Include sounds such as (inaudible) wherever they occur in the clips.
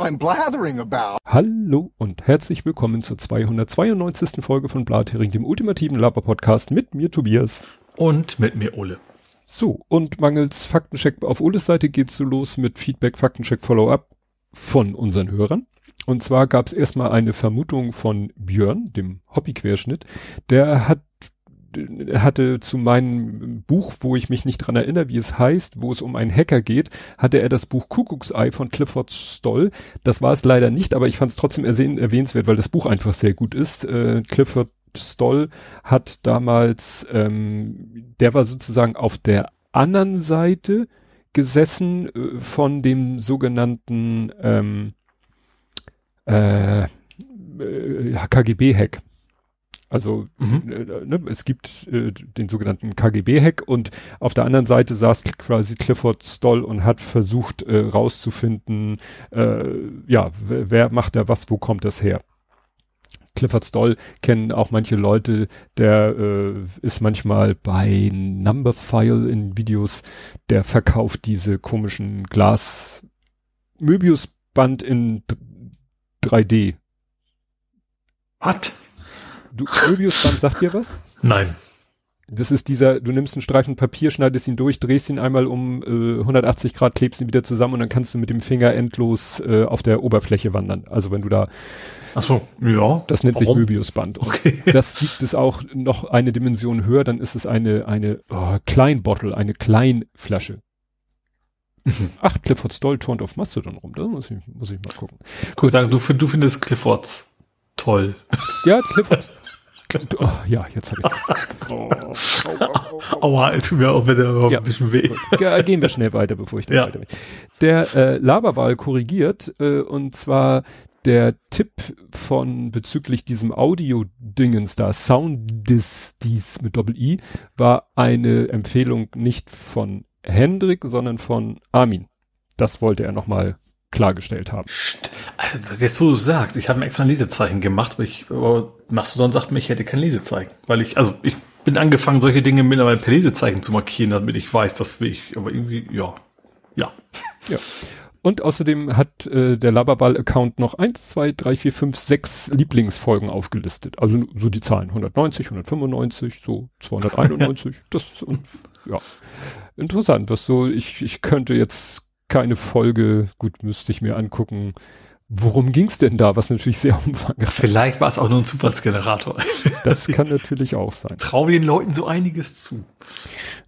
what I'm blathering about. Hallo und herzlich willkommen zur 292. Folge von Blathering, dem ultimativen Laber-Podcast mit mir Tobias. Und mit mir Ole. So, und mangels Faktencheck auf Oles Seite geht's so los mit Feedback, Faktencheck, Follow-up von unseren Hörern. Und zwar gab's erstmal eine Vermutung von Björn, dem Hobbyquerschnitt. Der hat hatte zu meinem Buch, wo ich mich nicht dran erinnere, wie es heißt, wo es um einen Hacker geht, hatte er das Buch Kuckucksei von Clifford Stoll. Das war es leider nicht, aber ich fand es trotzdem erwähnenswert, weil das Buch einfach sehr gut ist. Äh, Clifford Stoll hat damals, ähm, der war sozusagen auf der anderen Seite gesessen äh, von dem sogenannten ähm, äh, äh KGB-Hack. Also mhm. äh, ne, es gibt äh, den sogenannten KGB-Hack und auf der anderen Seite saß quasi Clifford Stoll und hat versucht äh, rauszufinden, äh, ja, wer macht da was, wo kommt das her? Clifford Stoll kennen auch manche Leute, der äh, ist manchmal bei Numberphile in Videos, der verkauft diese komischen Glas Möbiusband in 3D. Was? Du, Möbiusband sagt dir was? Nein. Das ist dieser, du nimmst einen Streifen Papier, schneidest ihn durch, drehst ihn einmal um äh, 180 Grad, klebst ihn wieder zusammen und dann kannst du mit dem Finger endlos äh, auf der Oberfläche wandern. Also wenn du da Ach so, ja. Das nennt Warum? sich Möbiusband. Okay. (laughs) Das gibt es auch noch eine Dimension höher, dann ist es eine, eine oh, Kleinbottle, eine Kleinflasche. (laughs) Mhm. Ach, Clifford Stoll turnt auf Mastodon rum, da muss ich, muss ich mal gucken. Gut, du, du findest Cliffords toll. Ja, Cliffords Oh, ja, jetzt habe ich. (laughs) Oh, Aua, es tut mir auch wieder ja, ein bisschen weh. Gut. Gehen wir schnell weiter, bevor ich da ja. weiter bin. Der äh, Laberwahl korrigiert äh, und zwar der Tipp von bezüglich diesem Audio-Dingens da, Soundis, dies mit Doppel-I, war eine Empfehlung nicht von Hendrik, sondern von Armin. Das wollte er nochmal klargestellt haben. Also, jetzt, wo du sagst, ich habe mir extra ein Lesezeichen gemacht, aber, ich, aber Mastodon sagt mir, ich hätte kein Lesezeichen. Weil ich, also ich bin angefangen, solche Dinge mittlerweile per Lesezeichen zu markieren, damit ich weiß, das will ich. Aber irgendwie, ja. Ja. Ja. Und außerdem hat äh, der Laberball-Account noch eins, zwei, drei, vier, fünf, sechs Lieblingsfolgen aufgelistet. Also so die Zahlen 190, 195, so 291. (laughs) das und ja. Interessant, was so, ich, ich könnte jetzt keine Folge, gut, müsste ich mir angucken. Worum ging's denn da? Was natürlich sehr (laughs) umfangreich. Vielleicht war es auch nur ein Zufallsgenerator. (laughs) Das kann natürlich auch sein. Traue den Leuten so einiges zu.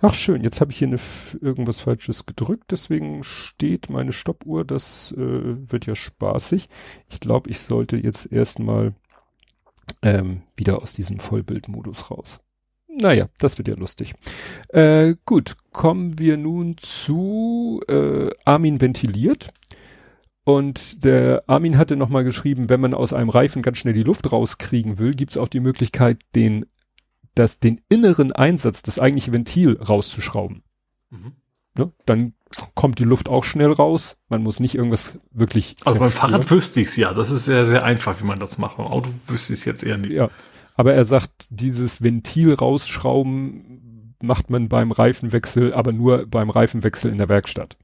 Ach schön, jetzt habe ich hier eine, irgendwas Falsches gedrückt, deswegen steht meine Stoppuhr. Das äh, wird ja spaßig. Ich glaube, ich sollte jetzt erstmal ähm, wieder aus diesem Vollbildmodus raus. Naja, das wird ja lustig. Äh, gut, kommen wir nun zu äh, Armin ventiliert. Und der Armin hatte nochmal geschrieben, wenn man aus einem Reifen ganz schnell die Luft rauskriegen will, gibt es auch die Möglichkeit, den, das, den inneren Einsatz, das eigentliche Ventil rauszuschrauben. Mhm. Ne? Dann kommt die Luft auch schnell raus. Man muss nicht irgendwas wirklich. Also beim Fahrrad wüsste ich es ja. Das ist sehr, sehr einfach, wie man das macht. Beim Auto wüsste ich es jetzt eher nicht. Ja. Aber er sagt, dieses Ventil rausschrauben macht man beim Reifenwechsel, aber nur beim Reifenwechsel in der Werkstatt.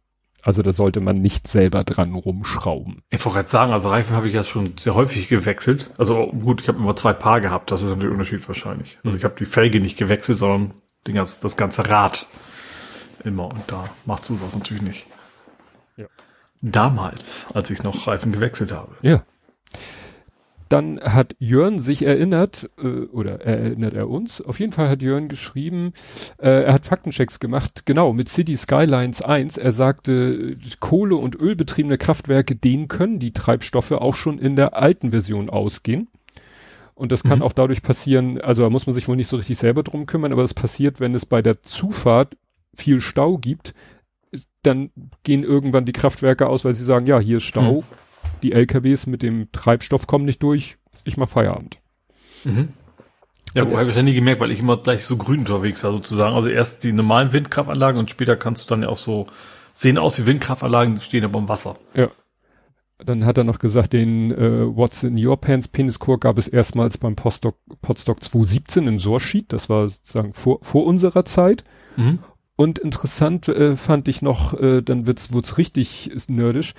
Also da sollte man nicht selber dran rumschrauben. Ich wollte gerade sagen, also Reifen habe ich ja schon sehr häufig gewechselt. Also gut, ich habe immer zwei Paar gehabt, das ist natürlich der Unterschied wahrscheinlich. Also ich habe die Felge nicht gewechselt, sondern ganz, das ganze Rad immer. Und da machst du das natürlich nicht. Ja. Damals, als ich noch Reifen gewechselt habe. Ja. Dann hat Jörn sich erinnert, äh, oder erinnert er uns, auf jeden Fall hat Jörn geschrieben, äh, er hat Faktenchecks gemacht, genau, mit City Skylines 1. Er sagte, Kohle- und Ölbetriebene Kraftwerke, denen können die Treibstoffe auch schon in der alten Version ausgehen. Und das kann mhm. auch dadurch passieren, also da muss man sich wohl nicht so richtig selber drum kümmern, aber das passiert, wenn es bei der Zufahrt viel Stau gibt, dann gehen irgendwann die Kraftwerke aus, weil sie sagen, ja, hier ist Stau. Mhm die LKWs mit dem Treibstoff kommen nicht durch, ich mach Feierabend. Mhm. Ja, wobei habe ich ja nie gemerkt, weil ich immer gleich so grün unterwegs war sozusagen. Also erst die normalen Windkraftanlagen und später kannst du dann ja auch so sehen aus wie Windkraftanlagen, stehen aber im Wasser. Ja. Dann hat er noch gesagt, den äh, What's in Your Pants Peniscore gab es erstmals beim Postdoc, Podstock 217 im Sorsheet. Das war sozusagen vor, vor unserer Zeit. Mhm. Und interessant äh, fand ich noch, äh, dann wird's, wird's richtig nerdisch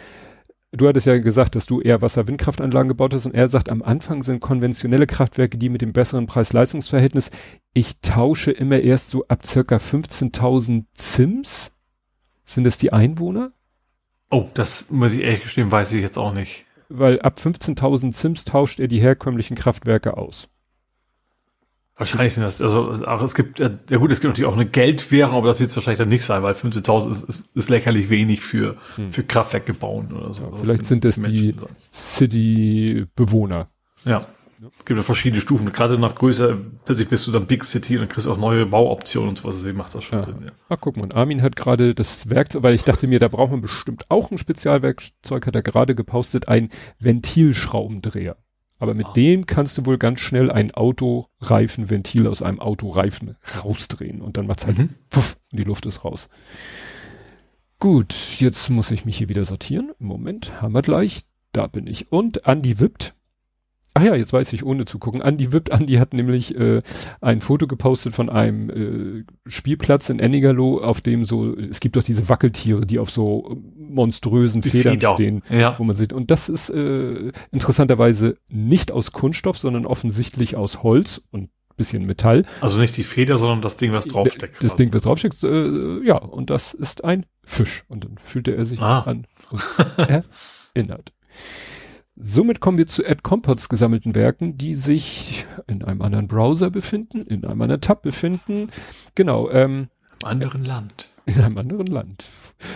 du hattest ja gesagt, dass du eher Wasser-Windkraftanlagen gebaut hast und er sagt, am Anfang sind konventionelle Kraftwerke die mit dem besseren Preis-Leistungs-Verhältnis. Ich tausche immer erst so ab circa 15.000 Zims. Sind das die Einwohner? Oh, das muss ich ehrlich gestehen, weiß ich jetzt auch nicht. Weil ab 15.000 Zims tauscht er die herkömmlichen Kraftwerke aus. Wahrscheinlich sind das, also ach, es gibt, ja gut, es gibt natürlich auch eine Geldwährung, aber das wird es wahrscheinlich dann nicht sein, weil 15.000 ist, ist, ist lächerlich wenig für, hm. für Kraftwerke bauen oder so. Ja, vielleicht sind das die City-Bewohner. Ja. Es gibt ja verschiedene Stufen. Gerade nach Größe, plötzlich bist du dann Big City und dann kriegst du auch neue Bauoptionen und sowas. Deswegen macht das schon ja. Sinn, ja. Ach, guck mal, Armin hat gerade das Werkzeug, weil ich dachte mir, da braucht man bestimmt auch ein Spezialwerkzeug, hat er gerade gepostet, ein Ventilschraubendreher. Aber mit ah. dem kannst du wohl ganz schnell ein Autoreifenventil aus einem Autoreifen rausdrehen und dann macht's halt mhm. puff, und die Luft ist raus. Gut, jetzt muss ich mich hier wieder sortieren. Moment, haben wir gleich. Da bin ich. Und Andi wippt. Ach ja, jetzt weiß ich, ohne zu gucken. Andi wippt. Andi hat nämlich äh, ein Foto gepostet von einem äh, Spielplatz in Ennigerloh, auf dem so, es gibt doch diese Wackeltiere, die auf so monströsen die Federn Feder. stehen, ja. wo man sieht. Und das ist äh, interessanterweise nicht aus Kunststoff, sondern offensichtlich aus Holz und bisschen Metall. Also nicht die Feder, sondern das Ding, was draufsteckt. Das Ding, was draufsteckt, äh, ja, und das ist ein Fisch. Und dann fühlte er sich ah. an (laughs) und erinnert. Somit kommen wir zu Ed Compots gesammelten Werken, die sich in einem anderen Browser befinden, in einem anderen Tab befinden. Genau. Ähm, anderen Land. In einem anderen Land.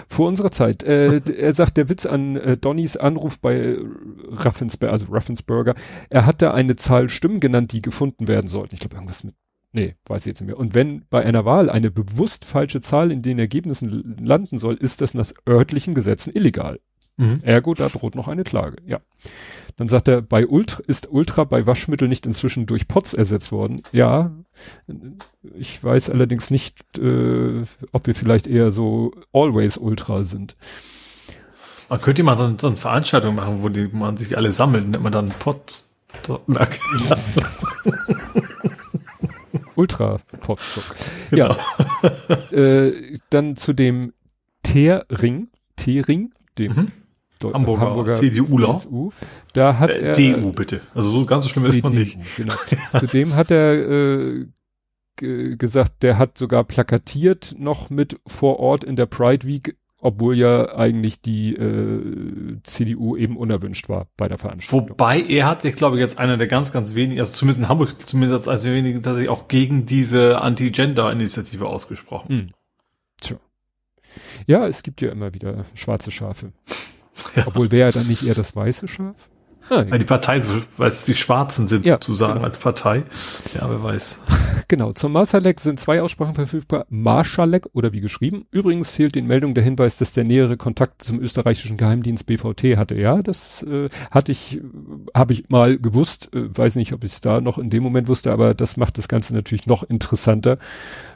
Vor unserer Zeit. Äh, er sagt, der Witz an äh, Donnys Anruf bei Raffensberger, also Raffensberger, er hat da eine Zahl Stimmen genannt, die gefunden werden sollten. Ich glaube, irgendwas mit Nee, weiß ich jetzt nicht mehr. Und wenn bei einer Wahl eine bewusst falsche Zahl in den Ergebnissen landen soll, ist das nach örtlichen Gesetzen illegal. Mhm. Ergo, da droht noch eine Klage. Ja. Dann sagt er, bei Ultra, ist Ultra bei Waschmittel nicht inzwischen durch POTS ersetzt worden? Ja. Ich weiß allerdings nicht, äh, ob wir vielleicht eher so Always Ultra sind. Man könnte mal so, so eine Veranstaltung machen, wo die, man sich alle sammelt, nennt man dann POTS. (laughs) Ultra Potstock. Genau. Ja. äh, dann zu dem Teerring, Teering, dem mhm. Hamburger, Hamburger CDUler. CSU. Da hat äh, er. DU bitte. Also so ganz so schlimm CDU, ist man nicht. Genau. (laughs) Zudem hat er äh, gesagt, der hat sogar plakatiert noch mit vor Ort in der Pride Week, obwohl ja eigentlich die äh, CDU eben unerwünscht war bei der Veranstaltung. Wobei er hat sich, glaube ich, jetzt einer der ganz, ganz wenigen, also zumindest in Hamburg, zumindest als wenige, tatsächlich auch gegen diese Anti-Gender-Initiative ausgesprochen. Mhm. Tja. Ja, es gibt ja immer wieder schwarze Schafe. Obwohl wäre dann nicht eher das weiße Schaf? Ah. Die Partei, weil es die Schwarzen sind ja, sozusagen genau. als Partei. Ja, wer weiß. (laughs) Genau, zum Marschalek sind zwei Aussprachen verfügbar. Marschalek oder wie geschrieben. Übrigens fehlt den Meldungen der Hinweis, dass der nähere Kontakt zum österreichischen Geheimdienst BVT hatte. Ja, das äh, hatte ich, habe ich mal gewusst. Äh, weiß nicht, ob ich es da noch in dem Moment wusste, aber das macht das Ganze natürlich noch interessanter.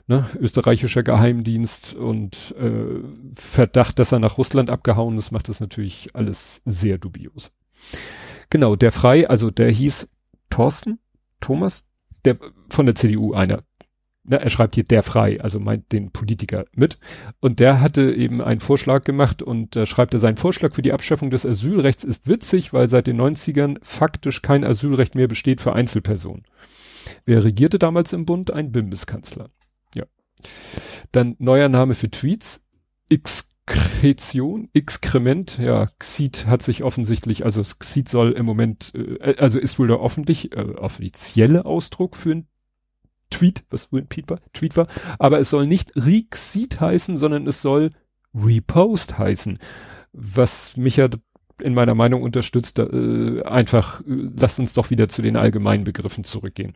Ne? Österreichischer Geheimdienst und äh, Verdacht, dass er nach Russland abgehauen ist, macht das natürlich alles sehr dubios. Genau, der Frei, also der hieß Thorsten, Thomas, der von der CDU einer. Ne, er schreibt hier der Frei, also meint den Politiker mit. Und der hatte eben einen Vorschlag gemacht und da schreibt er, sein Vorschlag für die Abschaffung des Asylrechts ist witzig, weil seit den 90ern faktisch kein Asylrecht mehr besteht für Einzelpersonen. Wer regierte damals im Bund? Ein Bundeskanzler. Ja. Dann neuer Name für Tweets. X Exkretion, Exkrement, ja, Xit hat sich offensichtlich, also Xit soll im Moment, äh, also ist wohl der offentlich, äh, offizielle Ausdruck für ein Tweet, was wohl ein Tweet war, Tweet war, aber es soll nicht Rexit heißen, sondern es soll Repost heißen, was mich ja in meiner Meinung unterstützt, äh, einfach, äh, lasst uns doch wieder zu den allgemeinen Begriffen zurückgehen.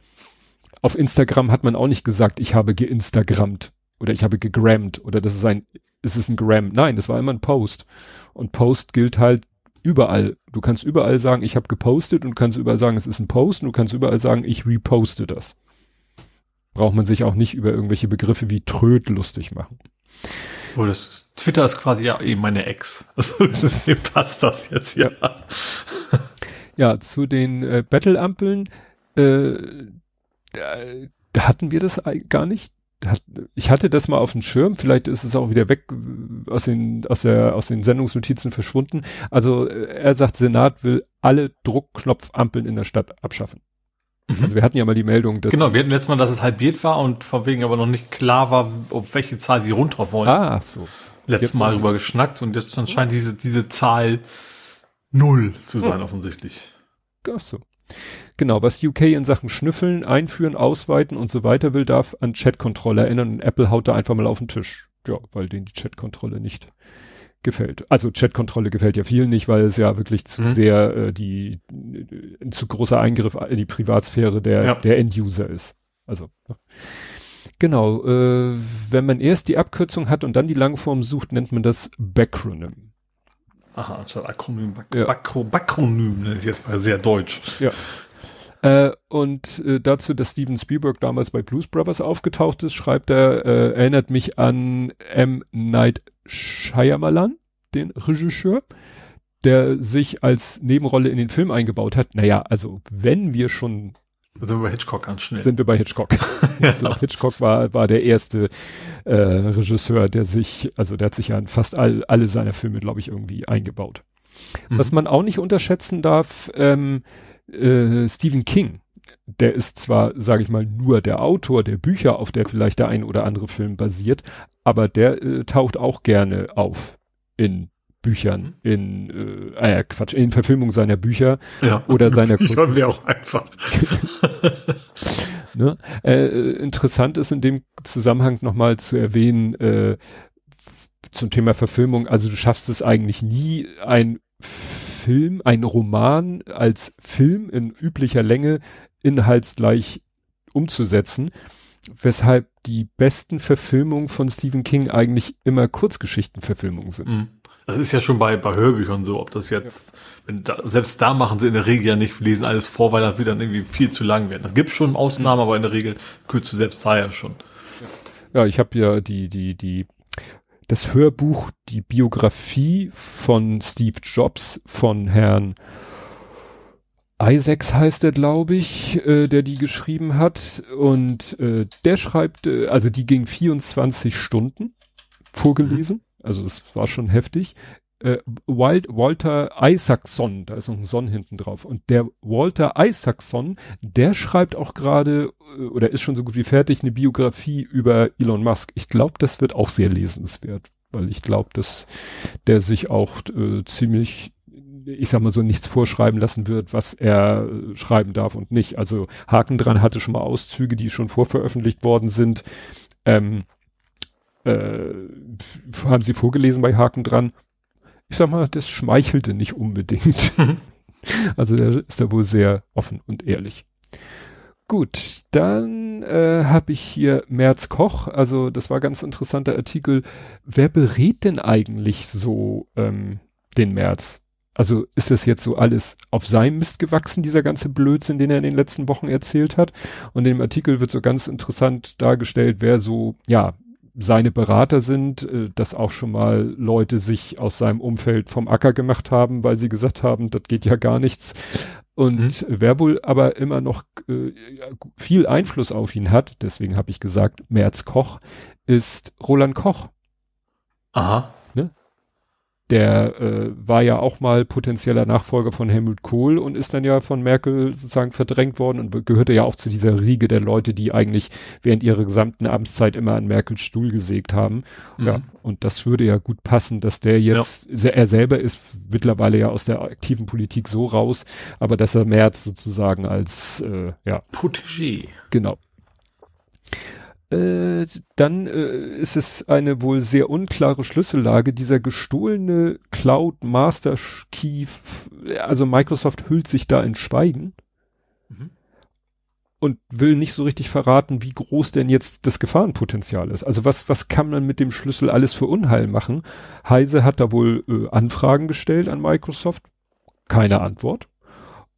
Auf Instagram hat man auch nicht gesagt, ich habe geinstagrammt oder ich habe gegrammt oder das ist ein ist es ein Gram. Nein, das war immer ein Post. Und Post gilt halt überall. Du kannst überall sagen, ich habe gepostet und du kannst überall sagen, es ist ein Post und du kannst überall sagen, ich reposte das. Braucht man sich auch nicht über irgendwelche Begriffe wie Tröd lustig machen. Oh, das, Twitter ist quasi ja eben meine Ex. (laughs) Also passt das jetzt ja. Ja, zu den äh, Battle-Ampeln, äh, da hatten wir das gar nicht hat, ich hatte das mal auf dem Schirm, vielleicht ist es auch wieder weg äh, aus den, aus der, aus den Sendungsnotizen verschwunden. Also äh, er sagt, Senat will alle Druckknopfampeln in der Stadt abschaffen. Mhm. Also wir hatten ja mal die Meldung, dass. Genau, wir hatten letztes Mal, dass es halbiert war und von wegen aber noch nicht klar war, auf welche Zahl sie runter wollen. Ah, so. Letztes Mal drüber geschnackt und jetzt scheint diese, diese Zahl null zu sein, hm. offensichtlich. Ach so. Genau, was UK in Sachen Schnüffeln, Einführen, Ausweiten und so weiter will, darf an Chatkontrolle erinnern und Apple haut da einfach mal auf den Tisch. Ja, weil denen die Chatkontrolle nicht gefällt. Also Chatkontrolle gefällt ja vielen nicht, weil es ja wirklich zu mhm. sehr äh, die äh, ein zu großer Eingriff in die Privatsphäre der ja. der Enduser ist. Also genau, äh, wenn man erst die Abkürzung hat und dann die Langform sucht, nennt man das Backronym. Aha, also Akronym, Bak ja. Bakro, Bakronym, das ist jetzt mal sehr deutsch. Ja. Äh, und äh, dazu, dass Steven Spielberg damals bei Blues Brothers aufgetaucht ist, schreibt er, äh, erinnert mich an M. Night Shyamalan, den Regisseur, der sich als Nebenrolle in den Film eingebaut hat. Naja, also wenn wir schon sind wir bei Hitchcock ganz schnell. Sind wir bei Hitchcock. (laughs) ja. glaub, Hitchcock war, war der erste äh, Regisseur, der sich, also der hat sich ja in fast all, alle seiner Filme, glaube ich, irgendwie eingebaut. Mhm. Was man auch nicht unterschätzen darf, ähm, äh, Stephen King, der ist zwar, sage ich mal, nur der Autor der Bücher, auf der vielleicht der ein oder andere Film basiert, aber der äh, taucht auch gerne auf in Büchern, mhm. in äh, äh, Quatsch, in Verfilmung seiner Bücher ja, oder seiner (laughs) Bücher wäre auch einfach. (laughs) ne? äh, interessant ist in dem Zusammenhang nochmal zu erwähnen, äh, zum Thema Verfilmung, also du schaffst es eigentlich nie, ein Film, ein Roman als Film in üblicher Länge inhaltsgleich umzusetzen, weshalb die besten Verfilmungen von Stephen King eigentlich immer Kurzgeschichtenverfilmungen sind. Mhm. Das ist ja schon bei, bei Hörbüchern so, ob das jetzt, ja. da, selbst da machen sie in der Regel ja nicht, lesen alles vor, weil das wird dann irgendwie viel zu lang werden. Das gibt schon Ausnahmen, mhm. aber in der Regel kürzt du selbst da ja schon. Ja, ich habe ja die, die, die, das Hörbuch, die Biografie von Steve Jobs von Herrn Isaacs heißt er, glaube ich, äh, der die geschrieben hat. Und äh, der schreibt, äh, also die ging 24 Stunden vorgelesen. Mhm. Also es war schon heftig. Äh, Wild, Walter Isaacson, da ist noch ein Son hinten drauf. Und der Walter Isaacson, der schreibt auch gerade äh, oder ist schon so gut wie fertig eine Biografie über Elon Musk. Ich glaube, das wird auch sehr lesenswert, weil ich glaube, dass der sich auch äh, ziemlich ich sag mal so nichts vorschreiben lassen wird, was er äh, schreiben darf und nicht. Also Haken dran hatte schon mal Auszüge, die schon vorveröffentlicht worden sind. Ähm, äh, haben sie vorgelesen bei Haken dran. Ich sag mal, das schmeichelte nicht unbedingt. (laughs) Mhm. also der ist da wohl sehr offen und ehrlich. Gut, dann äh, habe ich hier Merz Koch, also das war ganz interessanter Artikel. Wer berät denn eigentlich so ähm, den Merz? Also ist das jetzt so alles auf seinem Mist gewachsen, dieser ganze Blödsinn, den er in den letzten Wochen erzählt hat? Und in dem Artikel wird so ganz interessant dargestellt, wer so, ja, seine Berater sind, äh, dass auch schon mal Leute sich aus seinem Umfeld vom Acker gemacht haben, weil sie gesagt haben, das geht ja gar nichts. Und mhm. wer wohl aber immer noch äh, viel Einfluss auf ihn hat, deswegen habe ich gesagt, Merz Koch, ist Roland Koch. Aha. Der äh, war ja auch mal potenzieller Nachfolger von Helmut Kohl und ist dann ja von Merkel sozusagen verdrängt worden und gehörte ja auch zu dieser Riege der Leute, die eigentlich während ihrer gesamten Amtszeit immer an Merkels Stuhl gesägt haben. Mhm. Ja, und das würde ja gut passen, dass der jetzt, ja. er selber ist mittlerweile ja aus der aktiven Politik so raus, aber dass er Merz sozusagen als, äh, ja. Protégé. Genau. Äh, dann äh, ist es eine wohl sehr unklare Schlüssellage. Dieser gestohlene Cloud Master Key, also Microsoft hüllt sich da in Schweigen mhm. und will nicht so richtig verraten, wie groß denn jetzt das Gefahrenpotenzial ist. Also was, was kann man mit dem Schlüssel alles für Unheil machen? Heise hat da wohl äh, Anfragen gestellt an Microsoft. Keine Antwort.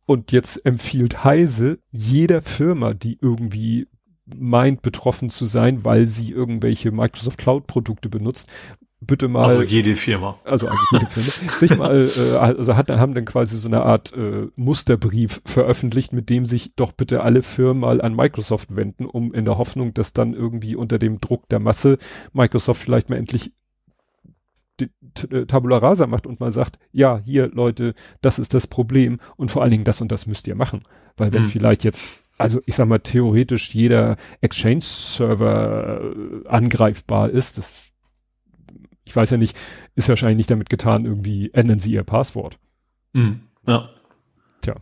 Und jetzt empfiehlt Heise jeder Firma, die irgendwie meint betroffen zu sein, weil sie irgendwelche Microsoft Cloud Produkte benutzt, bitte mal. Also jede Firma. Also eigentlich jede (laughs) Firma. sich mal, äh, also hat, haben dann quasi so eine Art äh, Musterbrief veröffentlicht, mit dem sich doch bitte alle Firmen mal an Microsoft wenden, um in der Hoffnung, dass dann irgendwie unter dem Druck der Masse Microsoft vielleicht mal endlich äh, Tabula Rasa macht und mal sagt, ja, hier Leute, das ist das Problem und vor allen Dingen das und das müsst ihr machen. Weil wenn hm. vielleicht jetzt, also ich sag mal, theoretisch jeder Exchange-Server äh, angreifbar ist, das ich weiß ja nicht, ist wahrscheinlich nicht damit getan, irgendwie ändern sie ihr Passwort. Mhm. Ja. Tja.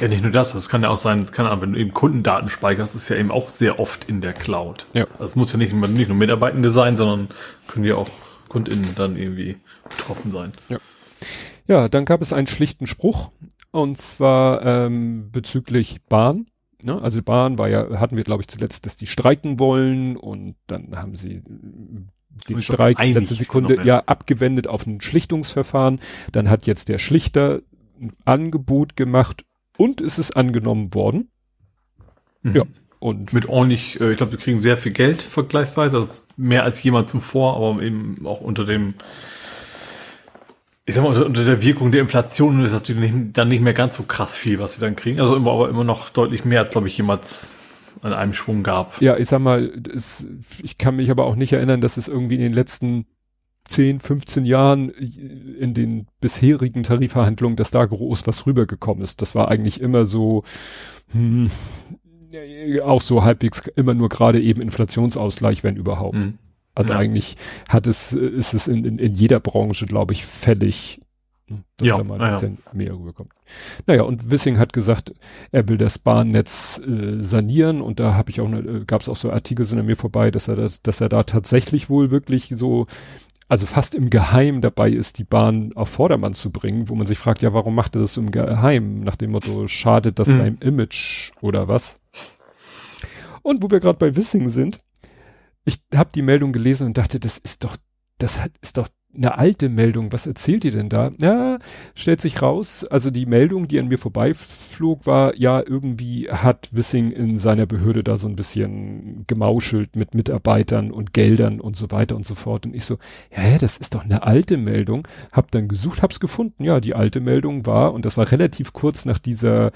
Ja, nicht nur das, das kann ja auch sein, kann aber, wenn du eben Kundendaten speicherst, ist ja eben auch sehr oft in der Cloud. Ja. Das muss ja nicht, nicht nur Mitarbeitende sein, sondern können ja auch KundInnen dann irgendwie betroffen sein. Ja. Ja, dann gab es einen schlichten Spruch und zwar ähm, bezüglich Bahn. Ne? Also Bahn war ja, hatten wir glaube ich zuletzt, dass die streiken wollen und dann haben sie den Streik in letzter Sekunde ja abgewendet auf ein Schlichtungsverfahren. Dann hat jetzt der Schlichter ein Angebot gemacht und ist es angenommen worden. Mhm. Ja. Und mit ordentlich, äh, ich glaube, wir kriegen sehr viel Geld vergleichsweise, also mehr als jemand zuvor, aber eben auch unter dem, ich sag mal, unter, unter der Wirkung der Inflation ist natürlich nicht, dann nicht mehr ganz so krass viel, was sie dann kriegen. Also immer, aber immer noch deutlich mehr, glaube ich, jemals an einem Schwung gab. Ja, ich sag mal, es, ich kann mich aber auch nicht erinnern, dass es irgendwie in den letzten 10, 15 Jahren in den bisherigen Tarifverhandlungen, dass da groß was rübergekommen ist. Das war eigentlich immer so, hm, auch so halbwegs immer nur gerade eben Inflationsausgleich, wenn überhaupt. Mhm. Also ja. eigentlich hat es, ist es in, in, in jeder Branche, glaube ich, fällig, dass ja, da mal ein bisschen ja. mehr rüberkommt. Naja, und Wissing hat gesagt, er will das Bahnnetz äh, sanieren und da habe ich auch, äh, gab es auch so Artikel sind an mir vorbei, dass er das, dass er da tatsächlich wohl wirklich so, also fast im Geheim dabei ist, die Bahn auf Vordermann zu bringen, wo man sich fragt, ja, warum macht er das im Geheim? Nach dem Motto, schadet das mhm. seinem Image oder was? Und wo wir gerade bei Wissing sind, ich habe die Meldung gelesen und dachte, das ist doch, das ist doch eine alte Meldung. Was erzählt ihr denn da? Ja, stellt sich raus, also die Meldung, die an mir vorbeiflog, war, ja, irgendwie hat Wissing in seiner Behörde da so ein bisschen gemauschelt mit Mitarbeitern und Geldern und so weiter und so fort. Und ich so, ja, das ist doch eine alte Meldung. Hab dann gesucht, hab's gefunden. Ja, die alte Meldung war, und das war relativ kurz nach dieser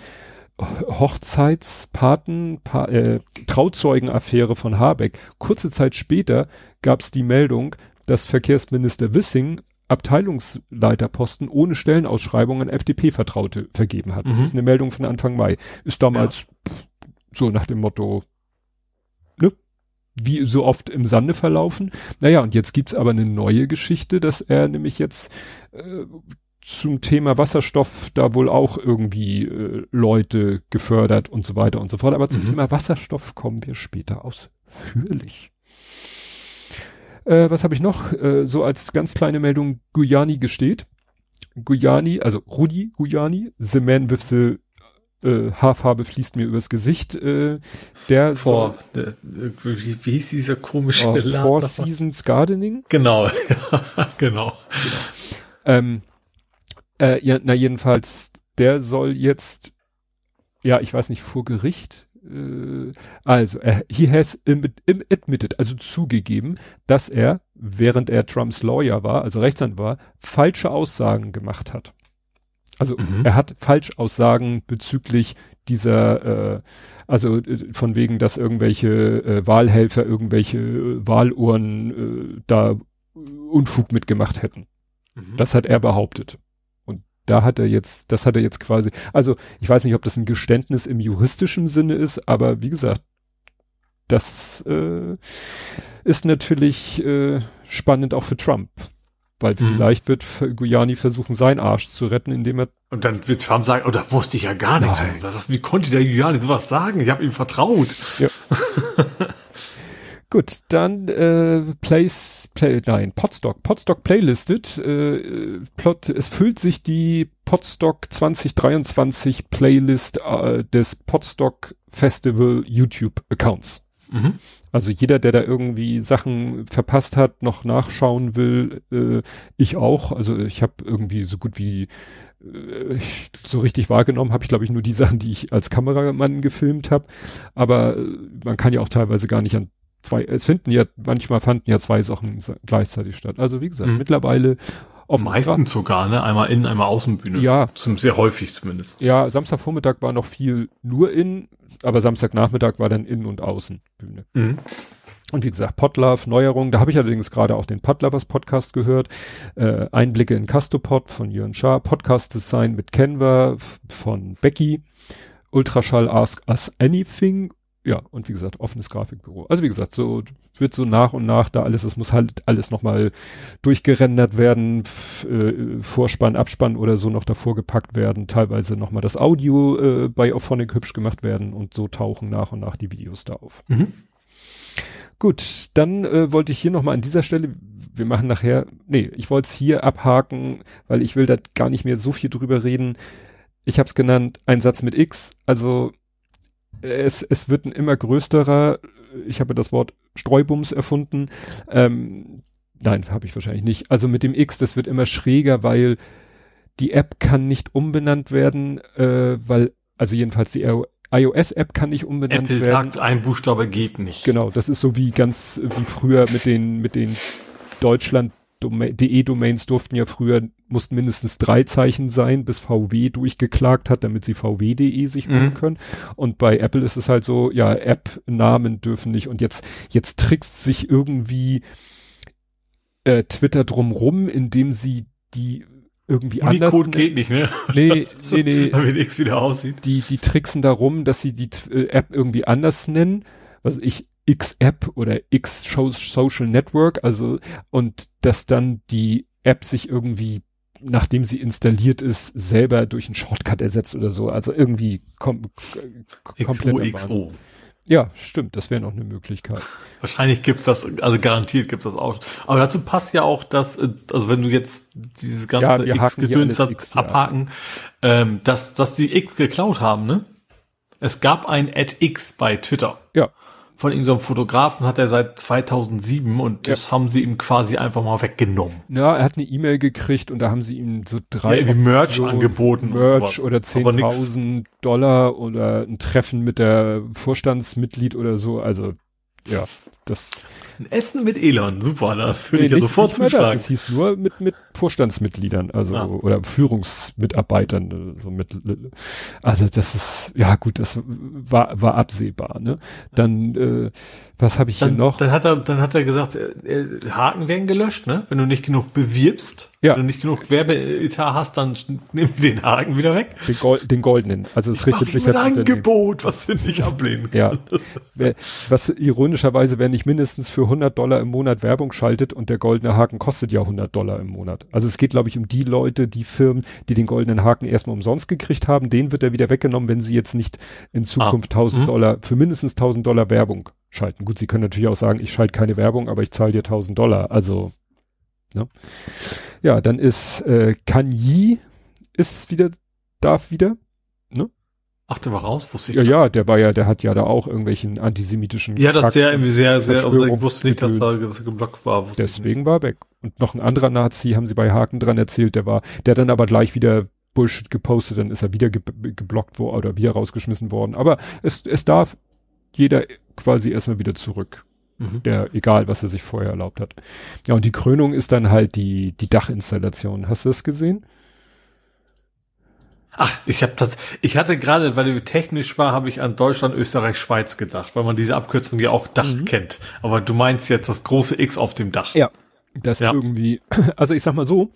Hochzeitspaten, pa äh, Trauzeugenaffäre von Habeck. Kurze Zeit später gab's die Meldung, dass Verkehrsminister Wissing Abteilungsleiterposten ohne Stellenausschreibung an FDP-Vertraute vergeben hat. Mhm. Das ist eine Meldung von Anfang Mai. Ist damals ja. pff, so nach dem Motto, ne? Wie so oft im Sande verlaufen. Naja, und jetzt gibt's aber eine neue Geschichte, dass er nämlich jetzt äh, zum Thema Wasserstoff da wohl auch irgendwie äh, Leute gefördert und so weiter und so fort. Aber zum mhm. Thema Wasserstoff kommen wir später ausführlich. Äh, was habe ich noch? Äh, so als ganz kleine Meldung, Guyani gesteht. Guyani, also Rudi Guyani, the man with the äh, Haarfarbe fließt mir übers Gesicht. Äh, der vor, der, wie, wie hieß dieser komische oh, Four Seasons Gardening? Genau, (laughs) genau. genau. Ähm, äh, ja, na jedenfalls, der soll jetzt, ja, ich weiß nicht, vor Gericht äh, also, er, he has admitted, also zugegeben, dass er, während er Trumps Lawyer war, also Rechtsanwalt war, falsche Aussagen gemacht hat. Also mhm. er hat Falschaussagen bezüglich dieser, äh, also äh, von wegen, dass irgendwelche äh, Wahlhelfer irgendwelche äh, Wahlurnen äh, da Unfug mitgemacht hätten. Mhm. Das hat er behauptet da hat er jetzt, das hat er jetzt quasi, also ich weiß nicht, ob das ein Geständnis im juristischen Sinne ist, aber wie gesagt, das äh, ist natürlich äh, spannend auch für Trump. Weil mhm. vielleicht wird Guyani versuchen, seinen Arsch zu retten, indem er. Und dann wird Trump sagen, oh, da wusste ich ja gar nichts. Was, wie konnte der Guyani sowas sagen? Ich habe ihm vertraut. Ja. (laughs) Gut, dann äh, Place, Play, nein, Podstock, Podstock Playlisted. Äh, Plot, es füllt sich die Podstock 2023 Playlist äh, des Podstock Festival YouTube Accounts. Mhm. Also jeder, der da irgendwie Sachen verpasst hat, noch nachschauen will, äh, ich auch. Also ich habe irgendwie so gut wie äh, so richtig wahrgenommen habe ich, glaube ich, nur die Sachen, die ich als Kameramann gefilmt habe. Aber äh, man kann ja auch teilweise gar nicht an zwei, es finden ja, manchmal fanden ja zwei Sachen gleichzeitig statt. Also wie gesagt, mhm. mittlerweile Meistens sogar, ne? Einmal innen, einmal Außenbühne. Ja. Zum, sehr häufig zumindest. Ja, Samstagvormittag war noch viel nur innen, aber Samstagnachmittag war dann Innen- und Außenbühne. Mhm. Und wie gesagt, Podlove, Neuerung, da habe ich allerdings gerade auch den Podlovers Podcast gehört. Äh, Einblicke in Castopod von Jörn Schaar, Podcast Design mit Canva von Becky, Ultraschall Ask Us Anything ja, und wie gesagt, offenes Grafikbüro. Also wie gesagt, so wird so nach und nach da alles, es muss halt alles nochmal durchgerendert werden, äh, Vorspann, Abspann oder so noch davor gepackt werden, teilweise nochmal das Audio äh, bei Auphonic hübsch gemacht werden und so tauchen nach und nach die Videos da auf. Mhm. Gut, dann äh, wollte ich hier nochmal an dieser Stelle, wir machen nachher, nee, ich wollte es hier abhaken, weil ich will da gar nicht mehr so viel drüber reden. Ich habe es genannt, ein Satz mit X, also es, es wird ein immer größerer, ich habe das Wort Streubums erfunden. Ähm, nein, habe ich wahrscheinlich nicht. Also mit dem X, das wird immer schräger, weil die App kann nicht umbenannt werden, äh, weil, also jedenfalls die iOS-App kann nicht umbenannt Apple werden. sagt, ein Buchstabe geht nicht. Genau, das ist so wie ganz wie früher mit den mit den Deutschland DE-Domains durften ja früher, mussten mindestens drei Zeichen sein, bis VW durchgeklagt hat, damit sie VW.de sich holen mhm. können. Und bei Apple ist es halt so, ja, App-Namen dürfen nicht. Und jetzt, jetzt trickst sich irgendwie äh, Twitter drumrum, indem sie die irgendwie anders. Unicode geht nicht, ne? Nee, (laughs) nee, nee. Damit nichts wieder aussieht. Die, die tricksen darum, dass sie die äh, App irgendwie anders nennen. Was ich, X-App oder X-Social Network, also und dass dann die App sich irgendwie, nachdem sie installiert ist, selber durch einen Shortcut ersetzt oder so. Also irgendwie kom komplett. XO. Ja, stimmt, das wäre noch eine Möglichkeit. Wahrscheinlich gibt's das, also garantiert gibt's das auch. Aber dazu passt ja auch, dass, also wenn du jetzt dieses ganze ja, X-Gedöns abhaken, ja. ähm, dass, dass die X geklaut haben, ne? Es gab ein Ad X bei Twitter. Ja von irgendeinem Fotografen hat er seit 2007 und das haben sie ihm quasi einfach mal weggenommen. Ja, er hat eine E-Mail gekriegt und da haben sie ihm so drei ja, Merch angeboten. Merch oder 10.000 Dollar oder ein Treffen mit der Vorstandsmitglied oder so. Also ja, das. Ein Essen mit Elon, super, da würde nee, ich ja sofort zuschlagen. Es hieß nur mit, mit Vorstandsmitgliedern, also, ah. oder Führungsmitarbeitern, so mit, also das ist, ja gut, das war, war absehbar, ne? Dann, äh, was habe ich dann, hier noch? Dann hat er, dann hat er gesagt, äh, Haken werden gelöscht, ne? Wenn du nicht genug bewirbst, ja. wenn du nicht genug Werbeetat hast, dann nimm den Haken wieder weg. Den, Gold, den goldenen. Also es richtet sich ein Angebot, was wir nicht ablehnen können. Ja. Was ironischerweise, wenn ich mindestens für 100 Dollar im Monat Werbung schaltet und der goldene Haken kostet ja 100 Dollar im Monat. Also es geht, glaube ich, um die Leute, die Firmen, die den goldenen Haken erstmal umsonst gekriegt haben. Den wird er wieder weggenommen, wenn sie jetzt nicht in Zukunft ah. 1000 mhm. Dollar, für mindestens 1000 Dollar Werbung schalten. Gut, sie können natürlich auch sagen, ich schalte keine Werbung, aber ich zahle dir 1000 Dollar. Also, ne? Ja, dann ist äh, Kanye ist wieder, darf wieder? Ach, der war raus, wusste ich. Ja, ja, der war ja, der hat ja da auch irgendwelchen antisemitischen. Ja, dass der irgendwie sehr, sehr, ich wusste nicht, dass er, dass er geblockt war. Deswegen war er weg. Und noch ein anderer Nazi, haben sie bei Haken dran erzählt, der war, der dann aber gleich wieder Bullshit gepostet, dann ist er wieder ge geblockt worden oder wieder rausgeschmissen worden. Aber es, es darf jeder quasi erstmal wieder zurück. Mhm. Der, egal, was er sich vorher erlaubt hat. Ja, und die Krönung ist dann halt die, die Dachinstallation. Hast du das gesehen? Ach, ich habe das, ich hatte gerade, weil du technisch war, habe ich an Deutschland, Österreich, Schweiz gedacht, weil man diese Abkürzung ja auch Dach mhm. kennt. Aber du meinst jetzt das große X auf dem Dach. Ja, das ja. irgendwie, (clears throat) also ich sag mal so,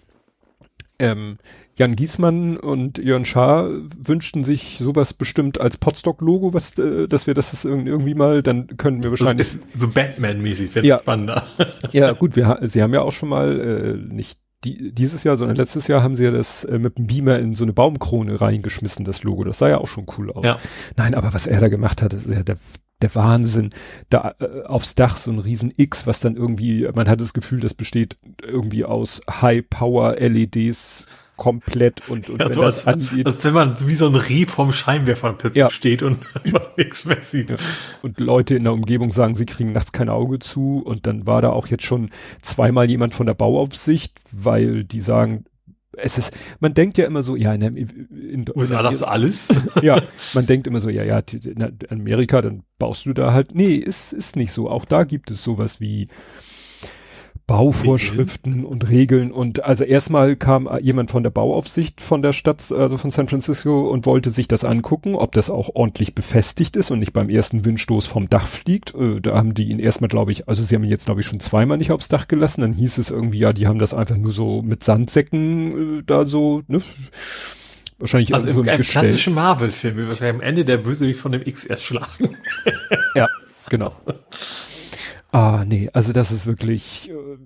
ähm, Jan Giesmann und Jörn Schaar wünschten sich sowas bestimmt als Podstock-Logo, was, äh, dass wir das irgendwie mal, dann können wir wahrscheinlich. Das ist so Batman-mäßig, wenn ja. spannender. ja, gut, wir, sie haben ja auch schon mal, äh, nicht die, dieses Jahr, sondern letztes Jahr haben sie ja das äh, mit dem Beamer in so eine Baumkrone reingeschmissen, das Logo. Das sah ja auch schon cool aus. Ja. Nein, aber was er da gemacht hat, ist ja der, der Wahnsinn. Da äh, aufs Dach so ein riesen X, was dann irgendwie, man hat das Gefühl, das besteht irgendwie aus High-Power-LEDs komplett und, und ja, wenn das als, angeht. Als wenn man wie so ein Reh vom Scheinwerfer ja. steht und (laughs) nichts mehr sieht. Ja. Und Leute in der Umgebung sagen, sie kriegen nachts kein Auge zu und dann war da auch jetzt schon zweimal jemand von der Bauaufsicht, weil die sagen, es ist, man denkt ja immer so, ja, in, in, USA das alles? (laughs) ja, man denkt immer so, ja, ja, in Amerika, dann baust du da halt, nee, ist, ist nicht so. Auch da gibt es sowas wie, Bauvorschriften und Regeln und also erstmal kam jemand von der Bauaufsicht von der Stadt, also von San Francisco und wollte sich das angucken, ob das auch ordentlich befestigt ist und nicht beim ersten Windstoß vom Dach fliegt. Äh, da haben die ihn erstmal, glaube ich, also sie haben ihn jetzt, glaube ich, schon zweimal nicht aufs Dach gelassen. Dann hieß es irgendwie, ja, die haben das einfach nur so mit Sandsäcken äh, da so, ne? Wahrscheinlich also so im, im klassischen Marvel-Film, wie wahrscheinlich am Ende der Bösewicht von dem X erschlagen. ja, genau. (laughs) Ah, nee, also das ist wirklich. Äh,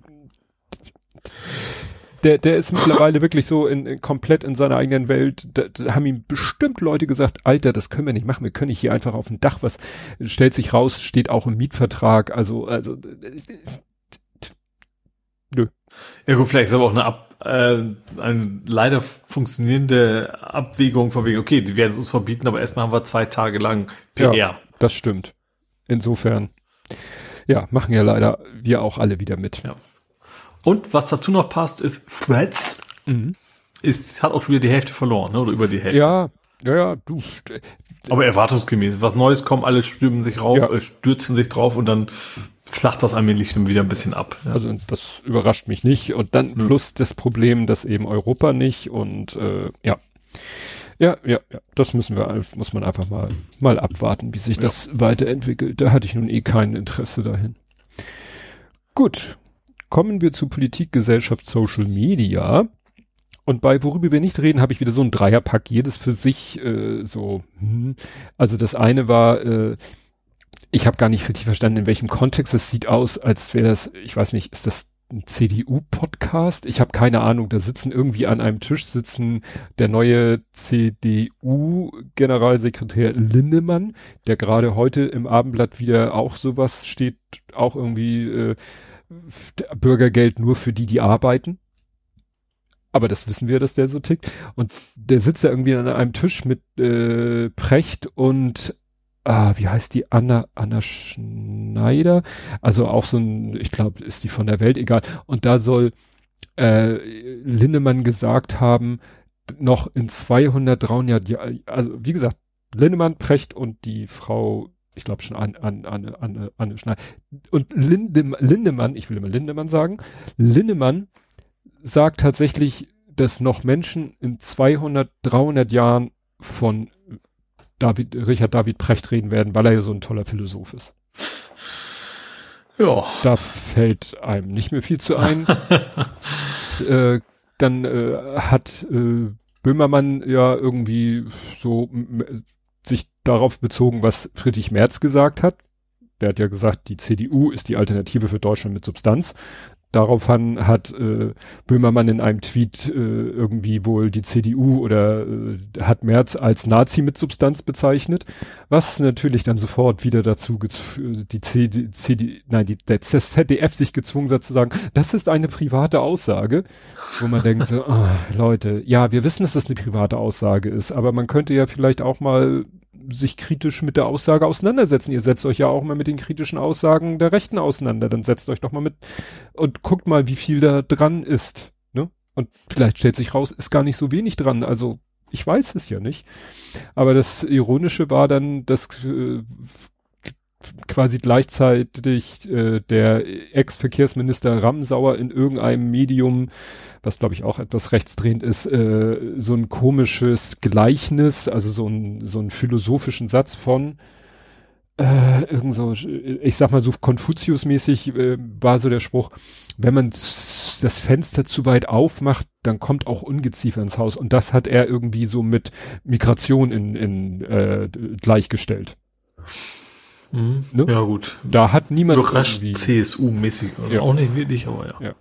der, der ist mittlerweile wirklich so in, in, komplett in seiner eigenen Welt. Da, da haben ihm bestimmt Leute gesagt, Alter, das können wir nicht machen. Wir können nicht hier einfach auf dem Dach was. Stellt sich raus, steht auch im Mietvertrag. Also, also nö. Ja gut, vielleicht ist aber auch eine, Ab, äh, eine leider funktionierende Abwägung von wegen, okay, die werden es uns verbieten, aber erstmal haben wir zwei Tage lang PR. Ja, das stimmt. Insofern. Ja, machen ja leider wir auch alle wieder mit. Ja. Und was dazu noch passt, ist Threads. Mhm. Ist, hat auch schon wieder die Hälfte verloren, ne? oder über die Hälfte. Ja, ja, ja, du. Aber erwartungsgemäß. Was Neues kommt, alle stürmen sich rauf, ja. äh, stürzen sich drauf und dann flacht das allmählich dann wieder ein bisschen ab. Ja. Also das überrascht mich nicht. Und dann mhm. plus das Problem, dass eben Europa nicht und äh, ja. Ja, ja, ja, das müssen wir, muss man einfach mal, mal abwarten, wie sich ja. das weiterentwickelt. Da hatte ich nun eh kein Interesse dahin. Gut. Kommen wir zu Politik, Gesellschaft, Social Media. Und bei worüber wir nicht reden, habe ich wieder so ein Dreierpack, jedes für sich äh, so. Hm. Also das eine war, äh, ich habe gar nicht richtig verstanden, in welchem Kontext es sieht aus, als wäre das, ich weiß nicht, ist das ein CDU-Podcast. Ich habe keine Ahnung, da sitzen irgendwie an einem Tisch sitzen der neue CDU-Generalsekretär Lindemann, der gerade heute im Abendblatt wieder auch sowas steht, auch irgendwie äh, Bürgergeld nur für die, die arbeiten. Aber das wissen wir, dass der so tickt. Und der sitzt da irgendwie an einem Tisch mit äh, Precht und ah, wie heißt die, Anna, Anna Schneider, also auch so ein, ich glaube, ist die von der Welt, egal. Und da soll äh, Lindemann gesagt haben, noch in 200, 300 Jahren, also wie gesagt, Lindemann, Precht und die Frau, ich glaube schon an, an, an, an, Anne Schneider. Und Linde, Lindemann, ich will immer Lindemann sagen, Lindemann sagt tatsächlich, dass noch Menschen in 200, 300 Jahren von David, Richard David Precht reden werden, weil er ja so ein toller Philosoph ist. Ja. Da fällt einem nicht mehr viel zu ein. (laughs) äh, dann äh, hat äh, Böhmermann ja irgendwie so sich darauf bezogen, was Friedrich Merz gesagt hat. Der hat ja gesagt, die CDU ist die Alternative für Deutschland mit Substanz. Daraufhin hat äh, Böhmermann in einem Tweet äh, irgendwie wohl die CDU oder äh, hat Merz als Nazi mit Substanz bezeichnet, was natürlich dann sofort wieder dazu die CD, CD, nein, die, der ZDF sich gezwungen hat zu sagen, das ist eine private Aussage, wo man denkt so, oh, (laughs) Leute, ja, wir wissen, dass das eine private Aussage ist, aber man könnte ja vielleicht auch mal sich kritisch mit der Aussage auseinandersetzen. Ihr setzt euch ja auch mal mit den kritischen Aussagen der Rechten auseinander. Dann setzt euch doch mal mit und guckt mal, wie viel da dran ist. Ne? Und vielleicht stellt sich raus, ist gar nicht so wenig dran. Also ich weiß es ja nicht. Aber das Ironische war dann, dass äh, quasi gleichzeitig äh, der Ex-Verkehrsminister Ramsauer in irgendeinem Medium, was glaube ich auch etwas rechtsdrehend ist, äh, so ein komisches Gleichnis, also so ein so einen philosophischen Satz von äh, irgend so, ich sag mal so Konfuzius-mäßig äh, war so der Spruch, wenn man das Fenster zu weit aufmacht, dann kommt auch Ungeziefer ins Haus. Und das hat er irgendwie so mit Migration in, in äh, gleichgestellt. Mhm. Ne? Ja, gut. Da hat niemand Überrascht CSU-mäßig. Ja. Auch nicht wirklich, aber ja. ja.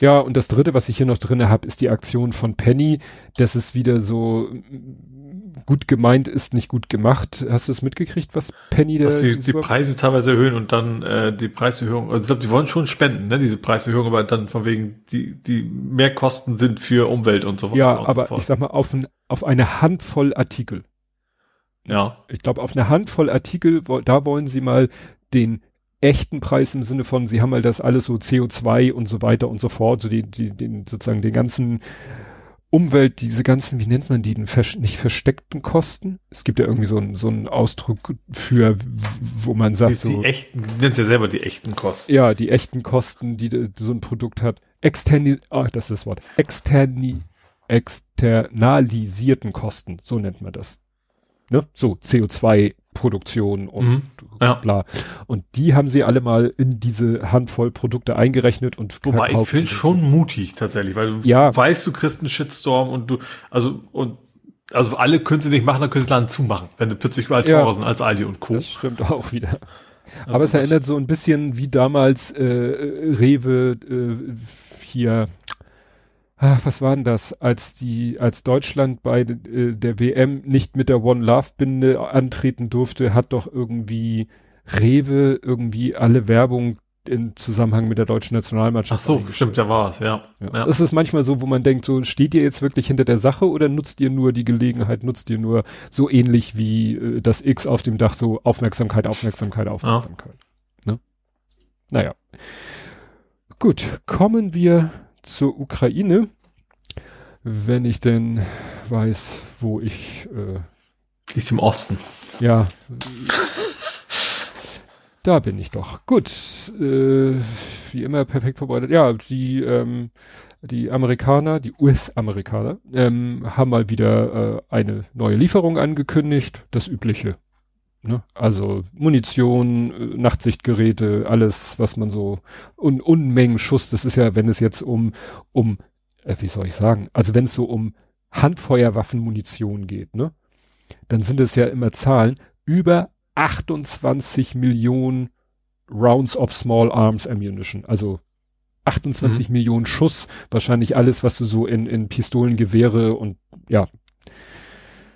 Ja, und das dritte, was ich hier noch drinne habe, ist die Aktion von Penny. Das ist wieder so gut gemeint ist, nicht gut gemacht. Hast du es mitgekriegt, was Penny da... Dass die, die Preise teilweise erhöhen und dann äh, die Preiserhöhung, also ich glaube, die wollen schon spenden, ne, diese Preiserhöhung, aber dann von wegen, die, die Mehrkosten sind für Umwelt und so weiter. Ja, aber so ich sag mal, auf, ein, auf eine Handvoll Artikel. Ja. Ich glaube, auf eine Handvoll Artikel, da wollen sie mal den echten Preis im Sinne von, sie haben mal das alles so CO2 und so weiter und so fort, so die, die, den, sozusagen den ganzen Umwelt, diese ganzen, wie nennt man die, nicht versteckten Kosten? Es gibt ja irgendwie so einen so einen Ausdruck für, wo man sagt die, so. Die echten, du nennst ja selber die echten Kosten. Ja, die echten Kosten, die so ein Produkt hat. Externi, ah, das ist das Wort. Externi, externalisierten Kosten, so nennt man das. Ne? So, CO2 Produktion und mhm, ja. bla. Und die haben sie alle mal in diese Handvoll Produkte eingerechnet und Wobei ich finde schon mutig tatsächlich, weil du ja. weißt, du kriegst einen Shitstorm und du, also, und, also alle können sie nicht machen, dann können sie Laden zumachen, wenn sie plötzlich überall teurer ja. sind als Aldi und Co. Das stimmt auch wieder. Aber ja, es erinnert so ein bisschen wie damals äh, Rewe äh, hier ach, was war denn das, als die, als Deutschland bei äh, der WM nicht mit der One Love Binde antreten durfte, hat doch irgendwie Rewe irgendwie alle Werbung in Zusammenhang mit der deutschen Nationalmannschaft. Ach so, stimmt, da war es, ja. ja. ja. Es ist manchmal so, wo man denkt, so steht ihr jetzt wirklich hinter der Sache oder nutzt ihr nur die Gelegenheit, nutzt ihr nur so ähnlich wie äh, das X auf dem Dach, so Aufmerksamkeit, Aufmerksamkeit, Aufmerksamkeit. Ja. Ne? Naja. Gut, kommen wir zur Ukraine, wenn ich denn weiß, wo ich. Äh, Liegt im Osten. Ja. da bin ich doch. Gut. Äh, wie immer perfekt vorbereitet. Ja, die, ähm, die Amerikaner, die US-Amerikaner, ähm, haben mal wieder äh, eine neue Lieferung angekündigt. Das übliche. Ne? Also Munition, äh, Nachtsichtgeräte, alles, was man so un Unmengen Schuss. Das ist ja, wenn es jetzt um um äh, wie soll ich sagen, also wenn es so um Handfeuerwaffenmunition geht, ne, dann sind es ja immer Zahlen über 28 Millionen Rounds of Small Arms Ammunition, also 28 mhm. Millionen Schuss, wahrscheinlich alles, was du so in, in Pistolen, Gewehre und ja,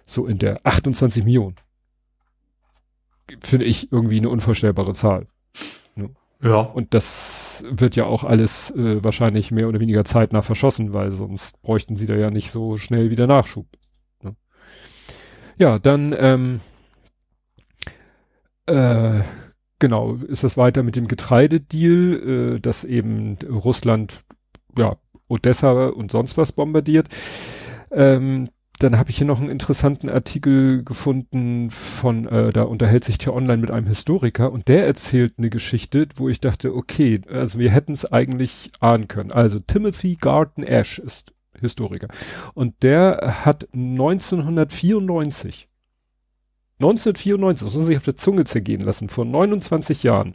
so in der 28 Millionen finde ich irgendwie eine unvorstellbare Zahl. Ja. Und das wird ja auch alles äh, wahrscheinlich mehr oder weniger zeitnah verschossen, weil sonst bräuchten sie da ja nicht so schnell wieder Nachschub. Ne? Ja, dann ähm, äh, genau, ist das weiter mit dem Getreidedeal, äh, dass eben Russland ja Odessa und sonst was bombardiert. Ähm, dann habe ich hier noch einen interessanten Artikel gefunden von, äh, da unterhält sich der online mit einem Historiker und der erzählt eine Geschichte, wo ich dachte, okay, also wir hätten es eigentlich ahnen können. Also Timothy Garton Ash ist Historiker und der hat 1994 1994, das muss sich auf der Zunge zergehen lassen, vor 29 Jahren,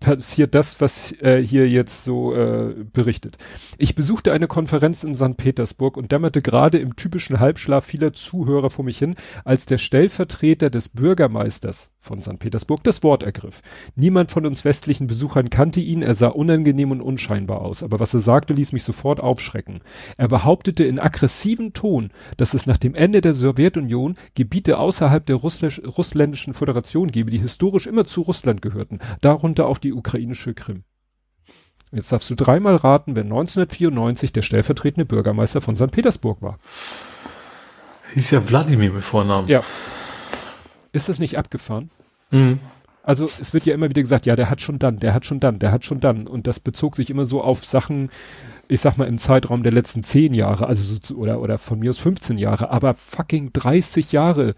passiert das, was äh, hier jetzt so äh, berichtet. Ich besuchte eine Konferenz in St. Petersburg und dämmerte gerade im typischen Halbschlaf vieler Zuhörer vor mich hin, als der Stellvertreter des Bürgermeisters von St. Petersburg das Wort ergriff. Niemand von uns westlichen Besuchern kannte ihn, er sah unangenehm und unscheinbar aus, aber was er sagte, ließ mich sofort aufschrecken. Er behauptete in aggressivem Ton, dass es nach dem Ende der Sowjetunion Gebiete außerhalb der russländischen Föderation gebe, die historisch immer zu Russland gehörten, darunter auch die ukrainische Krim. Jetzt darfst du dreimal raten, wer 1994 der stellvertretende Bürgermeister von St. Petersburg war. Hieß ja Wladimir mit Vornamen. Ja. Ist das nicht abgefahren? Mhm. Also es wird ja immer wieder gesagt, ja, der hat schon dann, der hat schon dann, der hat schon dann. Und das bezog sich immer so auf Sachen, ich sag mal, im Zeitraum der letzten zehn Jahre, also so, oder, oder von mir aus 15 Jahre, aber fucking 30 Jahre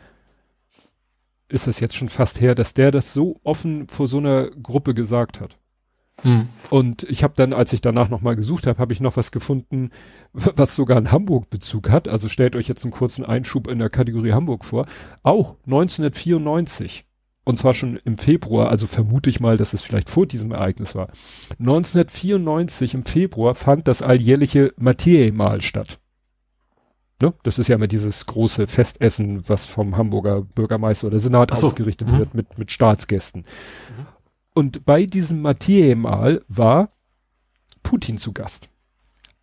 ist es jetzt schon fast her, dass der das so offen vor so einer Gruppe gesagt hat. Hm. Und ich habe dann, als ich danach nochmal gesucht habe, habe ich noch was gefunden, was sogar einen Hamburg-Bezug hat. Also stellt euch jetzt einen kurzen Einschub in der Kategorie Hamburg vor. Auch 1994. Und zwar schon im Februar, also vermute ich mal, dass es vielleicht vor diesem Ereignis war. 1994 im Februar fand das alljährliche Matthäi-Mal statt. Ne? Das ist ja immer dieses große Festessen, was vom Hamburger Bürgermeister oder Senat so. ausgerichtet mhm. wird mit, mit Staatsgästen. Mhm. Und bei diesem Matthäi-Mal war Putin zu Gast.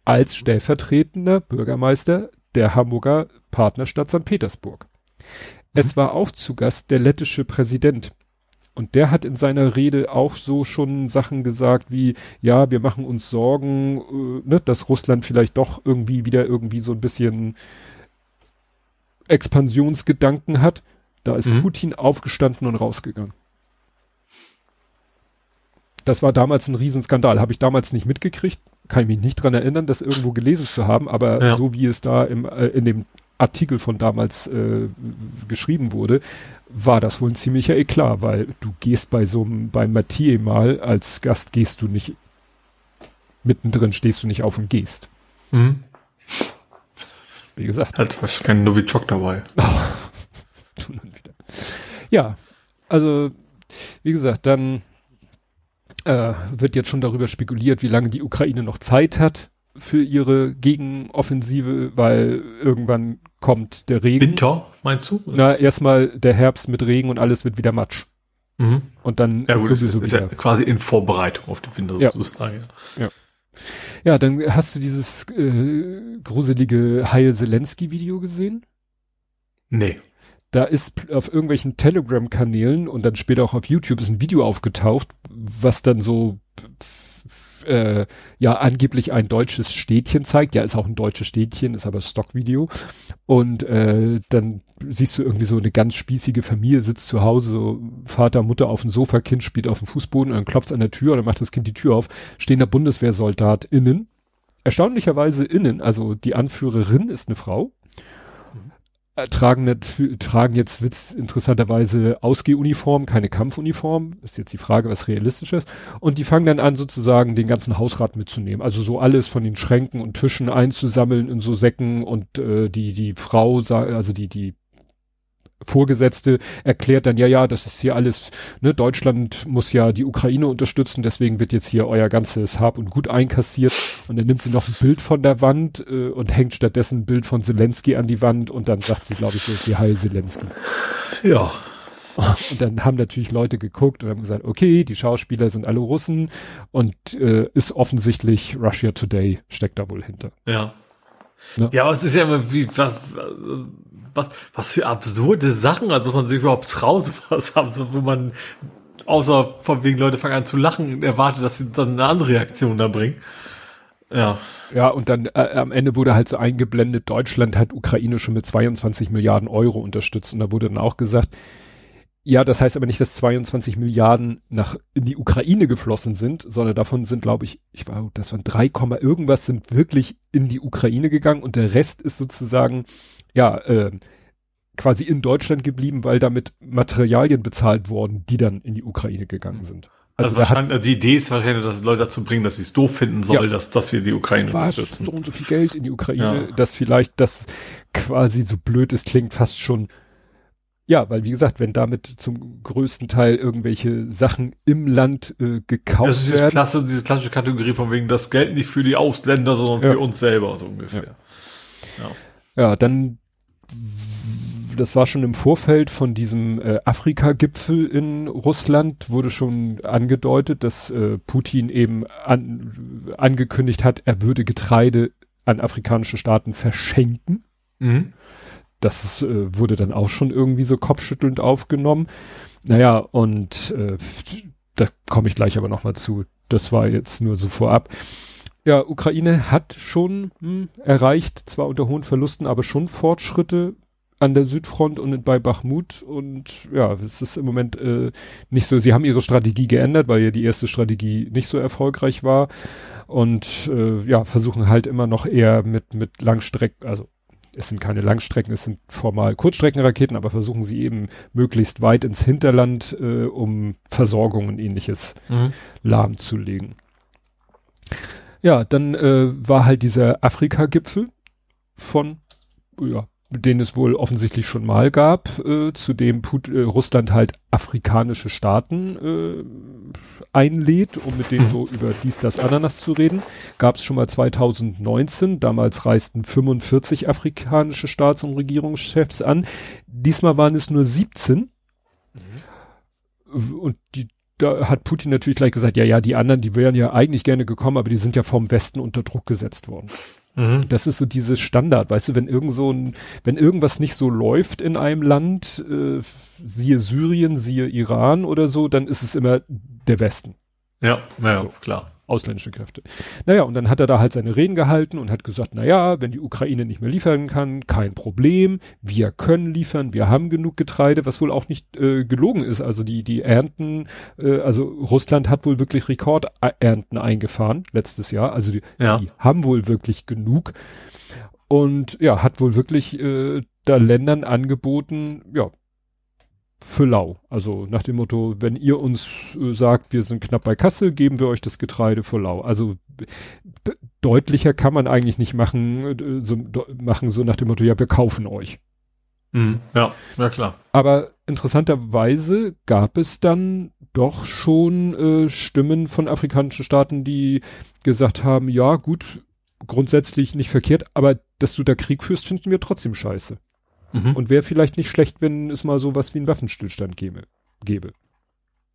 Als stellvertretender Bürgermeister der Hamburger Partnerstadt St. Petersburg. Es mhm. war auch zu Gast der lettische Präsident. Und der hat in seiner Rede auch so schon Sachen gesagt wie, ja, wir machen uns Sorgen, äh, ne, dass Russland vielleicht doch irgendwie wieder irgendwie so ein bisschen Expansionsgedanken hat. Da ist mhm. Putin aufgestanden und rausgegangen. Das war damals ein Riesenskandal. Habe ich damals nicht mitgekriegt. Kann ich mich nicht dran erinnern, das irgendwo gelesen zu haben. Aber Ja. so wie es da im, äh, in dem Artikel von damals äh, geschrieben wurde, war das wohl ein ziemlicher Eklat, weil du gehst bei so einem, beim Mathieu mal als Gast gehst du nicht mittendrin, stehst du nicht auf und gehst. Mhm. Wie gesagt. Hat was kein Novichok dabei. (laughs) Ja, also wie gesagt, dann äh, wird jetzt schon darüber spekuliert, wie lange die Ukraine noch Zeit hat für ihre Gegenoffensive, weil irgendwann kommt der Regen. Winter, meinst du? Na, erstmal der Herbst mit Regen und alles wird wieder Matsch. Mhm. Und dann Ja gut, ist, sowieso ist ja wieder. quasi in Vorbereitung auf den Winter Ja. sozusagen. Ja. Ja, dann hast du dieses äh, gruselige Heil Zelensky-Video gesehen. Nee. Da ist auf irgendwelchen Telegram-Kanälen und dann später auch auf YouTube ist ein Video aufgetaucht, was dann so äh, ja angeblich ein deutsches Städtchen zeigt. Ja, ist auch ein deutsches Städtchen, ist aber Stockvideo. Und äh, dann siehst du irgendwie so eine ganz spießige Familie sitzt zu Hause, so Vater, Mutter auf dem Sofa, Kind spielt auf dem Fußboden und dann klopft an der Tür dann macht das Kind die Tür auf, stehen da Bundeswehrsoldat innen. Erstaunlicherweise innen, also die Anführerin ist eine Frau tragen, nicht, tragen jetzt Witz interessanterweise Ausgehuniform, keine Kampfuniform. Ist jetzt die Frage, was realistisch ist. Und die fangen dann an, sozusagen den ganzen Hausrat mitzunehmen. Also so alles von den Schränken und Tischen einzusammeln in so Säcken und äh, die, die Frau, also die, die Vorgesetzte erklärt dann, ja, ja, das ist hier alles, ne, Deutschland muss ja die Ukraine unterstützen, deswegen wird jetzt hier euer ganzes Hab und Gut einkassiert. Und dann nimmt sie noch ein Bild von der Wand äh, und hängt stattdessen ein Bild von Zelensky an die Wand und dann sagt sie, glaube ich, so ist die Heil Zelensky. Ja. Und dann haben natürlich Leute geguckt und haben gesagt, okay, die Schauspieler sind alle Russen und äh, ist offensichtlich Russia Today steckt da wohl hinter. Ja. Ne? Ja, aber es ist ja immer wie, was, was, was für absurde Sachen, also dass man sich überhaupt traut, (laughs) sowas haben, so, wo man außer von wegen Leute fangen an zu lachen, erwartet, dass sie dann eine andere Reaktion da bringen. Ja. Ja, und dann äh, am Ende wurde halt so eingeblendet, Deutschland hat Ukraine schon mit 22 Milliarden Euro unterstützt. Und da wurde dann auch gesagt, ja, das heißt aber nicht, dass 22 Milliarden nach in die Ukraine geflossen sind, sondern davon sind, glaube ich, ich war, das waren 3, Komma irgendwas sind wirklich in die Ukraine gegangen und der Rest ist sozusagen, ja, äh, quasi in Deutschland geblieben, weil damit Materialien bezahlt wurden, die dann in die Ukraine gegangen sind. Also, hat- wahrscheinlich, also die Idee ist wahrscheinlich, dass Leute dazu bringen, dass sie es doof finden soll, Ja. dass, dass wir die Ukraine unterstützen. so und so viel Geld in die Ukraine, Ja. dass vielleicht das quasi so blöd es klingt, fast schon, ja, weil wie gesagt, wenn damit zum größten Teil irgendwelche Sachen im Land äh, gekauft Das ist diese, werden, Klasse, diese klassische Kategorie von wegen, das Geld nicht für die Ausländer, sondern Ja. für uns selber, so ungefähr. ja, dann das war schon im Vorfeld von diesem äh, Afrika-Gipfel in Russland, wurde schon angedeutet, dass äh, Putin eben an, angekündigt hat, er würde Getreide an afrikanische Staaten verschenken. Mhm. das äh, wurde dann auch schon irgendwie so kopfschüttelnd aufgenommen. Naja, und äh, da komme ich gleich aber nochmal zu. Das war jetzt nur so vorab. Ja, Ukraine hat schon hm, erreicht, zwar unter hohen Verlusten, aber schon Fortschritte an der Südfront und bei Bachmut und ja, es ist im Moment äh, nicht so, sie haben ihre Strategie geändert, weil ja die erste Strategie nicht so erfolgreich war und äh, ja, versuchen halt immer noch eher mit, mit Langstrecken, also es sind keine Langstrecken, es sind formal Kurzstreckenraketen, aber versuchen sie eben möglichst weit ins Hinterland, äh, um Versorgung und ähnliches Mhm. lahmzulegen. Ja, dann äh, war halt dieser Afrika-Gipfel von, ja, den es wohl offensichtlich schon mal gab, äh, zu dem Put äh, Russland halt afrikanische Staaten äh, einlädt, um mit denen so über dies, das, Ananas zu reden. Gab es schon mal 2019, damals reisten 45 afrikanische Staats- und Regierungschefs an. Diesmal waren es nur 17. Und die, da hat Putin natürlich gleich gesagt, ja, ja, die anderen, die wären ja eigentlich gerne gekommen, aber die sind ja vom Westen unter Druck gesetzt worden. Mhm. Das ist so dieses Standard, weißt du, wenn irgend so ein, wenn irgendwas nicht so läuft in einem Land, äh, siehe Syrien, siehe Iran oder so, dann ist es immer der Westen. Ja, ja, klar. Ausländische Kräfte. Naja, und dann hat er da halt seine Reden gehalten und hat gesagt, naja, wenn die Ukraine nicht mehr liefern kann, kein Problem, wir können liefern, wir haben genug Getreide, was wohl auch nicht äh, gelogen ist. Also die, die Ernten, äh, also Russland hat wohl wirklich Rekordernten eingefahren letztes Jahr. Also die, ja. die haben wohl wirklich genug. Und ja, hat wohl wirklich äh, da Ländern angeboten, ja, für lau. Also nach dem Motto, wenn ihr uns äh, sagt, wir sind knapp bei Kasse, geben wir euch das Getreide für lau. Also deutlicher kann man eigentlich nicht machen, so, machen so nach dem Motto, ja, wir kaufen euch. Mhm, ja, ja klar. Aber interessanterweise gab es dann doch schon äh, Stimmen von afrikanischen Staaten, die gesagt haben, ja gut, grundsätzlich nicht verkehrt, aber dass du da Krieg führst, finden wir trotzdem scheiße. Mhm. Und wäre vielleicht nicht schlecht, wenn es mal sowas wie einen Waffenstillstand gäbe. gäbe.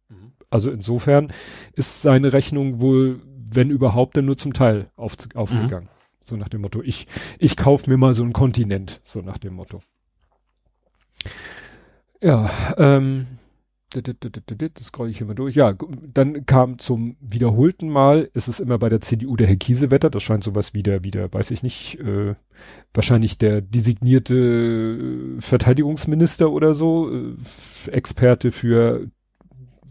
Mhm. Also insofern ist seine Rechnung wohl, wenn überhaupt, dann nur zum Teil auf, aufgegangen. Mhm. So nach dem Motto, ich, ich kauf mir mal so einen Kontinent, so nach dem Motto. Ja, ähm, das scroll ich immer durch. Ja, dann kam zum wiederholten Mal, ist es immer bei der CDU der Herr Kiesewetter, das scheint sowas wie der, wie der, weiß ich nicht, äh, wahrscheinlich der designierte Verteidigungsminister oder so, äh, Experte für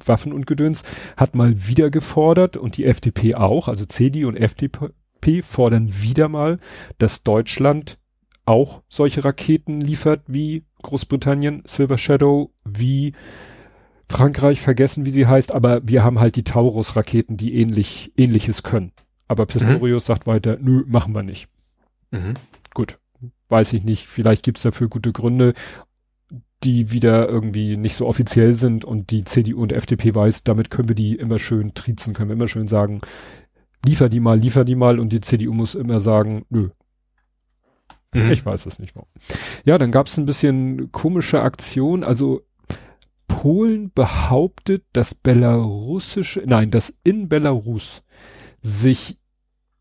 Waffen und Gedöns, hat mal wieder gefordert und die FDP auch, also CDU und FDP fordern wieder mal, dass Deutschland auch solche Raketen liefert wie Großbritannien, Silver Shadow, wie Frankreich vergessen, wie sie heißt, aber wir haben halt die Taurus-Raketen, die ähnlich, ähnliches können. Aber Pistorius mhm. sagt weiter, nö, machen wir nicht. Mhm. Gut. Weiß ich nicht. Vielleicht gibt's dafür gute Gründe, die wieder irgendwie nicht so offiziell sind und die CDU und FDP weiß, damit können wir die immer schön trizen, können wir immer schön sagen, liefer die mal, liefer die mal und die CDU muss immer sagen, nö. Mhm. Ich weiß es nicht mehr. Ja, dann gab's ein bisschen komische Aktion, also Polen behauptet, dass belarussische, nein, dass in Belarus sich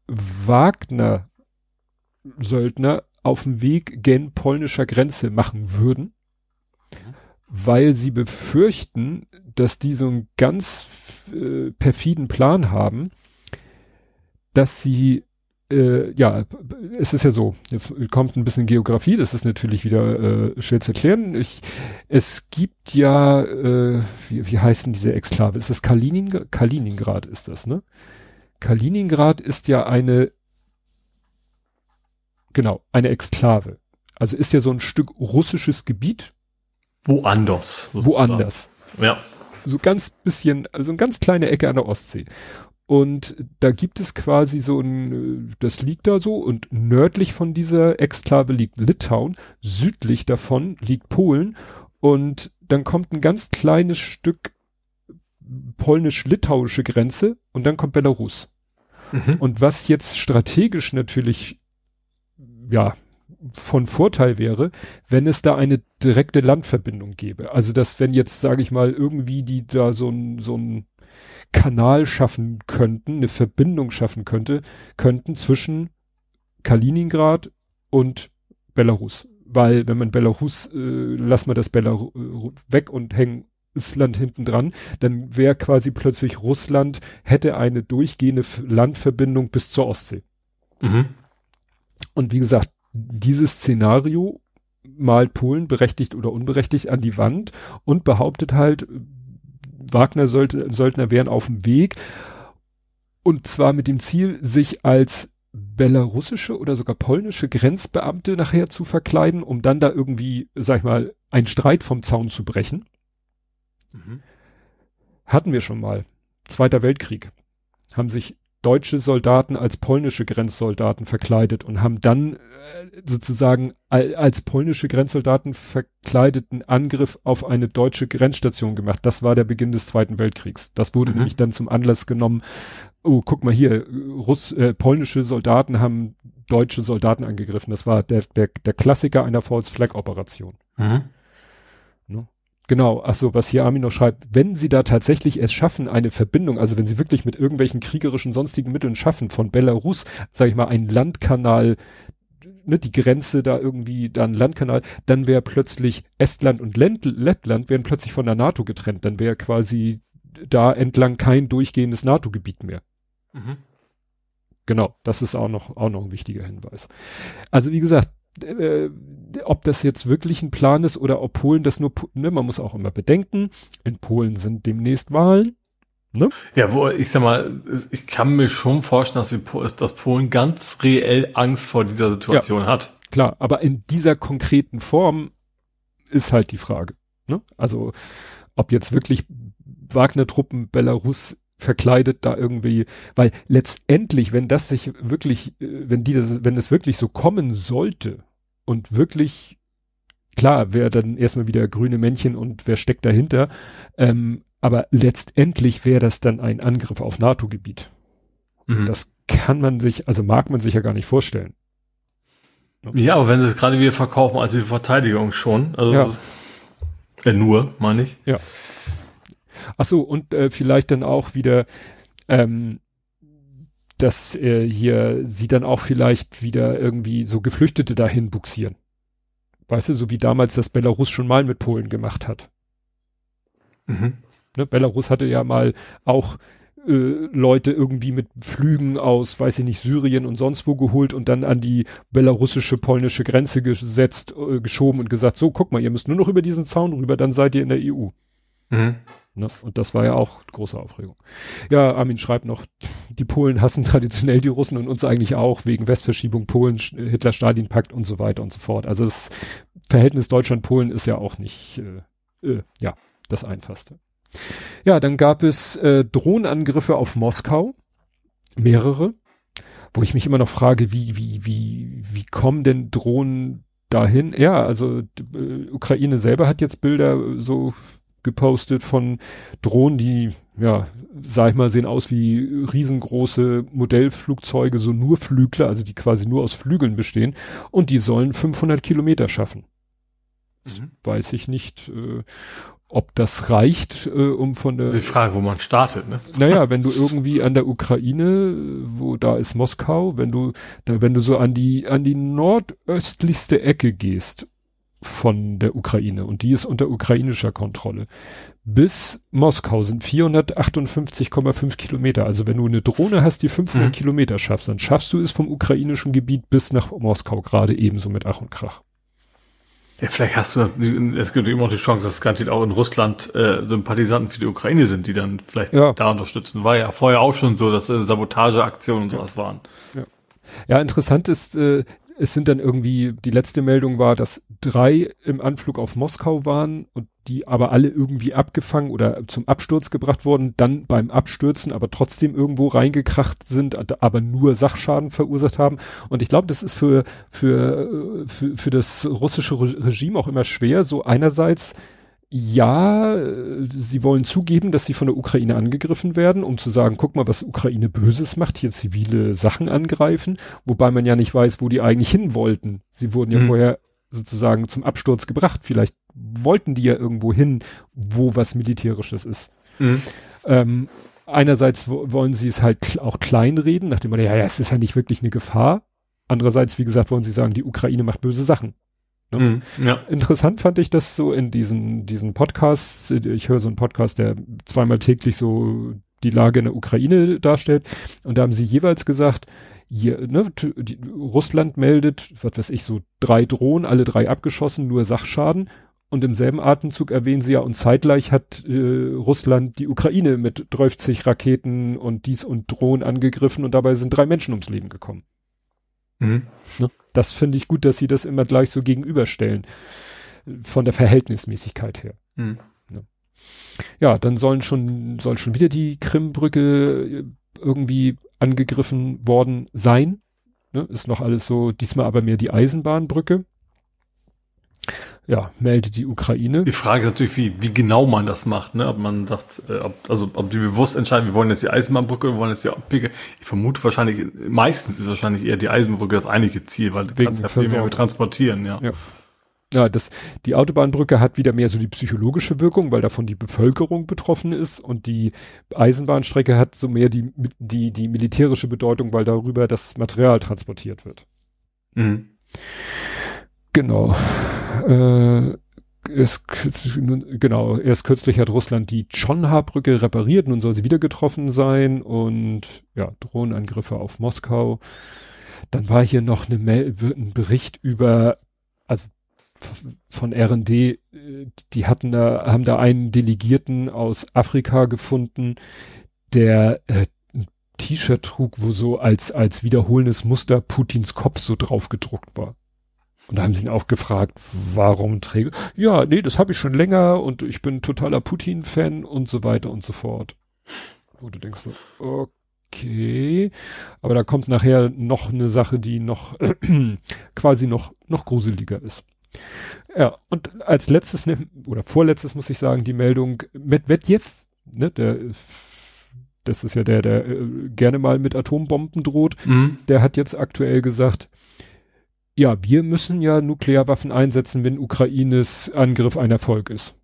Wagner Söldner auf dem Weg gen polnischer Grenze machen würden, mhm. weil sie befürchten, dass die so einen ganz äh, perfiden Plan haben, dass sie äh, ja, es ist ja so, jetzt kommt ein bisschen Geografie, das ist natürlich wieder äh, schwer zu erklären. Ich, es gibt ja, äh, wie, wie heißt denn diese Exklave? Ist das Kaliningrad? Kaliningrad ist das, ne? Kaliningrad ist ja eine, genau, eine Exklave. Also ist ja so ein Stück russisches Gebiet. Woanders. Woanders. Ja. So ganz bisschen, also eine ganz kleine Ecke an der Ostsee. Und da gibt es quasi so ein, das liegt da so und nördlich von dieser Exklave liegt Litauen, südlich davon liegt Polen und dann kommt ein ganz kleines Stück polnisch-litauische Grenze und dann kommt Belarus. Mhm. Und was jetzt strategisch natürlich, ja, von Vorteil wäre, wenn es da eine direkte Landverbindung gäbe. Also, dass wenn jetzt, sage ich mal, irgendwie die da so ein, so ein Kanal schaffen könnten, eine Verbindung schaffen könnte, könnten zwischen Kaliningrad und Belarus. Weil wenn man Belarus, äh, lass mal das Belarus äh, weg und hängen Russland hinten dran, dann wäre quasi plötzlich Russland hätte eine durchgehende Landverbindung bis zur Ostsee. Mhm. Und wie gesagt, dieses Szenario malt Polen berechtigt oder unberechtigt an die Wand und behauptet halt, Wagner sollte, Söldner wären auf dem Weg. Und zwar mit dem Ziel, sich als belarussische oder sogar polnische Grenzbeamte nachher zu verkleiden, um dann da irgendwie, sag ich mal, einen Streit vom Zaun zu brechen. Mhm. Hatten wir schon mal. Zweiter Weltkrieg. Haben sich deutsche Soldaten als polnische Grenzsoldaten verkleidet und haben dann äh, sozusagen als polnische Grenzsoldaten verkleideten Angriff auf eine deutsche Grenzstation gemacht. Das war der Beginn des Zweiten Weltkriegs. Das wurde mhm. nämlich dann zum Anlass genommen. Oh, guck mal hier, Russ, äh, polnische Soldaten haben deutsche Soldaten angegriffen. Das war der, der, der Klassiker einer False Flag Operation. Mhm. Genau, achso, was hier Armin noch schreibt, wenn sie da tatsächlich es schaffen, eine Verbindung, also wenn sie wirklich mit irgendwelchen kriegerischen sonstigen Mitteln schaffen, von Belarus, sag ich mal, einen Landkanal, ne, die Grenze da irgendwie, da ein Landkanal, dann wäre plötzlich Estland und Lent Lettland wären plötzlich von der NATO getrennt, dann wäre quasi da entlang kein durchgehendes NATO-Gebiet mehr. Mhm. Genau, das ist auch noch, auch noch ein wichtiger Hinweis. Also wie gesagt, äh, ob das jetzt wirklich ein Plan ist oder ob Polen das nur, ne, man muss auch immer bedenken, in Polen sind demnächst Wahlen. Ne? Ja, wo ich sag mal, ich kann mir schon vorstellen, dass, die, dass Polen ganz reell Angst vor dieser Situation ja, hat. Klar, aber in dieser konkreten Form ist halt die Frage. Ne? Also ob jetzt wirklich Wagner-Truppen Belarus verkleidet da irgendwie, weil letztendlich, wenn das sich wirklich, äh, wenn die das, wenn es wirklich so kommen sollte und wirklich, klar, wer dann erstmal wieder grüne Männchen und wer steckt dahinter, ähm, aber letztendlich wäre das dann ein Angriff auf NATO-Gebiet. Mhm. Das kann man sich, also mag man sich ja gar nicht vorstellen. Ja, aber wenn sie es gerade wieder verkaufen als die Verteidigung schon, also ja. äh, nur, meine ich. Ja. Ach so, und äh, vielleicht dann auch wieder, ähm, dass äh, hier sie dann auch vielleicht wieder irgendwie so Geflüchtete dahin buxieren. Weißt du, so wie damals das Belarus schon mal mit Polen gemacht hat. Mhm. Ne, Belarus hatte ja mal auch äh, Leute irgendwie mit Flügen aus, weiß ich nicht, Syrien und sonst wo geholt und dann an die belarussische, polnische Grenze gesetzt, äh, geschoben und gesagt, so, guck mal, ihr müsst nur noch über diesen Zaun rüber, dann seid ihr in der EU. Mhm. Ne? Und das war ja auch große Aufregung. Ja, Armin schreibt noch, die Polen hassen traditionell die Russen und uns eigentlich auch, wegen Westverschiebung, Polen, Hitler-Stalin-Pakt und so weiter und so fort. Also das Verhältnis Deutschland-Polen ist ja auch nicht, äh, äh, ja, das einfachste. Ja, dann gab es äh, Drohnenangriffe auf Moskau, mehrere, wo ich mich immer noch frage, wie, wie, wie, wie kommen denn Drohnen dahin? Ja, also äh, Ukraine selber hat jetzt Bilder so gepostet von Drohnen, die, ja, sag ich mal, sehen aus wie riesengroße Modellflugzeuge, so nur Flügler, also die quasi nur aus Flügeln bestehen und die sollen 500 Kilometer schaffen. Mhm. Weiß ich nicht, äh, ob das reicht, äh, um von der... Die Frage, wo man startet, ne? Naja, wenn du irgendwie an der Ukraine, wo da ist Moskau, wenn du, da, wenn du so an die, an die nordöstlichste Ecke gehst von der Ukraine und die ist unter ukrainischer Kontrolle. Bis Moskau sind 458,5 Kilometer. Also wenn du eine Drohne hast, die 500 mhm. Kilometer schaffst, dann schaffst du es vom ukrainischen Gebiet bis nach Moskau gerade ebenso mit Ach und Krach. Ja, vielleicht hast du, es gibt immer noch die Chance, dass es garantiert auch in Russland äh, Sympathisanten für die Ukraine sind, die dann vielleicht ja. da unterstützen. War ja vorher auch schon so, dass äh, Sabotageaktionen und sowas waren. Ja, ja interessant ist, äh, es sind dann irgendwie, die letzte Meldung war, dass drei im Anflug auf Moskau waren und die aber alle irgendwie abgefangen oder zum Absturz gebracht wurden, dann beim Abstürzen aber trotzdem irgendwo reingekracht sind, aber nur Sachschaden verursacht haben. Und ich glaube, das ist für, für, für, für das russische Regime auch immer schwer, so einerseits ja, sie wollen zugeben, dass sie von der Ukraine angegriffen werden, um zu sagen, guck mal, was Ukraine Böses macht, hier zivile Sachen angreifen, wobei man ja nicht weiß, wo die eigentlich hin wollten. Sie wurden ja mhm. vorher sozusagen zum Absturz gebracht. Vielleicht wollten die ja irgendwo hin, wo was Militärisches ist. Mhm. Ähm, einerseits wollen sie es halt auch kleinreden, nachdem man, ja, ja, es ist ja nicht wirklich eine Gefahr. Andererseits, wie gesagt, wollen sie sagen, die Ukraine macht böse Sachen. Ne? Mhm, ja. Interessant fand ich das so in diesen, diesen Podcasts. Ich höre so einen Podcast, der zweimal täglich so die Lage in der Ukraine darstellt. Und da haben sie jeweils gesagt, hier, ne, die, Russland meldet, was weiß ich, so drei Drohnen, alle drei abgeschossen, nur Sachschaden. Und im selben Atemzug erwähnen sie ja, und zeitgleich hat äh, Russland die Ukraine mit 30 Raketen und dies und Drohnen angegriffen und dabei sind drei Menschen ums Leben gekommen. Mhm. Ne? Das finde ich gut, dass sie das immer gleich so gegenüberstellen. Von der Verhältnismäßigkeit her. Ne? Ja, dann sollen schon, soll schon wieder die Krimbrücke irgendwie angegriffen worden sein. Ne? Ist noch alles so, diesmal aber mehr die Eisenbahnbrücke ja, meldet die Ukraine. Die Frage ist natürlich, wie, wie genau man das macht, ne? Ob man sagt, äh, ob, also ob die bewusst entscheiden, wir wollen jetzt die Eisenbahnbrücke, wir wollen jetzt die Picke. Ich vermute wahrscheinlich, meistens ist wahrscheinlich eher die Eisenbahnbrücke das einige Ziel, weil du kannst ja viel mehr transportieren, ja. ja. Ja, das, die Autobahnbrücke hat wieder mehr so die psychologische Wirkung, weil davon die Bevölkerung betroffen ist und die Eisenbahnstrecke hat so mehr die, die, die militärische Bedeutung, weil darüber das Material transportiert wird. Mhm. Genau. Äh, kürzlich, genau, erst kürzlich hat Russland die Chonha-Brücke repariert, nun soll sie wieder getroffen sein und ja, Drohnenangriffe auf Moskau. Dann war hier noch eine Mail, ein Bericht über, also von R&D, die hatten da, haben da einen Delegierten aus Afrika gefunden, der äh, ein T-Shirt trug, wo so als, als wiederholendes Muster Putins Kopf so drauf gedruckt war. Und da haben sie ihn auch gefragt, warum träge, ja, nee, das habe ich schon länger und ich bin totaler Putin-Fan und so weiter und so fort. Wo du denkst so, okay, aber da kommt nachher noch eine Sache, die noch (clears throat) quasi noch, noch gruseliger ist. Ja, und als letztes, ne, oder vorletztes muss ich sagen, die Meldung Medvedev, ne, der, das ist ja der, der äh, gerne mal mit Atombomben droht, mhm. der hat jetzt aktuell gesagt, ja, wir müssen ja Nuklearwaffen einsetzen, wenn Ukraines Angriff ein Erfolg ist.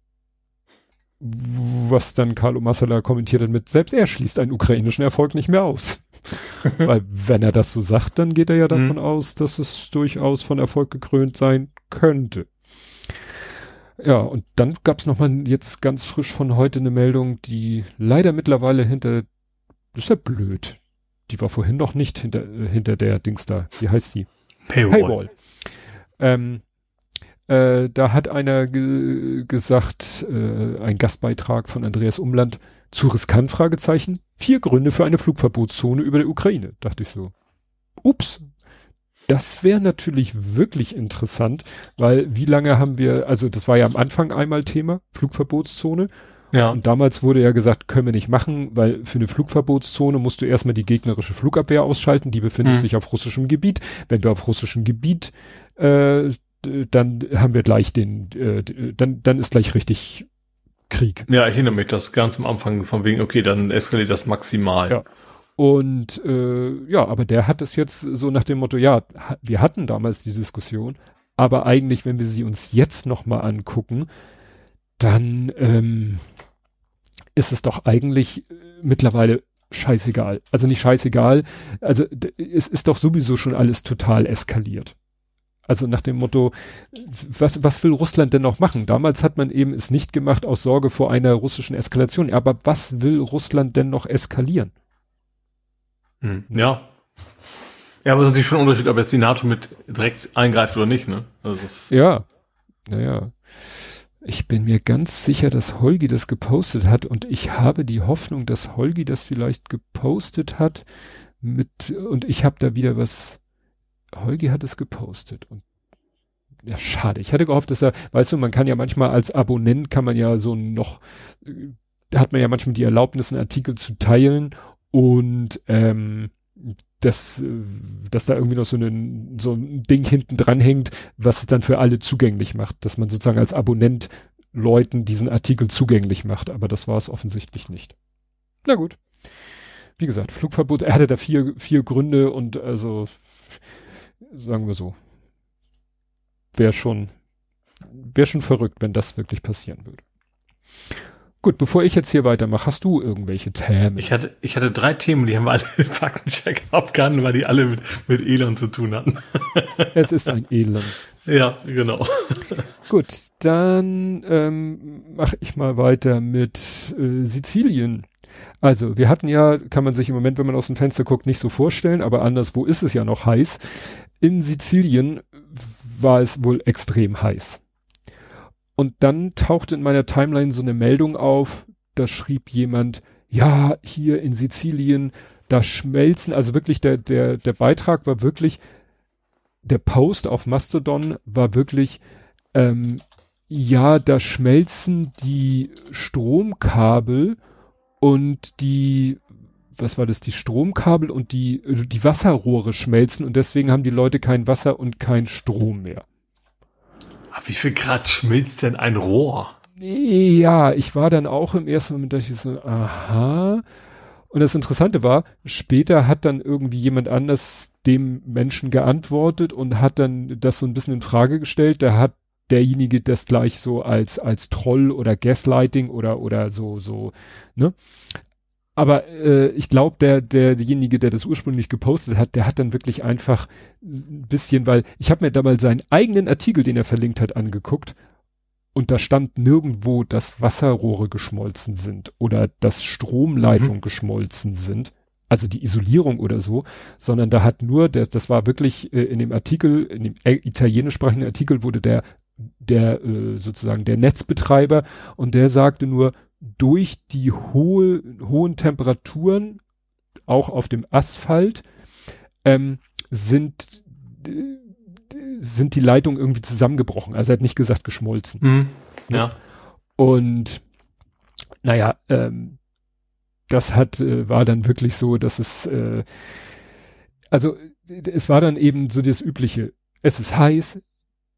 Was dann Carlo Massala kommentiert hat mit, selbst er schließt einen ukrainischen Erfolg nicht mehr aus. (laughs) Weil wenn er das so sagt, dann geht er ja davon mhm. aus, dass es durchaus von Erfolg gekrönt sein könnte. Ja, und dann gab es nochmal jetzt ganz frisch von heute eine Meldung, die leider mittlerweile hinter, das ist ja blöd. Die war vorhin noch nicht hinter, äh, hinter der Dings da. Wie heißt die? Paywall. Paywall. Ähm, äh, da hat einer ge gesagt, äh, ein Gastbeitrag von Andreas Umland, zu riskant, Fragezeichen. Vier Gründe für eine Flugverbotszone über der Ukraine. Dachte ich so. Ups. Das wäre natürlich wirklich interessant, weil wie lange haben wir, also das war ja am Anfang einmal Thema, Flugverbotszone. Ja. Und damals wurde ja gesagt, können wir nicht machen, weil für eine Flugverbotszone musst du erstmal die gegnerische Flugabwehr ausschalten, die befindet mhm. sich auf russischem Gebiet. Wenn wir auf russischem Gebiet, äh, dann haben wir gleich den, äh, dann, dann ist gleich richtig Krieg. Ja, ich erinnere mich das ganz am Anfang von wegen, okay, dann eskaliert das maximal. Ja. Und äh, ja, aber der hat es jetzt so nach dem Motto, ja, wir hatten damals die Diskussion, aber eigentlich, wenn wir sie uns jetzt nochmal angucken, dann ähm, ist es doch eigentlich äh, mittlerweile scheißegal. Also nicht scheißegal, also es ist doch sowieso schon alles total eskaliert. Also nach dem Motto, was, was will Russland denn noch machen? Damals hat man eben es nicht gemacht aus Sorge vor einer russischen Eskalation. Aber was will Russland denn noch eskalieren? Hm, ja. Ja, aber es ist natürlich schon ein Unterschied, ob jetzt die NATO mit direkt eingreift oder nicht, ne? Also ja. Naja. Ich bin mir ganz sicher, dass Holgi das gepostet hat und ich habe die Hoffnung, dass Holgi das vielleicht gepostet hat mit, und ich habe da wieder was, Holgi hat es gepostet und ja, schade. Ich hatte gehofft, dass er, weißt du, man kann ja manchmal als Abonnent kann man ja so noch, da hat man ja manchmal die Erlaubnis, einen Artikel zu teilen und ähm, dass, dass da irgendwie noch so ein, so ein Ding hinten dran hängt, was es dann für alle zugänglich macht, dass man sozusagen als Abonnent Leuten diesen Artikel zugänglich macht, aber das war es offensichtlich nicht. Na gut. Wie gesagt, Flugverbot, er hatte da vier, vier Gründe und also sagen wir so, wäre schon, wäre schon verrückt, wenn das wirklich passieren würde. Gut, bevor ich jetzt hier weitermache, hast du irgendwelche Themen? Ich hatte, ich hatte drei Themen, die haben wir alle im Faktencheck (laughs) abgehandelt, weil die alle mit, mit Elend zu tun hatten. (laughs) es ist ein Elend. Ja, genau. (laughs) Gut, dann ähm, mache ich mal weiter mit äh, Sizilien. Also, wir hatten ja, kann man sich im Moment, wenn man aus dem Fenster guckt, nicht so vorstellen, aber anderswo ist es ja noch heiß. In Sizilien war es wohl extrem heiß. Und dann tauchte in meiner Timeline so eine Meldung auf, da schrieb jemand, ja, hier in Sizilien, da schmelzen, also wirklich der, der, der Beitrag war wirklich, der Post auf Mastodon war wirklich, ähm, ja, da schmelzen die Stromkabel und die, was war das, die Stromkabel und die, die Wasserrohre schmelzen und deswegen haben die Leute kein Wasser und kein Strom mehr. Wie viel Grad schmilzt denn ein Rohr? Ja, ich war dann auch im ersten Moment, dachte ich so, aha. Und das Interessante war, später hat dann irgendwie jemand anders dem Menschen geantwortet und hat dann das so ein bisschen in Frage gestellt. Da hat derjenige das gleich so als, als Troll oder Gaslighting oder, oder so, so, ne? Aber äh, ich glaube, der, der, derjenige, der das ursprünglich gepostet hat, der hat dann wirklich einfach ein bisschen, weil ich habe mir da mal seinen eigenen Artikel, den er verlinkt hat, angeguckt. und da stand nirgendwo, dass Wasserrohre geschmolzen sind oder dass Stromleitungen mhm. geschmolzen sind, also die Isolierung oder so, sondern da hat nur, der, das war wirklich äh, in dem Artikel, in dem äh, italienischsprachigen Artikel wurde der, der äh, sozusagen der Netzbetreiber und der sagte nur, durch die hohe, hohen Temperaturen, auch auf dem Asphalt, ähm, sind sind die Leitungen irgendwie zusammengebrochen. Also er hat nicht gesagt geschmolzen. Mhm. Ja. Und naja, ähm, das hat, äh, war dann wirklich so, dass es, äh, also es war dann eben so das Übliche. Es ist heiß,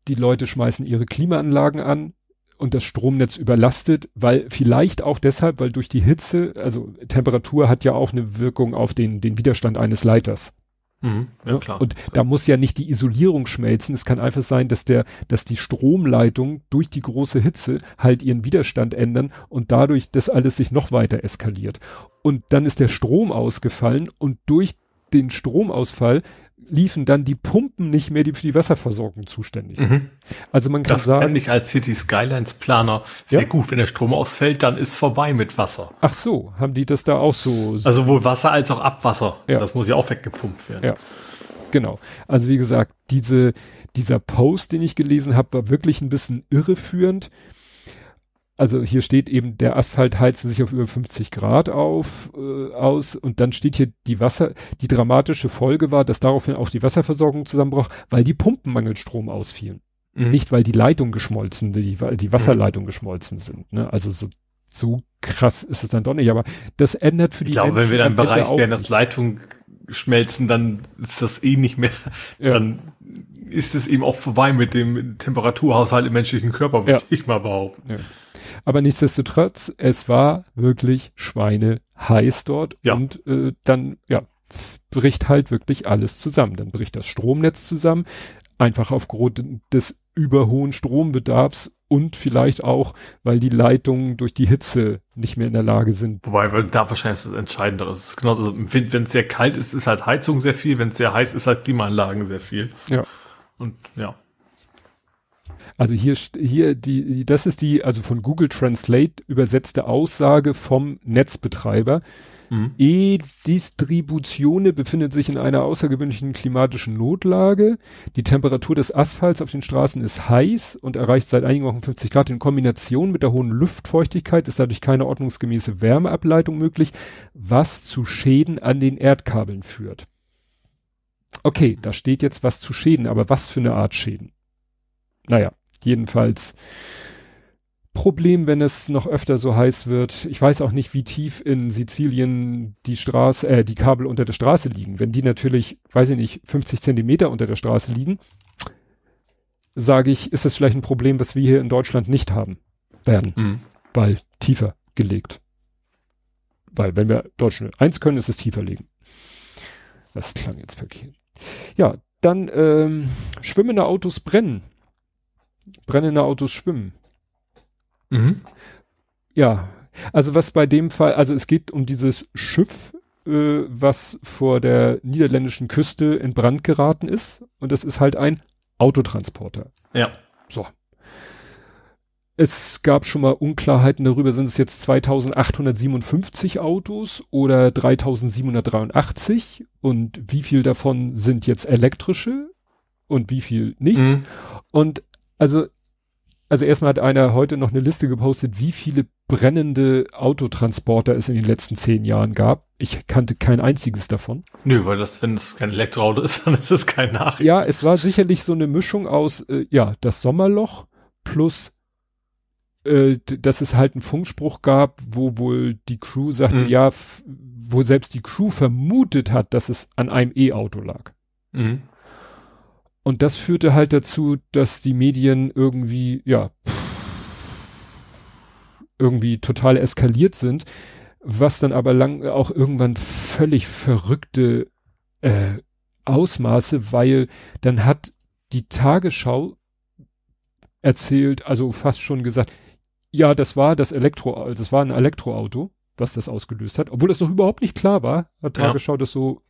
die Leute schmeißen ihre Klimaanlagen an und das Stromnetz überlastet, weil vielleicht auch deshalb, weil durch die Hitze, also Temperatur hat ja auch eine Wirkung auf den, den Widerstand eines Leiters. Mhm, ja, klar. Und da muss ja nicht die Isolierung schmelzen. Es kann einfach sein, dass der, dass die Stromleitung durch die große Hitze halt ihren Widerstand ändern und dadurch das alles sich noch weiter eskaliert. Und dann ist der Strom ausgefallen und durch den Stromausfall liefen dann die Pumpen nicht mehr, die für die Wasserversorgung zuständig sind. Mhm. Also man kann das sagen. Das kenne ich als City Skylines Planer sehr ja? gut. Wenn der Strom ausfällt, dann ist vorbei mit Wasser. Ach so, haben die das da auch so? so also sowohl Wasser als auch Abwasser. Ja. Das muss ja auch weggepumpt werden. Ja. Genau. Also wie gesagt, diese, dieser Post, den ich gelesen habe, war wirklich ein bisschen irreführend also hier steht eben, der Asphalt heizte sich auf über 50 Grad auf, äh, aus und dann steht hier die Wasser, die dramatische Folge war, dass daraufhin auch die Wasserversorgung zusammenbrach, weil die Pumpen mangels Strom ausfielen. Mhm. Nicht, weil die Leitung geschmolzen, die, die Wasserleitung mhm. geschmolzen sind. Ne? Also so, so krass ist es dann doch nicht, aber das ändert für die Ich glaube, wenn wir dann im Bereich wären, dass Leitung schmelzen, dann ist das eh nicht mehr, ja. dann ist es eben auch vorbei mit dem Temperaturhaushalt im menschlichen Körper, würde ja. ich mal behaupten. Ja. Aber nichtsdestotrotz, es war wirklich Schweine heiß dort ja. und äh, dann, ja, bricht halt wirklich alles zusammen. Dann bricht das Stromnetz zusammen, einfach aufgrund des überhohen Strombedarfs und vielleicht auch, weil die Leitungen durch die Hitze nicht mehr in der Lage sind. Wobei, weil da wahrscheinlich das Entscheidendere ist. Genau, also wenn es sehr kalt ist, ist halt Heizung sehr viel, wenn es sehr heiß ist, halt Klimaanlagen sehr viel. Ja. Und ja. Also hier, hier, die, das ist die, also von Google Translate übersetzte Aussage vom Netzbetreiber. Mhm. E-Distributione befindet sich in einer außergewöhnlichen klimatischen Notlage. Die Temperatur des Asphalts auf den Straßen ist heiß und erreicht seit einigen Wochen 50 Grad. In Kombination mit der hohen Luftfeuchtigkeit ist dadurch keine ordnungsgemäße Wärmeableitung möglich, was zu Schäden an den Erdkabeln führt. Okay, da steht jetzt was zu Schäden, aber was für eine Art Schäden? Naja, jedenfalls Problem, wenn es noch öfter so heiß wird. Ich weiß auch nicht, wie tief in Sizilien die Straße, äh, die Kabel unter der Straße liegen. Wenn die natürlich, weiß ich nicht, 50 Zentimeter unter der Straße liegen, sage ich, ist das vielleicht ein Problem, was wir hier in Deutschland nicht haben werden, mhm. weil tiefer gelegt. Weil wenn wir Deutschland eins können, ist es tiefer legen. Das klang jetzt verkehrt. Ja, dann ähm, schwimmende Autos brennen brennende Autos schwimmen. Mhm. Ja, also was bei dem Fall, also es geht um dieses Schiff, äh, was vor der niederländischen Küste in Brand geraten ist. Und das ist halt ein Autotransporter. Ja. So. Es gab schon mal Unklarheiten darüber, sind es jetzt 2857 Autos oder 3783 und wie viel davon sind jetzt elektrische und wie viel nicht. Mhm. Und also, also erstmal hat einer heute noch eine Liste gepostet, wie viele brennende Autotransporter es in den letzten zehn Jahren gab. Ich kannte kein einziges davon. Nö, weil das, wenn es kein Elektroauto ist, (laughs) dann ist es kein Nachricht. Ja, es war sicherlich so eine Mischung aus, äh, ja, das Sommerloch plus äh, dass es halt einen Funkspruch gab, wo wohl die Crew sagte, mhm. ja, wo selbst die Crew vermutet hat, dass es an einem E-Auto lag. Mhm. Und das führte halt dazu, dass die Medien irgendwie, ja, irgendwie total eskaliert sind, was dann aber lang auch irgendwann völlig verrückte äh, Ausmaße, weil dann hat die Tagesschau erzählt, also fast schon gesagt, ja, das war das Elektro, das war ein Elektroauto, was das ausgelöst hat, obwohl das noch überhaupt nicht klar war, hat Tagesschau ja. das so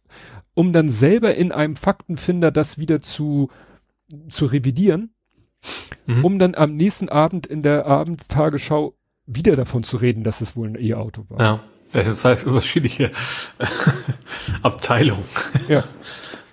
um dann selber in einem Faktenfinder das wieder zu, zu revidieren. mhm. um dann am nächsten Abend in der Abendstagesschau wieder davon zu reden, dass es wohl ein E-Auto war. Ja, das ist halt unterschiedliche (laughs) Abteilung. Ja. (laughs)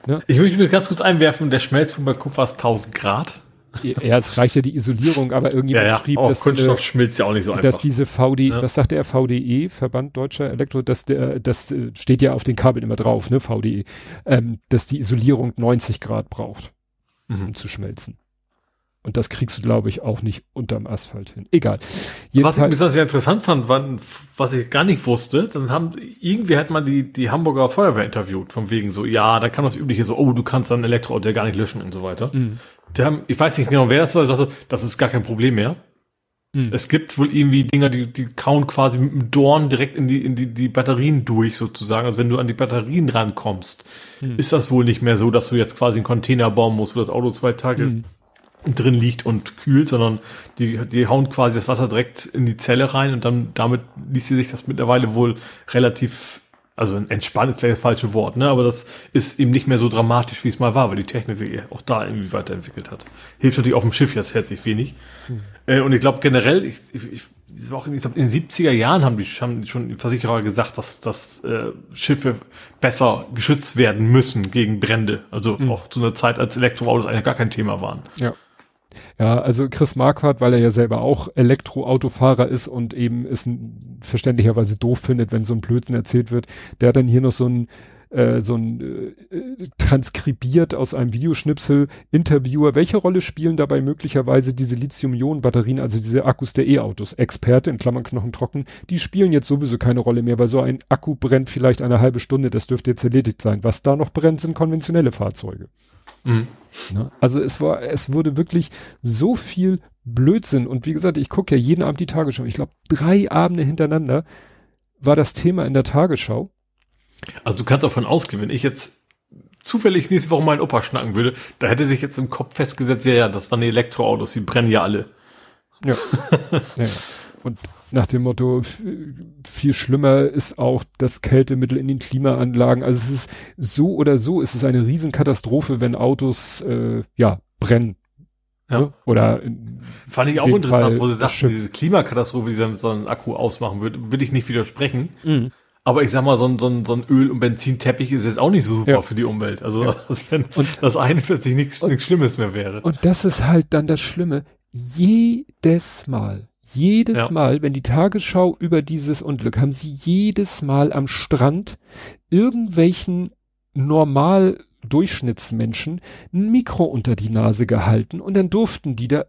Ne? Ich möchte mir ganz kurz einwerfen, der Schmelzpunkt bei Kupfer ist 1000 Grad. Ja, es reicht ja die Isolierung, aber irgendjemand ja, ja. schrieb, oh, dass Kunststoff äh, schmilzt ja auch nicht so einfach. Dass diese VD, ja. was sagte er, VDE, Verband Deutscher Elektro, dass der, das äh, steht ja auf den Kabeln immer drauf, ne, VDE, ähm, dass die Isolierung 90 Grad braucht, mhm. um zu schmelzen. Und das kriegst du, glaube ich, auch nicht unterm Asphalt hin. Egal. Jedenfalls, was ich das sehr interessant fand, war, was ich gar nicht wusste, dann haben, irgendwie hat man die, die Hamburger Feuerwehr interviewt, von wegen so, ja, da kann das übliche so, oh, du kannst dann Elektroauto ja gar nicht löschen und so weiter. Mhm. Der haben, ich weiß nicht genau, wer das war, der sagte, das ist gar kein Problem mehr. Mhm. Es gibt wohl irgendwie Dinger, die, die kauen quasi mit dem Dorn direkt in die, in die, die Batterien durch, sozusagen. Also wenn du an die Batterien rankommst, mhm. ist das wohl nicht mehr so, dass du jetzt quasi einen Container bauen musst, wo das Auto zwei Tage mhm drin liegt und kühlt, sondern die, die hauen quasi das Wasser direkt in die Zelle rein und dann damit ließ sie sich das mittlerweile wohl relativ, also entspannt ist vielleicht das falsche Wort, ne, aber das ist eben nicht mehr so dramatisch, wie es mal war, weil die Technik sich auch da irgendwie weiterentwickelt hat. Hilft natürlich auf dem Schiff jetzt herzlich wenig. Mhm. Äh, und ich glaube generell, ich, ich, ich ich glaube, in den 70er Jahren haben die, haben schon die Versicherer gesagt, dass, dass äh, Schiffe besser geschützt werden müssen gegen Brände. Also mhm. auch zu einer Zeit, als Elektroautos eigentlich gar kein Thema waren. Ja. Ja, also Chris Marquardt, weil er ja selber auch Elektroautofahrer ist und eben es verständlicherweise doof findet, wenn so ein Blödsinn erzählt wird, der hat dann hier noch so ein äh, so ein äh, transkribiert aus einem Videoschnipsel Interviewer, welche Rolle spielen dabei möglicherweise diese Lithium-Ionen-Batterien, also diese Akkus der E-Autos? Experte in Klammern Knochen trocken, die spielen jetzt sowieso keine Rolle mehr, weil so ein Akku brennt vielleicht eine halbe Stunde, das dürfte jetzt erledigt sein. Was da noch brennt, sind konventionelle Fahrzeuge. Mhm. Na, also es war, es wurde wirklich so viel Blödsinn und wie gesagt, ich gucke ja jeden Abend die Tagesschau. Ich glaube, drei Abende hintereinander war das Thema in der Tagesschau. Also du kannst davon ausgehen, wenn ich jetzt zufällig nächste Woche meinen Opa schnacken würde, da hätte sich jetzt im Kopf festgesetzt, ja, ja, das waren die Elektroautos, die brennen ja alle. Ja. (laughs) ja. Und nach dem Motto, viel schlimmer ist auch das Kältemittel in den Klimaanlagen. Also es ist so oder so, es ist eine Riesenkatastrophe, wenn Autos äh, ja brennen. Ja. Ne? Oder fand ich auch interessant, Fall wo sie sagten, diese Klimakatastrophe, die dann so einen Akku ausmachen würde, will ich nicht widersprechen. Mhm. Aber ich sag mal, so ein, so ein, so ein Öl- und Benzinteppich ist jetzt auch nicht so super ja. für die Umwelt. Also, ja. (laughs) als wenn und, das eine plötzlich nichts, nichts Schlimmes mehr wäre. Und das ist halt dann das Schlimme. Jedes Mal, jedes ja. Mal, wenn die Tagesschau über dieses Unglück, haben sie jedes Mal am Strand irgendwelchen normal Durchschnittsmenschen ein Mikro unter die Nase gehalten und dann durften die da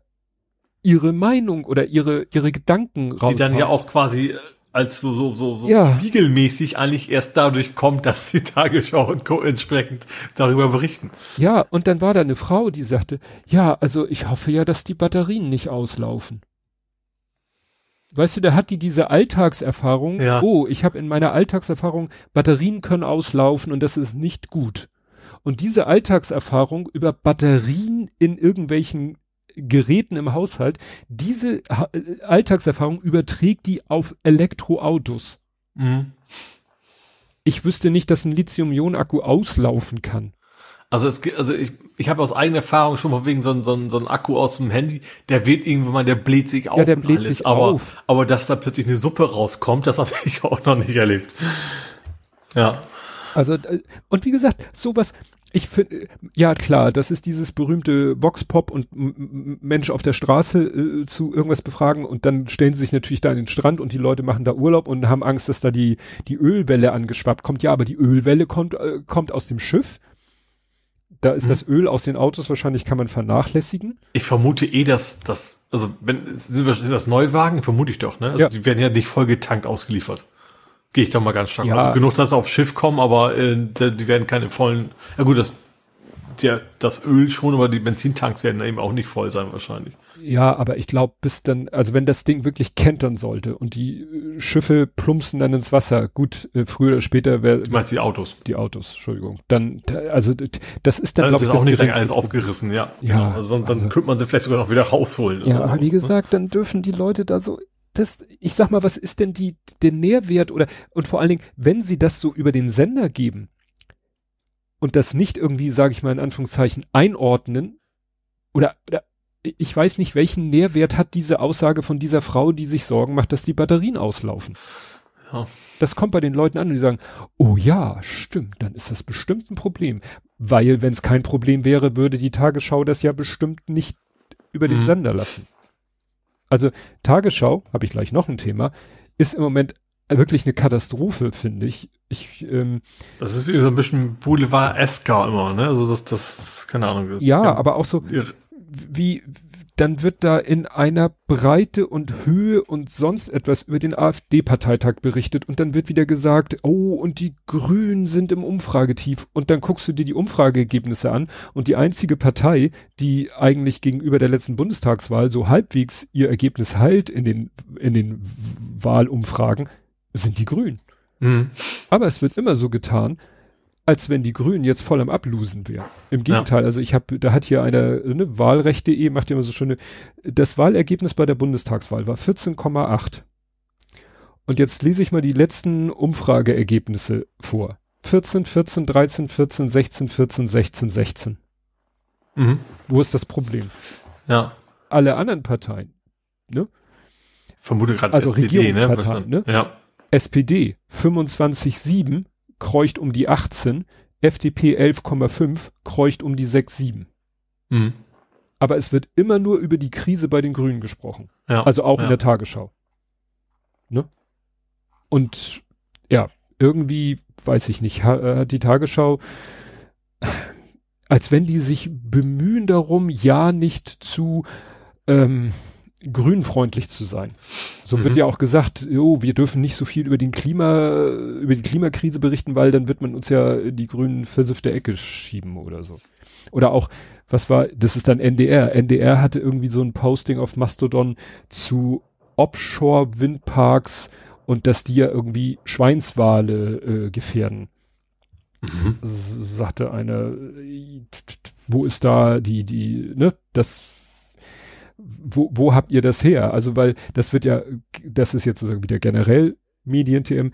ihre Meinung oder ihre, ihre Gedanken raus. Die dann ja auch quasi äh, als so, so, so, so ja. spiegelmäßig eigentlich erst dadurch kommt, dass die Tagesschau (laughs) und Co. entsprechend darüber berichten. Ja, und dann war da eine Frau, die sagte, ja, also ich hoffe ja, dass die Batterien nicht auslaufen. Weißt du, da hat die diese Alltagserfahrung, ja. oh, ich habe in meiner Alltagserfahrung, Batterien können auslaufen und das ist nicht gut. Und diese Alltagserfahrung über Batterien in irgendwelchen Geräten im Haushalt, diese äh, Alltagserfahrung überträgt die auf Elektroautos. Mhm. Ich wüsste nicht, dass ein Lithium-Ionen-Akku auslaufen kann. Also es also ich, ich habe aus eigener Erfahrung schon mal wegen so ein, so, ein, so ein Akku aus dem Handy, der wird irgendwann mal, der bläht sich auf. Ja, der bläht alles, sich aber, auf. Aber dass da plötzlich eine Suppe rauskommt, das habe ich (laughs) auch noch nicht erlebt. Ja. Also, äh, und wie gesagt, sowas, ich finde, ja klar, das ist dieses berühmte Vox-Pop und Mensch auf der Straße äh, zu irgendwas befragen und dann stellen sie sich natürlich da an den Strand und die Leute machen da Urlaub und haben Angst, dass da die, die Ölwelle angeschwappt kommt. Ja, aber die Ölwelle kommt, äh, kommt aus dem Schiff. Da ist hm. das Öl aus den Autos wahrscheinlich kann man vernachlässigen. Ich vermute eh, dass das, also wenn sind das Neuwagen, vermute ich doch, ne? Also ja. die werden ja nicht vollgetankt ausgeliefert. Gehe ich doch mal ganz stark. Ja. Also genug, dass sie aufs Schiff kommen, aber äh, die werden keine vollen. Ja gut, das, der, das Öl schon, aber die Benzintanks werden eben auch nicht voll sein wahrscheinlich. Ja, aber ich glaube, bis dann, also wenn das Ding wirklich kentern sollte und die äh, Schiffe plumpsen dann ins Wasser, gut, äh, früher oder später wäre. Du meinst die Autos? Die Autos, Entschuldigung. Dann, also das ist dann, glaube ich, das auch nicht direkt alles aufgerissen, ja. Ja. Genau. Also, dann also, könnte man sie vielleicht sogar noch wieder rausholen. Ja, aber so. wie gesagt, dann dürfen die Leute da so das, ich sag mal, was ist denn die, der Nährwert oder, und vor allen Dingen, wenn sie das so über den Sender geben und das nicht irgendwie, sage ich mal in Anführungszeichen, einordnen oder, oder ich weiß nicht, welchen Nährwert hat diese Aussage von dieser Frau, die sich Sorgen macht, dass die Batterien auslaufen. Ja. Das kommt bei den Leuten an und die sagen, oh ja, stimmt, dann ist das bestimmt ein Problem. Weil, wenn es kein Problem wäre, würde die Tagesschau das ja bestimmt nicht über den mhm. Sender lassen. Also Tagesschau, habe ich gleich noch ein Thema, ist im Moment wirklich eine Katastrophe, finde ich. Ich, ähm, das ist wie so ein bisschen Boulevard-Esker immer, ne? Also das, das, keine Ahnung. Ja, ja, aber auch so, wie, dann wird da in einer Breite und Höhe und sonst etwas über den AfD-Parteitag berichtet und dann wird wieder gesagt, oh, und die Grünen sind im Umfragetief und dann guckst du dir die Umfrageergebnisse an und die einzige Partei, die eigentlich gegenüber der letzten Bundestagswahl so halbwegs ihr Ergebnis heilt in den, in den Wahlumfragen, sind die Grünen. Mhm. Aber es wird immer so getan, als wenn die Grünen jetzt voll am Ablusen wären. Im Gegenteil, ja. also ich habe, da hat hier einer, ne, Wahlrecht.de macht immer so schöne, das Wahlergebnis bei der Bundestagswahl war 14,8. Und jetzt lese ich mal die letzten Umfrageergebnisse vor. 14, 14, 13, 14, 16, 14, 16, 16. Mhm. Wo ist das Problem? Ja. Alle anderen Parteien, ne? Vermute gerade also SPD, ne? Ne? Ja. SPD 25,7 kreucht um die 18, FDP 11,5 kreucht um die 6,7. Mhm. Aber es wird immer nur über die Krise bei den Grünen gesprochen. Ja, also auch ja. in der Tagesschau. Ne? Und ja, irgendwie, weiß ich nicht, äh, hat die Tagesschau, als wenn die sich bemühen darum, ja nicht zu ähm, grünfreundlich zu sein. So mhm. wird ja auch gesagt, jo, wir dürfen nicht so viel über den Klima, über die Klimakrise berichten, weil dann wird man uns ja die grünen versiffte Ecke schieben oder so. Oder auch, was war, das ist dann NDR. NDR hatte irgendwie so ein Posting auf Mastodon zu Offshore-Windparks und dass die ja irgendwie Schweinswale äh, gefährden. Mhm. Sagte einer, wo ist da die, die, ne, das wo, wo habt ihr das her? Also, weil das wird ja, das ist jetzt sozusagen wieder generell Medien-TM,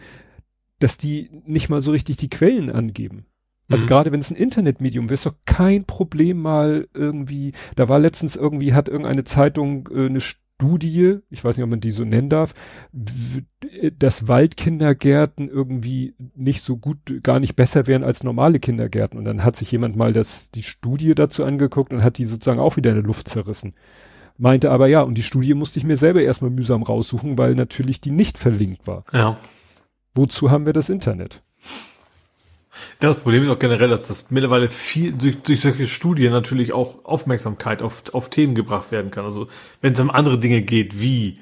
dass die nicht mal so richtig die Quellen angeben. Also mhm. gerade wenn es ein Internetmedium wäre, ist doch kein Problem mal irgendwie, da war letztens irgendwie, hat irgendeine Zeitung äh, eine Studie, ich weiß nicht, ob man die so nennen darf, dass Waldkindergärten irgendwie nicht so gut, gar nicht besser wären als normale Kindergärten. Und dann hat sich jemand mal das, die Studie dazu angeguckt und hat die sozusagen auch wieder in der Luft zerrissen. Meinte aber ja, und die Studie musste ich mir selber erstmal mühsam raussuchen, weil natürlich die nicht verlinkt war. Ja. Wozu haben wir das Internet? Ja, das Problem ist auch generell, dass das mittlerweile viel durch, durch solche Studien natürlich auch Aufmerksamkeit auf, auf Themen gebracht werden kann. Also wenn es um andere Dinge geht, wie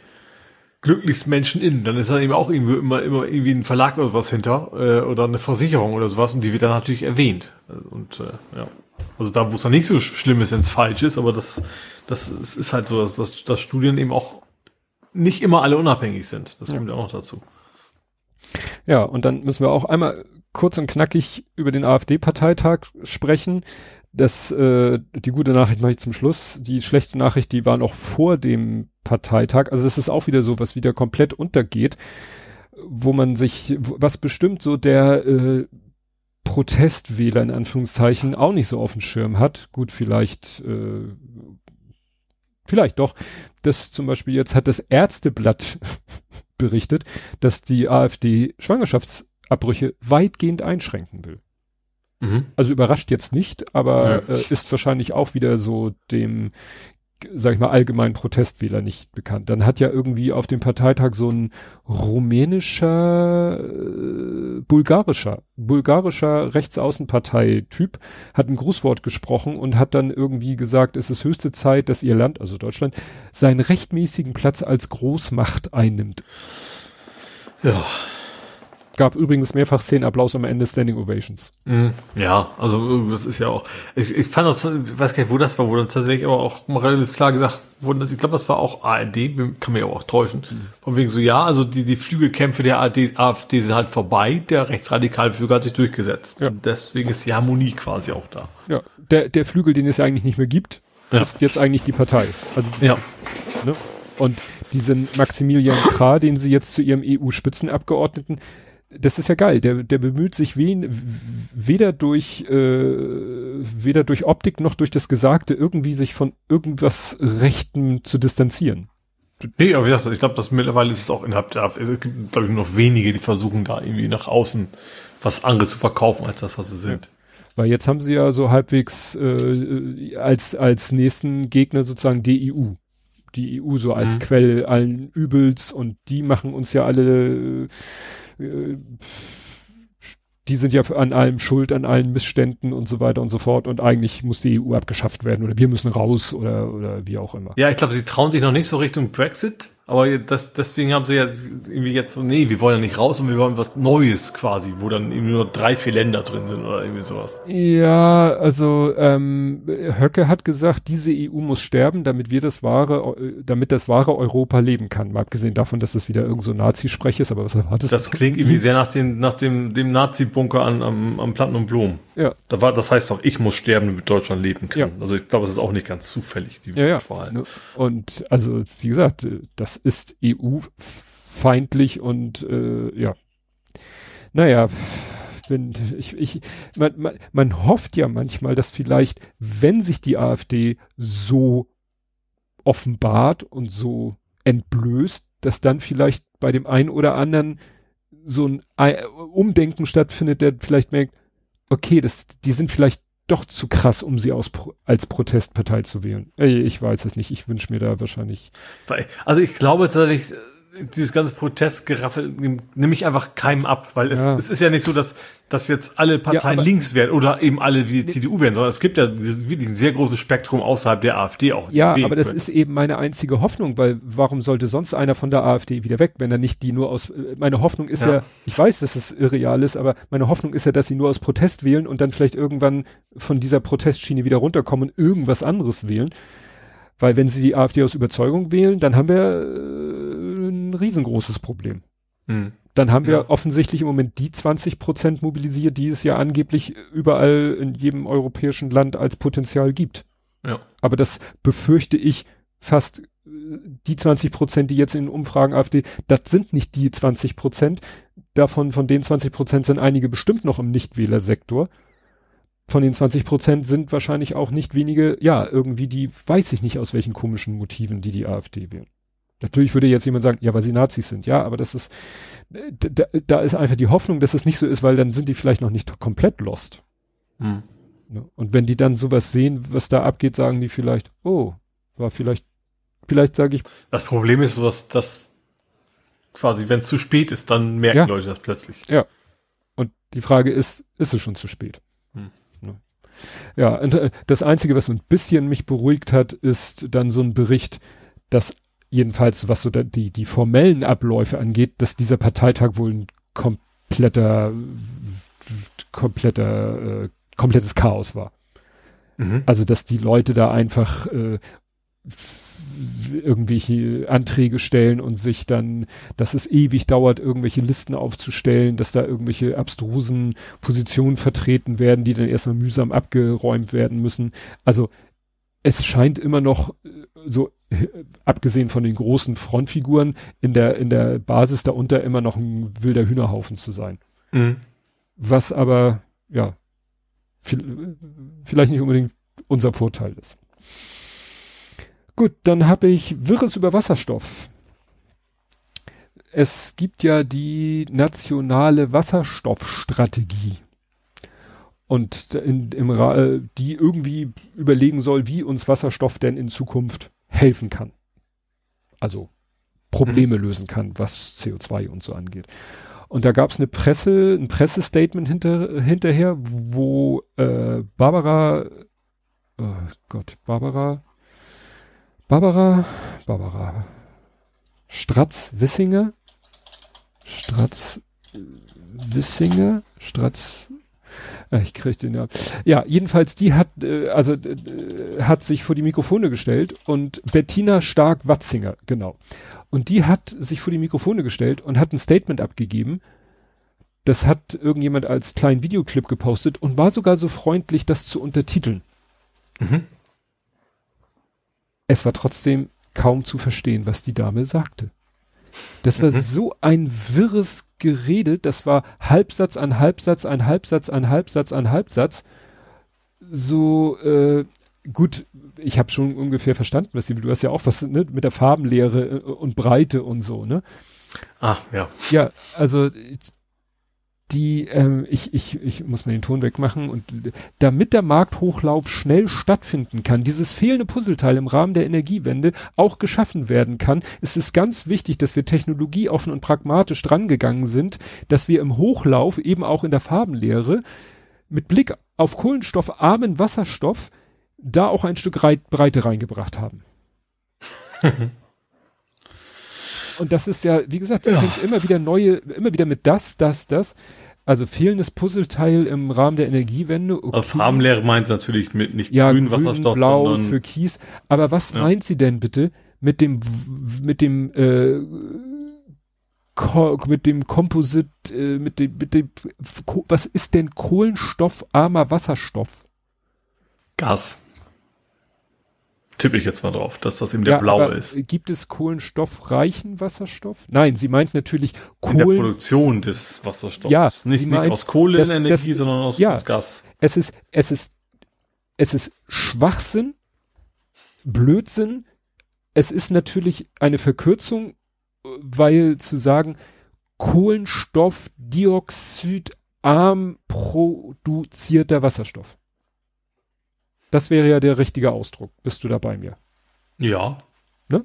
glücklichst Menschen innen, dann ist da eben auch irgendwie immer, immer irgendwie ein Verlag oder was hinter äh, oder eine Versicherung oder sowas und die wird dann natürlich erwähnt. Und äh, ja. Also da, wo es dann nicht so schlimm ist, wenn es falsch ist, aber das, das ist halt so, dass, dass, dass Studien eben auch nicht immer alle unabhängig sind. Das kommt ja auch noch dazu. Ja, und dann müssen wir auch einmal kurz und knackig über den AfD-Parteitag sprechen. Das, äh, die gute Nachricht mache ich zum Schluss. Die schlechte Nachricht, die war noch vor dem Parteitag. Also es ist auch wieder so, was wieder komplett untergeht, wo man sich, was bestimmt so der äh, Protestwähler in Anführungszeichen auch nicht so auf dem Schirm hat. Gut, vielleicht, äh, vielleicht doch. Das zum Beispiel jetzt hat das Ärzteblatt (laughs) berichtet, dass die AfD Schwangerschaftsabbrüche weitgehend einschränken will. Mhm. Also überrascht jetzt nicht, aber ja. äh, ist wahrscheinlich auch wieder so dem sag ich mal, allgemeinen Protestwähler nicht bekannt. Dann hat ja irgendwie auf dem Parteitag so ein rumänischer, äh, bulgarischer, bulgarischer Rechtsaußenparteityp hat ein Grußwort gesprochen und hat dann irgendwie gesagt, es ist höchste Zeit, dass ihr Land, also Deutschland, seinen rechtmäßigen Platz als Großmacht einnimmt. Ja, gab übrigens mehrfach zehn Applaus am Ende Standing Ovations. Mhm. Ja, also das ist ja auch. Ich, ich fand das, ich weiß gar nicht, wo das war, wo dann tatsächlich aber auch mal relativ klar gesagt wurde, ich glaube, das war auch ARD, kann mir ja auch täuschen. Mhm. Von wegen so, ja, also die, die Flügelkämpfe der ARD, AfD sind halt vorbei, der rechtsradikale Flügel hat sich durchgesetzt. Ja. Und deswegen ist die Harmonie quasi auch da. Ja, der, der Flügel, den es ja eigentlich nicht mehr gibt, ja. ist jetzt eigentlich die Partei. Also die, ja. Ne? Und diesen Maximilian Krah, den sie jetzt zu ihrem EU-Spitzenabgeordneten, das ist ja geil. Der, der bemüht sich wen, weder durch äh, weder durch Optik noch durch das Gesagte irgendwie sich von irgendwas Rechten zu distanzieren. Nee, aber ich glaube, dass mittlerweile ist es auch innerhalb der, es gibt, glaube ich, nur noch wenige, die versuchen da irgendwie nach außen was anderes zu verkaufen, als das, was sie sind. Ja. Weil jetzt haben sie ja so halbwegs äh, als, als nächsten Gegner sozusagen die EU. Die EU so als mhm. Quelle allen Übels und die machen uns ja alle äh, die sind ja an allem schuld, an allen Missständen und so weiter und so fort. Und eigentlich muss die EU abgeschafft werden oder wir müssen raus oder, oder wie auch immer. Ja, ich glaube, sie trauen sich noch nicht so Richtung Brexit. Aber das, deswegen haben sie ja irgendwie jetzt so, nee, wir wollen ja nicht raus und wir wollen was Neues quasi, wo dann irgendwie nur drei, vier Länder drin sind oder irgendwie sowas. Ja, also ähm, Höcke hat gesagt, diese EU muss sterben, damit wir das wahre, damit das wahre Europa leben kann. Mal abgesehen davon, dass das wieder irgend so Nazi-Sprech ist, aber was erwartest Das klingt irgendwie sehr nach, den, nach dem, dem Nazi-Bunker an, am, am Platten und Blumen. Ja. Da war, das heißt doch, ich muss sterben, damit Deutschland leben kann. Ja. Also ich glaube, es ist auch nicht ganz zufällig, die ja, ja. Und also, wie gesagt, das ist EU-feindlich und äh, ja. Naja, wenn ich, ich, man, man, man hofft ja manchmal, dass vielleicht, wenn sich die AfD so offenbart und so entblößt, dass dann vielleicht bei dem einen oder anderen so ein Umdenken stattfindet, der vielleicht merkt, okay, das, die sind vielleicht doch zu krass, um sie aus, als Protestpartei zu wählen. Ich weiß es nicht. Ich wünsche mir da wahrscheinlich. Also ich glaube tatsächlich, dieses ganze Protestgeraffel nehme ich einfach keinem ab, weil es, ja. es ist ja nicht so, dass, dass jetzt alle Parteien ja, links werden oder eben alle wie die CDU werden, sondern es gibt ja wirklich ein sehr großes Spektrum außerhalb der AfD auch. Ja, aber das ist eben meine einzige Hoffnung, weil warum sollte sonst einer von der AfD wieder weg, wenn er nicht die nur aus, meine Hoffnung ist ja, ja ich weiß, dass es irreal ist, aber meine Hoffnung ist ja, dass sie nur aus Protest wählen und dann vielleicht irgendwann von dieser Protestschiene wieder runterkommen und irgendwas anderes wählen. Weil wenn sie die AfD aus Überzeugung wählen, dann haben wir äh, ein riesengroßes Problem. Hm. Dann haben wir ja. offensichtlich im Moment die 20 Prozent mobilisiert, die es ja angeblich überall in jedem europäischen Land als Potenzial gibt. Ja. Aber das befürchte ich fast äh, die 20 Prozent, die jetzt in Umfragen AfD, das sind nicht die 20 Prozent. Davon, von den 20 Prozent sind einige bestimmt noch im Nichtwählersektor von den 20 Prozent sind wahrscheinlich auch nicht wenige, ja, irgendwie die, weiß ich nicht aus welchen komischen Motiven, die die AfD wählen. Natürlich würde jetzt jemand sagen, ja, weil sie Nazis sind, ja, aber das ist, da, da ist einfach die Hoffnung, dass es nicht so ist, weil dann sind die vielleicht noch nicht komplett lost. Hm. Ne? Und wenn die dann sowas sehen, was da abgeht, sagen die vielleicht, oh, war vielleicht, vielleicht sage ich. Das Problem ist, dass, dass quasi, wenn es zu spät ist, dann merken ja. Leute das plötzlich. Ja. Und die Frage ist, ist es schon zu spät? Ja, und äh, das Einzige, was ein bisschen mich beruhigt hat, ist dann so ein Bericht, dass jedenfalls, was so da, die, die formellen Abläufe angeht, dass dieser Parteitag wohl ein kompletter, kompletter, äh, komplettes Chaos war. Mhm. Also, dass die Leute da einfach äh, irgendwelche Anträge stellen und sich dann, dass es ewig dauert, irgendwelche Listen aufzustellen, dass da irgendwelche abstrusen Positionen vertreten werden, die dann erstmal mühsam abgeräumt werden müssen. Also es scheint immer noch äh, so, (laughs) abgesehen von den großen Frontfiguren, in der, in der Basis darunter immer noch ein wilder Hühnerhaufen zu sein. Mhm. Was aber, ja, vielleicht nicht unbedingt unser Vorteil ist. Gut, dann habe ich Wirres über Wasserstoff. Es gibt ja die nationale Wasserstoffstrategie. Und in, im, äh, die irgendwie überlegen soll, wie uns Wasserstoff denn in Zukunft helfen kann. Also Probleme mhm. lösen kann, was CO2 und so angeht. Und da gab es eine Presse, ein Pressestatement hinter, hinterher, wo äh, Barbara, oh Gott, Barbara Barbara, Barbara Stratz Wissinger, Stratz Wissinger, Stratz, äh, (laughs) ich krieg den ja. Ja, jedenfalls die hat, äh, also äh, hat sich vor die Mikrofone gestellt und Bettina Stark-Watzinger, genau. Und die hat sich vor die Mikrofone gestellt und hat ein Statement abgegeben. Das hat irgendjemand als kleinen Videoclip gepostet und war sogar so freundlich, das zu untertiteln. Mhm. Es war trotzdem kaum zu verstehen, was die Dame sagte. Das war mhm. so ein wirres Gerede, das war Halbsatz an Halbsatz an Halbsatz an Halbsatz an Halbsatz. So, äh, gut, ich habe schon ungefähr verstanden, was du hast ja auch was ne, mit der Farbenlehre äh, und Breite und so, ne? Ah, ja. Ja, also die, ähm, ich, ich, ich muss mal den Ton wegmachen und damit der Markthochlauf schnell stattfinden kann, dieses fehlende Puzzleteil im Rahmen der Energiewende auch geschaffen werden kann, ist es ganz wichtig, dass wir technologieoffen und pragmatisch drangegangen sind, dass wir im Hochlauf eben auch in der Farbenlehre mit Blick auf kohlenstoffarmen Wasserstoff da auch ein Stück Breite reingebracht haben. (laughs) Und das ist ja, wie gesagt, ja. immer wieder neue, immer wieder mit das, das, das. Also fehlendes Puzzleteil im Rahmen der Energiewende. Okay. Also Farbenlehre meint natürlich mit nicht ja, grün, grün Wasserstoff, blau, sondern Türkis. Aber was ja. meint sie denn bitte mit dem mit dem äh, mit dem Komposit, äh, mit dem, mit dem, was ist denn kohlenstoffarmer Wasserstoff? Gas tippe ich jetzt mal drauf, dass das eben der ja, blaue ist. Gibt es kohlenstoffreichen Wasserstoff? Nein, sie meint natürlich Kohlen. In der Produktion des Wasserstoffs. Ja, nicht, nicht meint, aus Kohleenergie, sondern aus, ja, aus Gas. Es ist, es ist, es ist Schwachsinn, Blödsinn. Es ist natürlich eine Verkürzung, weil zu sagen, Kohlenstoffdioxidarm produzierter Wasserstoff. Das wäre ja der richtige Ausdruck. Bist du da bei mir? Ja. Ne?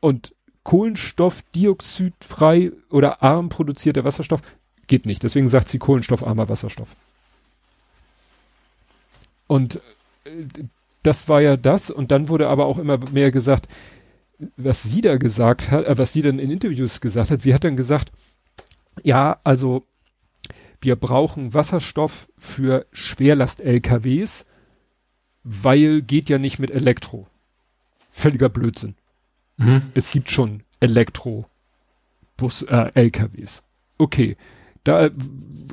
Und kohlenstoffdioxidfrei oder arm produzierter Wasserstoff geht nicht. Deswegen sagt sie kohlenstoffarmer Wasserstoff. Und äh, das war ja das. Und dann wurde aber auch immer mehr gesagt, was sie da gesagt hat, äh, was sie dann in Interviews gesagt hat. Sie hat dann gesagt, ja, also wir brauchen Wasserstoff für Schwerlast-LKWs, weil geht ja nicht mit Elektro. Völliger Blödsinn. Mhm. Es gibt schon Elektro-Bus, äh, LKWs. Okay. Da äh,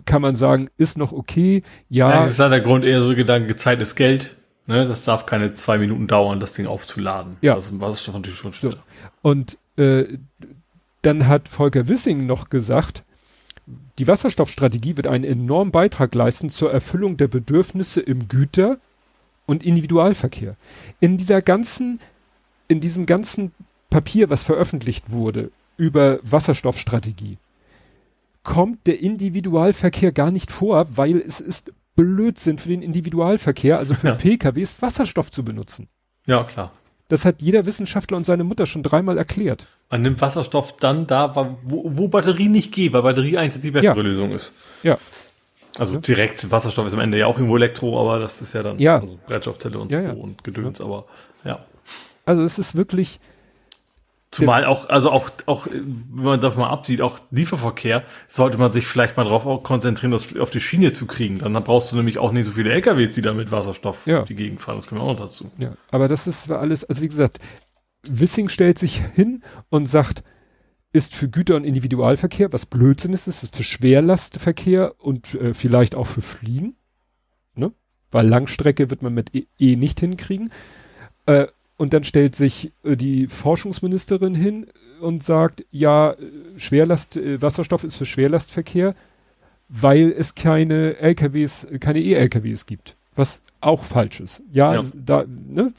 kann man sagen, ist noch okay. Ja. ja das ist ja der Grund eher so Gedanke, Zeit ist Geld. Ne, das darf keine zwei Minuten dauern, das Ding aufzuladen. Ja. Also Wasserstoff natürlich schon schneller. So. Und äh, dann hat Volker Wissing noch gesagt, die Wasserstoffstrategie wird einen enormen Beitrag leisten zur Erfüllung der Bedürfnisse im Güter- und Individualverkehr. In dieser ganzen, in diesem ganzen Papier, was veröffentlicht wurde über Wasserstoffstrategie, kommt der Individualverkehr gar nicht vor, weil es ist Blödsinn für den Individualverkehr, also für ja. PKWs, Wasserstoff zu benutzen. Ja, klar. Das hat jeder Wissenschaftler und seine Mutter schon dreimal erklärt. Man nimmt Wasserstoff dann da, wo, wo Batterie nicht geht, weil Batterie eigentlich die bessere ja. Lösung ist. Ja. Also direkt Wasserstoff ist am Ende ja auch irgendwo Elektro, aber das ist ja dann ja. Also Brennstoffzelle und, ja, ja. und Gedöns, aber ja. Also es ist wirklich. Zumal auch, also auch, auch, wenn man davon mal absieht, auch Lieferverkehr, sollte man sich vielleicht mal darauf konzentrieren, das auf die Schiene zu kriegen. Dann brauchst du nämlich auch nicht so viele LKWs, die da mit Wasserstoff ja. die Gegend fahren. Das können wir auch noch dazu. Ja, aber das ist alles, also wie gesagt, Wissing stellt sich hin und sagt, ist für Güter- und Individualverkehr, was Blödsinn ist, ist für Schwerlastverkehr und äh, vielleicht auch für Fliegen. Ne? Weil Langstrecke wird man mit E, e nicht hinkriegen. Äh, und dann stellt sich äh, die Forschungsministerin hin und sagt, ja, Schwerlast, äh, Wasserstoff ist für Schwerlastverkehr, weil es keine LKWs, keine E-LKWs gibt. Was auch falsch ist. Ja, ja. da, ne,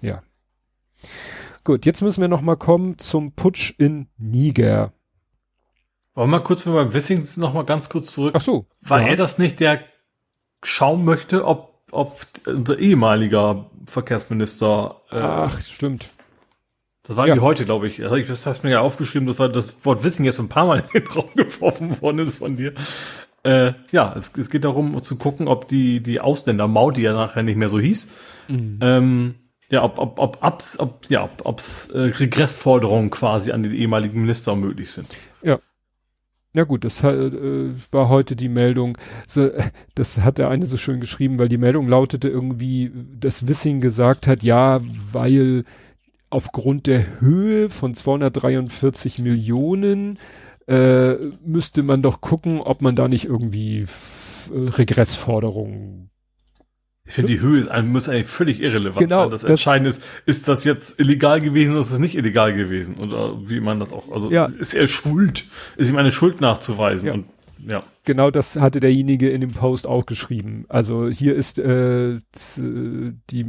ja. Gut, jetzt müssen wir noch mal kommen zum Putsch in Niger. Wollen wir mal kurz beim Wissing noch mal ganz kurz zurück. Ach so. War ja. er das nicht, der schauen möchte, ob, ob unser ehemaliger Verkehrsminister. Äh, Ach, stimmt. Das war ja. irgendwie heute, glaube ich. Das habe ich mir ja aufgeschrieben, das war das Wort Wissing jetzt ein paar Mal (laughs) in den Raum geworfen worden ist von dir. Äh, ja, es, es geht darum zu gucken, ob die, die Ausländer Maut, die ja nachher nicht mehr so hieß, mhm. ähm, ja, ob, ob, ob, ob's, ob, ja, ob, ob's äh, Regressforderungen quasi an den ehemaligen Minister möglich sind. Ja. Ja gut, das äh, war heute die Meldung. So, das hat der eine so schön geschrieben, weil die Meldung lautete irgendwie, dass Wissing gesagt hat, ja, weil aufgrund der Höhe von 243 Millionen äh, müsste man doch gucken, ob man da nicht irgendwie äh, Regressforderungen Ich finde, die Höhe ist, muss eigentlich völlig irrelevant Genau, sein. Das das- Entscheidende ist, ist das jetzt illegal gewesen oder ist das nicht illegal gewesen? Oder wie man das auch, also Ja. ist er schuld? Ist ihm eine Schuld nachzuweisen? Ja. Und ja. Genau das hatte derjenige in dem Post auch geschrieben. Also hier ist äh, die,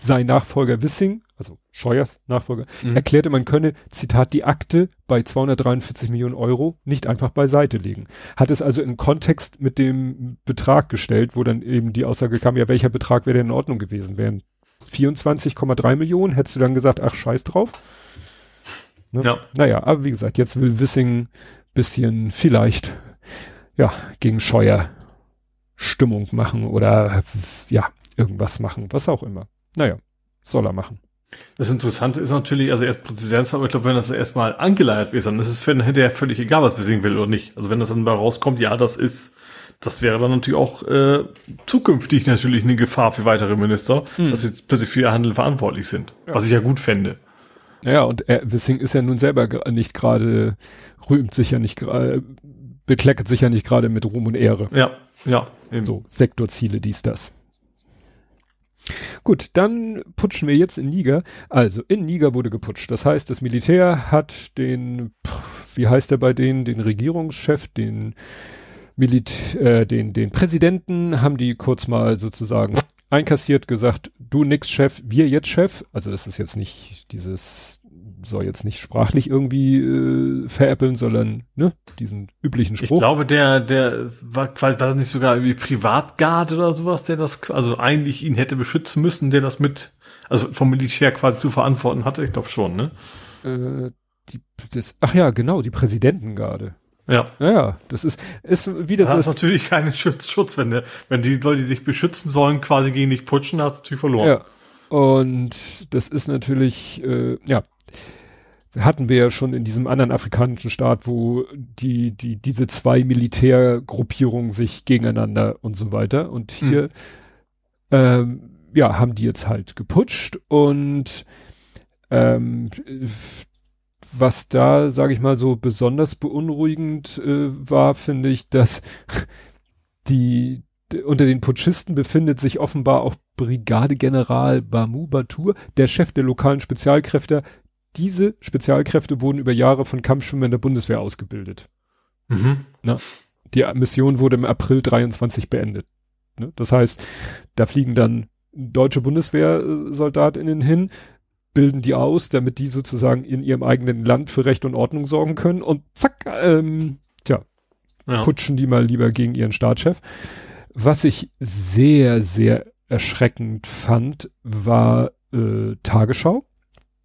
sein Nachfolger Wissing, also Scheuers Nachfolger, Mhm. erklärte, man könne, Zitat, die Akte bei 243 Millionen Euro nicht einfach beiseite legen. Hat es also in Kontext mit dem Betrag gestellt, wo dann eben die Aussage kam, ja, welcher Betrag wäre denn in Ordnung gewesen? Wären 24,3 Millionen? Hättest du dann gesagt, ach, scheiß drauf? Ne? Ja. Naja, aber wie gesagt, jetzt will Wissing bisschen vielleicht, ja, gegen Scheuer Stimmung machen oder, ja, irgendwas machen, was auch immer. Naja, soll er machen. Das Interessante ist natürlich, also erst aber ich glaube, wenn das erstmal angeleiert wird, dann ist es für den hinterher völlig egal, was Wissing will oder nicht. Also wenn das dann mal rauskommt, ja, das ist, das wäre dann natürlich auch äh, zukünftig natürlich eine Gefahr für weitere Minister, dass sie jetzt plötzlich für ihr Handeln verantwortlich sind. Was ich ja gut fände. Naja, und er, Wissing ist ja nun selber nicht gerade, rühmt sich ja nicht gerade, bekleckert sich ja nicht gerade mit Ruhm und Ehre. Ja, ja. Eben. So, Sektorziele, dies, das. Gut, dann putschen wir jetzt in Niger. Also, in Niger wurde geputscht. Das heißt, das Militär hat den, wie heißt er bei denen, den Regierungschef, den Milit äh, den, den Präsidenten, haben die kurz mal sozusagen einkassiert, gesagt, du nix Chef, wir jetzt Chef. Also das ist jetzt nicht dieses, soll jetzt nicht sprachlich irgendwie äh, veräppeln, sondern ne, diesen üblichen Ich Spruch. glaube, der, der war quasi, war nicht sogar irgendwie Privatguard oder sowas, der das, also eigentlich ihn hätte beschützen müssen, der das mit, also vom Militär quasi zu verantworten hatte. Ich glaube schon, ne? äh, die, das, ach ja, genau, die Präsidentengarde. Ja. Ja, das ist, ist wieder Das ist natürlich kein Schutz, Schutz, wenn der, wenn die Leute, die sich beschützen sollen, quasi gegen dich putschen, hast du natürlich verloren. ja. Und das ist natürlich, äh, ja, hatten wir ja schon in diesem anderen afrikanischen Staat, wo die, die, diese zwei Militärgruppierungen sich gegeneinander und so weiter. Und hier, ähm, ja, haben die jetzt halt geputscht und ähm, was da, sage ich mal, so besonders beunruhigend äh, war, finde ich, dass (laughs) die unter den Putschisten befindet sich offenbar auch Brigadegeneral Bamu Batur, der Chef der lokalen Spezialkräfte. Diese Spezialkräfte wurden über Jahre von Kampfschwimmern der Bundeswehr ausgebildet. Mhm. Die Mission wurde im April 23 beendet. Ne? Das heißt, da fliegen dann deutsche Bundeswehrsoldatinnen hin, bilden die aus, damit die sozusagen in ihrem eigenen Land für Recht und Ordnung sorgen können und zack, ähm, tja, Ja. putschen die mal lieber gegen ihren Staatschef. Was ich sehr, sehr erschreckend fand, war äh, Tagesschau,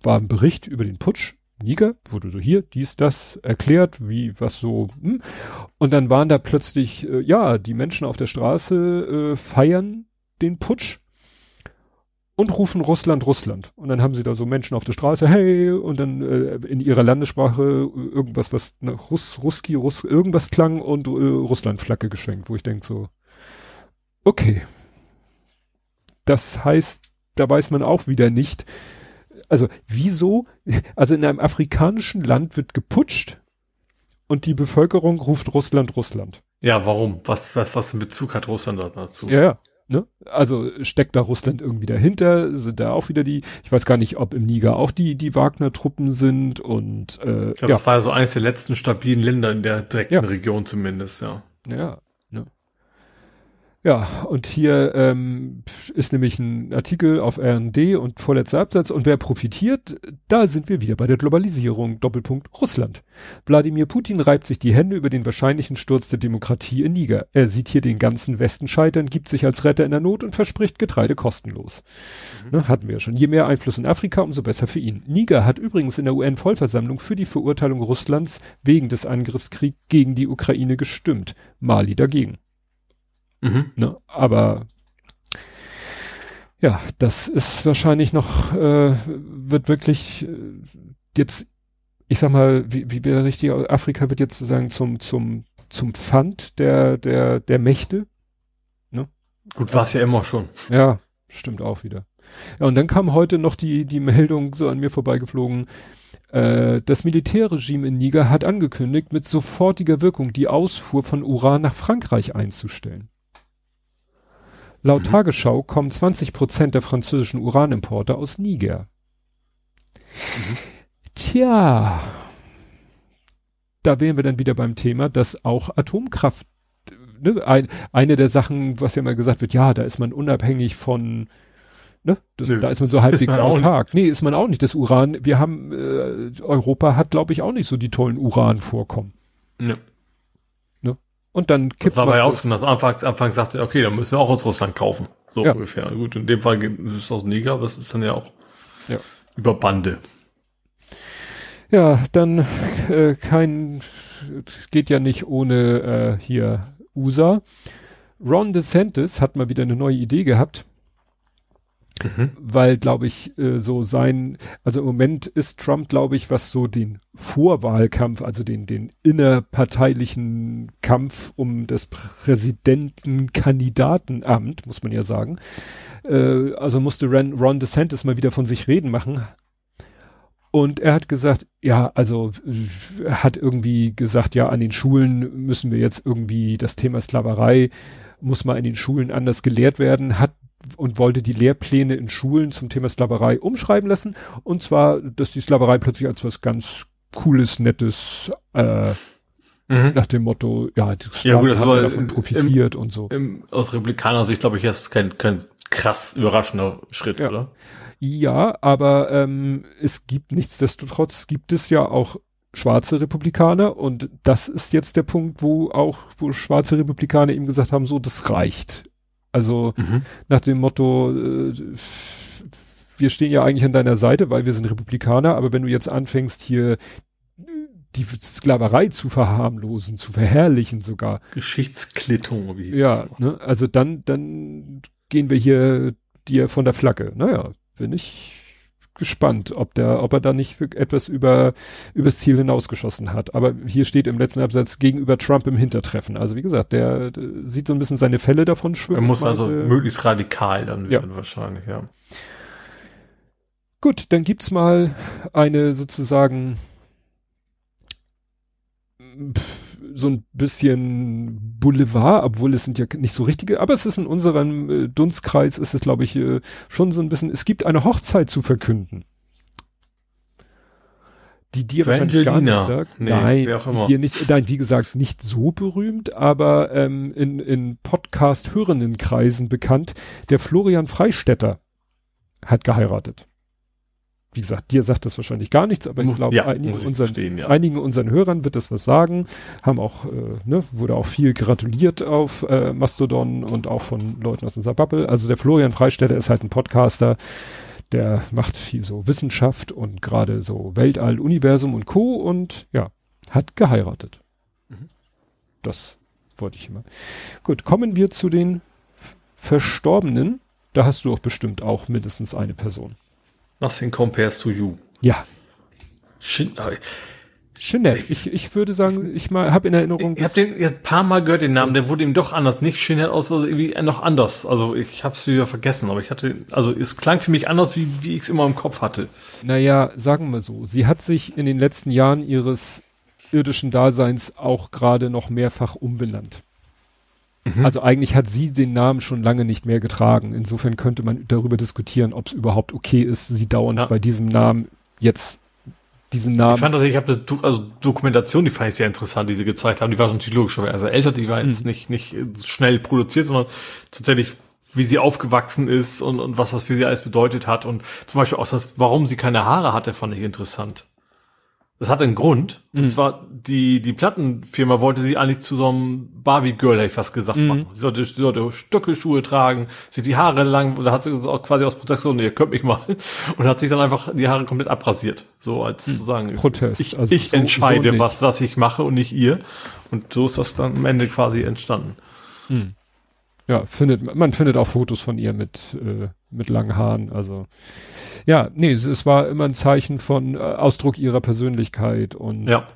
war ein Bericht über den Putsch. Niger, wurde so hier, dies, das erklärt, wie, was so, hm. und dann waren da plötzlich, äh, ja, die Menschen auf der Straße äh, feiern den Putsch und rufen Russland, Russland. Und dann haben sie da so Menschen auf der Straße, hey, und dann äh, in ihrer Landessprache äh, irgendwas, was nach Russ, Ruski, Russ, irgendwas klang und äh, Russland-Flagge geschwenkt, wo ich denke so, okay. Das heißt, da weiß man auch wieder nicht, also wieso, also in einem afrikanischen Land wird geputscht und die Bevölkerung ruft Russland, Russland. ja, warum? Was, was, was in Bezug hat Russland da dazu? Ja, ja. Ne? Also steckt da Russland irgendwie dahinter? Sind da auch wieder die, ich weiß gar nicht, ob im Niger auch die, die Wagner-Truppen sind und äh, Ich glaube, ja, das war ja so eines der letzten stabilen Länder in der direkten Ja. Region zumindest, ja. ja? Ja, und hier ähm, ist nämlich ein Artikel auf RND und vorletzter Absatz. Und wer profitiert? Da sind wir wieder bei der Globalisierung. Doppelpunkt Russland. Wladimir Putin reibt sich die Hände über den wahrscheinlichen Sturz der Demokratie in Niger. Er sieht hier den ganzen Westen scheitern, gibt sich als Retter in der Not und verspricht Getreide kostenlos. Ne, hatten wir ja schon. Je mehr Einfluss in Afrika, umso besser für ihn. Niger hat übrigens in der UN-Vollversammlung für die Verurteilung Russlands wegen des Angriffskriegs gegen die Ukraine gestimmt. Mali dagegen. Mhm. Ne? Aber ja, das ist wahrscheinlich noch, äh, wird wirklich äh, jetzt, ich sag mal, wie, wie wäre richtig, Afrika wird jetzt sozusagen zum, zum, zum Pfand der, der, der Mächte. Gut, war es ja immer schon. Ja, stimmt auch wieder. Ja, und dann kam heute noch die, die Meldung so an mir vorbeigeflogen. Äh, das Militärregime in Niger hat angekündigt, mit sofortiger Wirkung die Ausfuhr von Uran nach Frankreich einzustellen. Laut mhm. Tagesschau kommen 20 Prozent der französischen Uranimporte aus Niger. Mhm. Tja, da wären wir dann wieder beim Thema, dass auch Atomkraft, ne, ein, eine der Sachen, was ja mal gesagt wird, ja, da ist man unabhängig von, ne, das, da ist man so halbwegs autark. Nee, ist man auch nicht. Das Uran, wir haben, äh, Europa hat, glaube ich, auch nicht so die tollen Uranvorkommen. Nö. Ne? Und dann kippt das war man. ja auch schon, dass anfangs, anfangs sagte, okay, dann müssen wir auch aus Russland kaufen. So ja. ungefähr. Gut, in dem Fall ist es aus Niger, aber das ist dann ja auch ja. über Bande. Ja, dann äh, kein, geht ja nicht ohne äh, hier USA. Ron DeSantis hat mal wieder eine neue Idee gehabt. Mhm. Weil, glaube ich, äh, so sein, also im Moment ist Trump, glaube ich, was so den Vorwahlkampf, also den, den innerparteilichen Kampf um das Präsidentenkandidatenamt, muss man ja sagen. Äh, also musste Ron, Ron DeSantis mal wieder von sich reden machen, und er hat gesagt, ja, also hat irgendwie gesagt, ja, an den Schulen müssen wir jetzt irgendwie das Thema Sklaverei muss mal in den Schulen anders gelehrt werden, hat und wollte die Lehrpläne in Schulen zum Thema Sklaverei umschreiben lassen. Und zwar, dass die Sklaverei plötzlich als was ganz Cooles, Nettes, äh, mhm. nach dem Motto, ja, die ja, gut, das haben davon profitiert im, und so. Im, aus Republikaner Sicht, glaube ich, ist es kein, kein krass überraschender Schritt, ja. oder? Ja, aber ähm, es gibt nichtsdestotrotz, gibt es ja auch schwarze Republikaner und das ist jetzt der Punkt, wo auch, wo schwarze Republikaner ihm gesagt haben, so, das reicht. Also mhm. nach dem Motto, äh, wir stehen ja eigentlich an deiner Seite, weil wir sind Republikaner, aber wenn du jetzt anfängst hier die Sklaverei zu verharmlosen, zu verherrlichen sogar. Geschichtsklittung, wie Ja, ne, also dann, dann gehen wir hier dir von der Flagge. Naja, bin ich gespannt, ob der, ob er da nicht etwas über, übers Ziel hinausgeschossen hat. Aber hier steht im letzten Absatz gegenüber Trump im Hintertreffen. Also wie gesagt, der, der sieht so ein bisschen seine Fälle davon schwimmen. Er muss also meinte, möglichst radikal dann werden ja. wahrscheinlich, ja. Gut, dann gibt's mal eine sozusagen pff, so ein bisschen Boulevard, obwohl es sind ja nicht so richtige, aber es ist in unserem äh, Dunstkreis ist es, glaube ich, äh, schon so ein bisschen, es gibt eine Hochzeit zu verkünden. Die dir wahrscheinlich gar nicht sagt. Nee, nein, die dir nicht, nein, wie gesagt, nicht so berühmt, aber ähm, in, in Podcast-hörenden Kreisen bekannt. Der Florian Freistetter hat geheiratet wie gesagt, dir sagt das wahrscheinlich gar nichts, aber ich glaube, ja, einigen, unseren, ja. einigen unseren Hörern wird das was sagen. Haben auch, äh, ne, wurde auch viel gratuliert auf äh, Mastodon und auch von Leuten aus unserer Bubble. Also der Florian Freistetter ist halt ein Podcaster, der macht viel so Wissenschaft und gerade so Weltall, Universum und Co. und ja, hat geheiratet. Mhm. Das wollte ich immer. Gut, kommen wir zu den Verstorbenen. Da hast du auch bestimmt auch mindestens eine Person. Nothing compares to you. Ja. Shin Shinnet. Ich, ich würde sagen, ich mal habe in Erinnerung. Ich habe den jetzt ein paar Mal gehört, den Namen, der wurde ihm doch anders. Nicht aus, also irgendwie noch anders. Also ich habe es wieder vergessen, aber ich hatte, also es klang für mich anders, wie, wie ich es immer im Kopf hatte. Naja, sagen wir so. Sie hat sich in den letzten Jahren ihres irdischen Daseins auch gerade noch mehrfach umbenannt. Mhm. Also eigentlich hat sie den Namen schon lange nicht mehr getragen. Insofern könnte man darüber diskutieren, ob es überhaupt okay ist, sie dauernd ja. bei diesem Namen jetzt diesen Namen. Ich fand das, ich habe eine also Dokumentation, die fand ich sehr interessant, die sie gezeigt haben. Die war natürlich logischerweise also älter, die war jetzt mhm. nicht, nicht schnell produziert, sondern tatsächlich wie sie aufgewachsen ist und, und was das für sie alles bedeutet hat. Und zum Beispiel auch das, warum sie keine Haare hatte, fand ich interessant. Das hat einen Grund. Mhm. Und zwar, die, die Plattenfirma wollte sie eigentlich zu so einem Barbie-Girl, hätte ich fast gesagt, mhm. machen. Sie sollte, sie sollte Stöckelschuhe tragen, sie die Haare lang, und da hat sie auch quasi aus Protektion, nee, ihr könnt mich mal. (laughs) Und hat sich dann einfach die Haare komplett abrasiert. So als mhm. zu sagen, Protest. Ich, also ich so, entscheide, so was, was ich mache und nicht ihr. Und so ist das dann am Ende quasi entstanden. Mhm. Ja, findet, man findet auch Fotos von ihr mit, äh, mit langen Haaren, also. Ja, nee, es, es war immer ein Zeichen von äh, Ausdruck ihrer Persönlichkeit und ja.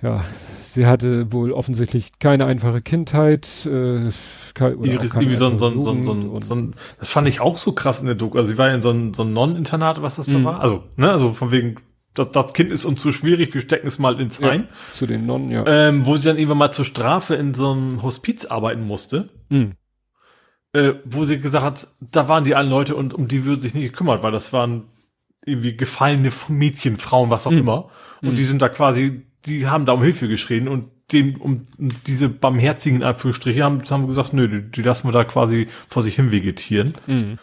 ja, sie hatte wohl offensichtlich keine einfache Kindheit. Äh, keine, Iris, irgendwie so ein, so, ein, so, ein, so, ein, so das fand ich auch so krass in der Doku. Also sie war ja in so ein, so ein Non-Internat, was das da mhm. war. Also, ne, also von wegen, das, das Kind ist uns zu schwierig, wir stecken es mal ins ein. zu den Nonnen, ja. Ähm, wo sie dann irgendwann mal zur Strafe in so einem Hospiz arbeiten musste. Mhm äh, wo sie gesagt hat, da waren die allen Leute und um die würden sich nicht gekümmert, weil das waren irgendwie gefallene Mädchen, Frauen, was auch mhm. immer. Und mhm. die sind da quasi, die haben da um Hilfe geschrien und dem, um diese barmherzigen Anführungsstriche haben, haben gesagt, nö, die, die lassen wir da quasi vor sich hin vegetieren. Mhm.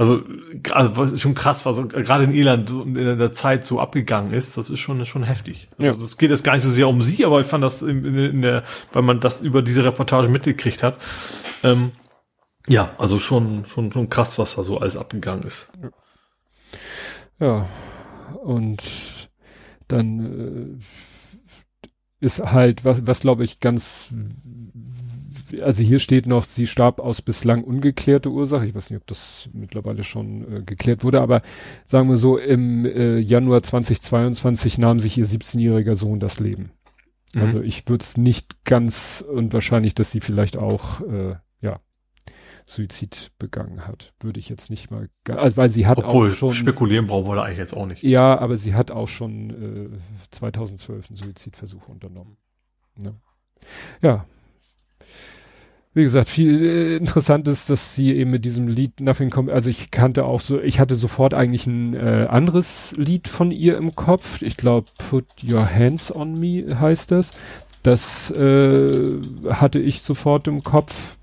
Also, also was schon krass was gerade in Irland in der Zeit so abgegangen ist, das ist schon schon heftig. Also, ja. das geht jetzt gar nicht so sehr um sie, aber ich fand das in, in der, weil man das über diese Reportage mitgekriegt hat. Ähm, ja, also schon schon schon krass, was da so alles abgegangen ist. Ja, und dann äh, ist halt, was, was glaube ich ganz, also hier steht noch, sie starb aus bislang ungeklärte Ursache. Ich weiß nicht, ob das mittlerweile schon äh, geklärt wurde, aber sagen wir so, im äh, Januar 2022 nahm sich ihr 17-jähriger Sohn das Leben. Mhm. Also ich würde es nicht ganz unwahrscheinlich, dass sie vielleicht auch, äh, ja, Suizid begangen hat. Würde ich jetzt nicht mal, also weil sie hat Obwohl, auch schon. spekulieren brauchen wir da eigentlich jetzt auch nicht. Ja, aber sie hat auch schon äh, 2012 einen Suizidversuch unternommen. Ne? Ja. Wie gesagt, viel äh, interessant ist, dass sie eben mit diesem Lied Nothing kommt. Also ich kannte auch so, ich hatte sofort eigentlich ein äh, anderes Lied von ihr im Kopf. Ich glaube, Put Your Hands on Me heißt das. Das äh, hatte ich sofort im Kopf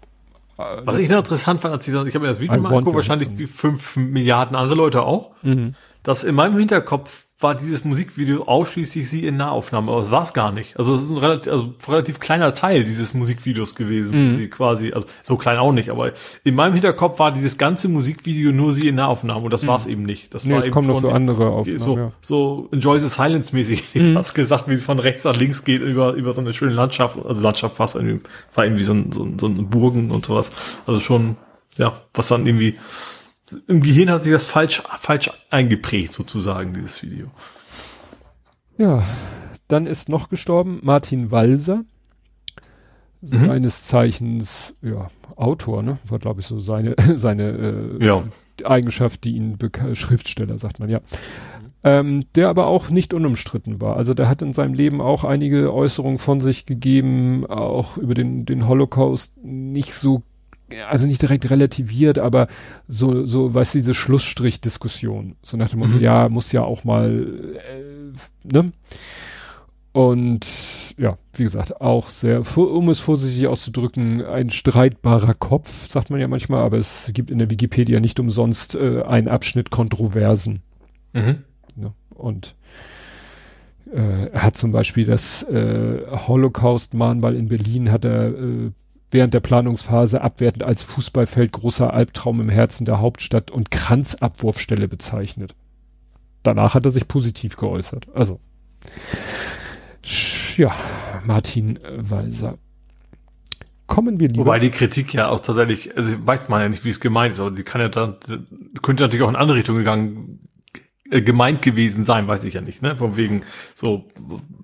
was ich noch interessant fand, als ich, ich habe mir das Video mal angeguckt, wahrscheinlich wie fünf Milliarden andere Leute auch, mhm. dass in meinem Hinterkopf war dieses Musikvideo ausschließlich sie in Nahaufnahme, aber es war es gar nicht. Also es ist ein relativ, also ein relativ kleiner Teil dieses Musikvideos gewesen, mhm. sie quasi, also so klein auch nicht, aber in meinem Hinterkopf war dieses ganze Musikvideo nur sie in Nahaufnahme und das mhm. war es eben nicht. Das nee, war es eben kommen noch so andere Aufnahmen. So, ja. so Enjoy the Silence mäßig, (laughs) mhm. hast gesagt, wie es von rechts nach links geht über, über so eine schöne Landschaft, also Landschaft fast irgendwie, war irgendwie so ein, so ein, so ein Burgen und sowas. Also schon, ja, was dann irgendwie, im Gehirn hat sich das falsch, falsch eingeprägt, sozusagen, dieses Video. Ja, dann ist noch gestorben Martin Walser, mhm. seines Zeichens, ja, Autor, ne? War, glaube ich, so seine, (laughs) seine äh, ja. Eigenschaft, die ihn Schriftsteller, sagt man, ja. Ähm, der aber auch nicht unumstritten war. Also der hat in seinem Leben auch einige Äußerungen von sich gegeben, auch über den, den Holocaust nicht so also nicht direkt relativiert, aber so, so, weißt du, diese Schlussstrich-Diskussion. So nach dem Motto, mhm. ja, muss ja auch mal, äh, ne? Und ja, wie gesagt, auch sehr, um es vorsichtig auszudrücken, ein streitbarer Kopf, sagt man ja manchmal, aber es gibt in der Wikipedia nicht umsonst äh, einen Abschnitt Kontroversen. Mhm. Ja, und äh, er hat zum Beispiel das äh, Holocaust-Mahnmal in Berlin hat er äh, während der Planungsphase abwertend als Fußballfeld großer Albtraum im Herzen der Hauptstadt und Kranzabwurfstelle bezeichnet. Danach hat er sich positiv geäußert. Also, ja, Martin Walser. Kommen wir lieber. Wobei die Kritik ja auch tatsächlich, also weiß man ja nicht, wie es gemeint ist, aber die kann ja dann, könnte natürlich auch in andere Richtung gegangen gemeint gewesen sein, weiß ich ja nicht, ne? Von wegen, so,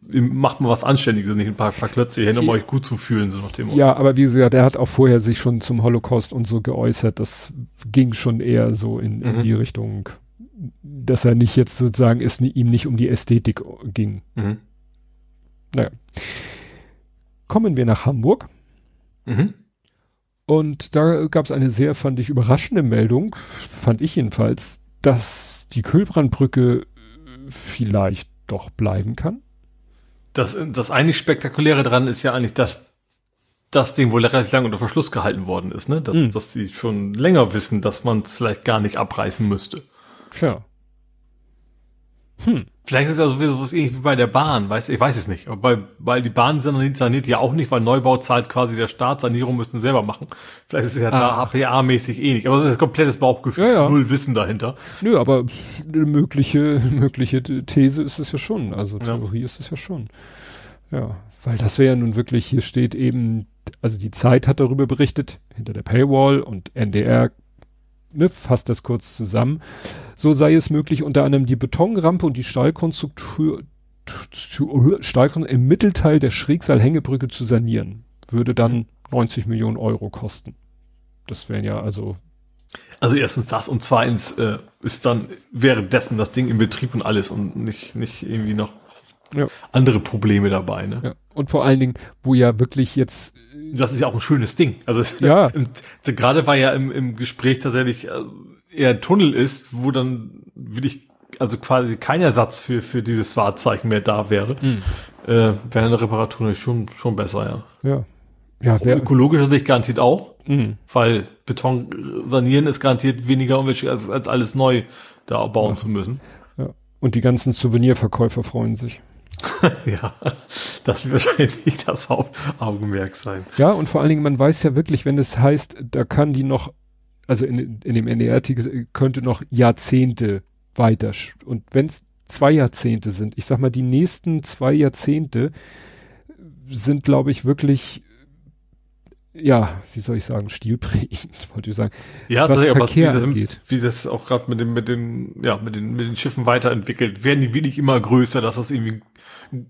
macht mal was Anständiges und nicht ein paar, paar Klötze hin, um euch gut zu fühlen, so nach dem Motto. Ja, aber wie gesagt, er hat auch vorher sich schon zum Holocaust und so geäußert, das ging schon eher so in, in mhm. die Richtung, dass er nicht jetzt sozusagen, es ihm nicht um die Ästhetik ging. Mhm. Naja. Kommen wir nach Hamburg. Mhm. Und da gab es eine sehr, fand ich, überraschende Meldung, fand ich jedenfalls, dass die Kühlbrandbrücke vielleicht doch bleiben kann? Das, das eigentlich Spektakuläre dran ist ja eigentlich, dass das Ding wohl relativ lange unter Verschluss gehalten worden ist, ne? Dass, mhm. dass sie schon länger wissen, dass man es vielleicht gar nicht abreißen müsste. Tja. Hm. Vielleicht ist es ja sowieso irgendwie bei der Bahn, weiß, ich weiß es nicht. Aber bei, weil die Bahn saniert ja auch nicht, weil Neubau zahlt quasi der Staat, Sanierung müssten selber machen. Vielleicht ist es ja ah. da HPA-mäßig eh nicht. Aber es ist ein komplettes Bauchgefühl, ja, ja. null Wissen dahinter. Nö, aber eine mögliche, mögliche These ist es ja schon. Also Theorie ja. ist es ja schon. Ja, weil das wäre ja nun wirklich, hier steht eben, also die Zeit hat darüber berichtet, hinter der Paywall und NDR ne, fasst das kurz zusammen. So sei es möglich, unter anderem die Betonrampe und die Stahlkonstruktur zu, Stahlkon im Mittelteil der Schrägsaalhängebrücke zu sanieren. Würde dann 90 Millionen Euro kosten. Das wären ja also. Also erstens das und zweitens äh, ist dann währenddessen das Ding in Betrieb und alles und nicht, nicht irgendwie noch Ja. andere Probleme dabei. Ne? Ja. Und vor allen Dingen, wo ja wirklich jetzt, Das ist ja auch ein schönes Ding. Also Ja. im, so gerade war ja im, im Gespräch tatsächlich äh, eher ein Tunnel ist, wo dann wirklich also quasi kein Ersatz für für dieses Wahrzeichen mehr da wäre. Hm. Äh, wäre eine Reparatur natürlich schon schon besser, ja. ja, ja, wer, Ökologischer Sicht garantiert auch, mh, weil Beton äh, sanieren ist garantiert weniger umweltschädlich als, als alles neu da bauen zu müssen. ja. Und die ganzen Souvenirverkäufer freuen sich. (laughs) ja, das wird wahrscheinlich das Hauptaugenmerk sein. Ja, und vor allen Dingen, man weiß ja wirklich, wenn es heißt, da kann die noch, also in, in dem NDR-Artikel könnte noch Jahrzehnte weiter. Und wenn es zwei Jahrzehnte sind, ich sag mal, die nächsten zwei Jahrzehnte sind, glaube ich, wirklich, ja, wie soll ich sagen, stilprägend, (laughs) wollte ich sagen. Ja, Was aber Verkehr wie, das, wie das auch gerade mit den, mit den, ja, mit den, mit den Schiffen weiterentwickelt, werden die wirklich immer größer, dass das irgendwie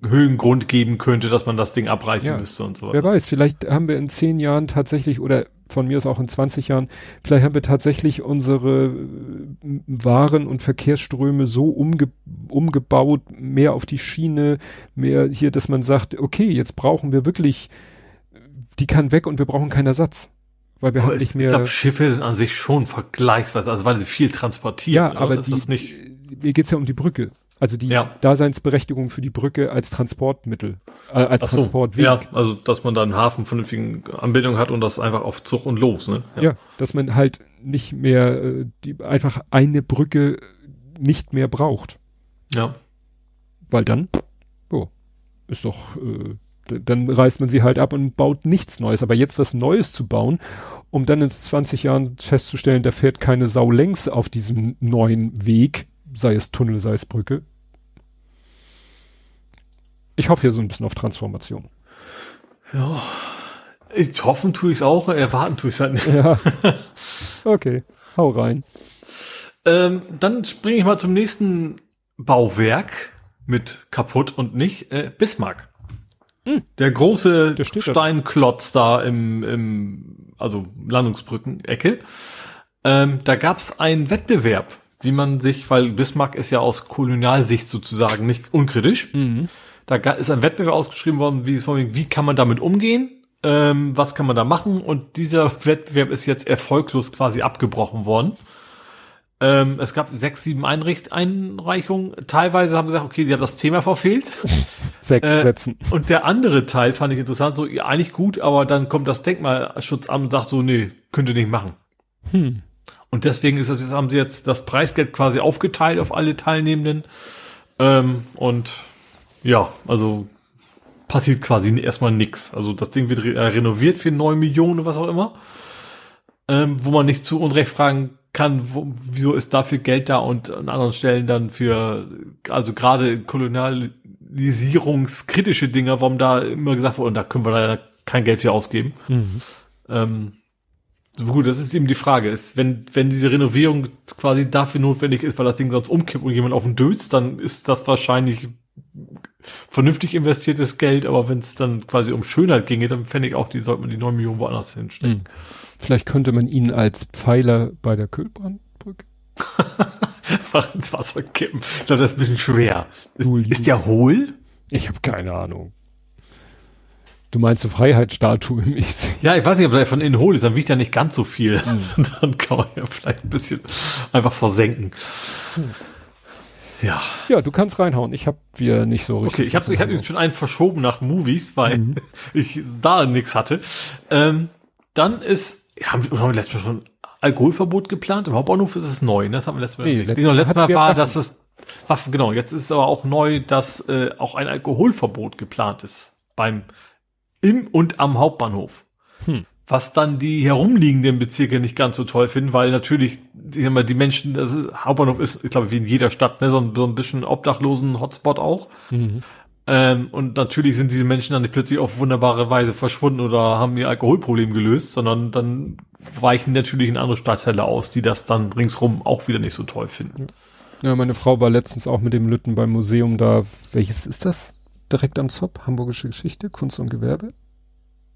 Höhengrund geben könnte, dass man das Ding abreißen Ja. müsste und so Wer weiter. weiß, vielleicht haben wir in zehn Jahren tatsächlich, oder von mir aus auch in 20 Jahren, vielleicht haben wir tatsächlich unsere äh, Waren- und Verkehrsströme so umge umgebaut, mehr auf die Schiene, mehr hier, dass man sagt, okay, jetzt brauchen wir wirklich, die kann weg und wir brauchen keinen Ersatz. Weil wir Aber haben nicht ich mehr. glaube, Schiffe sind an sich schon vergleichsweise, also weil sie viel transportieren. ja, aber ist die, nicht. mir geht's ja um die Brücke. Also die Ja. Daseinsberechtigung für die Brücke als Transportmittel, äh, als so, Transportweg. ja, also dass man da einen Hafen vernünftigen Anbindung hat und das einfach auf Zug und los, ne? Ja. dass man halt nicht mehr äh, die einfach eine Brücke nicht mehr braucht, ja. weil dann oh, ist doch äh, dann reißt man sie halt ab und baut nichts Neues. Aber jetzt was Neues zu bauen, um dann in 20 Jahren festzustellen, da fährt keine Sau längs auf diesem neuen Weg, sei es Tunnel, sei es Brücke. Ich hoffe hier so ein bisschen auf Transformation. Ja. Ich hoffen tue ich es auch, erwarten tue ich es halt nicht. Ja. (laughs) Okay, hau rein. Ähm, dann springe ich mal zum nächsten Bauwerk mit kaputt und nicht, äh, Bismarck. Der große Hm. Der steht da. Steinklotz da im, im also Landungsbrücken-Ecke. Ähm, da gab es einen Wettbewerb, wie man sich, weil Bismarck ist ja aus Kolonialsicht sozusagen nicht unkritisch. Mhm. Da ist ein Wettbewerb ausgeschrieben worden, wie, wie kann man damit umgehen? Ähm, was kann man da machen? Und dieser Wettbewerb ist jetzt erfolglos quasi abgebrochen worden. Ähm, es gab sechs, sieben Einricht Einreichungen. Teilweise haben sie gesagt, okay, sie haben das Thema verfehlt. (laughs) Sechs Äh, Sätzen. Und der andere Teil fand ich interessant, so ja, eigentlich gut, aber dann kommt das Denkmalschutzamt und sagt so, nee, könnt ihr nicht machen. Hm. Und deswegen ist das jetzt, haben sie jetzt das Preisgeld quasi aufgeteilt auf alle Teilnehmenden. Ähm, und ja, also passiert quasi erstmal nix. Also das Ding wird re äh, renoviert für neun Millionen oder was auch immer. Ähm, wo man nicht zu Unrecht fragen kann, wo, wieso ist dafür Geld da und an anderen Stellen dann für, also gerade kolonialisierungskritische Dinge, warum da immer gesagt wurde, und da können wir leider kein Geld für ausgeben. Mhm. Ähm, so gut, das ist eben die Frage. Ist, wenn, wenn diese Renovierung quasi dafür notwendig ist, weil das Ding sonst umkippt und jemand auf den Dötz, dann ist das wahrscheinlich vernünftig investiertes Geld, aber wenn es dann quasi um Schönheit ginge, dann fände ich auch, die sollte man die 9 Millionen woanders hinstecken. Hm. Vielleicht könnte man ihn als Pfeiler bei der Kühlbrandbrücke. (laughs) Einfach ins Wasser kippen. Ich glaube, das ist ein bisschen schwer. Dual Ist der hohl? Ich habe keine Ahnung. Du meinst so Freiheitsstatue mäßig. Ja, ich weiß nicht, ob der von innen hohl ist, dann wiegt er nicht ganz so viel. Also, (laughs) dann kann man ja vielleicht ein bisschen einfach versenken. Ja. Ja, du kannst reinhauen. Ich habe wir nicht so richtig. Okay, ich habe ich hab jetzt schon einen verschoben nach Movies, weil (laughs) ich da nichts hatte. Ähm, dann ist, haben wir, haben wir letztes Mal schon Alkoholverbot geplant? Im Hauptbahnhof ist es neu, ne? Das haben wir letztes Mal. Nee, let- genau, letztes Mal war, Waffen. dass es Waffen, genau. Jetzt ist aber auch neu, dass äh, auch ein Alkoholverbot geplant ist beim im und am Hauptbahnhof. Was dann die herumliegenden Bezirke nicht ganz so toll finden, weil natürlich die, haben wir die Menschen, das ist, Hauptbahnhof ist, ich glaube, wie in jeder Stadt, ne, so ein, so ein bisschen obdachlosen Hotspot auch. Mhm. Ähm, und natürlich sind diese Menschen dann nicht plötzlich auf wunderbare Weise verschwunden oder haben ihr Alkoholproblem gelöst, sondern dann weichen natürlich in andere Stadtteile aus, die das dann ringsrum auch wieder nicht so toll finden. Ja, meine Frau war letztens auch mit dem Lütten beim Museum da. Welches ist das? Direkt am Zopp? Hamburgische Geschichte? Kunst und Gewerbe?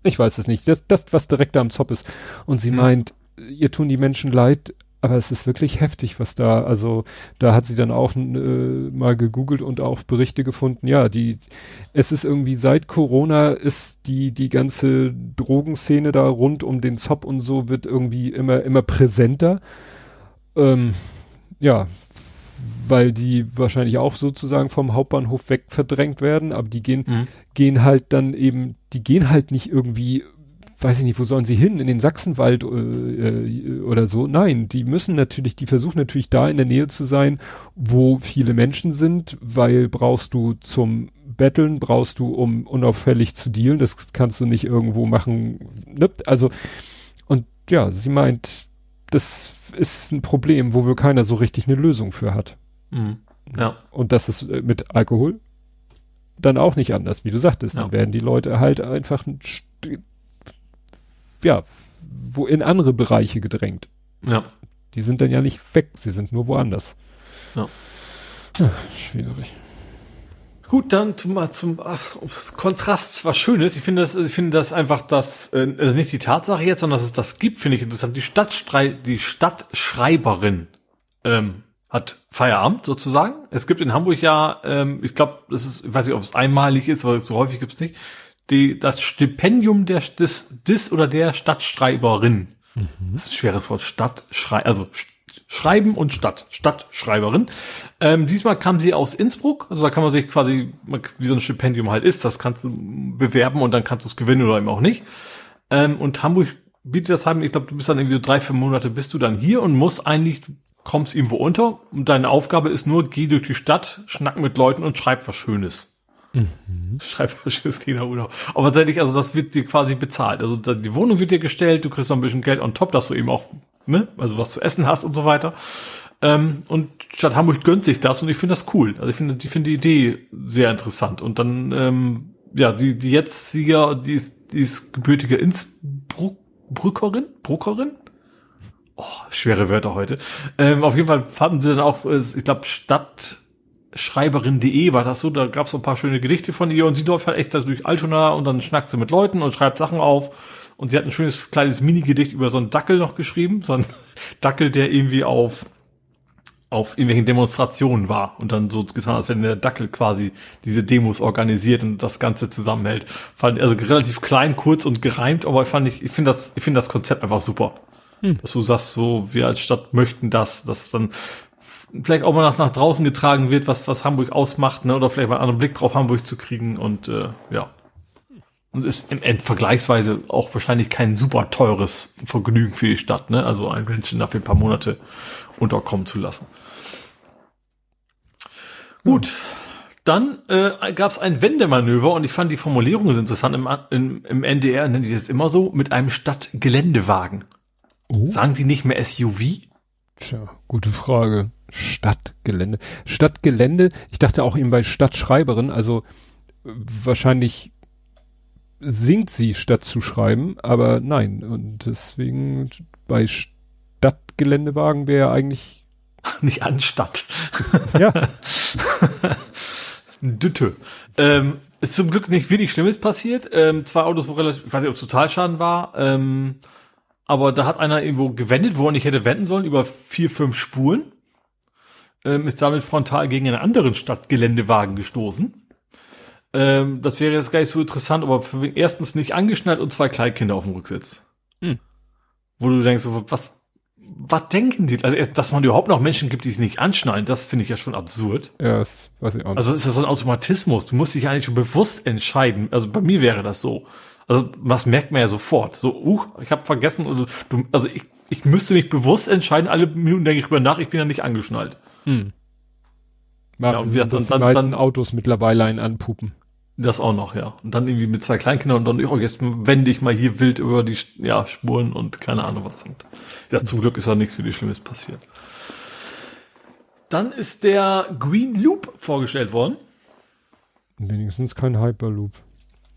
Ich weiß es nicht. Das, das was direkt da am Zopp ist. Und sie Hm. meint, ihr tun die Menschen leid, aber es ist wirklich heftig, was da, also da hat sie dann auch äh, mal gegoogelt und auch Berichte gefunden, ja, die, es ist irgendwie seit Corona ist die, die ganze Drogenszene da rund um den Zop und so wird irgendwie immer, immer präsenter. Ähm, ja, weil die wahrscheinlich auch sozusagen vom Hauptbahnhof weg verdrängt werden, aber die gehen, mhm. gehen halt dann eben, die gehen halt nicht irgendwie weiß ich nicht, wo sollen sie hin? In den Sachsenwald äh, äh, oder so? Nein, die müssen natürlich, die versuchen natürlich da in der Nähe zu sein, wo viele Menschen sind, weil brauchst du zum Betteln, brauchst du, um unauffällig zu dealen. Das kannst du nicht irgendwo machen. Ne? Also, und ja, sie meint, das ist ein Problem, wo wir keiner so richtig eine Lösung für hat. Mhm. Ja. Und das ist äh, mit Alkohol dann auch nicht anders, wie du sagtest. Ja. Dann werden die Leute halt einfach ein ja, wo in andere Bereiche gedrängt. Ja. Die sind dann ja nicht weg, sie sind nur woanders. Ja. ja schwierig. Gut, dann zum, zum ach, Kontrast was Schönes. Ich finde das, ich finde das einfach das, äh, also nicht die Tatsache jetzt, sondern dass es das gibt, finde ich interessant. Die Stadtstrei die Stadtschreiberin ähm, hat Feierabend sozusagen. Es gibt in Hamburg ja, ähm, ich glaube, das ist, ich weiß nicht, ob es einmalig ist, aber so häufig gibt es nicht die, das Stipendium der, des, des oder der Stadtschreiberin. Mhm. Das ist ein schweres Wort. Stadtschrei, also Schreiben und Stadt, Stadtschreiberin. Ähm, diesmal kam sie aus Innsbruck, also da kann man sich quasi, wie so ein Stipendium halt ist, das kannst du bewerben und dann kannst du es gewinnen oder eben auch nicht. Ähm, und Hamburg bietet das haben, ich glaube, du bist dann irgendwie so drei, fünf Monate bist du dann hier und musst eigentlich, kommst irgendwo unter und deine Aufgabe ist nur, geh durch die Stadt, schnack mit Leuten und schreib was Schönes. Mhm. Schreibmaschines Urlaub. Aber tatsächlich, also das wird dir quasi bezahlt. Also die Wohnung wird dir gestellt, du kriegst noch ein bisschen Geld on top, dass du eben auch, ne, also was zu essen hast und so weiter. Ähm, und Stadt Hamburg gönnt sich das und ich finde das cool. Also ich finde, ich finde die Idee sehr interessant. Und dann, ähm, ja, die, die jetzt Sieger, die ist, die ist gebürtige Innsbruckerin, Bruckerin? Oh, schwere Wörter heute. Ähm, auf jeden Fall fanden sie dann auch, äh, ich glaube, Stadt, Schreiberin.de war das so, da gab es so ein paar schöne Gedichte von ihr und sie läuft halt echt da durch Altona und dann schnackt sie mit Leuten und schreibt Sachen auf. Und sie hat ein schönes kleines Mini-Gedicht über so einen Dackel noch geschrieben, so einen (laughs) Dackel, der irgendwie auf auf irgendwelchen Demonstrationen war und dann so getan, als wenn der Dackel quasi diese Demos organisiert und das Ganze zusammenhält. Fand also relativ klein, kurz und gereimt, aber ich fand ich, ich finde das, ich finde das Konzept einfach super. Hm. Dass du sagst, so, wir als Stadt möchten das, dass dann vielleicht auch mal nach, nach draußen getragen wird, was, was Hamburg ausmacht, ne? oder vielleicht mal einen anderen Blick drauf Hamburg zu kriegen und äh, ja. Und ist im End vergleichsweise auch wahrscheinlich kein super teures Vergnügen für die Stadt, ne? Also einen Menschen dafür ein paar Monate unterkommen zu lassen. Gut, dann äh, gab es ein Wendemanöver und ich fand die Formulierung so interessant. Im, im, im NDR nennen die das immer so mit einem Stadtgeländewagen. Oh. Sagen die nicht mehr SUV? Tja, gute Frage. Stadtgelände. Stadtgelände, ich dachte auch eben bei Stadtschreiberin, also wahrscheinlich singt sie statt zu schreiben, aber nein. Und deswegen bei Stadtgeländewagen wäre eigentlich. (laughs) Nicht anstatt. Ja. (laughs) Dütte. Ähm, ist zum Glück nicht wenig Schlimmes passiert. Ähm, zwei Autos, wo relativ, ich weiß nicht, ob Totalschaden war. Ähm, aber da hat einer irgendwo gewendet, wo er nicht hätte wenden sollen, über vier, fünf Spuren. Ähm, ist damit frontal gegen einen anderen Stadtgeländewagen gestoßen. Ähm, das wäre jetzt gar nicht so interessant, aber erstens nicht angeschnallt und zwei Kleinkinder auf dem Rücksitz. Hm. Wo du denkst, was, was denken die? Also, dass man überhaupt noch Menschen gibt, die es nicht anschnallen, das finde ich ja schon absurd. Ja, das weiß ich auch nicht. Also ist das so ein Automatismus. Du musst dich eigentlich schon bewusst entscheiden. Also bei mir wäre das so. Also was merkt man ja sofort. So, uh, ich habe vergessen, also, du, also ich, ich müsste mich bewusst entscheiden, alle Minuten denke ich über nach, ich bin ja nicht angeschnallt. Hm. Ja, und wir dann, dann, dann Autos mittlerweile ein Anpupen. Das auch noch, ja. Und dann irgendwie mit zwei Kleinkindern und dann, oh, jetzt wende ich mal hier wild über die ja, Spuren und keine Ahnung was sind. Ja, zum Glück ist da nichts wirklich Schlimmes passiert. Dann ist der Green Loop vorgestellt worden. Wenigstens kein Hyperloop.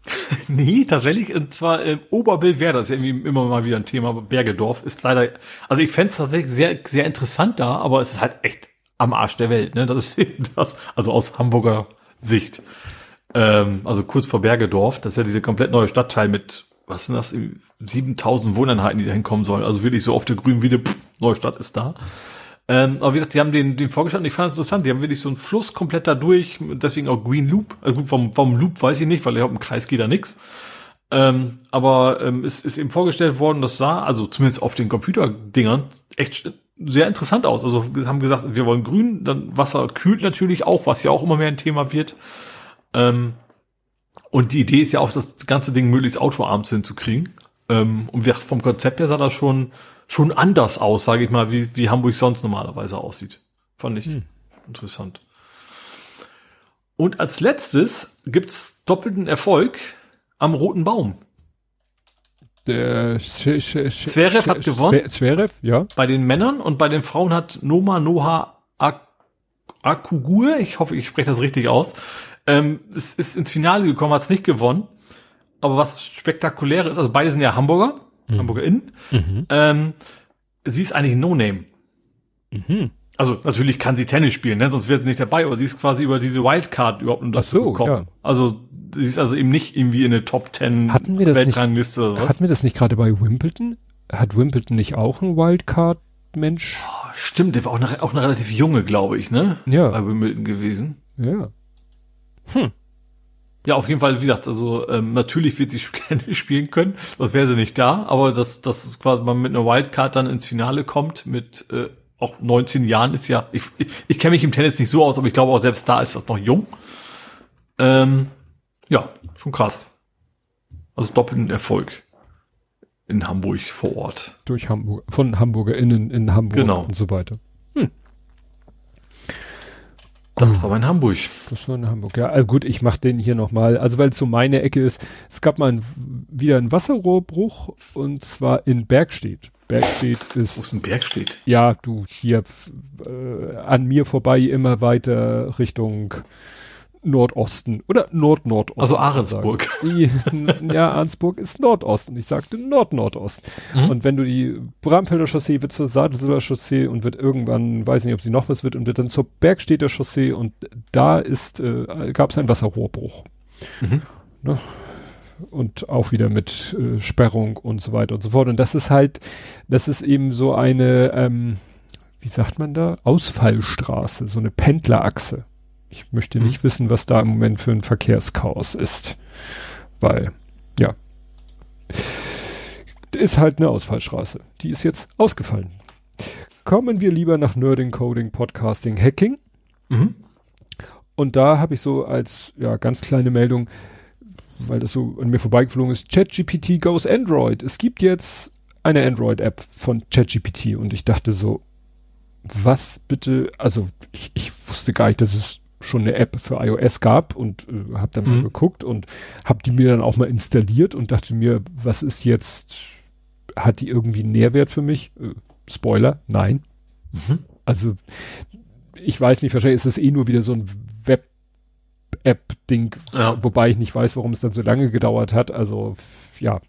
(laughs) nee, tatsächlich, und zwar äh, Oberbillwerder ist ja irgendwie immer mal wieder ein Thema, Bergedorf ist leider, also ich fände es tatsächlich sehr, sehr interessant da, aber es ist halt echt am Arsch der Welt, ne? Das ist eben das, also aus Hamburger Sicht. Ähm, also kurz vor Bergedorf, das ist ja diese komplett neue Stadtteil mit, was sind das, 7000 Wohneinheiten, die da hinkommen sollen. Also wirklich so auf der grünen Wiede, pff, Neustadt ist da. Ähm, aber wie gesagt, die haben den, den vorgestellt und ich fand es interessant. Die haben wirklich so einen Fluss komplett da durch, deswegen auch Green Loop. Also gut, vom, vom Loop weiß ich nicht, weil ich im Kreis geht da nix. Ähm, aber ähm, es ist eben vorgestellt worden, das sah, also zumindest auf den Computerdingern, echt sehr interessant aus. Also haben gesagt, wir wollen grün, dann Wasser kühlt natürlich auch, was ja auch immer mehr ein Thema wird. Ähm, und die Idee ist ja auch, das ganze Ding möglichst autoarms hinzukriegen. Ähm, und wie gesagt, vom Konzept her sah das schon schon anders aus, sage ich mal, wie, wie Hamburg sonst normalerweise aussieht. Fand ich hm. interessant. Und als letztes gibt's doppelten Erfolg am Roten Baum. Der Zverev hat gewonnen. Zverev, ja. Bei den Männern und bei den Frauen hat Noma Noha Ak Akugur, ich hoffe, ich spreche das richtig aus, ähm, es ist ins Finale gekommen, hat es nicht gewonnen. Aber was spektakulär ist, also beide sind ja Hamburger mhm. Hamburger. Mhm. Ähm, sie ist eigentlich No-Name. Mhm. Also natürlich kann sie Tennis spielen, ne? sonst wäre sie nicht dabei, aber sie ist quasi über diese Wildcard überhaupt nur dazu so, gekommen. Ja. Also sie ist also eben nicht irgendwie in eine Top Ten hatten wir das Weltrangliste oder was. Hatten wir das nicht gerade bei Wimbledon? Hat Wimbledon nicht auch einen Wildcard-Mensch? Oh, stimmt, der war auch eine, auch eine relativ junge, glaube ich, ne? Ja. Bei Wimbledon gewesen. Ja. Hm. Ja, auf jeden Fall, wie gesagt, also ähm, natürlich wird sie (laughs) gerne spielen können, sonst wäre sie nicht da, aber dass, dass quasi man mit einer Wildcard dann ins Finale kommt mit äh, auch 19 Jahren ist ja, ich, ich, ich kenne mich im Tennis nicht so aus, aber ich glaube auch selbst da ist das noch jung. Ähm, ja, schon krass. Also doppelten Erfolg in Hamburg vor Ort. Durch Hamburg, von HamburgerInnen in Hamburg genau. und so weiter. Das war mein Hamburg. Das war in Hamburg, ja. Also gut, ich mache den hier nochmal. Also weil es so meine Ecke ist. Es gab mal ein, wieder einen Wasserrohrbruch und zwar in Bergstedt. Bergstedt ist. Wo ist ein Bergstedt? Ja, du hier äh, an mir vorbei immer weiter Richtung Nordosten oder Nord-Nordosten. Also Ahrensburg. ja, Ahrensburg ist Nordosten. Ich sagte Nord-Nordost. Mhm. Und wenn du die Bramfelder Chaussee wird zur Sadelseler Chaussee und wird irgendwann, weiß nicht, ob sie noch was wird, und wird dann zur Bergstädter Chaussee und da ist, äh, gab es einen Wasserrohrbruch. Mhm. Ne? Und auch wieder mit äh, Sperrung und so weiter und so fort. Und das ist halt, das ist eben so eine, ähm, wie sagt man da? Ausfallstraße, so eine Pendlerachse. Ich möchte nicht hm. wissen, was da im Moment für ein Verkehrschaos ist. Weil, ja. Ist halt eine Ausfallstraße. Die ist jetzt ausgefallen. Kommen wir lieber nach Nerding, Coding, Podcasting, Hacking. Mhm. Und da habe ich so als ja, ganz kleine Meldung, weil das so an mir vorbeigeflogen ist, ChatGPT goes Android. Es gibt jetzt eine Android-App von ChatGPT und ich dachte so, was bitte, also ich, ich wusste gar nicht, dass es schon eine App für iOS gab und äh, habe dann mhm. mal geguckt und habe die mir dann auch mal installiert und dachte mir, was ist jetzt, hat die irgendwie einen Nährwert für mich? Äh, Spoiler, nein. Mhm. Also ich weiß nicht, wahrscheinlich ist es eh nur wieder so ein Web-App-Ding, ja. wobei ich nicht weiß, warum es dann so lange gedauert hat. Also ja,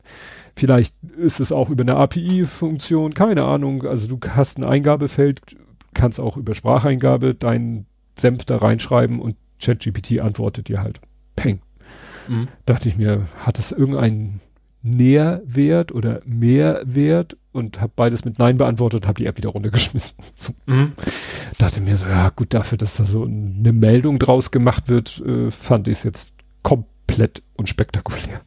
vielleicht ist es auch über eine API-Funktion, keine Ahnung. Also du hast ein Eingabefeld, kannst auch über Spracheingabe dein Senf da reinschreiben und ChatGPT antwortet dir halt. Peng. Mhm. Dachte ich mir, hat das irgendeinen Nährwert oder Mehrwert und habe beides mit Nein beantwortet und habe die App wieder runtergeschmissen. (laughs) So. Mhm. Dachte mir so, ja gut, dafür, dass da so eine Meldung draus gemacht wird, äh, fand ich es jetzt komplett unspektakulär.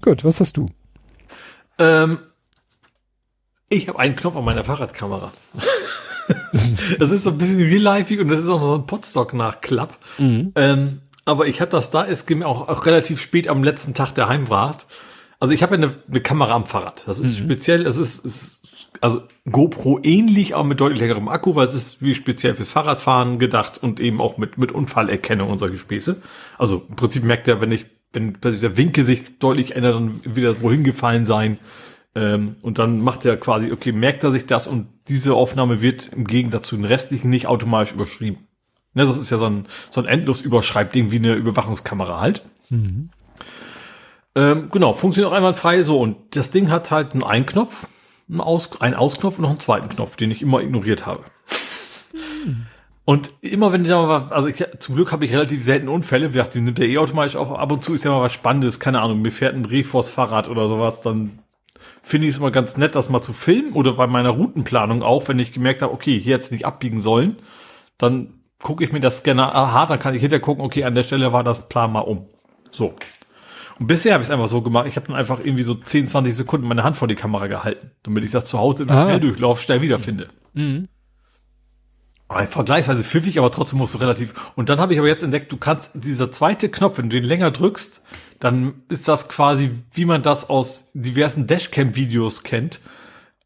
Gut, was hast du? Ähm, ich habe einen Knopf an meiner Fahrradkamera. (laughs) (laughs) das ist so ein bisschen real life und das ist auch so ein Potstock-Nachklapp. Mhm. Ähm, aber ich habe das da, es ging auch, auch relativ spät am letzten Tag der Heimfahrt. Also ich habe ja eine, eine Kamera am Fahrrad. Das ist mhm. speziell, es ist, ist also GoPro ähnlich, aber mit deutlich längerem Akku, weil es ist wie speziell fürs Fahrradfahren gedacht und eben auch mit, mit Unfallerkennung und solche Späße. Also im Prinzip merkt er, wenn ich, wenn plötzlich der Winkel sich deutlich ändert, dann wieder wohin gefallen sein. Ähm, und dann macht er quasi, okay, merkt er sich das und diese Aufnahme wird im Gegensatz zu den restlichen nicht automatisch überschrieben. Ne, das ist ja so ein, so ein endlos Überschreibding wie eine Überwachungskamera halt. Mhm. Ähm, genau, funktioniert auch einwandfrei so. Und das Ding hat halt einen Einknopf, einen, Aus, einen Ausknopf und noch einen zweiten Knopf, den ich immer ignoriert habe. Und immer wenn ich da mal, also ich, zum Glück habe ich relativ selten Unfälle, wie gesagt, die nimmt der eh automatisch auf, ab und zu ist ja mal was Spannendes, keine Ahnung, mir fährt ein Reh vors Fahrrad oder sowas, dann finde ich es immer ganz nett, das mal zu filmen oder bei meiner Routenplanung auch, wenn ich gemerkt habe, okay, hier jetzt nicht abbiegen sollen, dann gucke ich mir das Scanner, aha, dann kann ich hinterher gucken, okay, an der Stelle war das Plan mal um. So. Und bisher habe ich es einfach so gemacht, ich habe dann einfach irgendwie so 10, 20 Sekunden meine Hand vor die Kamera gehalten, damit ich das zu Hause im ah. Schnelldurchlauf schnell wiederfinde. Mhm. Vergleichsweise pfiffig, aber trotzdem musst du relativ. Und dann habe ich aber jetzt entdeckt, du kannst dieser zweite Knopf, wenn du den länger drückst, dann ist das quasi, wie man das aus diversen Dashcam-Videos kennt,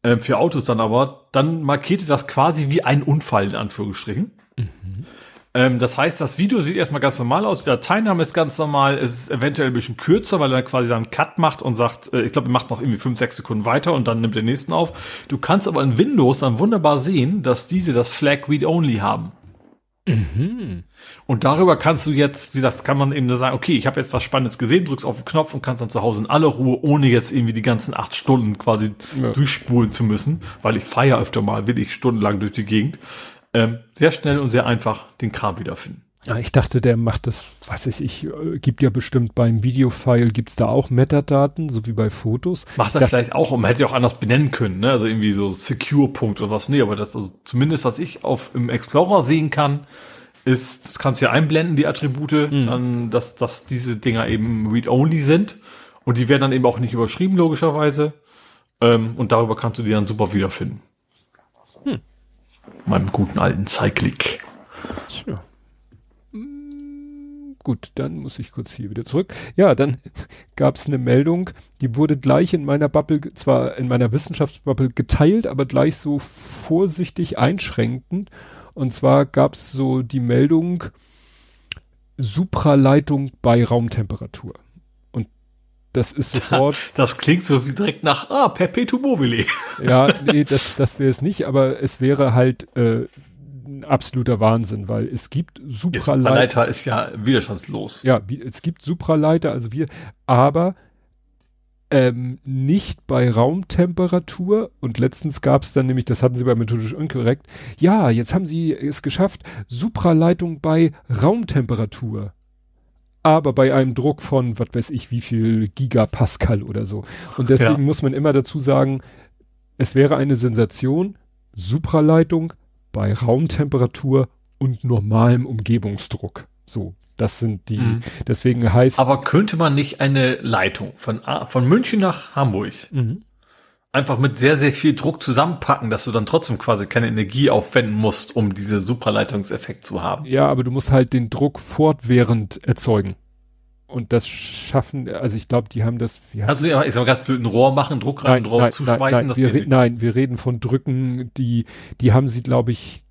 äh, für Autos dann aber, dann markiert das quasi wie ein Unfall in Anführungsstrichen. Mhm. Ähm, das heißt, das Video sieht erstmal ganz normal aus, die Dateiname ist ganz normal, es ist eventuell ein bisschen kürzer, weil er quasi einen Cut macht und sagt, äh, ich glaube, er macht noch irgendwie fünf, sechs Sekunden weiter und dann nimmt den nächsten auf. Du kannst aber in Windows dann wunderbar sehen, dass diese das Flag Read Only haben. Mhm. Und darüber kannst du jetzt, wie gesagt, kann man eben sagen, okay, ich habe jetzt was Spannendes gesehen, drückst auf den Knopf und kannst dann zu Hause in aller Ruhe, ohne jetzt irgendwie die ganzen acht Stunden quasi ja. durchspulen zu müssen, weil ich feier öfter mal, will ich stundenlang durch die Gegend, ähm, sehr schnell und sehr einfach den Kram wiederfinden. Ja, ich dachte, der macht das, was weiß ich, äh, gibt ja bestimmt beim Videofile, gibt's da auch Metadaten, so wie bei Fotos. Macht er vielleicht auch, und man hätte ja auch anders benennen können, ne? Also irgendwie so Secure-Punkt oder was. Nee, aber das, also zumindest was ich auf im Explorer sehen kann, ist, das kannst du ja einblenden, die Attribute, mhm. dann, dass, dass diese Dinger eben read-only sind. Und die werden dann eben auch nicht überschrieben, logischerweise. Ähm, und darüber kannst du die dann super wiederfinden. Hm. Meinem guten alten Cyclic. Tja. Hm, gut, dann muss ich kurz hier wieder zurück. Ja, dann (laughs) gab es eine Meldung, die wurde gleich in meiner Bubble, zwar in meiner Wissenschaftsbubble geteilt, aber gleich so vorsichtig einschränkend. Und zwar gab es so die Meldung Supraleitung bei Raumtemperatur. Und das ist sofort. (laughs) Das klingt so wie direkt nach ah, Perpetuum mobile. Ja, nee, das, das wäre es nicht, aber es wäre halt äh, ein absoluter Wahnsinn, weil es gibt Supraleiter. Supraleiter ist ja widerstandslos. Ja, es gibt Supraleiter, also wir, aber ähm, nicht bei Raumtemperatur und letztens gab es dann nämlich, das hatten sie bei methodisch unkorrekt, ja, jetzt haben sie es geschafft, Supraleitung bei Raumtemperatur. Aber bei einem Druck von, was weiß ich, wie viel Gigapascal oder so. Und deswegen ja. muss man immer dazu sagen, es wäre eine Sensation, Supraleitung bei Raumtemperatur und normalem Umgebungsdruck. So, das sind die, mhm. deswegen heißt. Aber könnte man nicht eine Leitung von, von München nach Hamburg mhm. einfach mit sehr, sehr viel Druck zusammenpacken, dass du dann trotzdem quasi keine Energie aufwenden musst, um diese Supraleitungseffekt zu haben? Ja, aber du musst halt den Druck fortwährend erzeugen. Und das schaffen, also ich glaube, die haben das. also ja, sag mal ganz blöd, ein Rohr machen, Druck rein, ein Rohr nein, zuschweißen. Nein, nein, wir, nein, wir reden von Drücken, die, die haben sie, glaube ich,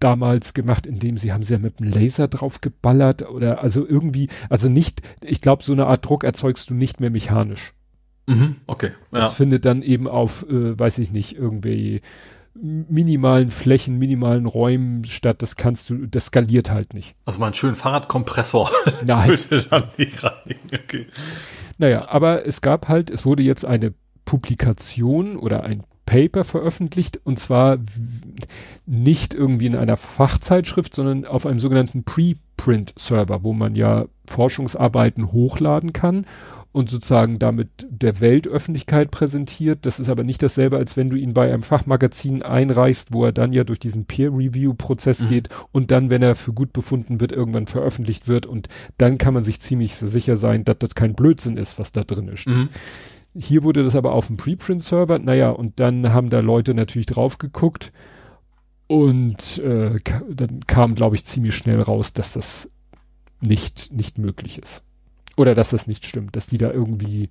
damals gemacht, indem sie haben sie ja mit einem Laser drauf geballert oder also irgendwie, also nicht, ich glaube, so eine Art Druck erzeugst du nicht mehr mechanisch. Mhm, okay. Ja. Das findet dann eben auf, äh, weiß ich nicht, irgendwie minimalen Flächen, minimalen Räumen statt. Das kannst du, das skaliert halt nicht. Also mal einen schönen Fahrradkompressor. (laughs) (laughs) Nein. würde dann nicht rein. Okay. Naja, aber es gab halt, es wurde jetzt eine Publikation oder ein Paper veröffentlicht und zwar nicht irgendwie in einer Fachzeitschrift, sondern auf einem sogenannten Preprint-Server, wo man ja Forschungsarbeiten hochladen kann und sozusagen damit der Weltöffentlichkeit präsentiert. Das ist aber nicht dasselbe, als wenn du ihn bei einem Fachmagazin einreichst, wo er dann ja durch diesen Peer-Review-Prozess mhm. geht und dann, wenn er für gut befunden wird, irgendwann veröffentlicht wird und dann kann man sich ziemlich sicher sein, dass das kein Blödsinn ist, was da drin ist. Mhm. Hier wurde das aber auf dem Preprint-Server. Naja, und dann haben da Leute natürlich drauf geguckt. Und äh, dann kam, glaube ich, ziemlich schnell raus, dass das nicht, nicht möglich ist. Oder dass das nicht stimmt, dass die da irgendwie,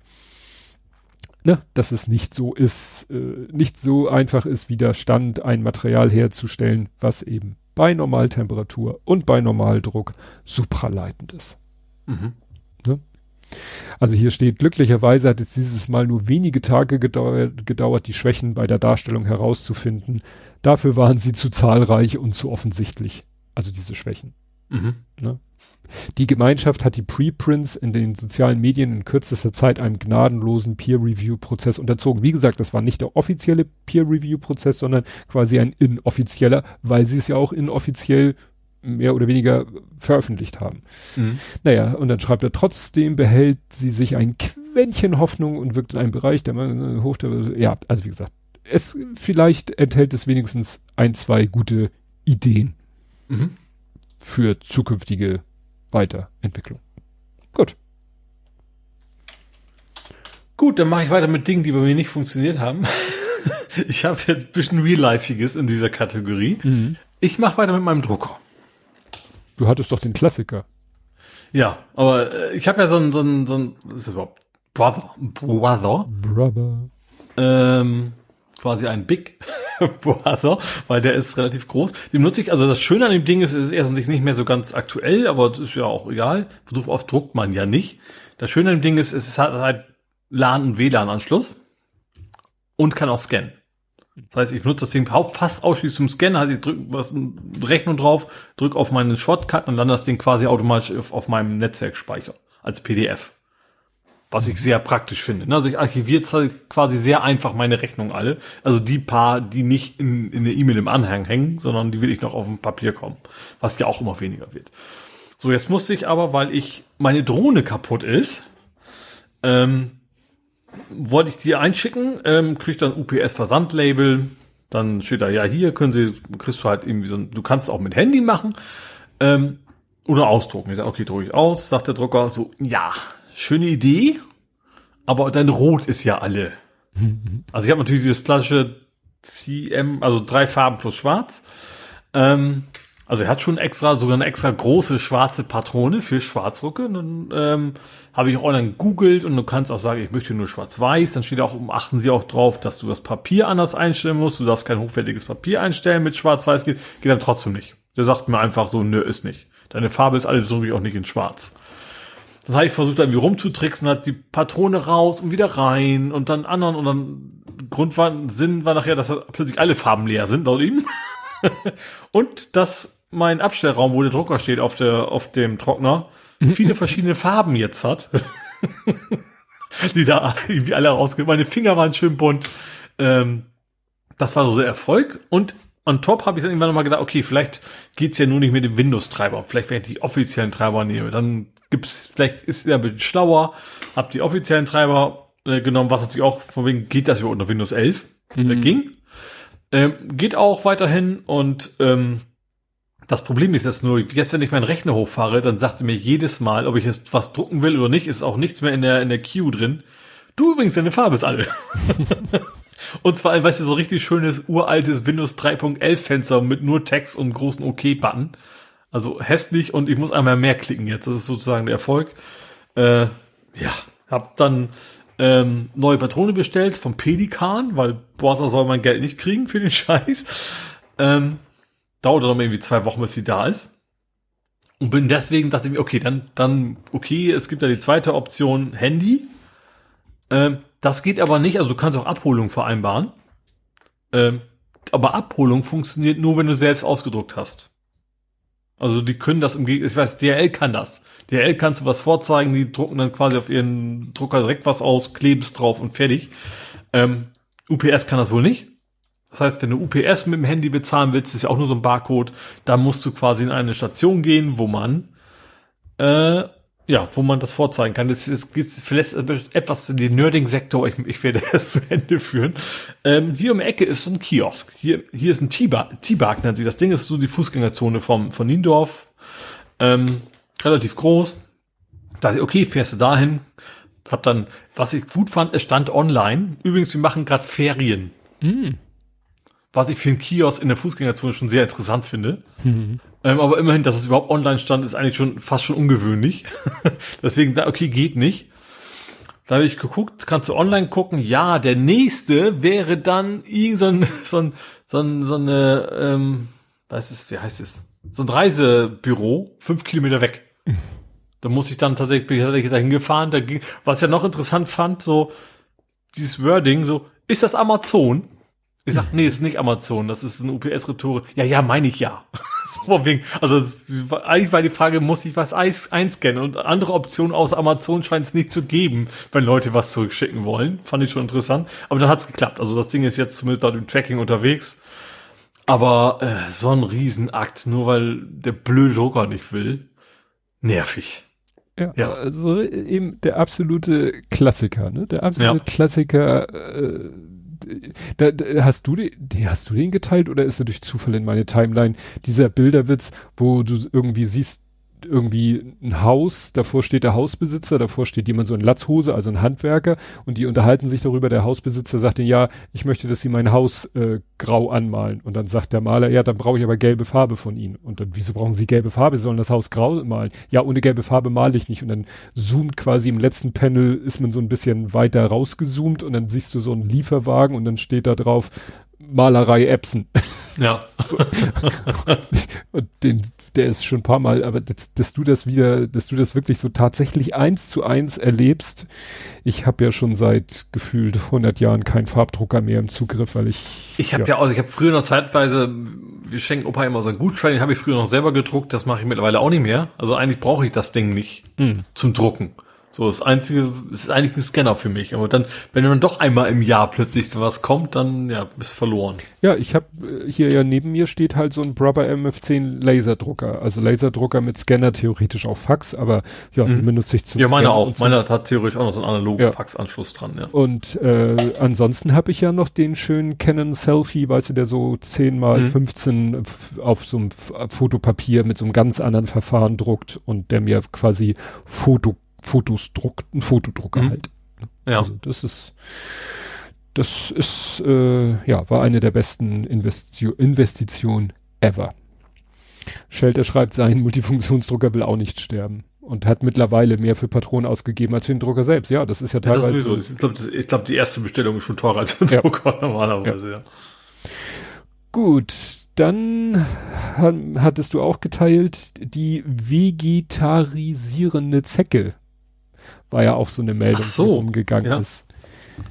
ne, dass es nicht so ist, äh, nicht so einfach ist, wie da stand, ein Material herzustellen, was eben bei Normaltemperatur und bei Normaldruck supraleitend ist. Mhm. Ne? Also hier steht, glücklicherweise hat es dieses Mal nur wenige Tage gedauert, gedauert, die Schwächen bei der Darstellung herauszufinden. Dafür waren sie zu zahlreich und zu offensichtlich. Also diese Schwächen. Mhm. Ne? Die Gemeinschaft hat die Preprints in den sozialen Medien in kürzester Zeit einem gnadenlosen Peer-Review-Prozess unterzogen. Wie gesagt, das war nicht der offizielle Peer-Review-Prozess, sondern quasi ein inoffizieller, weil sie es ja auch inoffiziell mehr oder weniger veröffentlicht haben. Mhm. Naja, und dann schreibt er, trotzdem behält sie sich ein Quäntchen Hoffnung und wirkt in einem Bereich, der man hoch, ja, also wie gesagt, es, vielleicht enthält es wenigstens ein, zwei gute Ideen mhm. Für zukünftige Weiterentwicklung. Gut. Gut, dann mache ich weiter mit Dingen, die bei mir nicht funktioniert haben. (laughs) ich habe jetzt ein bisschen Real-Lifeiges in dieser Kategorie. Mhm. Ich mache weiter mit meinem Drucker. Du hattest doch den Klassiker. Ja, aber äh, ich habe ja so ein, so ein, so ein, was ist das überhaupt? Brother. Brother. Brother. Ähm, quasi ein Big (laughs) (laughs) Brother, weil der ist relativ groß. Den nutze ich, also das Schöne an dem Ding ist, es ist erstens nicht mehr so ganz aktuell, aber das ist ja auch egal. So oft druckt man ja nicht. Das Schöne an dem Ding ist, es hat halt LAN und WLAN-Anschluss und kann auch scannen. Das heißt, ich nutze das Ding fast ausschließlich zum Scannen, also ich drücke was Rechnung drauf, drücke auf meinen Shortcut und dann das Ding quasi automatisch auf, auf meinem Netzwerkspeicher als PDF. Was ich sehr praktisch finde. Also ich archiviere quasi sehr einfach meine Rechnung alle. Also die paar, die nicht in, in der E-Mail im Anhang hängen, sondern die will ich noch auf dem Papier kommen. Was ja auch immer weniger wird. So, jetzt musste ich aber, weil ich meine Drohne kaputt ist, ähm, wollte ich die einschicken, ähm, krieg dann UPS-Versandlabel, dann steht da, ja, hier können Sie, kriegst du halt irgendwie so, du kannst auch mit Handy machen, ähm, oder ausdrucken. Ich sage, okay, drucke ich aus, sagt der Drucker so, ja, schöne Idee, aber dein Rot ist ja alle. Also ich habe natürlich dieses klassische CM, also drei Farben plus Schwarz. Ähm, also er hat schon extra, sogar eine extra große schwarze Patrone für Schwarzrucke. Und dann ähm, habe ich auch online googelt und du kannst auch sagen, ich möchte nur schwarz-weiß. Dann steht auch, achten sie auch drauf, dass du das Papier anders einstellen musst. Du darfst kein hochwertiges Papier einstellen mit schwarz-weiß. Geht, geht dann trotzdem nicht. Der sagt mir einfach so, nö, ist nicht. Deine Farbe ist alle drücke auch nicht in schwarz. Das habe ich versucht, irgendwie rumzutricksen, hat die Patrone raus und wieder rein und dann anderen und dann Grund war, Sinn war nachher, dass plötzlich alle Farben leer sind laut ihm. (laughs) und dass mein Abstellraum, wo der Drucker steht auf der, auf dem Trockner, viele (laughs) verschiedene Farben jetzt hat. (laughs) die da irgendwie alle rausgehen. Meine Finger waren schön bunt. Ähm, das war so der Erfolg. Und on top habe ich dann irgendwann nochmal gedacht, okay, vielleicht geht's ja nur nicht mit dem Windows-Treiber. Vielleicht, wenn ich die offiziellen Treiber nehme, dann gibt's, vielleicht ist er ein bisschen schlauer. Hab die offiziellen Treiber äh, genommen, was natürlich auch, von wegen geht das ja unter Windows 11. Mhm. Äh, ging. Ähm, geht auch weiterhin und ähm, das Problem ist jetzt nur, jetzt wenn ich meinen Rechner hochfahre, dann sagt er mir jedes Mal, ob ich jetzt was drucken will oder nicht, ist auch nichts mehr in der, in der Queue drin. Du übrigens, deine Farbe ist alle. (laughs) und zwar, weißt du, so richtig schönes, uraltes Windows 3.11 Fenster mit nur Text und großen OK-Button. Also hässlich und ich muss einmal mehr klicken jetzt. Das ist sozusagen der Erfolg. Äh, ja, hab dann ähm, neue Patrone bestellt vom Pelikan, weil Browser soll mein Geld nicht kriegen für den (laughs) Scheiß. Ähm, dauert noch irgendwie zwei Wochen, bis sie da ist. Und bin deswegen, dachte ich mir, okay, dann, dann, okay, es gibt ja die zweite Option Handy. Ähm, das geht aber nicht, also du kannst auch Abholung vereinbaren. Ähm, aber Abholung funktioniert nur, wenn du selbst ausgedruckt hast. Also die können das im Gegenteil, ich weiß, DRL kann das. DRL kannst du was vorzeigen, die drucken dann quasi auf ihren Drucker direkt was aus, klebst drauf und fertig. Ähm, UPS kann das wohl nicht. Das heißt, wenn du UPS mit dem Handy bezahlen willst, ist ja auch nur so ein Barcode, da musst du quasi in eine Station gehen, wo man äh, ja, wo man das vorzeigen kann. Das, das geht vielleicht etwas in den Nerding-Sektor. Ich, ich werde (laughs) es zu Ende führen. Ähm, hier um die Ecke ist so ein Kiosk. Hier, hier ist ein T-Bag, nennt sich das Ding. Das ist so die Fußgängerzone vom, von Niendorf. Ähm, relativ groß. Da, okay, fährst du dahin. Hab dann, was ich gut fand, es stand online. Übrigens, wir machen gerade Ferien. Mm was ich für einen Kiosk in der Fußgängerzone schon sehr interessant finde. Mhm. Ähm, aber immerhin, dass es überhaupt online stand, ist eigentlich schon fast schon ungewöhnlich. (laughs) Deswegen, okay, geht nicht. Da habe ich geguckt, kannst du online gucken. Ja, der nächste wäre dann irgend so ein, (laughs) so ein, so, ein, so eine, ähm, was ist, wie heißt es? So ein Reisebüro, fünf Kilometer weg. Da muss ich dann tatsächlich, bin ich dahin gefahren. Da ging, was ich ja noch interessant fand, so dieses Wording, so, ist das Amazon? Ich sag, nee, ist nicht Amazon, das ist ein UPS-Retoure. Ja, ja, meine ich ja. (laughs) so wegen, also eigentlich war die Frage, muss ich was einscannen? Und andere Optionen außer Amazon scheint es nicht zu geben, wenn Leute was zurückschicken wollen. Fand ich schon interessant. Aber dann hat's geklappt. Also das Ding ist jetzt zumindest dort im Tracking unterwegs. Aber äh, so ein Riesenakt, nur weil der blöde Drucker nicht will, nervig. Ja, ja, also eben der absolute Klassiker, ne? Der absolute ja. Klassiker. Äh, da, da, hast du den, hast du den geteilt oder ist er durch Zufall in meine Timeline? Dieser Bilderwitz, wo du irgendwie siehst, irgendwie ein Haus, davor steht der Hausbesitzer, davor steht jemand so in Latzhose, also ein Handwerker, und die unterhalten sich darüber, der Hausbesitzer sagt ihnen, ja, ich möchte, dass sie mein Haus äh, grau anmalen. Und dann sagt der Maler, ja, dann brauche ich aber gelbe Farbe von ihnen. Und dann, wieso brauchen sie gelbe Farbe? Sie sollen das Haus grau malen. Ja, ohne gelbe Farbe male ich nicht. Und dann zoomt quasi im letzten Panel, ist man so ein bisschen weiter rausgezoomt und dann siehst du so einen Lieferwagen und dann steht da drauf, Malerei Epson. Ja. So. (laughs) und den, der ist schon ein paar Mal, aber dass, dass, du das wieder, dass du das wirklich so tatsächlich eins zu eins erlebst. Ich habe ja schon seit gefühlt 100 Jahren keinen Farbdrucker mehr im Zugriff, weil ich. Ich habe ja. ja auch, ich habe früher noch zeitweise, wir schenken Opa immer so einen Gutschein, den habe ich früher noch selber gedruckt, das mache ich mittlerweile auch nicht mehr. Also eigentlich brauche ich das Ding nicht mhm. zum Drucken. So, das einzige, das ist eigentlich ein Scanner für mich. Aber dann, wenn dann doch einmal im Jahr plötzlich sowas kommt, dann, ja, bist verloren. Ja, ich habe äh, hier ja neben mir steht halt so ein Brother MF10 Laserdrucker. Also Laserdrucker mit Scanner, theoretisch auch Fax, aber ja, mhm. benutze ich zum Ja, meine auch. So. Meine hat theoretisch auch noch so einen analogen ja. Faxanschluss dran, ja. Und äh, ansonsten habe ich ja noch den schönen Canon Selfie, weißt du, der so 10 mal mhm. 15 auf so einem Fotopapier mit so einem ganz anderen Verfahren druckt und der mir quasi Foto Fotos druckt, ein Fotodrucker mhm. halt. Ja. Also das ist, das ist, äh, ja, war eine der besten Investio Investitionen ever. Shelter schreibt, sein Multifunktionsdrucker will auch nicht sterben und hat mittlerweile mehr für Patronen ausgegeben als für den Drucker selbst. Ja, das ist ja teilweise. Ja, das Ich glaube, glaub, die erste Bestellung ist schon teurer als der ja. Drucker normalerweise, ja. ja. Gut, dann hattest du auch geteilt die vegetarisierende Zecke. War ja auch so eine Meldung, so, die umgegangen ja. ist.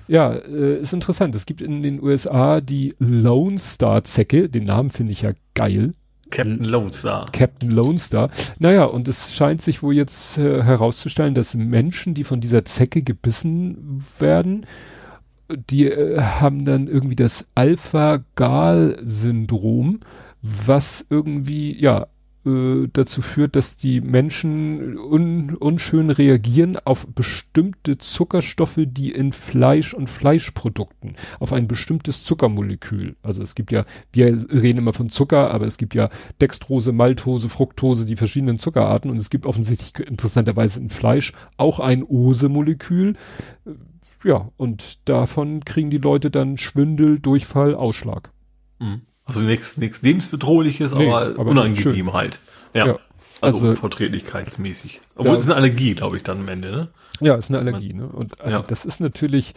Ja, äh, ist interessant. Es gibt in den USA die Lone Star Zecke. Den Namen finde ich ja geil. Captain Lone Star. Captain Lone Star. Naja, und es scheint sich wohl jetzt äh, herauszustellen, dass Menschen, die von dieser Zecke gebissen werden, die äh, haben dann irgendwie das Alpha-Gal-Syndrom, was irgendwie, ja, äh, dazu führt, dass die Menschen un, unschön reagieren auf bestimmte Zuckerstoffe, die in Fleisch und Fleischprodukten, auf ein bestimmtes Zuckermolekül. Also es gibt ja, wir reden immer von Zucker, aber es gibt ja Dextrose, Maltose, Fructose, die verschiedenen Zuckerarten und es gibt offensichtlich interessanterweise in Fleisch auch ein Ose-Molekül. Ja, und davon kriegen die Leute dann Schwindel, Durchfall, Ausschlag. Mhm. Also nichts nichts lebensbedrohliches, nee, aber, aber unangenehm halt. Ja. ja. Also, also unverträglichkeitsmäßig. Obwohl es ist eine Allergie, glaube ich, dann am Ende, ne? Ja, ist eine Allergie, ne? Und also ja. das ist natürlich,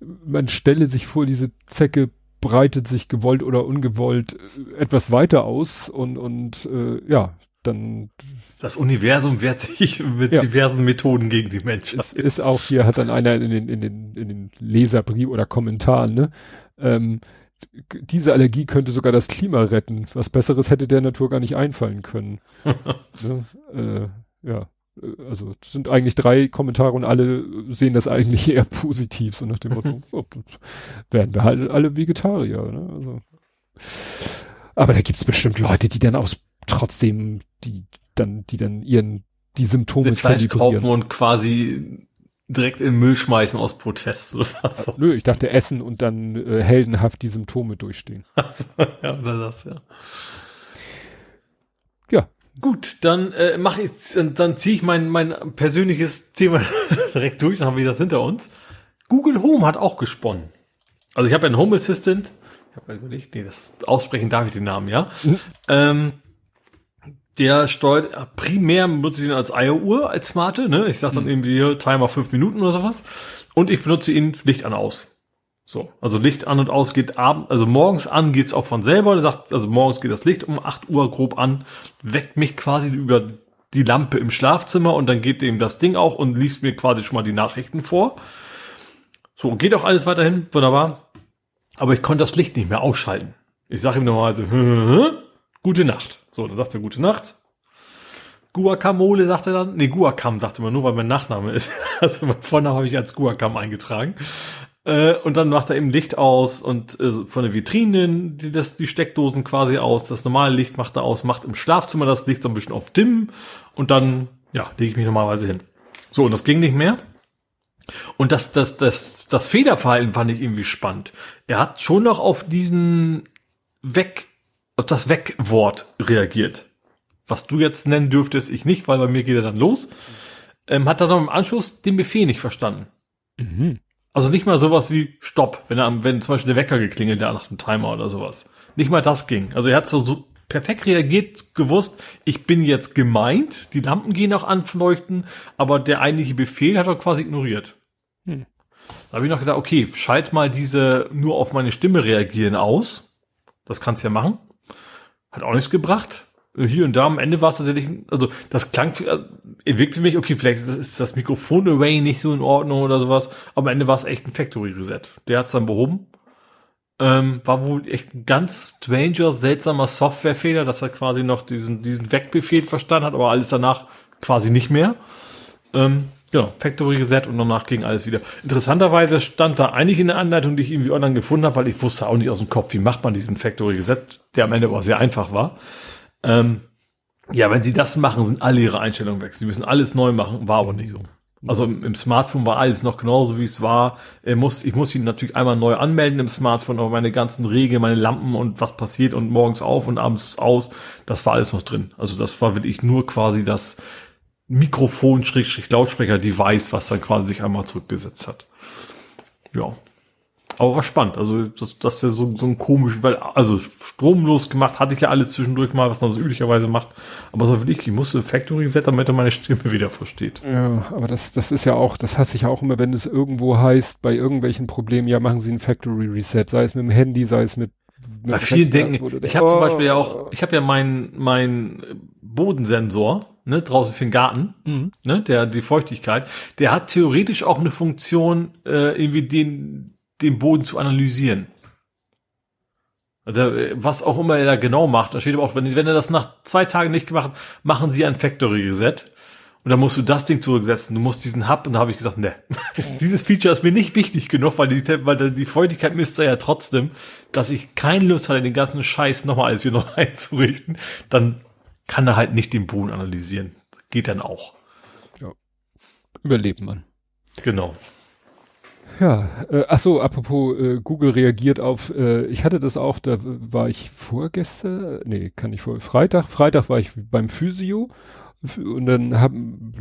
man stelle sich vor, diese Zecke breitet sich gewollt oder ungewollt äh, etwas weiter aus und, und äh, ja, dann. Das Universum wehrt sich mit ja. diversen Methoden gegen die Menschen. Es ist auch hier, hat dann einer in den, in den, in den Leserbrief oder Kommentaren, ne? Ähm, diese Allergie könnte sogar das Klima retten. Was Besseres hätte der Natur gar nicht einfallen können. (laughs) ne? äh, ja, äh, also sind eigentlich drei Kommentare und alle sehen das eigentlich eher positiv, so nach dem Motto, (laughs) oh, werden wir halt alle Vegetarier. Ne? Also, aber da gibt's bestimmt Leute, die dann aus trotzdem, die dann, die dann ihren die Symptome Fleisch kaufen und quasi direkt in den Müll schmeißen aus Protest oder so. Nö, ich dachte essen und dann äh, heldenhaft die Symptome durchstehen. (laughs) Also, ja, oder das, ja. Ja. Gut, dann äh, mache ich, dann ziehe ich mein, mein persönliches Thema (laughs) direkt durch, dann haben wir das hinter uns. Google Home hat auch gesponnen. Also ich habe einen Home Assistant. Ich habe überlegt, nee, das aussprechen darf ich den Namen, ja. Mhm. Ähm, der steuert primär benutze ich ihn als Eieruhr, als smarte, ne? Ich sag dann mhm. irgendwie Timer fünf Minuten oder sowas. Und ich benutze ihn Licht an aus. So, also Licht an und aus geht abend, also morgens an geht's auch von selber. Der sagt, also morgens geht das Licht um acht Uhr grob an, weckt mich quasi über die Lampe im Schlafzimmer und dann geht eben das Ding auch und liest mir quasi schon mal die Nachrichten vor. So, geht auch alles weiterhin, wunderbar. Aber ich konnte das Licht nicht mehr ausschalten. Ich sage ihm normalerweise, (laughs) gute Nacht. So, dann sagt er gute Nacht. Guacamole sagt er dann. Nee, Guacam sagt er nur, weil mein Nachname ist. (laughs) Also mein Vorname habe ich als Guacam eingetragen. Äh, und dann macht er eben Licht aus und äh, von den Vitrinen die, das, die Steckdosen quasi aus. Das normale Licht macht er aus, macht im Schlafzimmer das Licht so ein bisschen auf dimm und dann, ja, lege ich mich normalerweise hin. So, und das ging nicht mehr. Und das, das, das, das Federverhalten fand ich irgendwie spannend. Er hat schon noch auf diesen Weg, auf das Wegwort reagiert. Was du jetzt nennen dürftest, ich nicht, weil bei mir geht er dann los. Ähm, hat er dann im Anschluss den Befehl nicht verstanden. Mhm. Also nicht mal sowas wie Stopp, wenn er, wenn zum Beispiel der Wecker geklingelt hat nach dem Timer oder sowas. Nicht mal das ging. Also er hat so, so perfekt reagiert, gewusst, ich bin jetzt gemeint, die Lampen gehen auch anleuchten, aber der eigentliche Befehl hat er quasi ignoriert. Hm. Da habe ich noch gedacht, okay, schalt mal diese nur auf meine Stimme reagieren aus. Das kannst du ja machen. Hat auch nichts gebracht. Hier und da am Ende war es tatsächlich, also das klang, äh, wirkte für mich, okay, vielleicht ist das Mikrofon Array nicht so in Ordnung oder sowas, aber am Ende war es echt ein Factory Reset. Der hat es dann behoben ähm, war wohl echt ein ganz stranger, seltsamer Softwarefehler, dass er quasi noch diesen, diesen Wegbefehl verstanden hat, aber alles danach quasi nicht mehr. Ähm, genau, Factory Reset und danach ging alles wieder. Interessanterweise stand da eigentlich in der Anleitung, die ich irgendwie online gefunden habe, weil ich wusste auch nicht aus dem Kopf, wie macht man diesen Factory Reset, der am Ende aber sehr einfach war. Ähm, ja, wenn sie das machen, sind alle ihre Einstellungen weg. Sie müssen alles neu machen, war aber nicht so. Also im, im, Smartphone war alles noch genauso, wie es war. Ich muss, ich muss ihn natürlich einmal neu anmelden im Smartphone, aber meine ganzen Regeln, meine Lampen und was passiert und morgens auf und abends aus, das war alles noch drin. Also das war wirklich nur quasi das Mikrofon, Schrägstrich, Lautsprecher-Device, was dann quasi sich einmal zurückgesetzt hat. Ja. Aber war spannend. Also, das, das ist ja so, so ein komisch, weil, also stromlos gemacht hatte ich ja alle zwischendurch mal, was man so üblicherweise macht. Aber so will ich, ich musste Factory Reset, damit er meine Stimme wieder versteht. Ja, aber das, das ist ja auch, das hasse ich ja auch immer, wenn es irgendwo heißt, bei irgendwelchen Problemen, ja, machen Sie ein Factory Reset, sei es mit dem Handy, sei es mit, mit bei vielen Dingen. Ich habe oh. zum Beispiel ja auch, ich habe ja meinen mein Bodensensor, ne, draußen für den Garten, mhm. ne, der die Feuchtigkeit, der hat theoretisch auch eine Funktion, äh, irgendwie den den Boden zu analysieren. Also, was auch immer er da genau macht, da steht aber auch, wenn, wenn er das nach zwei Tagen nicht gemacht hat, machen sie ein Factory Reset. Und dann musst du das Ding zurücksetzen. Du musst diesen Hub, und da habe ich gesagt, ne, (laughs) dieses Feature ist mir nicht wichtig genug, weil die, weil die Feuchtigkeit misst er ja trotzdem, dass ich keine Lust hatte, den ganzen Scheiß nochmal alles wieder neu (laughs) einzurichten. Dann kann er halt nicht den Boden analysieren. Geht dann auch. Ja. Überlebt man. Genau. Ja, äh, ach so, apropos äh, Google reagiert auf, äh, ich hatte das auch, da war ich vorgestern, nee, kann ich vor, Freitag, Freitag war ich beim Physio und dann hab,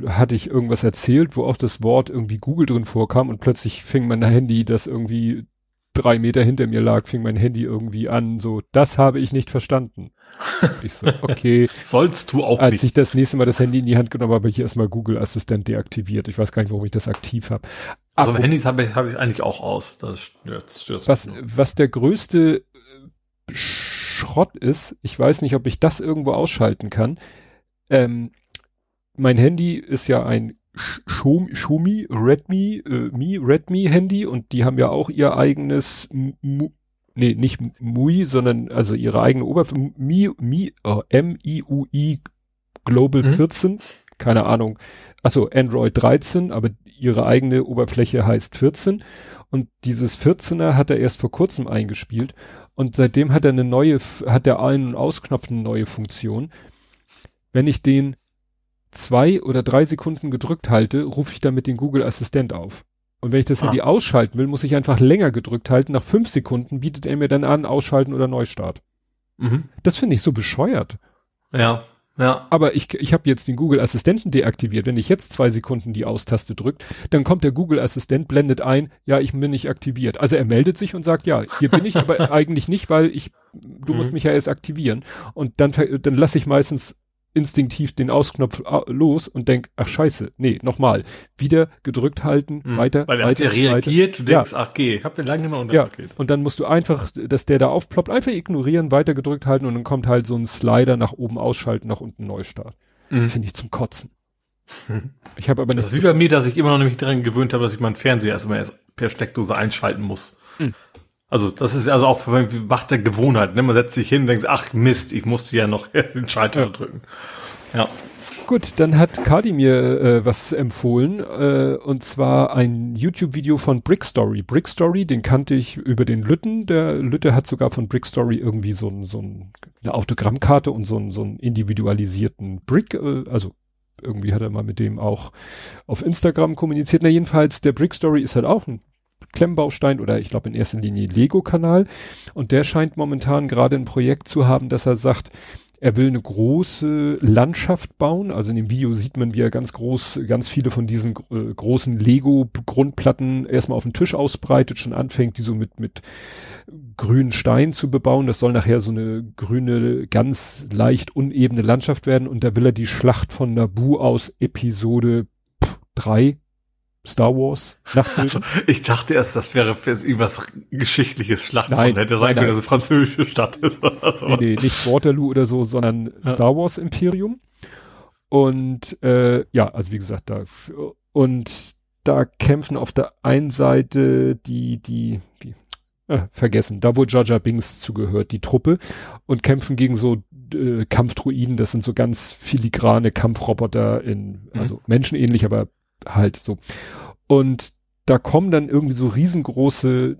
hatte ich irgendwas erzählt, wo auch das Wort irgendwie Google drin vorkam und plötzlich fing mein Handy, das irgendwie drei Meter hinter mir lag, fing mein Handy irgendwie an, so, das habe ich nicht verstanden. (laughs) ich so, okay. Sollst du auch Als nicht. ich das nächste Mal das Handy in die Hand genommen habe, habe ich erstmal Google Assistent deaktiviert. Ich weiß gar nicht, warum ich das aktiv habe. Also Handys habe ich, hab ich eigentlich auch aus. Das stört, stört was, was der größte äh, Schrott ist, ich weiß nicht, ob ich das irgendwo ausschalten kann. Ähm, mein Handy ist ja ein Xiaomi, Redmi, äh, Mi, Redmi Handy und die haben ja auch ihr eigenes, Mu, nee, nicht MUI, sondern also ihre eigene Oberfläche, Mi, Mi, oh, M-I-U-I Global mhm. 14, keine Ahnung, also Android 13, aber ihre eigene Oberfläche heißt 14 und dieses 14er hat er erst vor kurzem eingespielt und seitdem hat er eine neue, hat der Ein- und Ausknopf eine neue Funktion. Wenn ich den zwei oder drei Sekunden gedrückt halte, rufe ich damit den Google Assistent auf. Und wenn ich das ah. Handy ausschalten will, muss ich einfach länger gedrückt halten. Nach fünf Sekunden bietet er mir dann an, ausschalten oder Neustart. Mhm. Das finde ich so bescheuert. Ja. Ja. Aber ich, ich habe jetzt den Google Assistenten deaktiviert. Wenn ich jetzt zwei Sekunden die Austaste drückt, dann kommt der Google Assistent, blendet ein, ja, ich bin nicht aktiviert. Also er meldet sich und sagt, ja, hier bin ich, aber (laughs) eigentlich nicht, weil ich, du mhm. musst mich ja erst aktivieren. Und dann, dann lasse ich meistens instinktiv den Ausknopf los und denk, ach scheiße, nee, nochmal. Wieder gedrückt halten, mhm. weiter, Weil er weiter, hat ja reagiert, du denkst, ja. ach geh, hab ja lange immer unter ja. Und dann musst du einfach, dass der da aufploppt, einfach ignorieren, weiter gedrückt halten und dann kommt halt so ein Slider nach oben ausschalten, nach unten Neustart. Mhm. Finde ich zum Kotzen. Ich habe aber nicht. Das ist wie bei mir, dass ich immer noch nämlich daran gewöhnt habe, dass ich meinen Fernseher erstmal per Steckdose einschalten muss. Mhm. Also das ist also auch Macht der Gewohnheit. Ne? Man setzt sich hin und denkt, ach Mist, ich musste ja noch (laughs) erst den Schalter drücken. Ja. Gut, dann hat Kadi mir äh, was empfohlen äh, und zwar ein YouTube-Video von Brickstory. Brickstory, den kannte ich über den Lütten. Der Lütte hat sogar von Brickstory irgendwie so, ein, so ein, eine Autogrammkarte und so, ein, so einen individualisierten Brick, äh, also irgendwie hat er mal mit dem auch auf Instagram kommuniziert. Na jedenfalls, der Brickstory ist halt auch ein Klemmbaustein oder ich glaube in erster Linie Lego-Kanal. Und der scheint momentan gerade ein Projekt zu haben, dass er sagt, er will eine große Landschaft bauen. Also in dem Video sieht man, wie er ganz groß, ganz viele von diesen äh, großen Lego-Grundplatten erstmal auf den Tisch ausbreitet, schon anfängt, die so mit, mit grünen Stein zu bebauen. Das soll nachher so eine grüne, ganz leicht unebene Landschaft werden. Und da will er die Schlacht von Naboo aus Episode 3 Star Wars Also, ich dachte erst, das wäre irgendwas geschichtliches Schlacht. Nein, hätte sein können, dass es französische Stadt ist oder sowas. Nee, nee, nicht Waterloo oder so, sondern ja. Star Wars Imperium. Und äh, ja, also wie gesagt, da und da kämpfen auf der einen Seite die, die, die äh, vergessen, da wo Jaja Bings zugehört, die Truppe, und kämpfen gegen so äh, Kampfdruiden, das sind so ganz filigrane Kampfroboter in, mhm. also menschenähnlich, aber halt so. Und da kommen dann irgendwie so riesengroße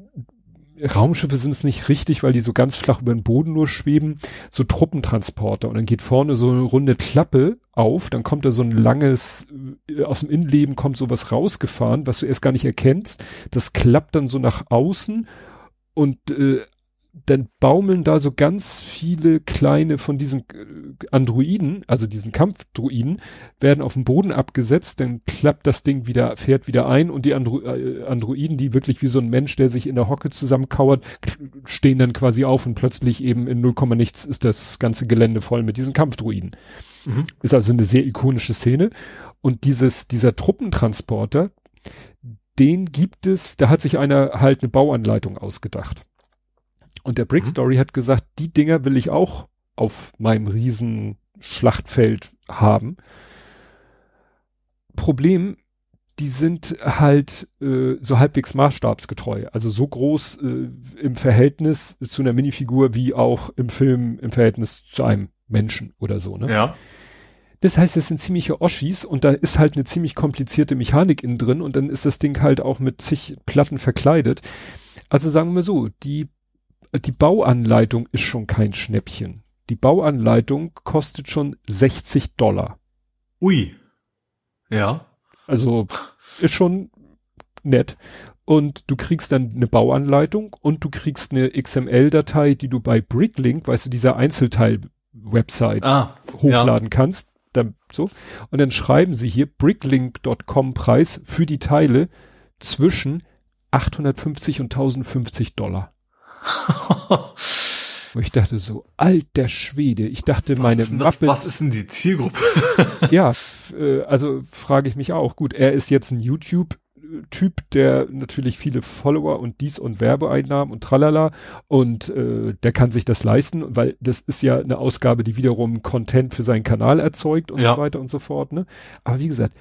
Raumschiffe sind es nicht richtig, weil die so ganz flach über den Boden nur schweben, so Truppentransporter und dann geht vorne so eine runde Klappe auf, dann kommt da so ein langes, äh, aus dem Innenleben kommt sowas rausgefahren, was du erst gar nicht erkennst, das klappt dann so nach außen und äh, dann baumeln da so ganz viele kleine von diesen äh, Androiden, also diesen Kampfdruiden, werden auf den Boden abgesetzt, dann klappt das Ding wieder, fährt wieder ein und die Andro äh, Androiden, die wirklich wie so ein Mensch, der sich in der Hocke zusammenkauert, stehen dann quasi auf und plötzlich eben in 0, nichts ist das ganze Gelände voll mit diesen Kampfdruiden. Mhm. Ist also eine sehr ikonische Szene. Und dieses, dieser Truppentransporter, den gibt es, da hat sich einer halt eine Bauanleitung ausgedacht. Und der Brick mhm. Story mhm. hat gesagt, die Dinger will ich auch auf meinem riesen Schlachtfeld haben. Problem, die sind halt äh, so halbwegs maßstabsgetreu. Also so groß äh, im Verhältnis zu einer Minifigur wie auch im Film im Verhältnis zu einem Menschen oder so, ne? Ja. Das heißt, es sind ziemliche Oschis und da ist halt eine ziemlich komplizierte Mechanik innen drin und dann ist das Ding halt auch mit zig Platten verkleidet. Also sagen wir so, die die Bauanleitung ist schon kein Schnäppchen. Die Bauanleitung kostet schon 60 Dollar. Ui. Ja. Also ist schon nett. Und du kriegst dann eine Bauanleitung und du kriegst eine XML-Datei, die du bei Bricklink, weißt du, dieser Einzelteil-Website ah, hochladen ja. kannst. Dann, so. Und dann schreiben sie hier bricklink.com Preis für die Teile zwischen 850 und 1050 Dollar. (laughs) Ich dachte so, alter Schwede, ich dachte was meine Mappe. Was ist denn die Zielgruppe? (laughs) (laughs) ja, äh, also frage ich mich auch. Gut, er ist jetzt ein YouTube Typ, der natürlich viele Follower und dies und Werbeeinnahmen und tralala und äh, der kann sich das leisten, weil das ist ja eine Ausgabe, die wiederum Content für seinen Kanal erzeugt und ja. so weiter und so fort. Ne? Aber wie gesagt,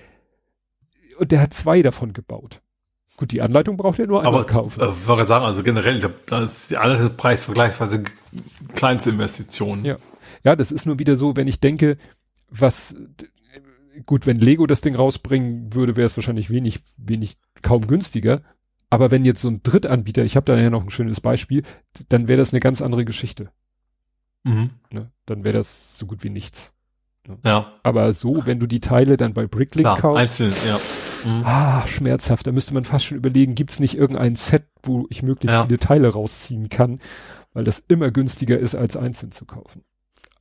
und der hat zwei davon gebaut. Gut, die Anleitung braucht ihr nur einmal Aber, kaufen. Äh, würde sagen, also generell, da ist der andere Preis vergleichsweise kleinste Investitionen. Ja. Ja, das ist nur wieder so, wenn ich denke, was, gut, wenn Lego das Ding rausbringen würde, wäre es wahrscheinlich wenig, wenig, kaum günstiger. Aber wenn jetzt so ein Drittanbieter, ich habe da ja noch ein schönes Beispiel, dann wäre das eine ganz andere Geschichte. Mhm. Ne? Dann wäre das so gut wie nichts. Ne? Ja. Aber so, wenn du die Teile dann bei Bricklink Klar, kaufst. Einzeln, ja. Mhm. Ah, schmerzhaft. Da müsste man fast schon überlegen, gibt es nicht irgendein Set, wo ich möglichst ja. viele Teile rausziehen kann, weil das immer günstiger ist, als einzeln zu kaufen.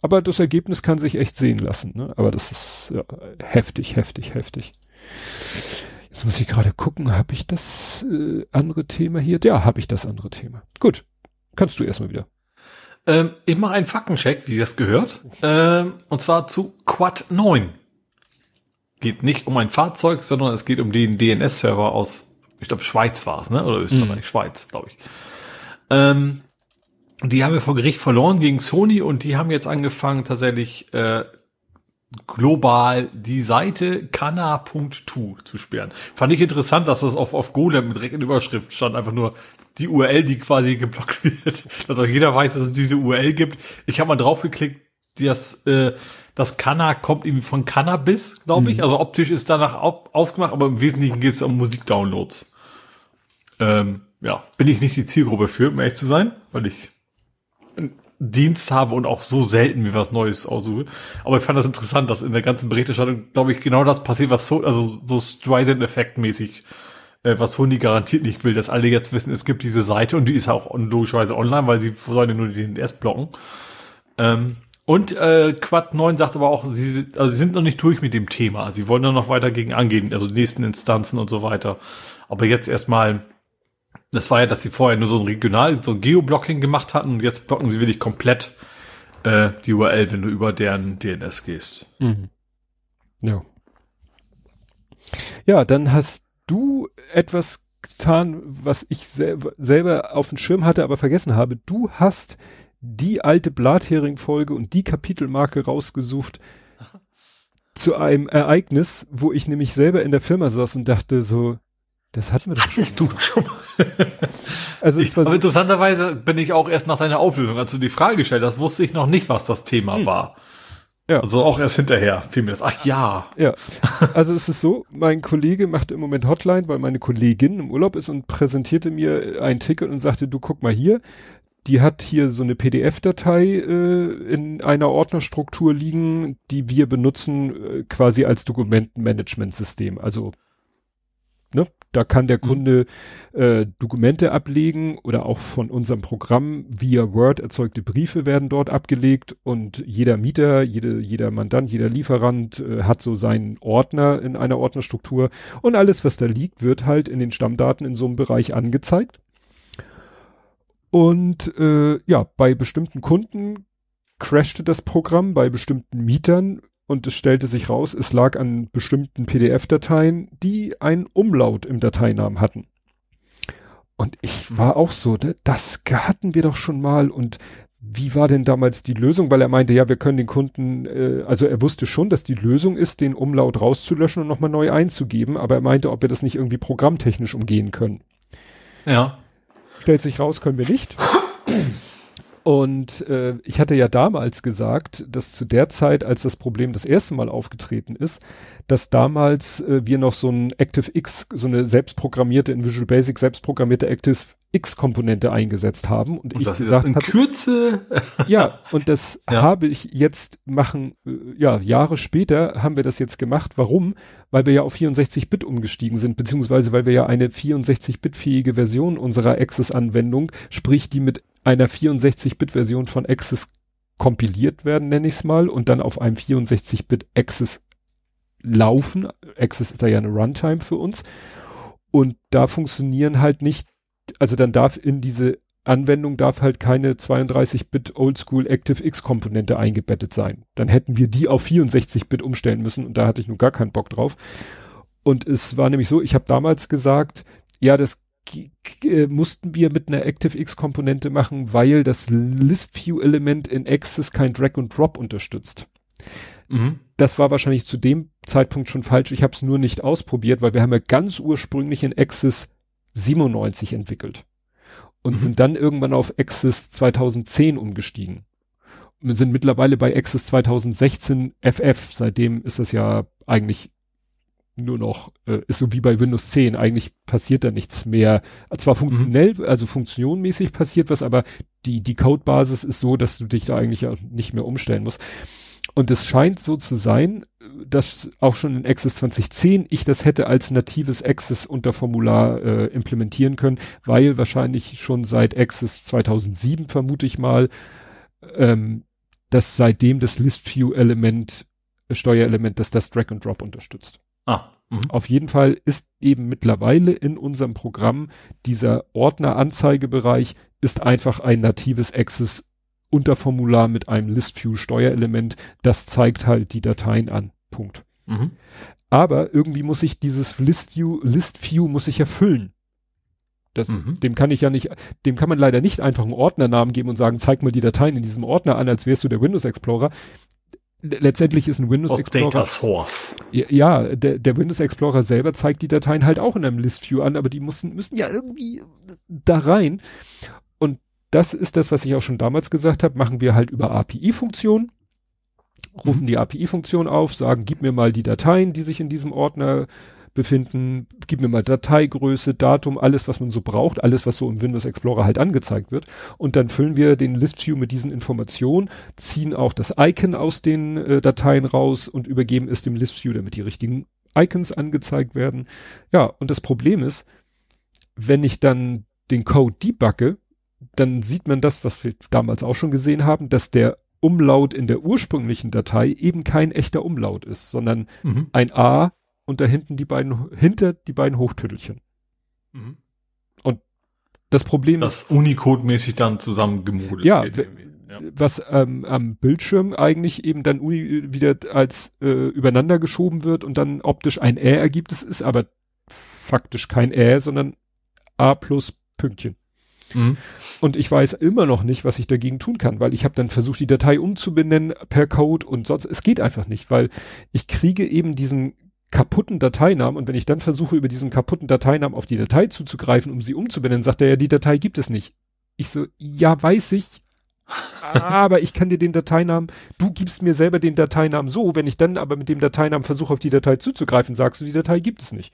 Aber das Ergebnis kann sich echt sehen lassen. Ne? Aber das ist ja, heftig, heftig, heftig. Jetzt muss ich gerade gucken, habe ich das äh, andere Thema hier? Ja, habe ich das andere Thema. Gut, kannst du erstmal wieder. Ähm, ich mache einen Faktencheck, wie das gehört. Ähm, und zwar zu Quad 9 geht nicht um ein Fahrzeug, sondern es geht um den DNS-Server aus, ich glaube, Schweiz war es, ne? Oder Österreich, mhm. Schweiz, glaube ich. Ähm, die haben wir vor Gericht verloren gegen Sony und die haben jetzt angefangen, tatsächlich äh, global die Seite kana.to zu sperren. Fand ich interessant, dass das auf, auf Golem direkt in Überschrift stand, einfach nur die URL, die quasi geblockt (laughs) wird. Dass auch jeder weiß, dass es diese URL gibt. Ich habe mal draufgeklickt, das, äh, das Canna kommt irgendwie von Cannabis, glaube ich. Mhm. Also optisch ist danach auf, aufgemacht, aber im Wesentlichen geht es um Musikdownloads. Ähm, ja, bin ich nicht die Zielgruppe für, um ehrlich zu sein, weil ich einen Dienst habe und auch so selten wie was Neues aussuche. Aber ich fand das interessant, dass in der ganzen Berichterstattung, glaube ich, genau das passiert, was so, also so Streisand-Effekt mäßig äh, was Sony garantiert nicht will, dass alle jetzt wissen, es gibt diese Seite und die ist auch logischerweise online, weil sie sollen ja nur den erst blocken. Ähm, und äh, Quad 9 sagt aber auch, sie, also sie sind noch nicht durch mit dem Thema. Sie wollen da noch weiter gegen angehen, also die nächsten Instanzen und so weiter. Aber jetzt erstmal, das war ja, dass sie vorher nur so ein Regional, so ein Geoblocking gemacht hatten und jetzt blocken sie wirklich komplett äh, die URL, wenn du über deren DNS gehst. Mhm. Ja. Ja, dann hast du etwas getan, was ich selber, selber auf dem Schirm hatte, aber vergessen habe. Du hast die alte Blathering-Folge und die Kapitelmarke rausgesucht (laughs) zu einem Ereignis, wo ich nämlich selber in der Firma saß und dachte so, das hatten wir doch Hattest schon. du schon mal. (laughs) also ich, aber interessanterweise bin ich auch erst nach deiner Auflösung, als du die Frage gestellt hast, wusste ich noch nicht, was das Thema hm. war. Ja. Also auch erst hinterher fiel mir das. Ach ja. Ja. Also es ist so, mein Kollege macht im Moment Hotline, weil meine Kollegin im Urlaub ist und präsentierte mir ein Ticket und sagte, du guck mal hier, die hat hier so eine PDF-Datei äh, in einer Ordnerstruktur liegen, die wir benutzen äh, quasi als Dokumentenmanagementsystem. Also ne, da kann der mhm. Kunde äh, Dokumente ablegen oder auch von unserem Programm via Word erzeugte Briefe werden dort abgelegt und jeder Mieter, jede, jeder Mandant, jeder Lieferant äh, hat so seinen Ordner in einer Ordnerstruktur und alles, was da liegt, wird halt in den Stammdaten in so einem Bereich angezeigt. Und äh, ja, bei bestimmten Kunden crashte das Programm, bei bestimmten Mietern und es stellte sich raus, es lag an bestimmten PDF-Dateien, die einen Umlaut im Dateinamen hatten. Und ich war auch so, das hatten wir doch schon mal und wie war denn damals die Lösung? Weil er meinte, ja, wir können den Kunden, äh, also er wusste schon, dass die Lösung ist, den Umlaut rauszulöschen und nochmal neu einzugeben, aber er meinte, ob wir das nicht irgendwie programmtechnisch umgehen können. Ja. Stellt sich raus, können wir nicht. (laughs) Und äh, ich hatte ja damals gesagt, dass zu der Zeit, als das Problem das erste Mal aufgetreten ist, dass damals äh, wir noch so ein ActiveX, so eine selbstprogrammierte, in Visual Basic selbstprogrammierte ActiveX-Komponente eingesetzt haben. Und, und ich gesagt in hatte, Kürze. (laughs) ja, und das ja. habe ich jetzt machen, äh, ja, Jahre später haben wir das jetzt gemacht. Warum? Weil wir ja auf 64-Bit umgestiegen sind, beziehungsweise weil wir ja eine 64-Bit-fähige Version unserer Access-Anwendung, sprich die mit einer 64-Bit-Version von Access kompiliert werden, nenne ich es mal, und dann auf einem 64-Bit Access laufen. Access ist da ja eine Runtime für uns. Und da funktionieren halt nicht, also dann darf in diese Anwendung darf halt keine 32-Bit Oldschool ActiveX Komponente eingebettet sein. Dann hätten wir die auf 64-Bit umstellen müssen und da hatte ich nun gar keinen Bock drauf. Und es war nämlich so, ich habe damals gesagt, ja, das mussten wir mit einer ActiveX-Komponente machen, weil das List-View-Element in Access kein Drag und Drop unterstützt. Mhm. Das war wahrscheinlich zu dem Zeitpunkt schon falsch. Ich habe es nur nicht ausprobiert, weil wir haben ja ganz ursprünglich in Access 97 entwickelt und mhm. sind dann irgendwann auf Access 2010 umgestiegen. Wir sind mittlerweile bei Access 2016 FF. Seitdem ist das ja eigentlich nur noch, äh, ist so wie bei Windows 10, eigentlich passiert da nichts mehr. Zwar funktionell, mhm. also funktionmäßig passiert was, aber die, die Codebasis ist so, dass du dich da eigentlich auch nicht mehr umstellen musst. Und es scheint so zu sein, dass auch schon in Access 2010 ich das hätte als natives Access Unterformular äh, implementieren können, weil wahrscheinlich schon seit Access 2007 vermute ich mal, ähm, dass seitdem das List View Element, äh, Steuerelement, dass das Drag and Drop unterstützt. Ah. Mhm. Auf jeden Fall ist eben mittlerweile in unserem Programm dieser Ordner-Anzeigebereich ist einfach ein natives Access Unterformular mit einem ListView-Steuerelement. Das zeigt halt die Dateien an. Punkt. Mhm. Aber irgendwie muss ich dieses ListView, ListView muss ich erfüllen. Das, mhm. Dem kann ich ja nicht, dem kann man leider nicht einfach einen Ordnernamen geben und sagen, zeig mal die Dateien in diesem Ordner an, als wärst du der Windows Explorer letztendlich ist ein Windows Explorer. Data Source. Ja, der, der Windows Explorer selber zeigt die Dateien halt auch in einem List View an, aber die müssen, müssen ja irgendwie da rein. Und das ist das, was ich auch schon damals gesagt habe, machen wir halt über API-Funktionen. rufen mhm. die API-Funktion auf, sagen, gib mir mal die Dateien, die sich in diesem Ordner befinden, gib mir mal Dateigröße, Datum, alles, was man so braucht, alles, was so im Windows Explorer halt angezeigt wird. Und dann füllen wir den List View mit diesen Informationen, ziehen auch das Icon aus den äh, Dateien raus und übergeben es dem List View, damit die richtigen Icons angezeigt werden. Ja, und das Problem ist, wenn ich dann den Code debugge, dann sieht man das, was wir damals auch schon gesehen haben, dass der Umlaut in der ursprünglichen Datei eben kein echter Umlaut ist, sondern mhm. ein A und da hinten die beiden, hinter die beiden Hochtüttelchen. Mhm. Und das Problem das ist. Das Unicode-mäßig dann zusammengemodelt. Ja, ja, was ähm, am Bildschirm eigentlich eben dann Uni wieder als äh, übereinander geschoben wird und dann optisch ein Ä ergibt. Es ist aber faktisch kein Ä, sondern A plus Pünktchen. Mhm. Und ich weiß immer noch nicht, was ich dagegen tun kann, weil ich habe dann versucht, die Datei umzubenennen per Code und sonst. Es geht einfach nicht, weil ich kriege eben diesen kaputten Dateinamen und wenn ich dann versuche, über diesen kaputten Dateinamen auf die Datei zuzugreifen, um sie umzubenennen, sagt er ja, die Datei gibt es nicht. Ich so, ja, weiß ich, aber ich kann dir den Dateinamen, du gibst mir selber den Dateinamen so, wenn ich dann aber mit dem Dateinamen versuche, auf die Datei zuzugreifen, sagst du, die Datei gibt es nicht.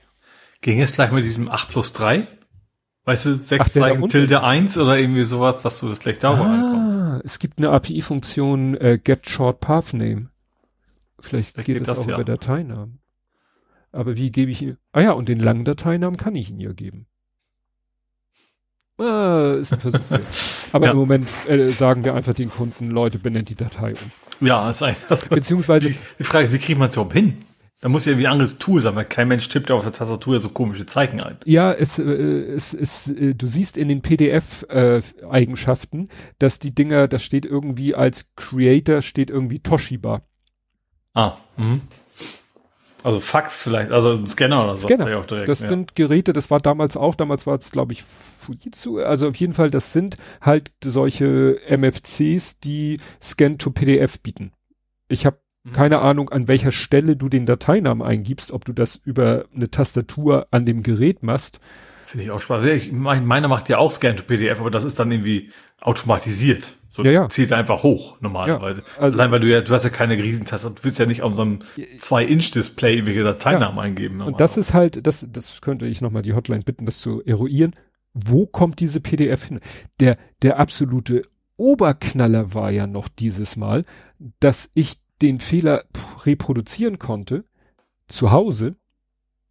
Ging es gleich mit diesem 8 plus 3? Weißt du, 6 Zeichen Tilde 1 oder irgendwie sowas, dass du das vielleicht darüber ah, reinkommst? Es gibt eine API-Funktion äh, get short path name. Vielleicht, vielleicht geht, geht das, das auch ja. über Dateinamen. Aber wie gebe ich ihn? Ah ja, und den langen Dateinamen kann ich ihn ja geben. Ah, ist ein Versuch. (laughs) Aber ja. im Moment äh, sagen wir einfach den Kunden, Leute, benennt die Datei um. Ja, ist das. Beziehungsweise. Die, die Frage wie kriegt man es überhaupt hin? Da muss ja irgendwie ein anderes Tool sein, weil kein Mensch tippt auf der Tastatur so komische Zeichen ein. Ja, es, äh, es, es, äh, du siehst in den PDF-Eigenschaften, äh, dass die Dinger, das steht irgendwie als Creator, steht irgendwie Toshiba. Ah, mhm. Also Fax vielleicht, also ein Scanner oder so. Scanner. Auch direkt, das ja. sind Geräte, das war damals auch, damals war es glaube ich Fujitsu, also auf jeden Fall, das sind halt solche MFCs, die Scan to PDF bieten. Ich habe mhm. keine Ahnung, an welcher Stelle du den Dateinamen eingibst, ob du das über eine Tastatur an dem Gerät machst. Finde ich auch spannend. Ich mein, meiner macht ja auch Scan to PDF, aber das ist dann irgendwie automatisiert. So ja, ja. zieht einfach hoch normalerweise. Ja, also, Allein weil du ja, du hast ja keine Riesentaste, du willst ja nicht auf so einem 2-Inch-Display irgendwelche Dateinamen ja. eingeben. Und das ist halt, das, das könnte ich nochmal die Hotline bitten, das zu eruieren. Wo kommt diese PDF hin? Der, der absolute Oberknaller war ja noch dieses Mal, dass ich den Fehler reproduzieren konnte zu Hause.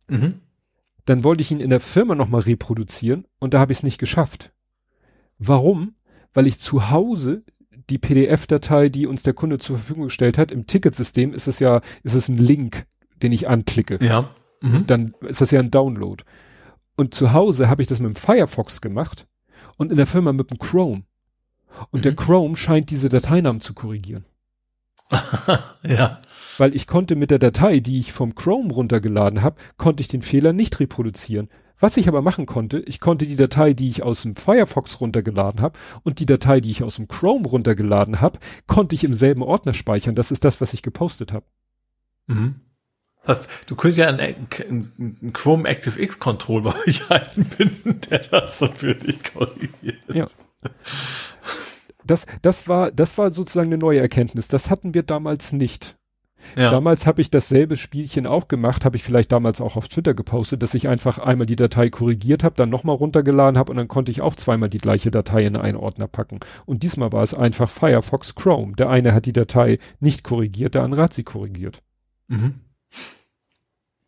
Mhm. Dann wollte ich ihn in der Firma nochmal reproduzieren und da habe ich es nicht geschafft. Warum? Weil ich zu Hause die PDF-Datei, die uns der Kunde zur Verfügung gestellt hat, im Ticketsystem ist es ja, ist es ein Link, den ich anklicke. Ja. Mhm. Dann ist das ja ein Download. Und zu Hause habe ich das mit dem Firefox gemacht und in der Firma mit dem Chrome. Und mhm. der Chrome scheint diese Dateinamen zu korrigieren. (laughs) ja. Weil ich konnte mit der Datei, die ich vom Chrome runtergeladen habe, konnte ich den Fehler nicht reproduzieren. Was ich aber machen konnte, ich konnte die Datei, die ich aus dem Firefox runtergeladen habe und die Datei, die ich aus dem Chrome runtergeladen habe, konnte ich im selben Ordner speichern. Das ist das, was ich gepostet habe. Mhm. Du könntest ja einen, einen Chrome ActiveX Control bei euch (laughs) einbinden, der das dann für dich korrigiert. Ja. Das, das war, das war sozusagen eine neue Erkenntnis. Das hatten wir damals nicht. Ja. Damals habe ich dasselbe Spielchen auch gemacht, habe ich vielleicht damals auch auf Twitter gepostet, dass ich einfach einmal die Datei korrigiert habe, dann nochmal runtergeladen habe und dann konnte ich auch zweimal die gleiche Datei in einen Ordner packen. Und diesmal war es einfach Firefox Chrome. Der eine hat die Datei nicht korrigiert, der andere hat sie korrigiert. Mhm.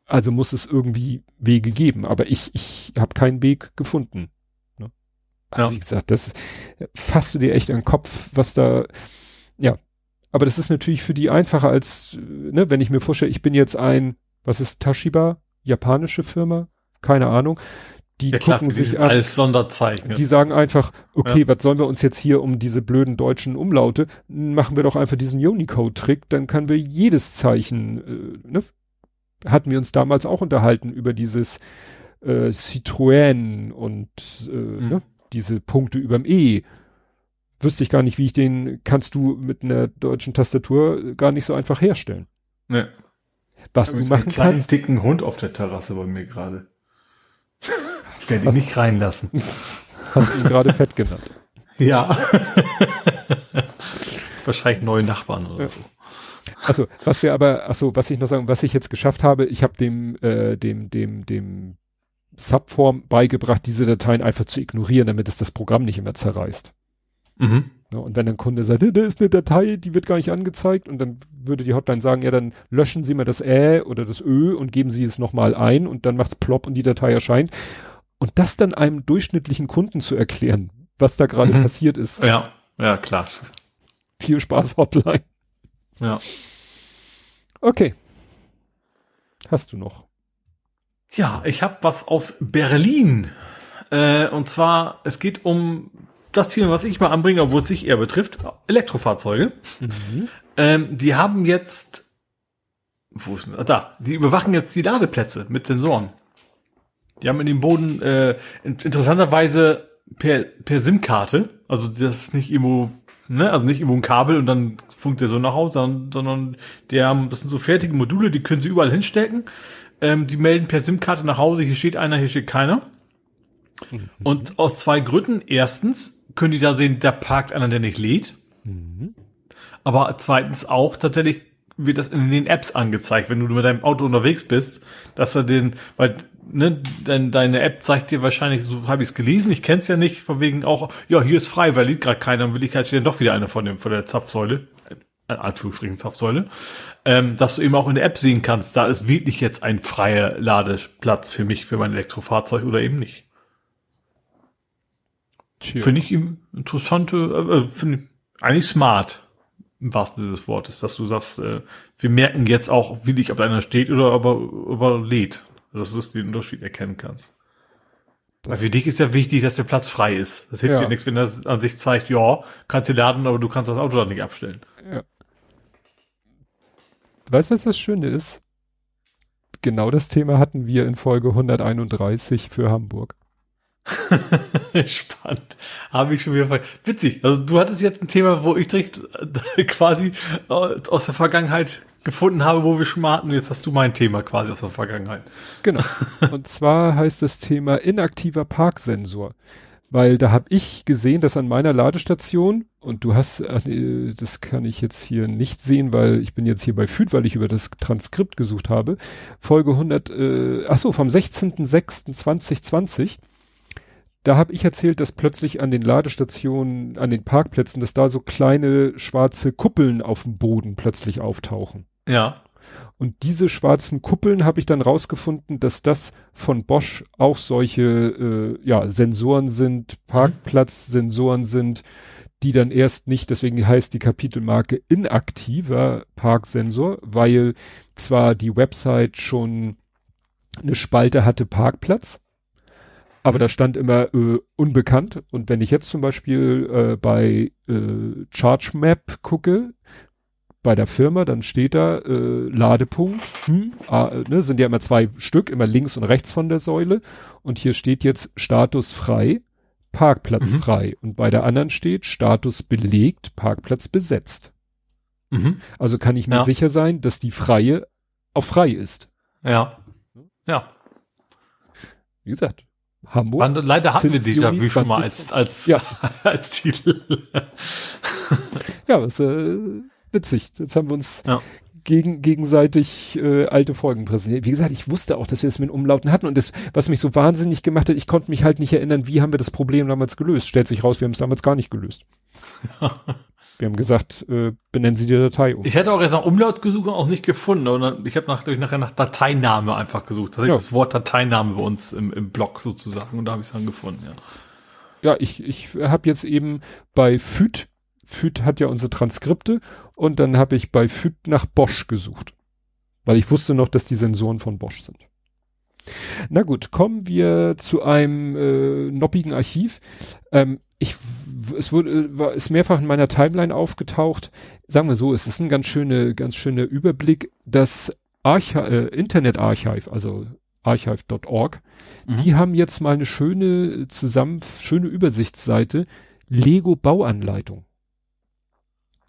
Also muss es irgendwie Wege geben, aber ich, ich habe keinen Weg gefunden. Ne? Also ja. wie gesagt, das fasst du dir echt an den Kopf, was da, ja, aber das ist natürlich für die einfacher als, ne, wenn ich mir vorstelle, ich bin jetzt ein, was ist Tashiba? Japanische Firma? Keine Ahnung. Die ja, gucken klar, sich an, alles Sonderzeichen. Die sagen einfach, okay, ja. was sollen wir uns jetzt hier um diese blöden deutschen Umlaute, machen wir doch einfach diesen Unicode-Trick, dann können wir jedes Zeichen, äh, ne? Hatten wir uns damals auch unterhalten über dieses äh, Citroën und äh, mhm. ne? diese Punkte überm E wüsste ich gar nicht, wie ich den kannst du mit einer deutschen Tastatur gar nicht so einfach herstellen. Nee. Was du machen einen kleinen, kannst. dicken Hund auf der Terrasse bei mir gerade. Ich werde ihn nicht reinlassen. (laughs) Hast du ihn gerade fett genannt? Ja. (laughs) Wahrscheinlich neue Nachbarn oder ja. so. Also, was wir aber, achso, was ich noch sagen, was ich jetzt geschafft habe, ich habe dem, äh, dem, dem, dem Subform beigebracht, diese Dateien einfach zu ignorieren, damit es das Programm nicht immer zerreißt. Mhm. Ja, und wenn ein Kunde sagt, da ist eine Datei, die wird gar nicht angezeigt, und dann würde die Hotline sagen, ja, dann löschen Sie mal das Ä oder das Ö und geben Sie es nochmal ein und dann macht's plopp und die Datei erscheint. Und das dann einem durchschnittlichen Kunden zu erklären, was da gerade mhm. passiert ist. Ja, ja, klar. Viel Spaß, Hotline. Ja. Okay. Hast du noch? Ja, ich habe was aus Berlin. Äh, und zwar, es geht um das Thema, was ich mal anbringe, obwohl es sich eher betrifft, Elektrofahrzeuge. Mhm. Ähm, die haben jetzt, wo ist denn, da, die überwachen jetzt die Ladeplätze mit Sensoren. Die haben in dem Boden äh, interessanterweise per, per SIM-Karte, also das ist nicht irgendwo ne, also nicht irgendwo ein Kabel und dann funkt der so nach Hause, sondern, sondern die haben, das sind so fertige Module, die können sie überall hinstecken. Ähm, die melden per SIM-Karte nach Hause, hier steht einer, hier steht keiner. Mhm. Und aus zwei Gründen. Erstens können die da sehen, da parkt einer, der nicht lädt. Mhm. Aber zweitens auch tatsächlich wird das in den Apps angezeigt, wenn du mit deinem Auto unterwegs bist, dass er den, weil ne, dein, deine App zeigt dir wahrscheinlich, so habe ich es gelesen, ich kenn's ja nicht, von wegen auch, ja, hier ist frei, weil liegt gerade keiner, dann will ich halt dann doch wieder einer von dem, von der Zapfsäule, äh, Anführungsstrichen Zapfsäule, ähm, dass du eben auch in der App sehen kannst, da ist wirklich jetzt ein freier Ladeplatz für mich, für mein Elektrofahrzeug oder eben nicht. Finde ich interessante, äh, äh finde ich eigentlich smart im wahrsten Sinne des Wortes, dass du sagst, äh, wir merken jetzt auch, wie dich, ob einer steht oder ob er, ob er lädt. Also, dass du den Unterschied erkennen kannst. Weil für dich ist ja wichtig, dass der Platz frei ist. Das hilft ja. dir nichts, wenn das an sich zeigt, ja, kannst du laden, aber du kannst das Auto dann nicht abstellen. Ja. Weißt du, was das Schöne ist? Genau das Thema hatten wir in Folge 131 für Hamburg. (laughs) Spannend. Habe ich schon wieder Witzig. Also du hattest jetzt ein Thema, wo ich direkt äh, (laughs) quasi äh, aus der Vergangenheit gefunden habe, wo wir hatten. Jetzt hast du mein Thema quasi aus der Vergangenheit. Genau. (laughs) Und zwar heißt das Thema inaktiver Parksensor. Weil da habe ich gesehen, dass an meiner Ladestation, und du hast, nee, das kann ich jetzt hier nicht sehen, weil ich bin jetzt hier bei FÜD, weil ich über das Transkript gesucht habe, Folge 100, äh, ach so, vom 16.06.2020, da habe ich erzählt, dass plötzlich an den Ladestationen, an den Parkplätzen, dass da so kleine schwarze Kuppeln auf dem Boden plötzlich auftauchen. Ja. Und diese schwarzen Kuppeln habe ich dann rausgefunden, dass das von Bosch auch solche äh, ja, Sensoren sind, Parkplatzsensoren sind, die dann erst nicht, deswegen heißt die Kapitelmarke inaktiver Parksensor, weil zwar die Website schon eine Spalte hatte Parkplatz, aber da stand immer äh, unbekannt. Und wenn ich jetzt zum Beispiel äh, bei äh, ChargeMap gucke, bei der Firma, dann steht da äh, Ladepunkt, hm, ah, ne, sind ja immer zwei Stück, immer links und rechts von der Säule. Und hier steht jetzt Status frei, Parkplatz mhm. frei. Und bei der anderen steht Status belegt, Parkplatz besetzt. Mhm. Also kann ich mir ja. sicher sein, dass die freie auch frei ist. Ja. Ja. Wie gesagt, Hamburg. Man, leider hatten wir die wie schon mal als, als, (laughs) ja. als Titel. ja, das ist äh, witzig. Jetzt haben wir uns ja. gegen, gegenseitig äh, alte Folgen präsentiert. Wie gesagt, ich wusste auch, dass wir es mit Umlauten hatten und das, was mich so wahnsinnig gemacht hat, ich konnte mich halt nicht erinnern, wie haben wir das Problem damals gelöst. Stellt sich raus, wir haben es damals gar nicht gelöst. (laughs) Wir haben gesagt, äh, benennen Sie die Datei um. Ich hätte auch erst nach Umlaut gesucht und auch nicht gefunden. Und ich habe nach, ich nachher nach Dateiname einfach gesucht. Das, ja. das Wort Dateiname bei uns im, im Blog sozusagen. Und da habe ich es dann gefunden, ja. Ja, ich, ich habe jetzt eben bei FÜD, FÜD hat ja unsere Transkripte und dann habe ich bei FÜD nach Bosch gesucht. Weil ich wusste noch, dass die Sensoren von Bosch sind. Na gut, kommen wir zu einem äh, noppigen Archiv. Ähm, ich, es wurde, war, ist mehrfach in meiner Timeline aufgetaucht. Sagen wir so, es ist ein ganz schöne, ganz schöner Überblick. Das Archi äh, Internet Archive, also archive.org, mhm. die haben jetzt mal eine schöne zusammen, schöne Übersichtsseite Lego Bauanleitung.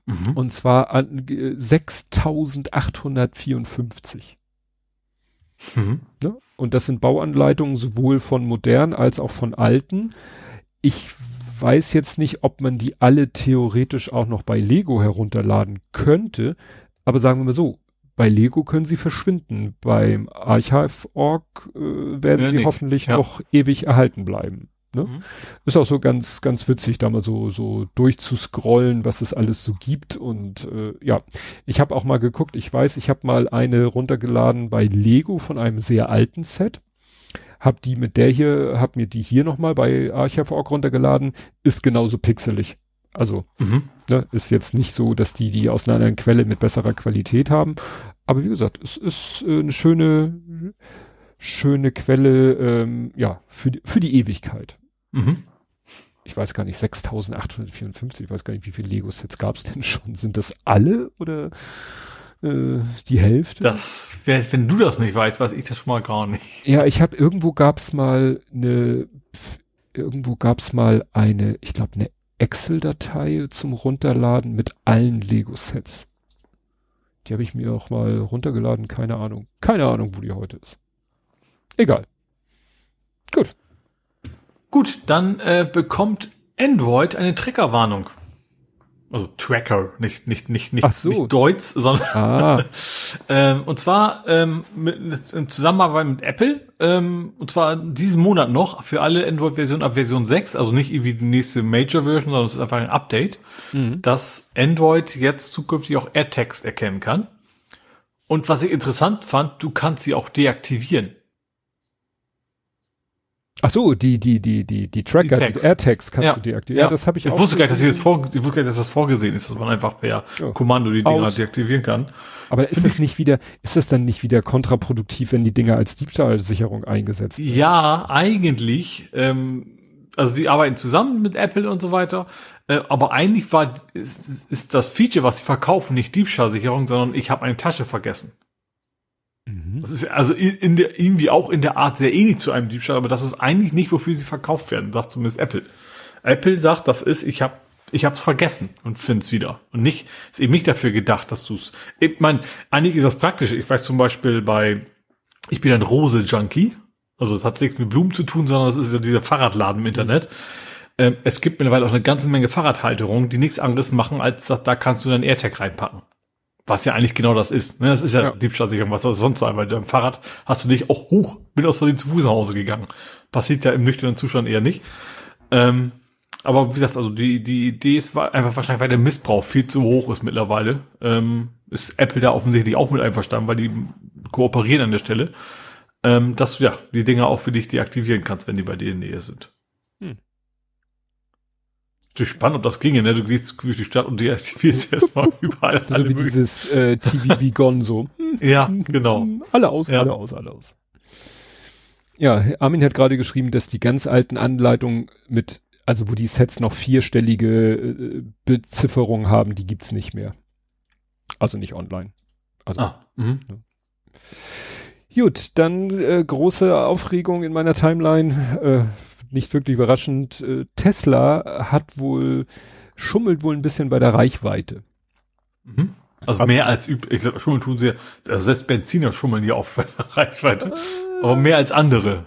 Mhm. Und zwar an, äh, 6854. Mhm. Ne? Und das sind Bauanleitungen sowohl von modern als auch von alten. Ich weiß jetzt nicht, ob man die alle theoretisch auch noch bei Lego herunterladen könnte, Aber sagen wir mal so, bei Lego können sie verschwinden. Beim Archive.org äh, werden Ja, sie nicht. hoffentlich Ja. noch ewig erhalten bleiben. Ne? Mhm. Ist auch so ganz, ganz witzig, da mal so, so durchzuscrollen, was es alles so gibt. Und äh, ja, ich habe auch mal geguckt, ich weiß, ich habe mal eine runtergeladen bei Lego von einem sehr alten Set. Hab die mit der hier, hab mir die hier nochmal bei Archive.org runtergeladen, ist genauso pixelig. Also, Mhm. ne, ist jetzt nicht so, dass die die aus einer anderen Quelle mit besserer Qualität haben. Aber wie gesagt, es ist äh, eine schöne, schöne Quelle, ähm, ja, für die, für die Ewigkeit Mhm. ich weiß gar nicht, 6854, ich weiß gar nicht, wie viele Lego-Sets gab es denn schon? Sind das alle oder äh, die Hälfte? Das, wenn du das nicht weißt, weiß ich das schon mal gar nicht. Ja, ich habe irgendwo gab's mal eine, irgendwo gab's mal eine, ich glaube, eine Excel-Datei zum Runterladen mit allen Lego-Sets. Die habe ich mir auch mal runtergeladen, keine Ahnung. Keine Ahnung, wo die heute ist. Egal. Gut. Gut, dann äh, bekommt Android eine Trackerwarnung. Also Tracker, nicht nicht nicht nicht, so. nicht Deutsch, sondern Ah, (laughs) ähm, und zwar ähm, mit, in Zusammenarbeit mit Apple ähm, und zwar diesen Monat noch für alle Android-Versionen ab Version 6, also nicht irgendwie die nächste Major-Version, sondern es ist einfach ein Update, mhm. dass Android jetzt zukünftig auch AirTags erkennen kann. Und was ich interessant fand, du kannst sie auch deaktivieren. Ach so, die, die, die, die, die Tracker, Die die, Tags. AirTags kannst Ja. du deaktivieren. Ja, das habe ich Ich auch. wusste gar nicht, ich das vor, ich wusste gar nicht, dass das vorgesehen ist, dass man einfach per Ja. Kommando die Dinger Aus. deaktivieren kann. Aber ist das nicht wieder, ist das dann nicht wieder kontraproduktiv, wenn die Dinger als Diebstahlsicherung eingesetzt werden? Ja, eigentlich, ähm, also die arbeiten zusammen mit Apple und so weiter, äh, aber eigentlich war ist, ist das Feature, was sie verkaufen, nicht Diebstahlsicherung, sondern ich habe eine Tasche vergessen. Mhm. Das ist also in, der irgendwie auch in der Art sehr ähnlich zu einem Diebstahl, aber das ist eigentlich nicht, wofür sie verkauft werden, sagt zumindest Apple. Apple sagt, das ist, ich habe ich hab's vergessen und find's wieder. Und nicht, ist eben nicht dafür gedacht, dass du's. Ich meine, eigentlich ist das praktisch. Ich weiß zum Beispiel bei, ich bin ein Rose-Junkie. Also es hat nichts mit Blumen zu tun, sondern es ist ja dieser Fahrradladen im Internet. Ähm, es gibt mittlerweile auch eine ganze Menge Fahrradhalterungen, die nichts anderes machen, als da kannst du deinen AirTag reinpacken. Was ja eigentlich genau das ist. Ne? Das ist ja, Ja. Diebstahlsicherung, was soll das sonst sein, weil beim Fahrrad hast du dich auch hoch, bin aus Versehen zu Fuß nach Hause gegangen. Passiert ja im nüchternen Zustand eher nicht. Ähm, aber wie gesagt, also die, die Idee ist einfach wahrscheinlich, weil der Missbrauch viel zu hoch ist mittlerweile. Ähm, ist Apple da offensichtlich auch mit einverstanden, weil die kooperieren an der Stelle. Ähm, dass du ja die Dinger auch für dich deaktivieren kannst, wenn die bei dir in der Nähe sind. Natürlich spannend, ob das ginge, ne? Du gehst durch die Stadt und deaktivierst (laughs) erstmal überall So wie dieses äh, TV Gone so. (laughs) Ja, genau. Alle aus, Ja. alle aus, alle aus. Ja, Armin hat gerade geschrieben, dass die ganz alten Anleitungen mit, also wo die Sets noch vierstellige äh, Bezifferung haben, die gibt's nicht mehr. Also nicht online. Also Ah, mhm. Gut, dann äh, große Aufregung in meiner Timeline. Äh, nicht wirklich überraschend. Äh, Tesla hat wohl, schummelt wohl ein bisschen bei der Reichweite. Mhm. Also mehr als üblich. Ich glaube, schummeln tun sie, also selbst Benziner schummeln ja oft bei der (laughs) Reichweite. Aber mehr als andere.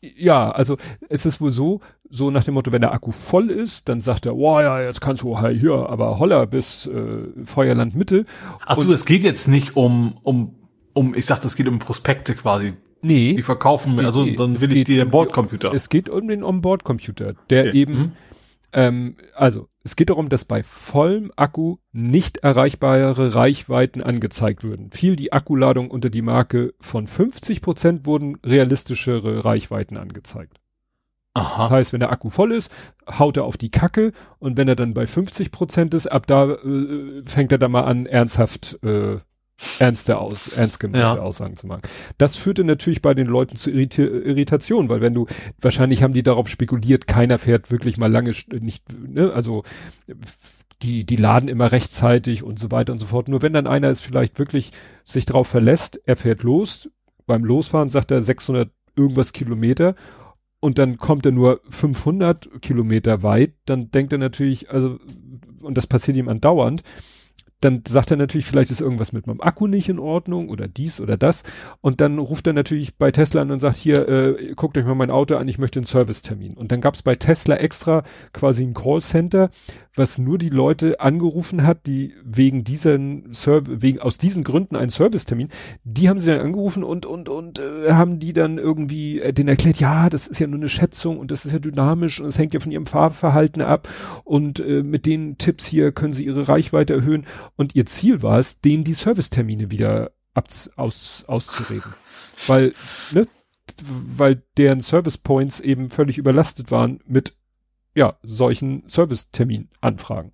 Ja, also es ist wohl so, so nach dem Motto, wenn der Akku voll ist, dann sagt er, wow, ja, jetzt kannst du halt hier, aber holler bis äh, Feuerland Mitte. Achso, es geht jetzt nicht um, um, um, ich sag, es geht um Prospekte quasi. Nee, Die verkaufen, also Nee, dann es will ich der um- Bordcomputer. es geht um den Onboard-Computer, der Okay. eben, Mhm. ähm, also es geht darum, dass bei vollem Akku nicht erreichbare Reichweiten angezeigt würden. Fiel die Akkuladung unter die Marke von 50 Prozent, wurden realistischere Reichweiten angezeigt. Das Aha. heißt, wenn der Akku voll ist, haut er auf die Kacke und wenn er dann bei 50 Prozent ist, ab da äh, fängt er dann mal an, ernsthaft äh, ernste aus, ernst gemeinte Ja. Aussagen zu machen. Das führte natürlich bei den Leuten zu Irriti Irritation, weil wenn du, wahrscheinlich haben die darauf spekuliert, keiner fährt wirklich mal lange, nicht, ne, also die, die laden immer rechtzeitig und so weiter und so fort. Nur wenn dann einer es vielleicht wirklich sich darauf verlässt, er fährt los, beim Losfahren sagt er 600 irgendwas Kilometer und dann kommt er nur 500 Kilometer weit, dann denkt er natürlich, also, und das passiert ihm andauernd, dann sagt er natürlich, vielleicht ist irgendwas mit meinem Akku nicht in Ordnung oder dies oder das. Und dann ruft er natürlich bei Tesla an und sagt, hier, äh, guckt euch mal mein Auto an, ich möchte einen Servicetermin. Und dann gab es bei Tesla extra quasi ein Callcenter, was nur die Leute angerufen hat, die wegen diesen Service, wegen aus diesen Gründen einen Servicetermin, die haben sie dann angerufen und und und äh, haben die dann irgendwie äh, denen erklärt, ja, das ist ja nur eine Schätzung und das ist ja dynamisch und es hängt ja von ihrem Fahrverhalten ab und äh, mit den Tipps hier können sie ihre Reichweite erhöhen und ihr Ziel war es, denen die Servicetermine wieder aus, auszureden. Weil, ne, weil deren Service Points eben völlig überlastet waren mit ja, solchen Servicetermin-Anfragen.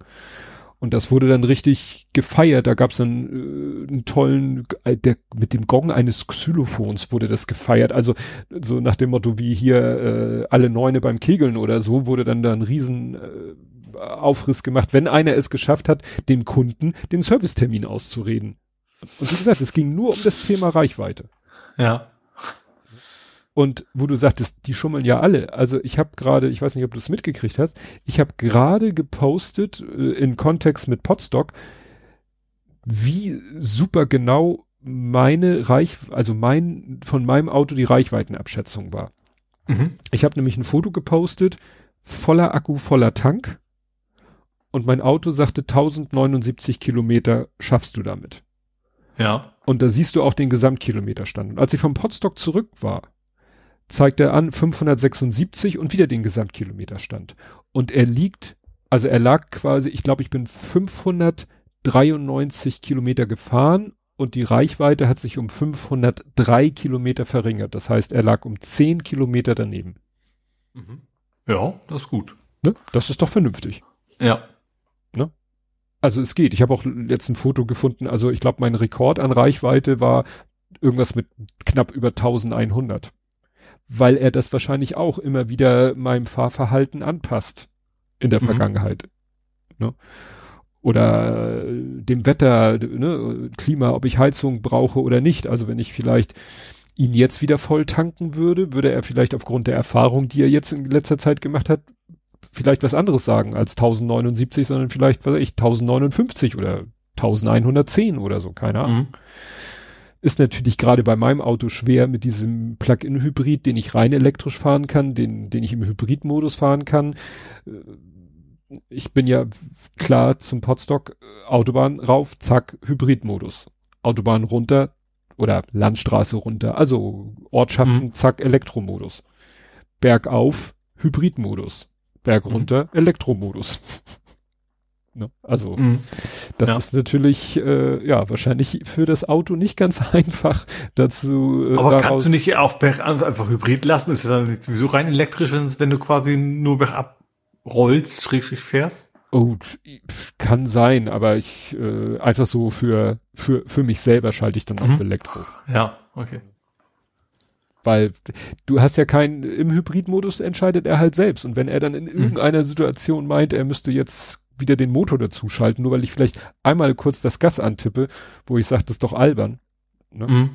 Und das wurde dann richtig gefeiert. Da gab es dann äh, einen tollen, äh, der, mit dem Gong eines Xylophons wurde das gefeiert. Also so nach dem Motto wie hier äh, alle Neune beim Kegeln oder so, wurde dann da ein riesen äh, Aufriss gemacht, wenn einer es geschafft hat, dem Kunden den Servicetermin auszureden. Und wie gesagt, es ging nur um das Thema Reichweite. Ja. Und wo du sagtest, die schummeln ja alle. Also ich habe gerade, ich weiß nicht, ob du es mitgekriegt hast, ich habe gerade gepostet äh, in Kontext mit Podstock, wie super genau meine Reich, also mein von meinem Auto die Reichweitenabschätzung war. Mhm. Ich habe nämlich ein Foto gepostet, voller Akku, voller Tank. Und mein Auto sagte 1079 Kilometer schaffst du damit. Ja. Und da siehst du auch den Gesamtkilometerstand. Und als ich vom Podstock zurück war, zeigt er an 576 und wieder den Gesamtkilometerstand. Und er liegt, also er lag quasi, ich glaube, ich bin 593 Kilometer gefahren und die Reichweite hat sich um 503 Kilometer verringert. Das heißt, er lag um 10 Kilometer daneben. Mhm. Ja, das ist gut. Ne? Das ist doch vernünftig. Ja. Ne? Also es geht. Ich habe auch jetzt ein Foto gefunden. Also ich glaube, mein Rekord an Reichweite war irgendwas mit knapp über 1100 weil er das wahrscheinlich auch immer wieder meinem Fahrverhalten anpasst in der mhm. Vergangenheit. Ne? Oder äh, dem Wetter, ne, Klima, ob ich Heizung brauche oder nicht. Also wenn ich vielleicht ihn jetzt wieder voll tanken würde, würde er vielleicht aufgrund der Erfahrung, die er jetzt in letzter Zeit gemacht hat, vielleicht was anderes sagen als 1079, sondern vielleicht, was weiß ich, 1059 oder 1110 oder so, keine Ahnung. Mhm. Ist natürlich gerade bei meinem Auto schwer mit diesem Plug-in-Hybrid, den ich rein elektrisch fahren kann, den, den ich im Hybrid-Modus fahren kann. Äh, ich bin ja klar zum Potstock Autobahn rauf, zack, Hybrid-Modus. Autobahn runter oder Landstraße runter, also Ortschaften, mhm. zack, Elektromodus. Bergauf, Hybrid-Modus. Berg mhm. runter, mhm. Elektromodus. (laughs) Ne? Also mhm. das ja. ist natürlich äh, ja wahrscheinlich für das Auto nicht ganz (laughs) einfach dazu. Äh, Aber kannst du nicht auch einfach Hybrid lassen? Ist ja dann sowieso rein elektrisch, wenn du quasi nur bergab rollst, schrägstrich fährst? Oh, kann sein, aber ich äh, einfach so für für für mich selber schalte ich dann mhm. auf Elektro. Ja, okay. Weil du hast ja keinen, im Hybridmodus entscheidet er halt selbst. Und wenn er dann in mhm. irgendeiner Situation meint, er müsste jetzt wieder den Motor dazu schalten, nur weil ich vielleicht einmal kurz das Gas antippe, wo ich sage, das ist doch albern. Ne? Mhm.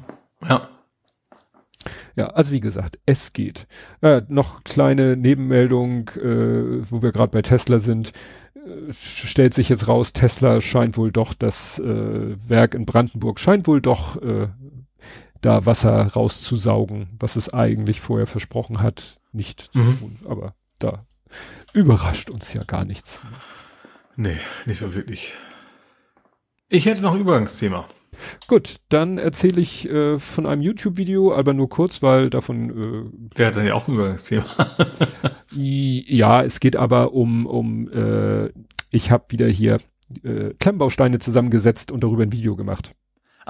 Ja. Ja, also wie gesagt, es geht. Äh, noch kleine Nebenmeldung, äh, wo wir gerade bei Tesla sind. Äh, stellt sich jetzt raus, Tesla scheint wohl doch, das äh, Werk in Brandenburg scheint wohl doch äh, da Wasser rauszusaugen, was es eigentlich vorher versprochen hat, nicht mhm. zu tun. Aber da überrascht uns ja gar nichts. Nee, nicht so wirklich. Ich hätte noch ein Übergangsthema. Gut, dann erzähle ich äh, von einem YouTube-Video, aber nur kurz, weil davon. Äh, Wäre dann ja auch ein Übergangsthema. (laughs) ja, es geht aber um, um äh, ich habe wieder hier äh, Klemmbausteine zusammengesetzt und darüber ein Video gemacht.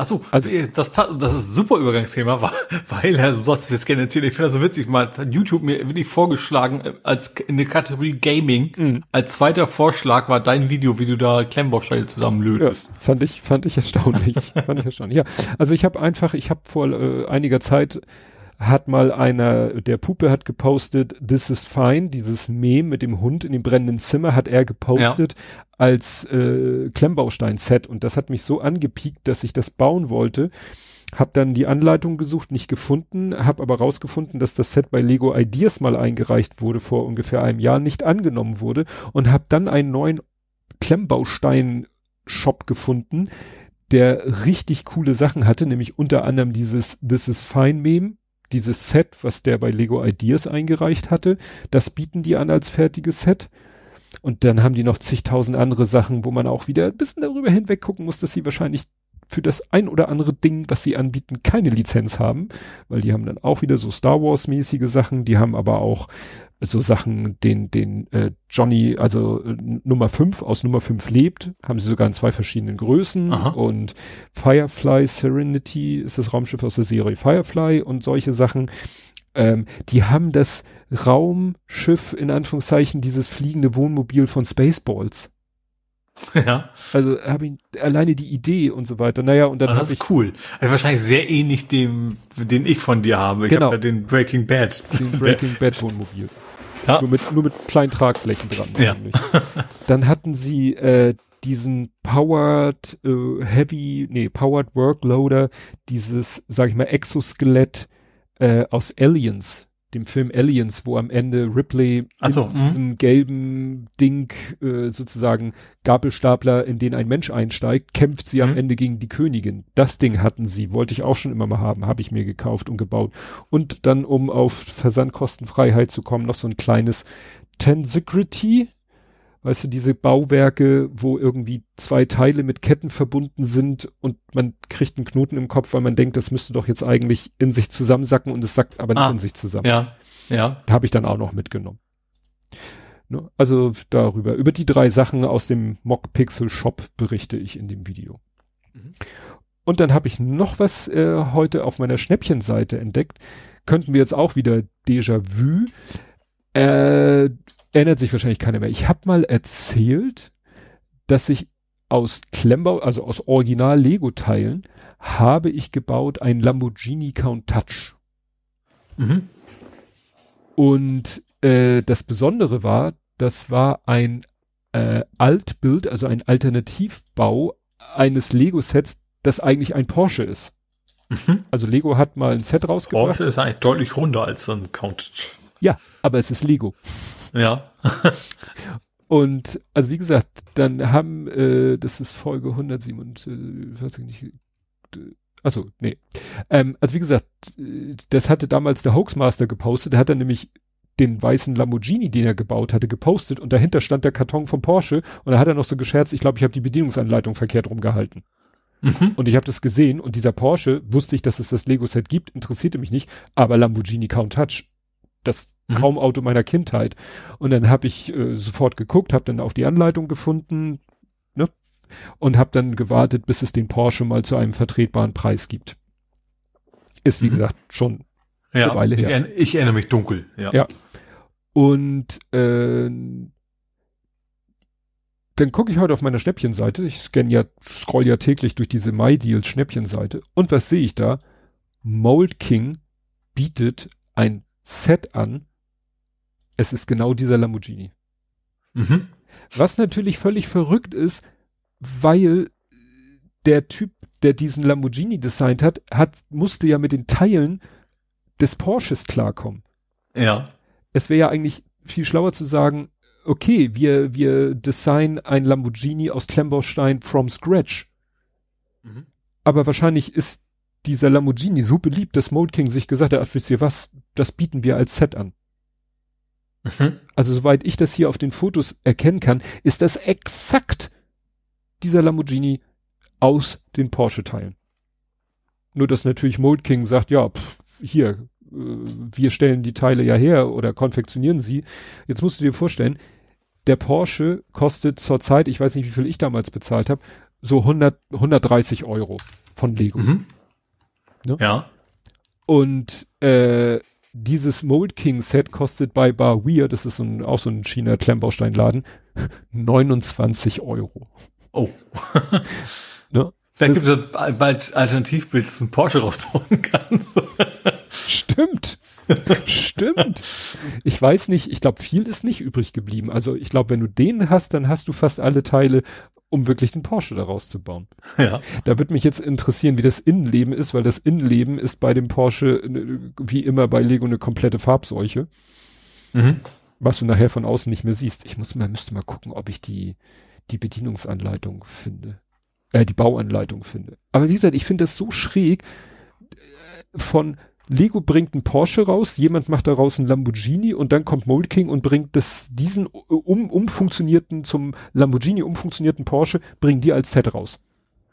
Ach so, also das, das ist ein super Übergangsthema, (laughs) weil, also, du sollst es jetzt gerne erzählen, ich finde das so witzig, mal hat YouTube mir wirklich vorgeschlagen, äh, als in der Kategorie Gaming, mhm. als zweiter Vorschlag war dein Video, wie du da Klemmbausteine zusammenlötest. Ja, fand ich, fand ich erstaunlich, (laughs) fand ich erstaunlich. Ja, also ich habe einfach, ich habe vor äh, einiger Zeit hat mal einer, der Puppe hat gepostet, this is fine, dieses Mem mit dem Hund in dem brennenden Zimmer hat er gepostet ja. als äh, Klemmbaustein-Set und das hat mich so angepiekt, dass ich das bauen wollte. Hab dann die Anleitung gesucht, nicht gefunden, hab aber rausgefunden, dass das Set bei Lego Ideas mal eingereicht wurde vor ungefähr einem Jahr, nicht angenommen wurde und hab dann einen neuen Klemmbaustein-Shop gefunden, der richtig coole Sachen hatte, nämlich unter anderem dieses This is Fine Meme, dieses Set, was der bei Lego Ideas eingereicht hatte, das bieten die an als fertiges Set. Und dann haben die noch zigtausend andere Sachen, wo man auch wieder ein bisschen darüber hinweg gucken muss, dass sie wahrscheinlich für das ein oder andere Ding, was sie anbieten, keine Lizenz haben, weil die haben dann auch wieder so Star Wars mäßige Sachen, die haben aber auch so Sachen, den, den äh, Johnny, also äh, Nummer 5 aus Nummer 5 lebt, haben sie sogar in zwei verschiedenen Größen Aha. und Firefly Serenity ist das Raumschiff aus der Serie Firefly und solche Sachen. Ähm, die haben das Raumschiff, in Anführungszeichen, dieses fliegende Wohnmobil von Spaceballs. (laughs) Ja, Also habe ich alleine die Idee und so weiter. Naja, und dann das habe ich ist cool. Also wahrscheinlich sehr ähnlich dem, den ich von dir habe. Ich Genau. habe ja den Breaking Bad. den (laughs) Breaking Bad Wohnmobil. Ja. Nur mit, nur mit kleinen Tragflächen dran. Ja. Dann hatten sie äh, diesen Powered äh, Heavy, nee, Powered Workloader, dieses, sag ich mal, Exoskelett äh, aus Aliens, dem Film Aliens, wo am Ende Ripley Ach so, in mhm. diesem gelben Ding äh, sozusagen Gabelstapler, in den ein Mensch einsteigt, kämpft sie am Mhm. Ende gegen die Königin. Das Ding hatten sie, wollte ich auch schon immer mal haben, habe ich mir gekauft und gebaut. Und dann, um auf Versandkostenfreiheit zu kommen, noch so ein kleines Tensegrity. Weißt du, diese Bauwerke, wo irgendwie zwei Teile mit Ketten verbunden sind und man kriegt einen Knoten im Kopf, weil man denkt, das müsste doch jetzt eigentlich in sich zusammensacken und es sackt aber nicht Ah. in sich zusammen. Ja, ja. Habe ich dann auch noch mitgenommen. Ne? Also darüber, über die drei Sachen aus dem Mock Pixel Shop berichte ich in dem Video. Mhm. Und dann habe ich noch was äh, heute auf meiner Schnäppchenseite entdeckt. Könnten wir jetzt auch wieder Déjà-vu. Äh, erinnert sich wahrscheinlich keiner mehr. Ich habe mal erzählt, dass ich aus Klemmbau, also aus Original Lego-Teilen, habe ich gebaut ein Lamborghini Countach. Mhm. Und äh, das Besondere war, das war ein äh, Altbild, also ein Alternativbau eines Lego-Sets, das eigentlich ein Porsche ist. Mhm. Also Lego hat mal ein Set rausgebracht. Porsche ist eigentlich deutlich runder als ein Countach. Ja, aber es ist Lego. Ja. (laughs) Und also wie gesagt, dann haben, äh, das ist Folge 107 und äh, weiß ich nicht, äh, achso, nee. Ähm, also wie gesagt, äh, das hatte damals der Hoaxmaster gepostet, der hat dann nämlich den weißen Lamborghini, den er gebaut hatte, gepostet und dahinter stand der Karton vom Porsche und da hat er noch so gescherzt, ich glaube, ich habe die Bedienungsanleitung verkehrt rumgehalten. Mhm. Und ich habe das gesehen und dieser Porsche, wusste ich, dass es das Lego-Set gibt, interessierte mich nicht, aber Lamborghini Countach, das Mhm. Traumauto meiner Kindheit. Und dann habe ich äh, sofort geguckt, habe dann auch die Anleitung gefunden ne? und habe dann gewartet, bis es den Porsche mal zu einem vertretbaren Preis gibt. Ist, wie Mhm. gesagt, schon. Ja. Eine Weile ich, her. erinner- ich erinnere mich dunkel. Ja. Ja. Und äh, dann gucke ich heute auf meiner Schnäppchenseite. Ich scanne ja, scroll ja täglich durch diese MyDeals Schnäppchenseite. Und was sehe ich da? Mold King bietet ein Set an. Es ist genau dieser Lamborghini. Mhm. Was natürlich völlig verrückt ist, weil der Typ, der diesen Lamborghini designt hat, hat, musste ja mit den Teilen des Porsches klarkommen. Ja. Es wäre ja eigentlich viel schlauer zu sagen, okay, wir, wir designen ein Lamborghini aus Klemmbaustein from scratch. Mhm. Aber wahrscheinlich ist dieser Lamborghini so beliebt, dass Mold King sich gesagt hat, ach, wisst ihr was, das bieten wir als Set an. Mhm. Also soweit ich das hier auf den Fotos erkennen kann, ist das exakt dieser Lamborghini aus den Porsche-Teilen. Nur dass natürlich Mold King sagt, ja, pff, hier, äh, wir stellen die Teile ja her oder konfektionieren sie. Jetzt musst du dir vorstellen, der Porsche kostet zurzeit, ich weiß nicht, wie viel ich damals bezahlt habe, so 100, 130 Euro von Lego. Mhm. Ne? Ja. Und äh, dieses Mold King Set kostet bei Bar Weir, das ist so ein, auch so ein China Klemmbausteinladen, (laughs) 29 Euro. Oh. (laughs) Ne? Vielleicht gibt es bald Alternativbild, dass du einen Porsche rausbauen kannst. (laughs) Stimmt. Stimmt. Ich weiß nicht, ich glaube, viel ist nicht übrig geblieben. Also ich glaube, wenn du den hast, dann hast du fast alle Teile, um wirklich den Porsche daraus zu bauen. (laughs) ja. Da wird mich jetzt interessieren, wie das Innenleben ist, weil das Innenleben ist bei dem Porsche äh, wie immer bei Lego eine komplette Farbseuche. Mhm. was du nachher von außen nicht mehr siehst. Ich muss mal, müsste mal gucken, ob ich die, die Bedienungsanleitung finde. Äh, die Bauanleitung finde. Aber wie gesagt, ich finde das so schräg äh, von Lego bringt einen Porsche raus, jemand macht daraus einen Lamborghini und dann kommt Mold King und bringt das, diesen um, umfunktionierten, zum Lamborghini umfunktionierten Porsche, bringen die als Set raus.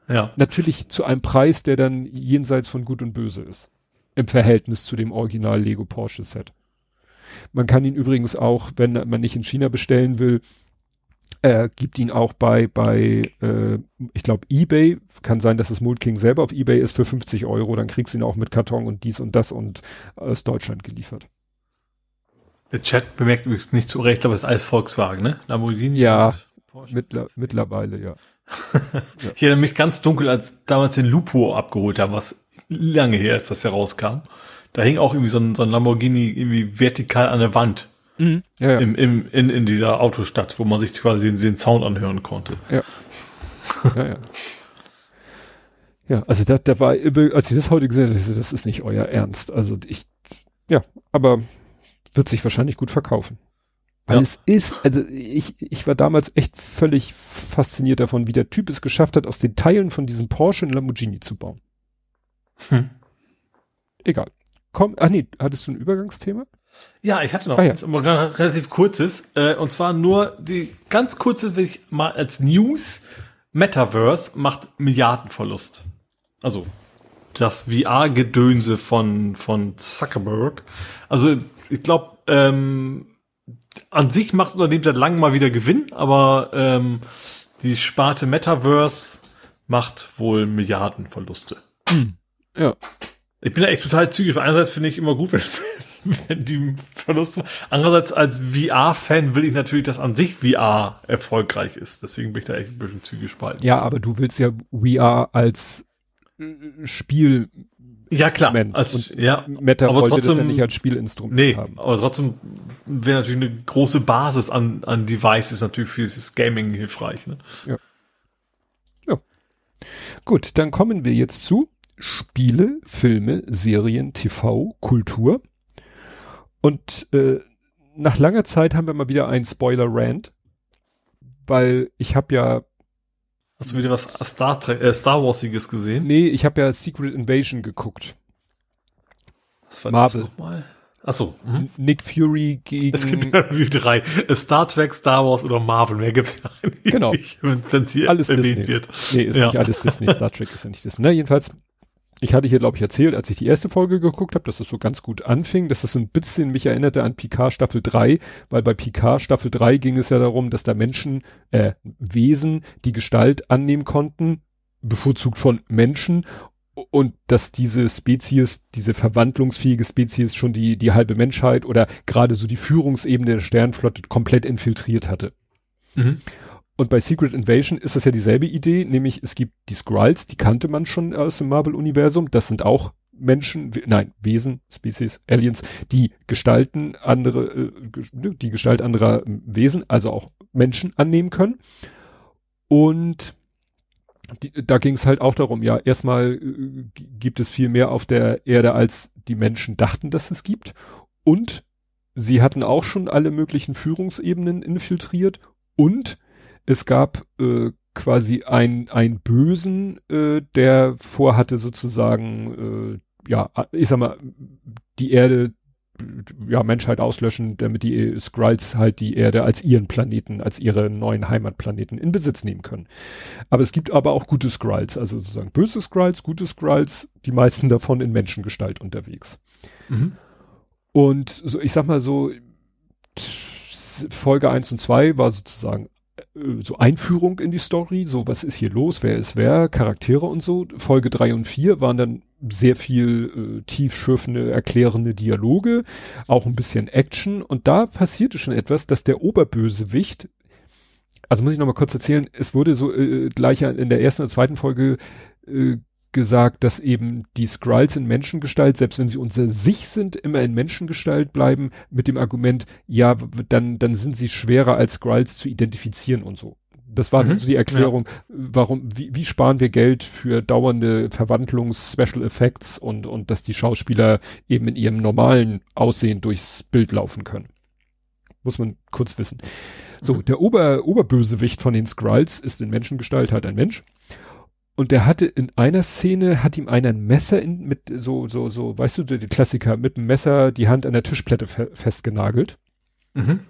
Ja. Natürlich zu einem Preis, der dann jenseits von Gut und Böse ist. Im Verhältnis zu dem Original Lego Porsche Set. Man kann ihn übrigens auch, wenn man nicht in China bestellen will, äh, gibt ihn auch bei, bei äh, ich glaube, Ebay. Kann sein, dass es Mold King selber auf Ebay ist für 50 Euro. Dann kriegst du ihn auch mit Karton und dies und das und aus Deutschland geliefert. Der Chat bemerkt übrigens nicht zu Recht, aber es ist alles Volkswagen, ne? Lamborghini. Ja, mittler, mittlerweile, ja. ja. (laughs) Ich erinnere mich ganz dunkel, als damals den Lupo abgeholt haben, was lange her ist, dass er rauskam. Da hing auch irgendwie so ein, so ein Lamborghini irgendwie vertikal an der Wand. Mhm. Ja, ja. Im, im, in, in dieser Autostadt, wo man sich quasi den, den Sound anhören konnte. Ja. ja, ja. Ja, also da, da war, als ich das heute gesehen habe, das ist nicht euer Ernst. Also ich, ja, aber wird sich wahrscheinlich gut verkaufen. Weil ja. es ist, also ich, ich war damals echt völlig fasziniert davon, wie der Typ es geschafft hat, aus den Teilen von diesem Porsche ein Lamborghini zu bauen. Hm. Egal. Komm, ach nee, hattest du ein Übergangsthema? Ja, ich hatte noch ah, ja. eins, aber relativ kurzes. Äh, und zwar nur die ganz kurze, will ich mal als News. Metaverse macht Milliardenverlust. Also das VR-Gedönse von, von Zuckerberg. Also ich glaube, ähm, an sich macht Unternehmen seit langem mal wieder Gewinn, aber ähm, die Sparte Metaverse macht wohl Milliardenverluste. Hm. Ja. Ich bin da echt total zügig. Einerseits finde ich immer gut, wenn, (laughs) wenn die Verluste. Andererseits als VR-Fan will ich natürlich, dass an sich VR erfolgreich ist. Deswegen bin ich da echt ein bisschen zügig spalten. Ja, aber du willst ja VR als Spiel ja klar, als, ja, Meta aber wollte trotzdem, das ja nicht als Spielinstrument nee, haben. aber trotzdem wäre natürlich eine große Basis an, an Devices natürlich für das Gaming hilfreich. Ne? Ja. ja. Gut, dann kommen wir jetzt zu Spiele, Filme, Serien, TV, Kultur. Und äh, nach langer Zeit haben wir mal wieder einen Spoiler-Rant, weil ich habe ja Hast du wieder was Star, äh, Star Warsiges gesehen? Nee, ich habe ja Secret Invasion geguckt. Was war Marvel. das nochmal? Achso. Mhm. Nick Fury gegen. Es gibt ja wie drei. Star Trek, Star Wars oder Marvel. Mehr gibt's ja eigentlich (laughs) genau. nicht, wenn es hier alles erwähnt Disney. wird. Nee, ist ja. nicht alles Disney. Star Trek ist ja nicht Disney. Na, jedenfalls ich hatte hier, glaube ich, erzählt, als ich die erste Folge geguckt habe, dass es so ganz gut anfing, dass so ein bisschen mich erinnerte an Picard Staffel 3, weil bei Picard Staffel 3 ging es ja darum, dass da Menschen, äh, Wesen die Gestalt annehmen konnten, bevorzugt von Menschen und dass diese Spezies, diese verwandlungsfähige Spezies schon die, die halbe Menschheit oder gerade so die Führungsebene der Sternflotte komplett infiltriert hatte. Mhm. Und bei Secret Invasion ist das ja dieselbe Idee, nämlich es gibt die Skrulls, die kannte man schon aus dem Marvel-Universum. Das sind auch Menschen, nein, Wesen, Species, Aliens, die gestalten andere, äh, die Gestalt anderer Wesen, also auch Menschen annehmen können. Und die, da ging es halt auch darum, ja, erstmal äh, gibt es viel mehr auf der Erde, als die Menschen dachten, dass es gibt. Und sie hatten auch schon alle möglichen Führungsebenen infiltriert und es gab äh, quasi ein, ein Bösen, äh, der vorhatte sozusagen, äh, ja, ich sag mal, die Erde, ja, Menschheit auslöschen, damit die Skrulls halt die Erde als ihren Planeten, als ihre neuen Heimatplaneten in Besitz nehmen können. Aber es gibt aber auch gute Skrulls, also sozusagen böse Skrulls, gute Skrulls, die meisten davon in Menschengestalt unterwegs. Mhm. Und so, ich sag mal so, Folge 1 und 2 war sozusagen so Einführung in die Story, so was ist hier los, wer ist wer, Charaktere und so. Folge drei und vier waren dann sehr viel äh, tiefschürfende, erklärende Dialoge, auch ein bisschen Action und da passierte schon etwas, dass der Oberbösewicht, also muss ich noch mal kurz erzählen, es wurde so äh, gleich in der ersten und zweiten Folge äh, gesagt, dass eben die Skrulls in Menschengestalt, selbst wenn sie unter sich sind, immer in Menschengestalt bleiben, mit dem Argument, ja, dann, dann sind sie schwerer als Skrulls zu identifizieren und so. Das war mhm, so die Erklärung, ja. warum, wie, wie sparen wir Geld für dauernde Verwandlungs, Special Effects und, und dass die Schauspieler eben in ihrem normalen Aussehen durchs Bild laufen können. Muss man kurz wissen. So, mhm. der Ober, Oberbösewicht von den Skrulls ist in Menschengestalt halt ein Mensch Und der hatte in einer Szene, hat ihm einer ein Messer in, mit so, so, so, weißt du, die Klassiker, mit dem Messer die Hand an der Tischplatte fe festgenagelt. Mhm.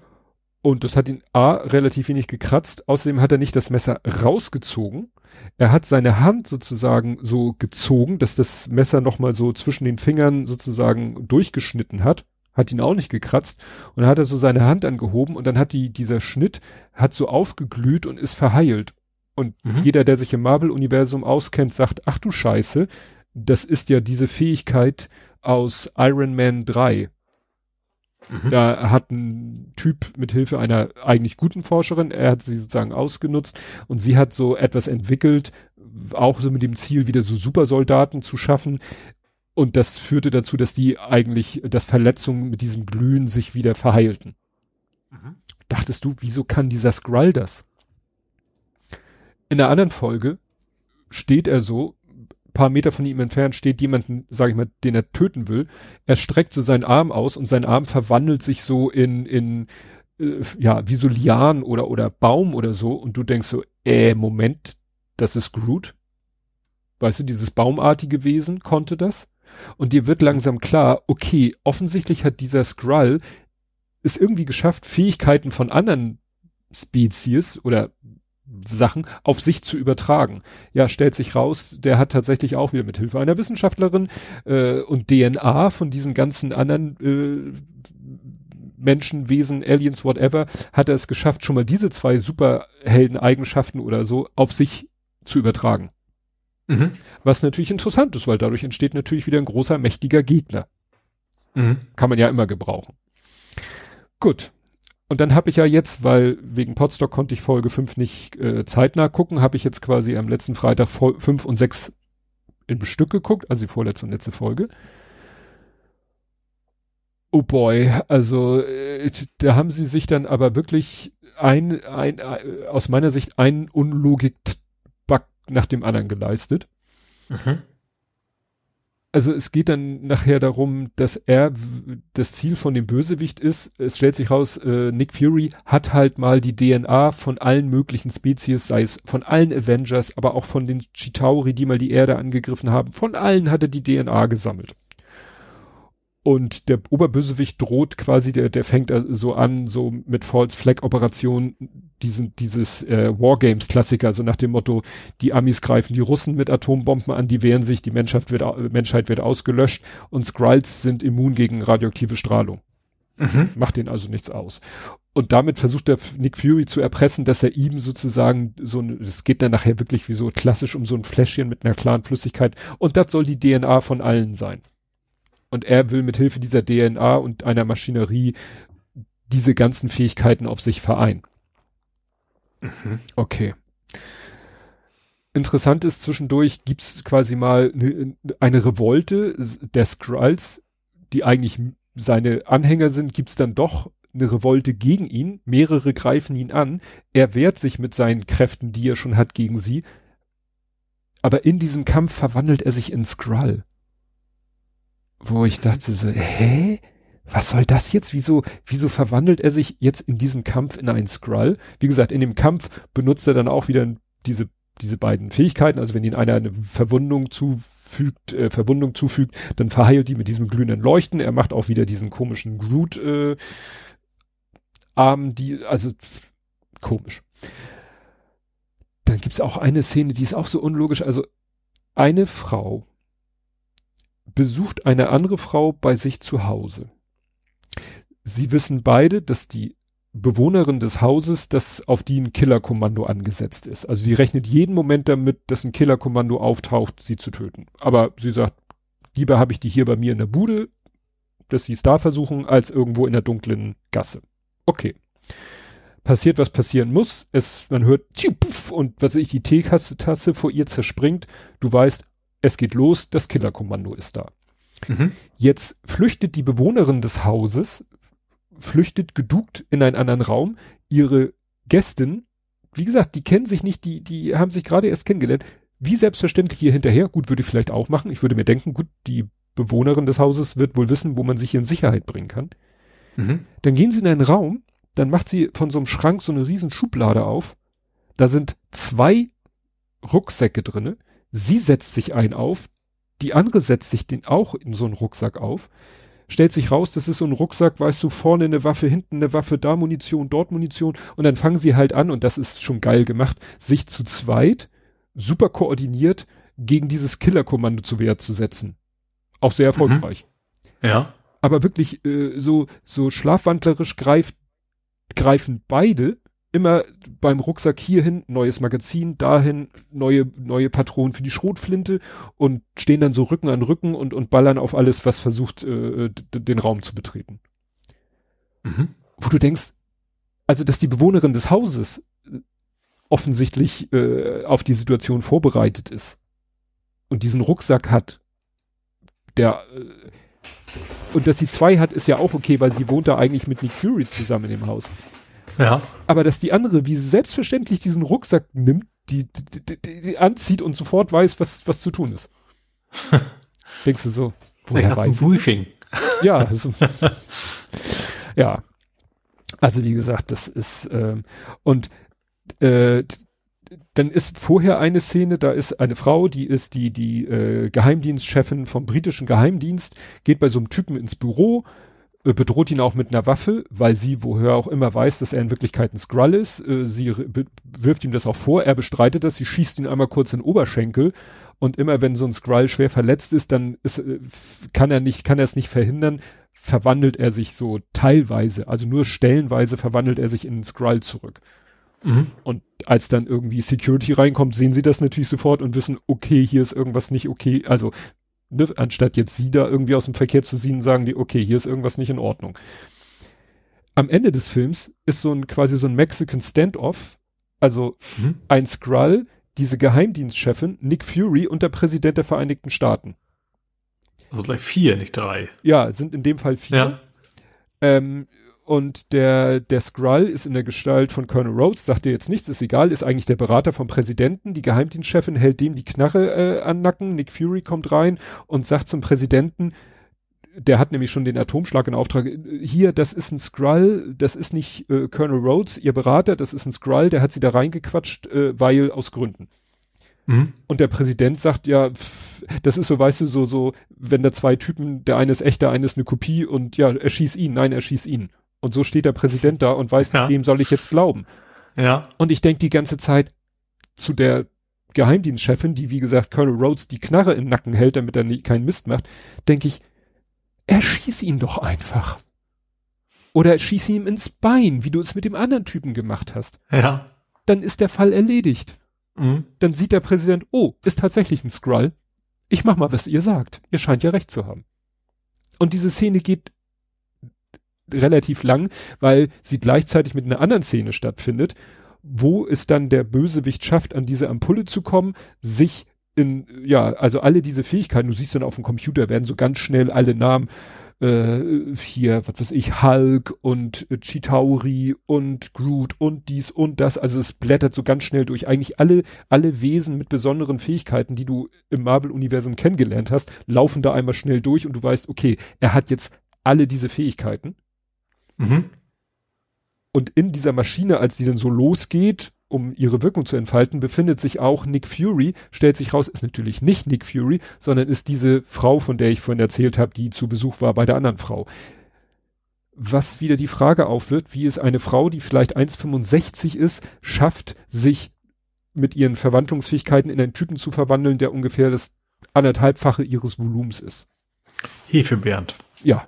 Und das hat ihn A, relativ wenig gekratzt. Außerdem hat er nicht das Messer rausgezogen. Er hat seine Hand sozusagen so gezogen, dass das Messer nochmal so zwischen den Fingern sozusagen durchgeschnitten hat. Hat ihn auch nicht gekratzt. Und dann hat er so seine Hand angehoben und dann hat die, dieser Schnitt hat so aufgeglüht und ist verheilt. Und mhm. jeder, der sich im Marvel-Universum auskennt, sagt, ach du Scheiße, das ist ja diese Fähigkeit aus Iron Man 3. Mhm. Da hat ein Typ mit Hilfe einer eigentlich guten Forscherin, er hat sie sozusagen ausgenutzt und sie hat so etwas entwickelt, auch so mit dem Ziel, wieder so Supersoldaten zu schaffen. Und das führte dazu, dass die eigentlich, dass Verletzungen mit diesem Glühen sich wieder verheilten. Mhm. Dachtest du, wieso kann dieser Skrull das? In der anderen Folge steht er so, paar Meter von ihm entfernt steht jemanden, sag ich mal, den er töten will. Er streckt so seinen Arm aus und sein Arm verwandelt sich so in, in, äh, ja, wie so Lian oder, oder Baum oder so. Und du denkst so, äh, Moment, das ist Groot. Weißt du, dieses baumartige Wesen konnte das. Und dir wird langsam klar, okay, offensichtlich hat dieser Skrull es irgendwie geschafft, Fähigkeiten von anderen Spezies oder Sachen auf sich zu übertragen. Ja, stellt sich raus, der hat tatsächlich auch wieder mit Hilfe einer Wissenschaftlerin äh, und DNA von diesen ganzen anderen äh, Menschen, Wesen, Aliens, whatever, hat er es geschafft, schon mal diese zwei Superhelden-Eigenschaften oder so auf sich zu übertragen. Mhm. Was natürlich interessant ist, weil dadurch entsteht natürlich wieder ein großer, mächtiger Gegner. Mhm. Kann man ja immer gebrauchen. Gut, und dann habe ich ja jetzt, weil wegen Podstock konnte ich Folge 5 nicht äh, zeitnah gucken, habe ich jetzt quasi am letzten Freitag 5 und 6 im Stück geguckt, also die vorletzte und letzte Folge. Oh boy, also äh, da haben sie sich dann aber wirklich ein, ein, äh, aus meiner Sicht einen Unlogik-Bug nach dem anderen geleistet. Mhm also es geht dann nachher darum, dass er das Ziel von dem Bösewicht ist. Es stellt sich raus, äh, Nick Fury hat halt mal die DNA von allen möglichen Spezies, sei es von allen Avengers, aber auch von den Chitauri, die mal die Erde angegriffen haben. Von allen hat er die DNA gesammelt. Und der Oberbösewicht droht quasi, der, der fängt so an, so mit False Flag Operationen, diesen, dieses äh, Wargames Klassiker, so nach dem Motto, die Amis greifen die Russen mit Atombomben an, die wehren sich, die Menschheit wird, Menschheit wird ausgelöscht und Skrulls sind immun gegen radioaktive Strahlung. Mhm. Macht denen also nichts aus. Und damit versucht der Nick Fury zu erpressen, dass er ihm sozusagen so ein, es geht dann nachher wirklich wie so klassisch um so ein Fläschchen mit einer klaren Flüssigkeit und das soll die DNA von allen sein. Und er will mit Hilfe dieser DNA und einer Maschinerie diese ganzen Fähigkeiten auf sich vereinen. Mhm. Okay. Interessant ist, zwischendurch gibt's quasi mal ne, eine Revolte der Skrulls, die eigentlich seine Anhänger sind, gibt's dann doch eine Revolte gegen ihn. Mehrere greifen ihn an. Er wehrt sich mit seinen Kräften, die er schon hat, gegen sie. Aber in diesem Kampf verwandelt er sich in Skrull wo ich dachte so, hä? Was soll das jetzt? Wieso, wieso verwandelt er sich jetzt in diesem Kampf in einen Skrull? Wie gesagt, in dem Kampf benutzt er dann auch wieder diese, diese beiden Fähigkeiten. Also wenn ihn einer eine Verwundung zufügt, äh, Verwundung zufügt, dann verheilt die mit diesem glühenden Leuchten. Er macht auch wieder diesen komischen Groot, äh, Arm, die, also, komisch. Dann gibt's auch eine Szene, die ist auch so unlogisch. Also, eine Frau besucht eine andere Frau bei sich zu Hause. Sie wissen beide, dass die Bewohnerin des Hauses, dass auf die ein Killerkommando angesetzt ist. Also sie rechnet jeden Moment damit, dass ein Killerkommando auftaucht, sie zu töten. Aber sie sagt, lieber habe ich die hier bei mir in der Bude, dass sie es da versuchen, als irgendwo in der dunklen Gasse. Okay. Passiert, was passieren muss. Es, man hört, tschiu, puff, und was weiß ich, die Teetasse vor ihr zerspringt. Du weißt, es geht los, das Killerkommando ist da. Mhm. Jetzt flüchtet die Bewohnerin des Hauses, flüchtet geduckt in einen anderen Raum. Ihre Gästin, wie gesagt, die kennen sich nicht, die, die haben sich gerade erst kennengelernt. Wie selbstverständlich hier hinterher, gut, würde ich vielleicht auch machen. Ich würde mir denken, gut, die Bewohnerin des Hauses wird wohl wissen, wo man sich hier in Sicherheit bringen kann. Mhm. Dann gehen sie in einen Raum, dann macht sie von so einem Schrank so eine riesen Schublade auf. Da sind zwei Rucksäcke drinne Sie setzt sich ein auf, die andere setzt sich den auch in so einen Rucksack auf, stellt sich raus, das ist so ein Rucksack, weißt du, vorne eine Waffe, hinten eine Waffe, da Munition, dort Munition und dann fangen sie halt an und das ist schon geil gemacht, sich zu zweit super koordiniert gegen dieses Killerkommando zu Wehr zu setzen. Auch sehr erfolgreich. Mhm. Ja. Aber wirklich äh, so so schlafwandlerisch greift greifen beide immer beim Rucksack hierhin, neues Magazin, dahin, neue, neue Patronen für die Schrotflinte und stehen dann so Rücken an Rücken und, und ballern auf alles, was versucht, äh, den Raum zu betreten. Mhm. Wo du denkst, also, dass die Bewohnerin des Hauses äh, offensichtlich äh, auf die Situation vorbereitet ist und diesen Rucksack hat, der äh, und dass sie zwei hat, ist ja auch okay, weil sie wohnt da eigentlich mit Nick Fury zusammen im Haus. Ja. Aber dass die andere, wie selbstverständlich diesen Rucksack nimmt, die, die, die, die anzieht und sofort weiß, was, was zu tun ist. (laughs) Denkst du so, woher ja, weiß Briefing. Ja, (laughs) also, ja. Also wie gesagt, das ist ähm, und äh, dann ist vorher eine Szene, da ist eine Frau, die ist die die äh, Geheimdienstchefin vom britischen Geheimdienst, geht bei so einem Typen ins Büro, bedroht ihn auch mit einer Waffe, weil sie woher auch immer weiß, dass er in Wirklichkeit ein Skrull ist. Äh, sie wirft ihm das auch vor, er bestreitet das, sie schießt ihn einmal kurz in den Oberschenkel und immer wenn so ein Skrull schwer verletzt ist, dann ist, äh, kann er nicht, kann er es nicht verhindern, verwandelt er sich so teilweise, also nur stellenweise verwandelt er sich in einen Skrull zurück. Mhm. Und als dann irgendwie Security reinkommt, sehen sie das natürlich sofort und wissen, okay, hier ist irgendwas nicht okay. Also ne, anstatt jetzt sie da irgendwie aus dem Verkehr zu ziehen, sagen die, okay, hier ist irgendwas nicht in Ordnung. Am Ende des Films ist so ein quasi so ein Mexican Standoff, also mhm. ein Skrull, diese Geheimdienstchefin, Nick Fury und der Präsident der Vereinigten Staaten. Also gleich vier, nicht drei. Ja, sind in dem Fall vier. Ja. Ähm, und der, der Skrull ist in der Gestalt von Colonel Rhodes, sagt dir jetzt nichts, ist egal, ist eigentlich der Berater vom Präsidenten. Die Geheimdienstchefin hält dem die Knarre äh, an Nacken. Nick Fury kommt rein und sagt zum Präsidenten, der hat nämlich schon den Atomschlag in Auftrag. Hier, das ist ein Skrull, das ist nicht äh, Colonel Rhodes, ihr Berater, das ist ein Skrull, der hat sie da reingequatscht, äh, weil aus Gründen. Mhm. Und der Präsident sagt ja, pff, das ist so, weißt du, so, so, wenn da zwei Typen, der eine ist echt, der eine ist eine Kopie und ja, erschieß ihn, nein, erschieß ihn. Und so steht der Präsident da und weiß, ja. wem soll ich jetzt glauben. Ja. Und ich denke die ganze Zeit zu der Geheimdienstchefin, die wie gesagt Colonel Rhodes die Knarre im Nacken hält, damit er nie, keinen Mist macht, denke ich, erschieß ihn doch einfach. Oder schieß ihm ins Bein, wie du es mit dem anderen Typen gemacht hast. Ja. Dann ist der Fall erledigt. Mhm. Dann sieht der Präsident, oh, ist tatsächlich ein Skrull. Ich mach mal, was ihr sagt. Ihr scheint ja recht zu haben. Und diese Szene geht relativ lang, weil sie gleichzeitig mit einer anderen Szene stattfindet, wo es dann der Bösewicht schafft, an diese Ampulle zu kommen, sich in, ja, also alle diese Fähigkeiten, du siehst dann auf dem Computer, werden so ganz schnell alle Namen, äh, hier, was weiß ich, Hulk und äh, Chitauri und Groot und dies und das, also es blättert so ganz schnell durch. Eigentlich alle, alle Wesen mit besonderen Fähigkeiten, die du im Marvel-Universum kennengelernt hast, laufen da einmal schnell durch und du weißt, okay, er hat jetzt alle diese Fähigkeiten. Mhm. Und in dieser Maschine, als die dann so losgeht, um ihre Wirkung zu entfalten, befindet sich auch Nick Fury. Stellt sich raus, ist natürlich nicht Nick Fury, sondern ist diese Frau, von der ich vorhin erzählt habe, die zu Besuch war bei der anderen Frau. Was wieder die Frage aufwirft, wie es eine Frau, die vielleicht 1,65 ist, schafft, sich mit ihren Verwandlungsfähigkeiten in einen Typen zu verwandeln, der ungefähr das anderthalbfache ihres Volumens ist. Hefebernd. Ja,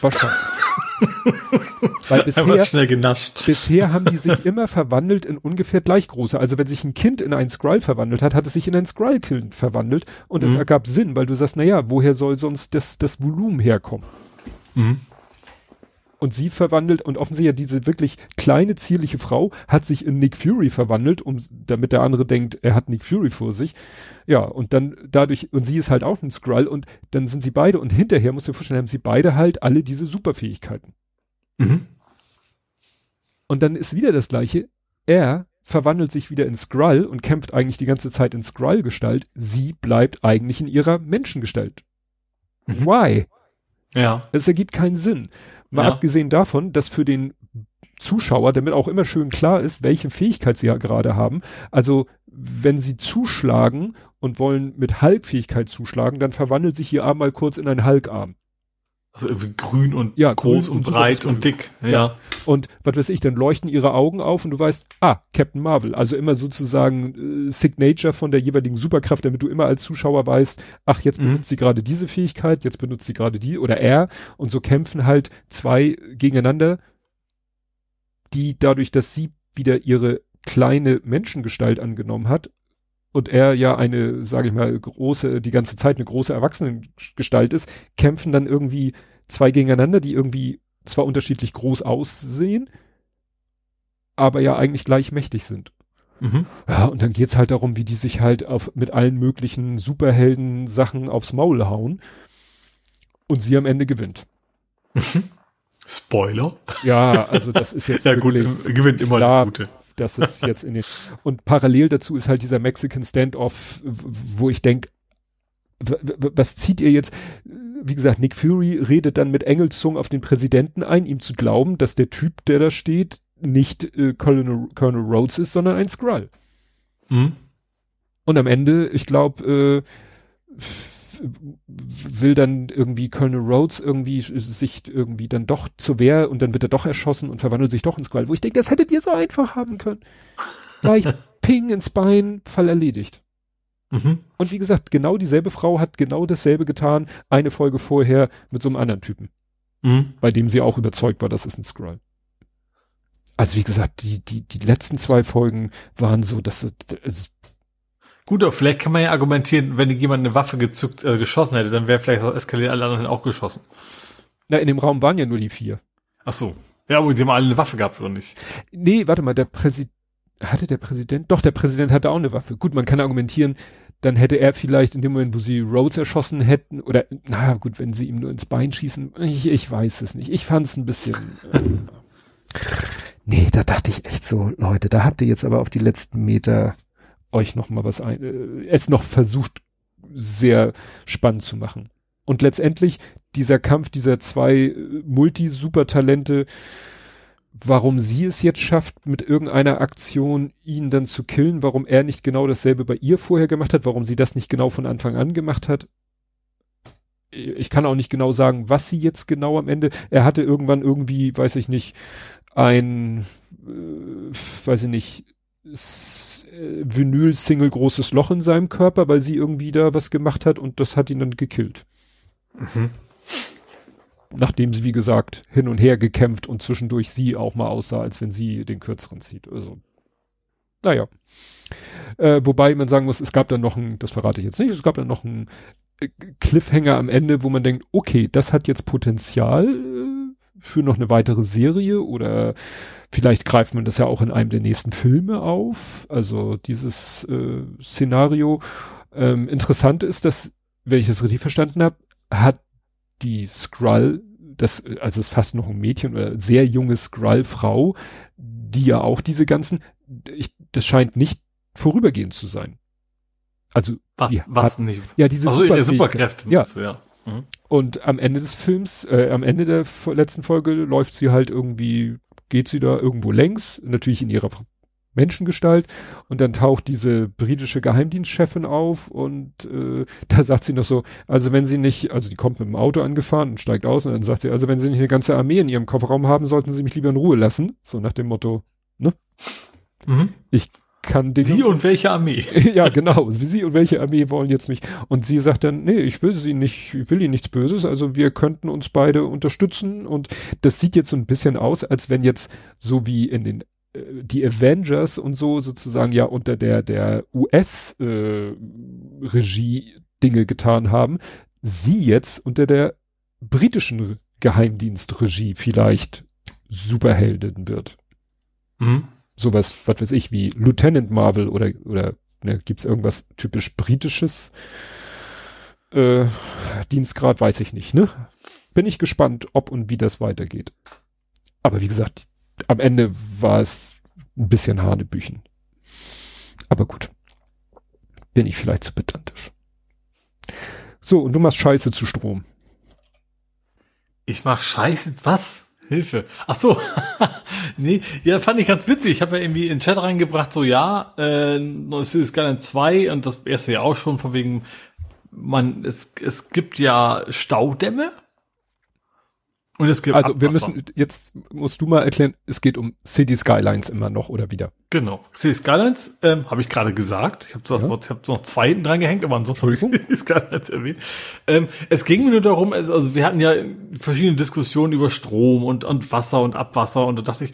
wahrscheinlich. (laughs) Weil bisher, bisher haben die sich immer verwandelt in ungefähr gleich große. Also wenn sich ein Kind in einen Skrull verwandelt hat, hat es sich in ein Skrull-Kind verwandelt und es mhm. ergab Sinn, weil du sagst, naja, woher soll sonst das, das Volumen herkommen? Mhm. Und sie verwandelt und offensichtlich diese wirklich kleine, zierliche Frau hat sich in Nick Fury verwandelt, um, damit der andere denkt, er hat Nick Fury vor sich. Ja, und dann dadurch, und sie ist halt auch ein Skrull und dann sind sie beide und hinterher, musst du dir vorstellen, haben sie beide halt alle diese Superfähigkeiten. Mhm. Und dann ist wieder das gleiche. Er verwandelt sich wieder in Skrull und kämpft eigentlich die ganze Zeit in Skrull-Gestalt. Sie bleibt eigentlich in ihrer Menschengestalt. Mhm. Why? Ja. Es ergibt keinen Sinn. Mal ja. abgesehen davon, dass für den Zuschauer, damit auch immer schön klar ist, welche Fähigkeit sie ja gerade haben. Also wenn sie zuschlagen und wollen mit Hulk-Fähigkeit zuschlagen, dann verwandelt sich ihr Arm mal kurz in einen Hulk-Arm. Also irgendwie grün und Ja, groß und und breit und dick. Ja. Ja. Und was weiß ich, dann leuchten ihre Augen auf und du weißt, ah, Captain Marvel. Also immer sozusagen äh, Signature von der jeweiligen Superkraft, damit du immer als Zuschauer weißt, ach, jetzt Mhm. benutzt sie gerade diese Fähigkeit, jetzt benutzt sie gerade die oder er. Und so kämpfen halt zwei gegeneinander, die dadurch, dass sie wieder ihre kleine Menschengestalt angenommen hat und er ja eine, sage ich mal, große, die ganze Zeit eine große Erwachsenengestalt ist, kämpfen dann irgendwie zwei gegeneinander, die irgendwie zwar unterschiedlich groß aussehen, aber ja eigentlich gleich mächtig sind. Mhm. Ja, und dann geht's halt darum, wie die sich halt auf, mit allen möglichen Superhelden-Sachen aufs Maul hauen. Und sie am Ende gewinnt. (laughs) Spoiler. Ja, also das ist jetzt Ja gut, gewinnt immer klar. der Gute. Das ist jetzt in den, und parallel dazu ist halt dieser Mexican Standoff, wo ich denk, w- w- was zieht ihr jetzt? Wie gesagt, Nick Fury redet dann mit Engelszung auf den Präsidenten ein, ihm zu glauben, dass der Typ, der da steht, nicht äh, Colonel, Colonel Rhodes ist, sondern ein Skrull. Mhm. Und am Ende, ich glaube, äh, will dann irgendwie Colonel Rhodes irgendwie sich irgendwie dann doch zur Wehr und dann wird er doch erschossen und verwandelt sich doch ins Squall, wo ich denke, das hättet ihr so einfach haben können. (laughs) Gleich Ping ins Bein, Fall erledigt. Mhm. Und wie gesagt, genau dieselbe Frau hat genau dasselbe getan, eine Folge vorher mit so einem anderen Typen, Mhm. bei dem sie auch überzeugt war, das ist ein Skrull. Also wie gesagt, die, die, die letzten zwei Folgen waren so, dass es Gut, aber vielleicht kann man ja argumentieren, wenn jemand eine Waffe gezückt, äh, geschossen hätte, dann wäre vielleicht auch eskaliert alle anderen auch geschossen. na, in dem Raum waren ja nur die vier. Ach so. Ja, aber die haben alle eine Waffe gehabt, oder nicht? Nee, warte mal, der Präsident, hatte der Präsident? Doch, der Präsident hatte auch eine Waffe. Gut, man kann argumentieren, dann hätte er vielleicht in dem Moment, wo sie Rhodes erschossen hätten, oder, na gut, wenn sie ihm nur ins Bein schießen, ich, ich weiß es nicht. Ich fand es ein bisschen, äh, (laughs) nee, da dachte ich echt so, Leute, da habt ihr jetzt aber auf die letzten Meter euch noch mal was ein, äh, es noch versucht, sehr spannend zu machen. Und letztendlich dieser Kampf dieser zwei äh, Multi-Supertalente, warum sie es jetzt schafft, mit irgendeiner Aktion ihn dann zu killen, warum er nicht genau dasselbe bei ihr vorher gemacht hat, warum sie das nicht genau von Anfang an gemacht hat. Ich kann auch nicht genau sagen, was sie jetzt genau am Ende. Er hatte irgendwann irgendwie, weiß ich nicht, ein, äh, weiß ich nicht, Vinyl-Single großes Loch in seinem Körper, weil sie irgendwie da was gemacht hat und das hat ihn dann gekillt Mhm. nachdem sie, wie gesagt, hin und her gekämpft und zwischendurch sie auch mal aussah, als wenn sie den kürzeren zieht. Also, naja. Äh, wobei man sagen muss, es gab dann noch ein, das verrate ich jetzt nicht, es gab dann noch ein äh, Cliffhanger am Ende, wo man denkt, okay, das hat jetzt Potenzial äh, für noch eine weitere Serie oder vielleicht greift man das ja auch in einem der nächsten Filme auf. Also dieses äh, Szenario. Ähm, interessant ist, dass, wenn ich es richtig verstanden habe, hat die Skrull, das, also es ist fast noch ein Mädchen oder sehr junge Skrull-Frau, die ja auch diese ganzen, ich, das scheint nicht vorübergehend zu sein. Also, Was, die was hat, nicht? ja, diese Superfähigkeit. Superkräfte. Ja. ja. Mhm. Und am Ende des Films, äh, am Ende der letzten Folge läuft sie halt irgendwie, geht sie da irgendwo längs, natürlich in ihrer Menschengestalt und dann taucht diese britische Geheimdienstchefin auf und äh, da sagt sie noch so, also wenn sie nicht, also die kommt mit dem Auto angefahren und steigt aus und dann sagt sie, also wenn sie nicht eine ganze Armee in ihrem Kofferraum haben, sollten sie mich lieber in Ruhe lassen, so nach dem Motto, Mhm. Kann den Sie und welche Armee? (laughs) (laughs) ja, genau. Sie und welche Armee wollen jetzt mich? Und sie sagt dann, nee, ich will sie nicht, ich will ihnen nichts Böses, also wir könnten uns beide unterstützen. Und das sieht jetzt so ein bisschen aus, als wenn jetzt so wie in den äh, die Avengers und so sozusagen ja unter der der US äh, Regie Dinge getan haben, sie jetzt unter der britischen Geheimdienstregie vielleicht Superheldin wird Mhm. Sowas, was weiß ich, wie Lieutenant Marvel oder, oder ne, gibt's irgendwas typisch britisches äh, Dienstgrad, weiß ich nicht, ne? Bin ich gespannt, ob und wie das weitergeht. Aber wie gesagt, am Ende war es ein bisschen Hanebüchen. Aber gut. Bin ich vielleicht zu pedantisch. So, und du machst Scheiße zu Strom. Ich mach Scheiße. Was? Hilfe. Ach so. (laughs) nee, ja, fand ich ganz witzig. Ich habe ja irgendwie in den Chat reingebracht, so ja, äh, Cities Skylines 2 und das erste ja auch schon, von wegen, man, es, es gibt ja Staudämme und es gibt. Also Abwasser. wir müssen, jetzt musst du mal erklären, es geht um City Skylines immer noch oder wieder. Genau. City Skylines, ähm, habe ich gerade gesagt. Ich habe das ja. Wort, ich habe noch zwei dran gehängt, aber ansonsten habe ich City Skylines erwähnt. Ähm, es ging mir nur darum, also, also wir hatten ja verschiedene Diskussionen über Strom und, und Wasser und Abwasser und da dachte ich,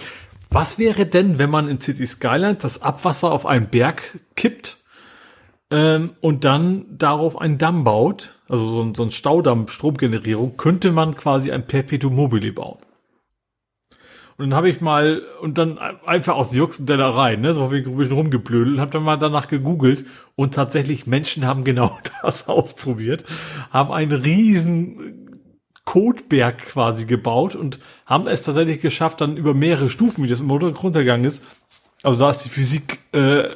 was wäre denn, wenn man in City Skylines das Abwasser auf einen Berg kippt ähm, und dann darauf einen Damm baut, also so ein, so ein Staudamm, Stromgenerierung, könnte man quasi ein Perpetuum mobile bauen. Und dann habe ich mal, und dann einfach aus Jux und Dellerei, ne, so ein bisschen rumgeblödelt, habe dann mal danach gegoogelt und tatsächlich Menschen haben genau (laughs) das ausprobiert, haben einen riesen Codeberg quasi gebaut und haben es tatsächlich geschafft, dann über mehrere Stufen, wie das im runtergegangen ist, also da ist die Physik äh,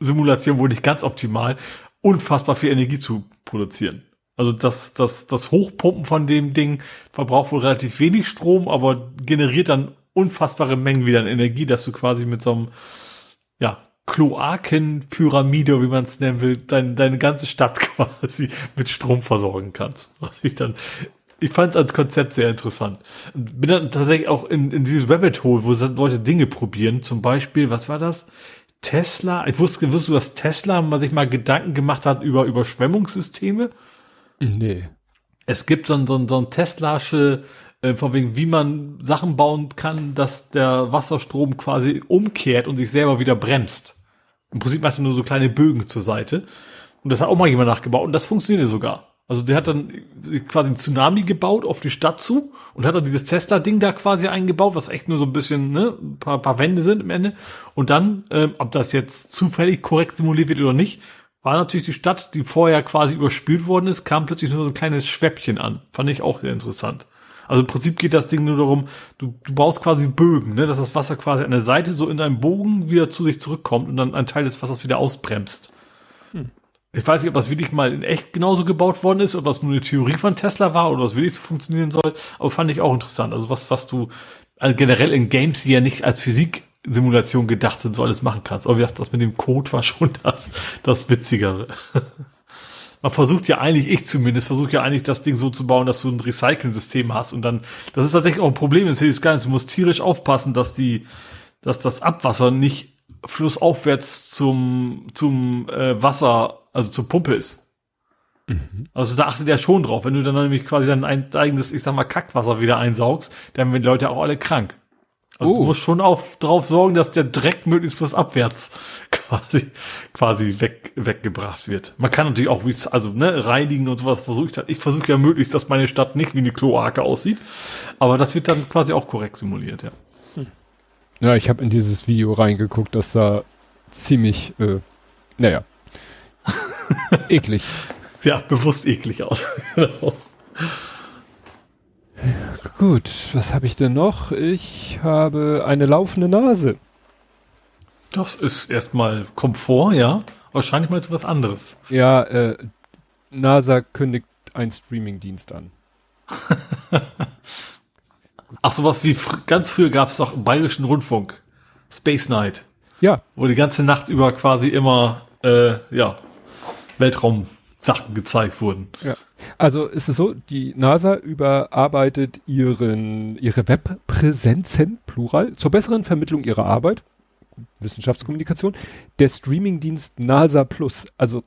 Simulation wohl nicht ganz optimal, unfassbar viel Energie zu produzieren. Also das, das, das Hochpumpen von dem Ding verbraucht wohl relativ wenig Strom, aber generiert dann unfassbare Mengen wieder an Energie, dass du quasi mit so einem, ja, Kloakenpyramide, wie man es nennen will, dein, deine ganze Stadt (laughs) quasi mit Strom versorgen kannst. Was ich dann, ich fand es als Konzept sehr interessant. Bin dann tatsächlich auch in, in dieses Rabbit Hole, wo Leute Dinge probieren. Zum Beispiel, was war das? Tesla, ich wusste, wusstest du, dass Tesla mal sich mal Gedanken gemacht hat über Überschwemmungssysteme? Nee. Es gibt so ein, so ein, so ein Teslasche, äh, von wegen, wie man Sachen bauen kann, dass der Wasserstrom quasi umkehrt und sich selber wieder bremst. Im Prinzip macht er nur so kleine Bögen zur Seite. Und das hat auch mal jemand nachgebaut und das funktioniert sogar. Also der hat dann quasi einen Tsunami gebaut auf die Stadt zu und hat dann dieses Tesla-Ding da quasi eingebaut, was echt nur so ein bisschen, ne, ein paar, paar Wände sind am Ende. Und dann, ähm, ob das jetzt zufällig korrekt simuliert wird oder nicht, war natürlich die Stadt, die vorher quasi überspült worden ist, kam plötzlich nur so ein kleines Schwäppchen an. Fand ich auch sehr interessant. Also im Prinzip geht das Ding nur darum, du, du baust quasi Bögen, ne, dass das Wasser quasi an der Seite so in einem Bogen wieder zu sich zurückkommt und dann ein Teil des Wassers wieder ausbremst. Ich weiß nicht, ob das wirklich mal in echt genauso gebaut worden ist, ob das nur eine Theorie von Tesla war oder was wirklich so funktionieren soll, aber fand ich auch interessant. Also was, was du also generell in Games, die ja nicht als Physik-Simulation gedacht sind, so alles machen kannst. Aber wie gesagt, das mit dem Code war schon das, das Witzigere. (laughs) Man versucht ja eigentlich, ich zumindest, versuche ja eigentlich das Ding so zu bauen, dass du ein Recycling-System hast und dann, das ist tatsächlich auch ein Problem in Cities Skylines. Du musst tierisch aufpassen, dass die, dass das Abwasser nicht flussaufwärts zum, zum äh, Wasser also zur Pumpe ist. Mhm. Also da achtet er schon drauf. Wenn du dann nämlich quasi dein eigenes, ich sag mal, Kackwasser wieder einsaugst, dann werden die Leute auch alle krank. Also oh. du musst schon auf, drauf sorgen, dass der Dreck möglichst fürs Abwärts (laughs) quasi, quasi weg, weggebracht wird. Man kann natürlich auch, also, ne, reinigen und sowas versucht hat. Ich versuche ja möglichst, dass meine Stadt nicht wie eine Kloake aussieht. Aber das wird dann quasi auch korrekt simuliert, ja. Ja, ich habe in dieses Video reingeguckt, das sah ziemlich, äh, naja, (laughs) eklig. Ja, bewusst eklig aus. (laughs) Gut, was habe ich denn noch? Ich habe eine laufende Nase. Das ist erstmal Komfort, ja. Wahrscheinlich mal zu was anderes. Ja, äh, NASA kündigt einen Streamingdienst an. (laughs) Ach, sowas wie fr ganz früher gab es doch im Bayerischen Rundfunk. Space Night. Ja. Wo die ganze Nacht über quasi immer, äh, ja, Weltraum-Sachen gezeigt wurden. Ja. Also ist es so, die NASA überarbeitet ihren, ihre Webpräsenzen, plural, zur besseren Vermittlung ihrer Arbeit, Wissenschaftskommunikation, der Streamingdienst NASA Plus. Also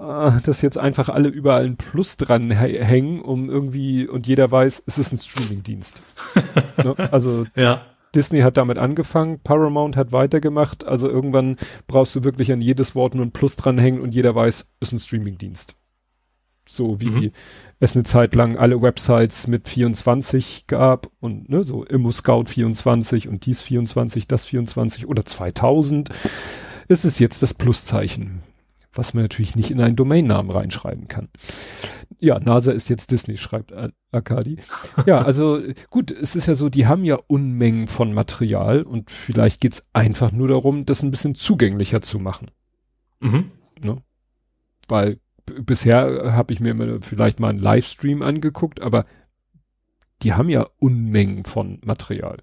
dass jetzt einfach alle überall ein Plus dran hängen, um irgendwie und jeder weiß, es ist ein Streamingdienst. (laughs) ne? Also ja. Disney hat damit angefangen, Paramount hat weitergemacht, also irgendwann brauchst du wirklich an jedes Wort nur ein Plus dranhängen und jeder weiß, ist ein Streamingdienst. So wie mhm. es eine Zeit lang alle Websites mit 24 gab und ne, so ImmoScout 24 und dies 24, das 24 oder 2000, ist es jetzt das Pluszeichen was man natürlich nicht in einen Domainnamen reinschreiben kann. Ja, NASA ist jetzt Disney, schreibt Akadi. Ja, also gut, es ist ja so, die haben ja Unmengen von Material und vielleicht geht's einfach nur darum, das ein bisschen zugänglicher zu machen. Mhm. Ne? Weil bisher habe ich mir immer vielleicht mal einen Livestream angeguckt, aber die haben ja Unmengen von Material.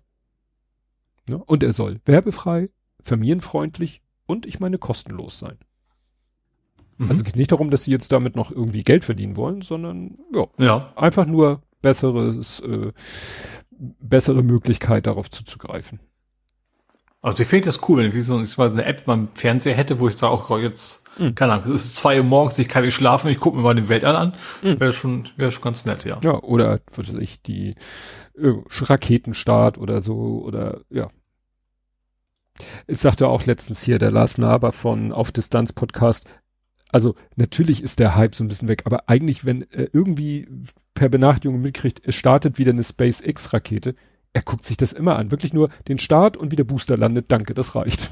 Ne? Und er soll werbefrei, familienfreundlich und ich meine kostenlos sein. Mhm. Also es geht nicht darum, dass sie jetzt damit noch irgendwie Geld verdienen wollen, sondern ja, ja. einfach nur besseres, äh, bessere Möglichkeit darauf zuzugreifen. Also ich finde das cool, wenn ich so eine App beim Fernseher hätte, wo ich sage, auch jetzt, mhm. keine Ahnung, es ist zwei Uhr morgens, ich kann nicht schlafen, ich gucke mir mal den Weltall an, mhm. wäre schon, wäre schon ganz nett, ja. Ja, oder, was weiß ich, die äh, Raketenstart oder so, oder, ja. Ich sagte auch letztens hier, der Lars Naber von Auf Distanz Podcast, also natürlich ist der Hype so ein bisschen weg, aber eigentlich, wenn er irgendwie per Benachrichtigung mitkriegt, es startet wieder eine SpaceX-Rakete, er guckt sich das immer an. Wirklich nur den Start und wie der Booster landet. Danke, das reicht.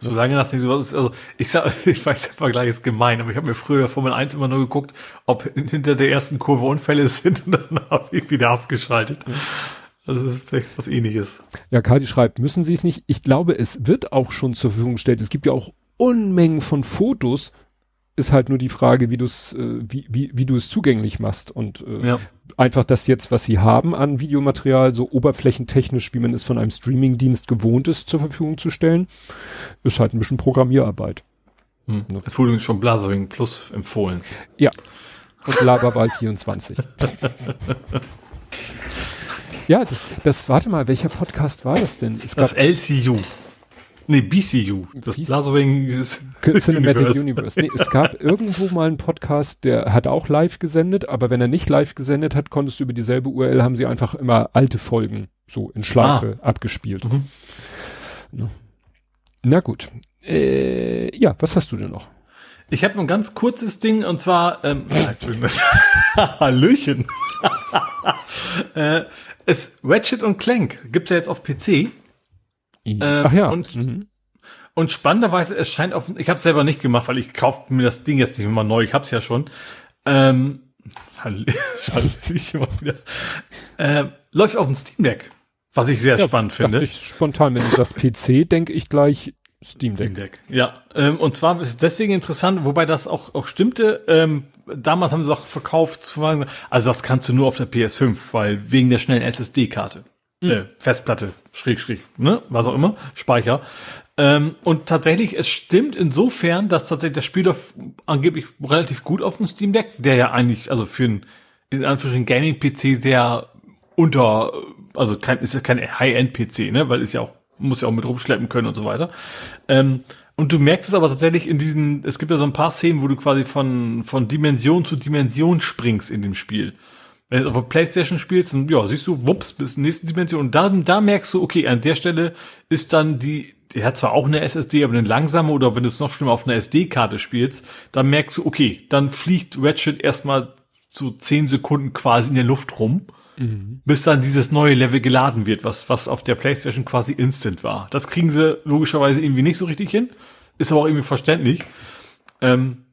So lange das nicht so was ist, also ich sag, (laughs) ich weiß, der Vergleich ist gemein, aber ich habe mir früher Formel 1 immer nur geguckt, ob hinter der ersten Kurve Unfälle sind (laughs) und dann habe ich wieder abgeschaltet. Also das ist vielleicht was ähnliches. Ja, Kadi schreibt, müssen Sie es nicht? Ich glaube, es wird auch schon zur Verfügung gestellt. Es gibt ja auch Unmengen von Fotos. Ist halt nur die Frage, wie du es, äh, wie, wie, wie du es zugänglich machst. Und äh, ja einfach das jetzt, was sie haben an Videomaterial, so oberflächentechnisch, wie man es von einem Streamingdienst gewohnt ist, zur Verfügung zu stellen, ist halt ein bisschen Programmierarbeit. Hm. Es wurde schon Blazering Plus empfohlen. Ja. Und Laberwahl (laughs) 24. ja, das, das, warte mal, welcher Podcast war das denn? Es das LCU. Nee, BCU. Das Blasowing ist Cinematic (laughs) Universe. Universe. Nee, es gab irgendwo mal einen Podcast, der hat auch live gesendet, aber wenn er nicht live gesendet hat, konntest du über dieselbe URL haben sie einfach immer alte Folgen so in Schleife ah. abgespielt. Mhm. Na. Na gut. Äh, ja, was hast du denn noch? Ich habe ein ganz kurzes Ding und zwar, ähm, (laughs) Entschuldigung, das (laughs) Hallöchen. äh, es Ratchet und Clank gibt's ja jetzt auf PC. Äh, Ach ja. Und, mhm. und spannenderweise, es scheint auf, ich habe es selber nicht gemacht, weil ich kaufe mir das Ding jetzt nicht immer neu, ich hab's ja schon. Ähm, (laughs) ich immer wieder. Äh, läuft auf dem Steam Deck, was ich sehr ja, spannend finde. Ich spontan, wenn du das PC, denke ich gleich Steam Deck. Steam Deck. Ja, ähm, und zwar ist es deswegen interessant, wobei das auch, auch stimmte. Ähm, damals haben sie auch verkauft, also das kannst du nur auf der PS5, weil wegen der schnellen SSD-Karte mhm. äh, Festplatte, schräg, schräg, ne, was auch immer, Speicher. Ähm, und tatsächlich, es stimmt insofern, dass tatsächlich das Spiel auf, angeblich relativ gut auf dem Steam Deck, der ja eigentlich, also für ein, in Anführungsstrichen Gaming-PC sehr unter, also kein, ist ja kein High-End-PC, ne, weil ist ja auch, muss ja auch mit rumschleppen können und so weiter. Ähm, und du merkst es aber tatsächlich in diesen, es gibt ja so ein paar Szenen, wo du quasi von, von Dimension zu Dimension springst in dem Spiel. Wenn du auf der Playstation spielst, dann, ja, siehst du, wups, bis zur nächsten Dimension. Und da, da merkst du, okay, an der Stelle ist dann die, der hat zwar auch eine SSD, aber eine langsame, oder wenn du es noch schlimmer auf einer SD-Karte spielst, dann merkst du, okay, dann fliegt Ratchet erstmal zu zehn Sekunden quasi in der Luft rum, mhm. bis dann dieses neue Level geladen wird, was, was auf der Playstation quasi instant war. Das kriegen sie logischerweise irgendwie nicht so richtig hin. Ist aber auch irgendwie verständlich. Ähm,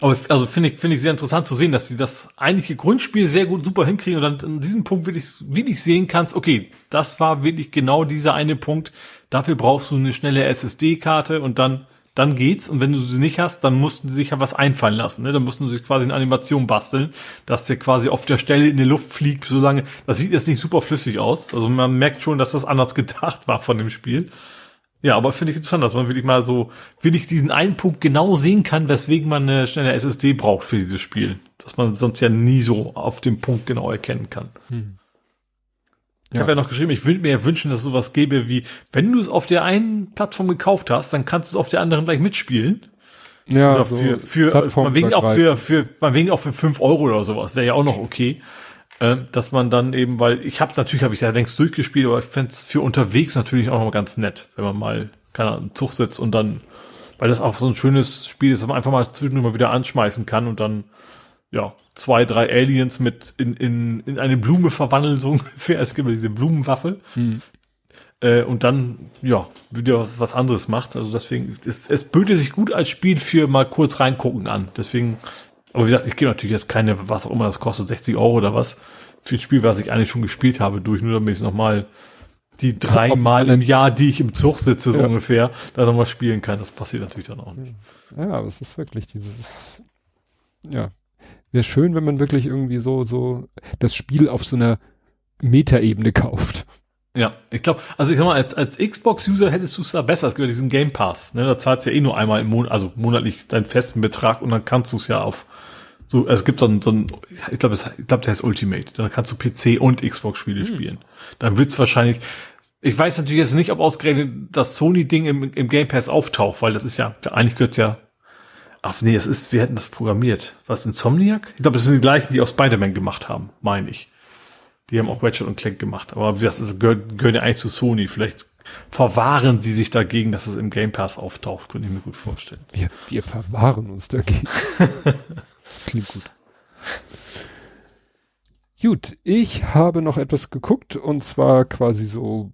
aber also finde ich finde ich sehr interessant zu sehen, dass sie das eigentliche Grundspiel sehr gut super hinkriegen und dann an diesem Punkt wirklich wirklich sehen kannst, okay, das war wirklich genau dieser eine Punkt. Dafür brauchst du eine schnelle SSD-Karte und dann dann geht's und wenn du sie nicht hast, dann mussten sie sich ja was einfallen lassen. Ne? Dann mussten sie sich quasi eine Animation basteln, dass der quasi auf der Stelle in die Luft fliegt, solange. Das sieht jetzt nicht super flüssig aus. Also man merkt schon, dass das anders (laughs) gedacht war von dem Spiel. Ja, aber finde ich interessant, dass man wirklich mal so, wirklich diesen einen Punkt genau sehen kann, weswegen man eine schnelle SSD braucht für dieses Spiel. Dass man sonst ja nie so auf dem Punkt genau erkennen kann. Hm. Ich ja. habe ja noch geschrieben, ich würde mir wünschen, dass es sowas gäbe wie, wenn du es auf der einen Plattform gekauft hast, dann kannst du es auf der anderen gleich mitspielen. Ja, oder so für, für, man wegen auch für, für, man wegen auch für fünf Euro oder sowas, wäre ja auch noch okay. Ähm, dass man dann eben, weil ich habe natürlich habe ich ja längst durchgespielt, aber ich fände es für unterwegs natürlich auch noch ganz nett, wenn man mal keine Ahnung, Zug sitzt und dann, weil das auch so ein schönes Spiel ist, dass man einfach mal zwischendurch mal wieder anschmeißen kann und dann ja zwei, drei Aliens mit in, in, in eine Blume verwandeln, (laughs) so ungefähr. Es gibt diese Blumenwaffe. Hm. Äh, und dann, ja, wieder was, was anderes macht. Also deswegen, es, es böte sich gut als Spiel für mal kurz reingucken an. Deswegen aber wie gesagt, ich gebe natürlich jetzt keine, was auch immer das kostet, 60 Euro oder was, für ein Spiel, was ich eigentlich schon gespielt habe, durch, nur damit ich nochmal die dreimal im Jahr, die ich im Zug sitze, so ja. ungefähr, da nochmal spielen kann. Das passiert natürlich dann auch nicht. Ja, aber es ist wirklich dieses, ja. wäre schön, wenn man wirklich irgendwie so, so das Spiel auf so einer Metaebene kauft. Ja, ich glaube, also ich sag mal, als, als Xbox-User hättest du es da besser, es gibt ja diesen Game Pass, ne? Da zahlst du ja eh nur einmal im Monat, also monatlich deinen festen Betrag und dann kannst du es ja auf so, also es gibt so ein, so ein ich glaube, ich glaube, der heißt Ultimate. Dann kannst du PC und Xbox-Spiele hm. spielen. Dann wird's wahrscheinlich, ich weiß natürlich jetzt nicht, ob ausgerechnet das Sony-Ding im, im Game Pass auftaucht, weil das ist ja, eigentlich gehört's ja, ach nee, es ist, wir hätten das programmiert. Was, Insomniac? Ich glaube, das sind die gleichen, die auch Spider-Man gemacht haben, meine ich. Die haben auch Ratchet und Clank gemacht. Aber das ist, gehört, gehört ja eigentlich zu Sony. Vielleicht verwahren sie sich dagegen, dass es im Game Pass auftaucht, könnte ich mir gut vorstellen. Wir, wir verwahren uns dagegen. (laughs) das klingt gut. Gut, ich habe noch etwas geguckt und zwar quasi so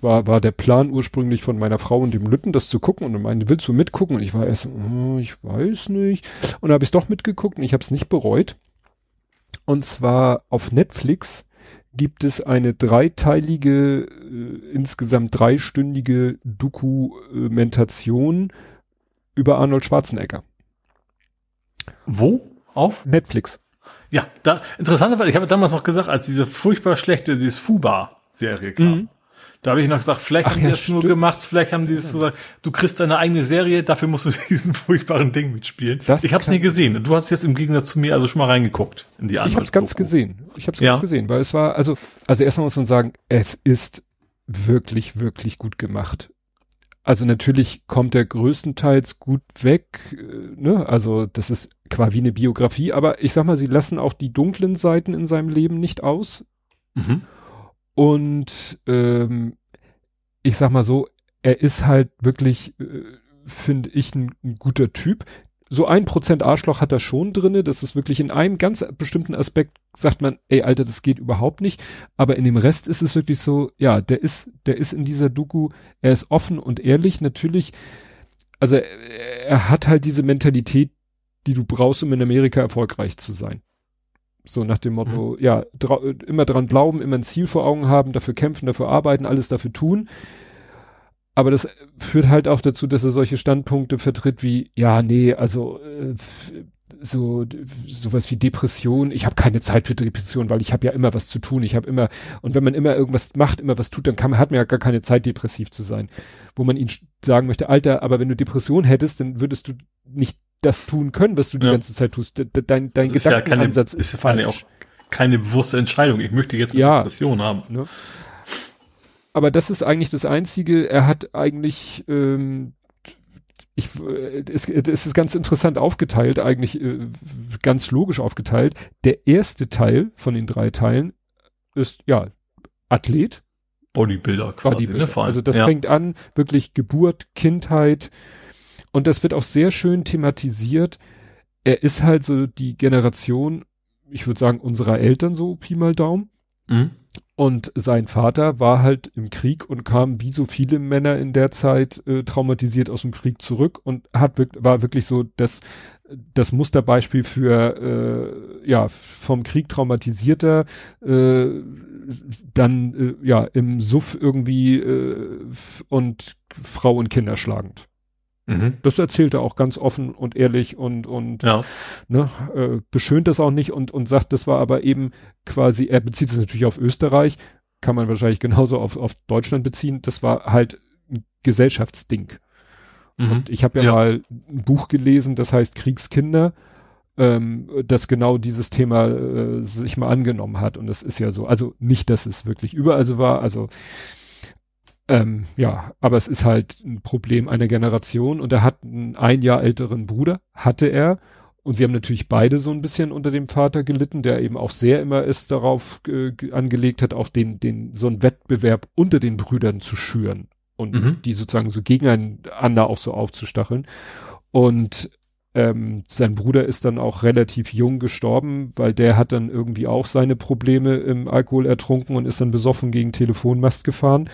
war, war der Plan ursprünglich von meiner Frau und dem Lütten, das zu gucken und meinte, willst du mitgucken? Und ich war erst, oh, ich weiß nicht. Und da habe ich doch mitgeguckt und ich habe es nicht bereut. Und zwar auf Netflix gibt es eine dreiteilige, äh, insgesamt dreistündige Dokumentation über Arnold Schwarzenegger. Wo? Auf? Netflix. Ja, da, interessanterweise, ich habe damals noch gesagt, als diese furchtbar schlechte, dieses Fuba-Serie kam. Mhm. Da habe ich noch gesagt, vielleicht Ach, haben die das stimmt. nur gemacht, vielleicht haben die das gesagt, du kriegst deine eigene Serie, dafür musst du (laughs) diesen furchtbaren Ding mitspielen. Das ich habe es nie gesehen. Und du hast jetzt im Gegensatz zu mir also schon mal reingeguckt in die andere. Ich habe es ganz gesehen. Ich habe es ja. ganz gesehen, weil es war, also, also erstmal muss man sagen, es ist wirklich, wirklich gut gemacht. Also natürlich kommt er größtenteils gut weg, äh, ne? Also das ist quasi eine Biografie, aber ich sag mal, sie lassen auch die dunklen Seiten in seinem Leben nicht aus. Mhm. Und ähm, ich sag mal so, er ist halt wirklich, äh, finde ich, ein, ein, guter Typ. So ein Prozent Arschloch hat er schon drinne. Das ist wirklich in einem ganz bestimmten Aspekt, sagt man, ey, Alter, das geht überhaupt nicht. Aber in dem Rest ist es wirklich so, ja, der ist, der ist in dieser Doku, er ist offen und ehrlich. Natürlich, also er, er hat halt diese Mentalität, die du brauchst, um in Amerika erfolgreich zu sein. So nach dem Motto, mhm. ja, immer dran glauben, immer ein Ziel vor Augen haben, dafür kämpfen, dafür arbeiten, alles dafür tun. Aber das führt halt auch dazu, dass er solche Standpunkte vertritt wie, ja, nee, also äh, so sowas wie Depression. Ich habe keine Zeit für Depression, weil ich habe ja immer was zu tun. Ich habe immer und wenn man immer irgendwas macht, immer was tut, dann kann, hat man ja gar keine Zeit, depressiv zu sein. Wo man ihn sagen möchte, Alter, aber wenn du Depression hättest, dann würdest du nicht das tun können, was du die ja. ganze Zeit tust. Dein, dein Gedankenansatz ja ist, ist ja auch keine bewusste Entscheidung. Ich möchte jetzt eine ja, Depression haben. Ne? Aber das ist eigentlich das Einzige. Er hat eigentlich, ähm, ich, es, es ist ganz interessant aufgeteilt, eigentlich äh, ganz logisch aufgeteilt. Der erste Teil von den drei Teilen ist ja Athlet. Bodybuilder quasi. Bodybuilder. Ne? Also das ja. fängt an, wirklich Geburt, Kindheit, und das wird auch sehr schön thematisiert. Er ist halt so die Generation, ich würde sagen, unserer Eltern so Pi mal Daumen. Mhm. Und sein Vater war halt im Krieg und kam wie so viele Männer in der Zeit äh, traumatisiert aus dem Krieg zurück und hat war wirklich so das das Musterbeispiel für äh, ja vom Krieg traumatisierter äh, dann äh, ja im Suff irgendwie äh, und Frau und Kinder schlagend. Mhm. Das erzählt er auch ganz offen und ehrlich und, und ja. ne, äh, beschönt das auch nicht und, und sagt, das war aber eben quasi, er bezieht es natürlich auf Österreich, kann man wahrscheinlich genauso auf, auf Deutschland beziehen, das war halt ein Gesellschaftsding. Mhm. Und ich habe ja, ja, mal ein Buch gelesen, das heißt Kriegskinder, ähm, das genau dieses Thema äh, sich mal angenommen hat. Und das ist ja so, also nicht, dass es wirklich überall so war, also ähm, ja, aber es ist halt ein Problem einer Generation und er hat einen ein Jahr älteren Bruder, hatte er. Und sie haben natürlich beide so ein bisschen unter dem Vater gelitten, der eben auch sehr immer es darauf äh, angelegt hat, auch den, den, so einen Wettbewerb unter den Brüdern zu schüren und mhm. die sozusagen so gegeneinander auch so aufzustacheln. Und ähm, sein Bruder ist dann auch relativ jung gestorben, weil der hat dann irgendwie auch seine Probleme im Alkohol ertrunken und ist dann besoffen gegen Telefonmast gefahren.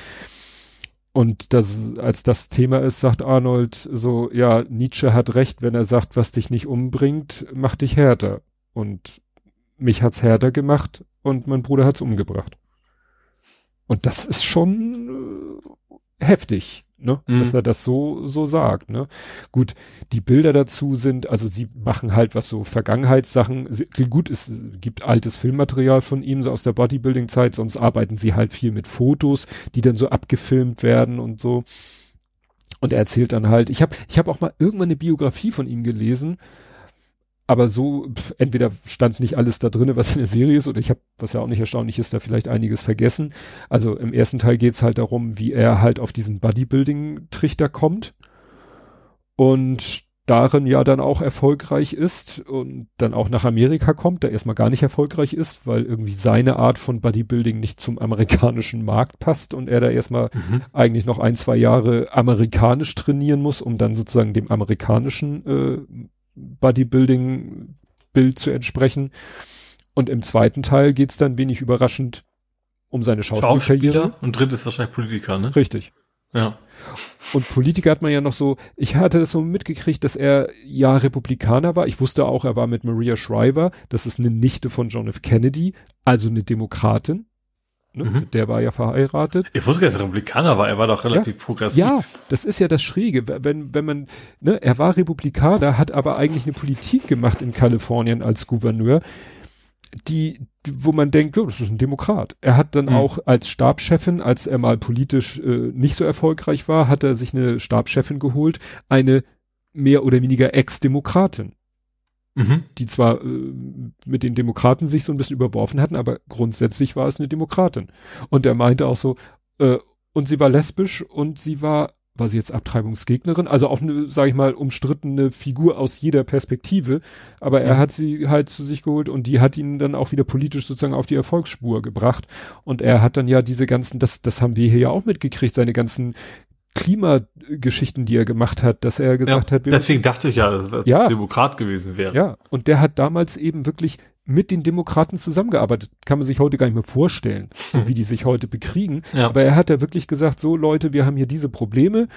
Und das, als das Thema ist, sagt Arnold so, ja, Nietzsche hat recht, wenn er sagt, was dich nicht umbringt, macht dich härter. Und mich hat's härter gemacht und mein Bruder hat's umgebracht. Und das ist schon, heftig, ne? Mhm. Dass er das so, so sagt, ne? Gut, die Bilder dazu sind, also sie machen halt was so Vergangenheitssachen. Gut, es gibt altes Filmmaterial von ihm, so aus der Bodybuilding-Zeit, sonst arbeiten sie halt viel mit Fotos, die dann so abgefilmt werden und so. Und er erzählt dann halt, ich habe ich hab auch mal irgendwann eine Biografie von ihm gelesen, aber so, pf, entweder stand nicht alles da drinne, was in der Serie ist, oder ich habe, was ja auch nicht erstaunlich ist, da vielleicht einiges vergessen. Also im ersten Teil geht's halt darum, wie er halt auf diesen Bodybuilding-Trichter kommt und darin ja dann auch erfolgreich ist und dann auch nach Amerika kommt, der erstmal gar nicht erfolgreich ist, weil irgendwie seine Art von Bodybuilding nicht zum amerikanischen Markt passt und er da erstmal mhm. eigentlich noch ein, zwei Jahre amerikanisch trainieren muss, um dann sozusagen dem amerikanischen äh, Bodybuilding-Bild zu entsprechen. Und im zweiten Teil geht's dann wenig überraschend um seine Schauspielkarriere. Schauspieler und drittes wahrscheinlich Politiker, ne? Richtig. Ja. Und Politiker hat man ja noch so, ich hatte das so mitgekriegt, dass er ja Republikaner war. Ich wusste auch, er war mit Maria Shriver, das ist eine Nichte von John F. Kennedy, also eine Demokratin. Ne? Mhm. Der war ja verheiratet. Ich wusste gar nicht, dass er Republikaner war. Er war doch relativ ja, progressiv. Ja, das ist ja das Schräge. Wenn, wenn man, ne, er war Republikaner, hat aber eigentlich eine Politik gemacht in Kalifornien als Gouverneur, die, die wo man denkt, oh, das ist ein Demokrat. Er hat dann mhm. auch als Stabschefin, als er mal politisch äh, nicht so erfolgreich war, hat er sich eine Stabschefin geholt, eine mehr oder weniger Ex-Demokratin mhm. die zwar äh, mit den Demokraten sich so ein bisschen überworfen hatten, aber grundsätzlich war es eine Demokratin. Und er meinte auch so, äh, und sie war lesbisch und sie war, war sie jetzt Abtreibungsgegnerin, also auch eine, sage ich mal, umstrittene Figur aus jeder Perspektive, aber er mhm. hat sie halt zu sich geholt und die hat ihn dann auch wieder politisch sozusagen auf die Erfolgsspur gebracht. Und er hat dann ja diese ganzen, das, das haben wir hier ja auch mitgekriegt, seine ganzen Klimageschichten, die er gemacht hat, dass er gesagt ja, hat, deswegen dachte ich ja, dass er ja, Demokrat gewesen wäre. Ja, und der hat damals eben wirklich mit den Demokraten zusammengearbeitet. Kann man sich heute gar nicht mehr vorstellen, so wie die sich heute bekriegen. Ja. Aber er hat ja wirklich gesagt, so Leute, wir haben hier diese Probleme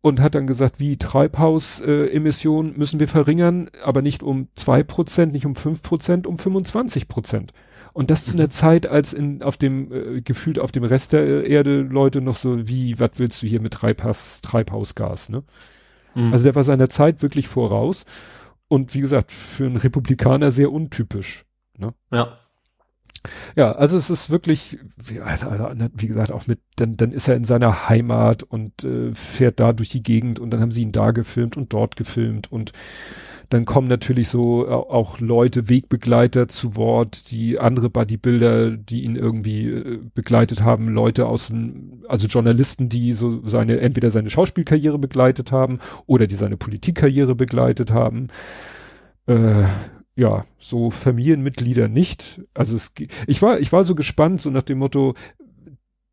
und hat dann gesagt, wie Treibhausemissionen müssen wir verringern, aber nicht um zwei Prozent, nicht um fünf Prozent, um 25 Prozent. Und das zu einer Zeit, als in, auf dem, äh, gefühlt auf dem Rest der Erde Leute noch so, wie, was willst du hier mit Treibhaus, Treibhausgas, ne? Mhm. Also der war seiner Zeit wirklich voraus. Und wie gesagt, für einen Republikaner sehr untypisch, ne? Ja. Ja, also es ist wirklich, wie, also, also wie gesagt, auch mit, dann, dann ist er in seiner Heimat und äh, fährt da durch die Gegend und dann haben sie ihn da gefilmt und dort gefilmt und dann kommen natürlich so äh, auch Leute, Wegbegleiter zu Wort, die andere Bodybuilder, die ihn irgendwie äh, begleitet haben, Leute aus dem, also Journalisten, die so seine, entweder seine Schauspielkarriere begleitet haben oder die seine Politikkarriere begleitet haben. Äh, ja, so Familienmitglieder nicht. Also es, ich war, ich war so gespannt, so nach dem Motto,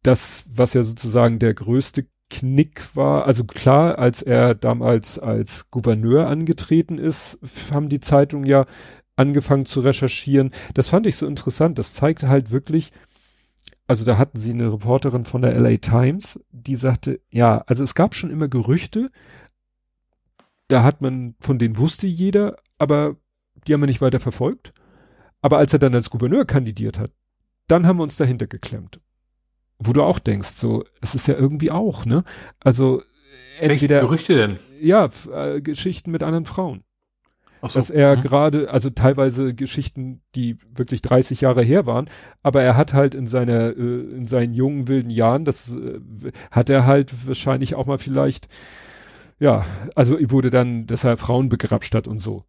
das, was ja sozusagen der größte Knick war, also klar, als er damals als Gouverneur angetreten ist, haben die Zeitungen ja angefangen zu recherchieren. Das fand ich so interessant. Das zeigte halt wirklich, also da hatten sie eine Reporterin von der LA Times, die sagte, ja, also es gab schon immer Gerüchte, da hat man, von denen wusste jeder, aber die haben wir nicht weiter verfolgt. Aber als er dann als Gouverneur kandidiert hat, dann haben wir uns dahinter geklemmt wo du auch denkst, so, es ist ja irgendwie auch, ne? Also entweder Welche Gerüchte denn? Ja, äh, Geschichten mit anderen Frauen. Ach so. Dass er mhm. gerade, also teilweise Geschichten, die wirklich 30 Jahre her waren, aber er hat halt in seiner, äh, in seinen jungen wilden Jahren, das äh, hat er halt wahrscheinlich auch mal vielleicht, ja, also wurde dann, dass er Frauen begrapscht hat und so.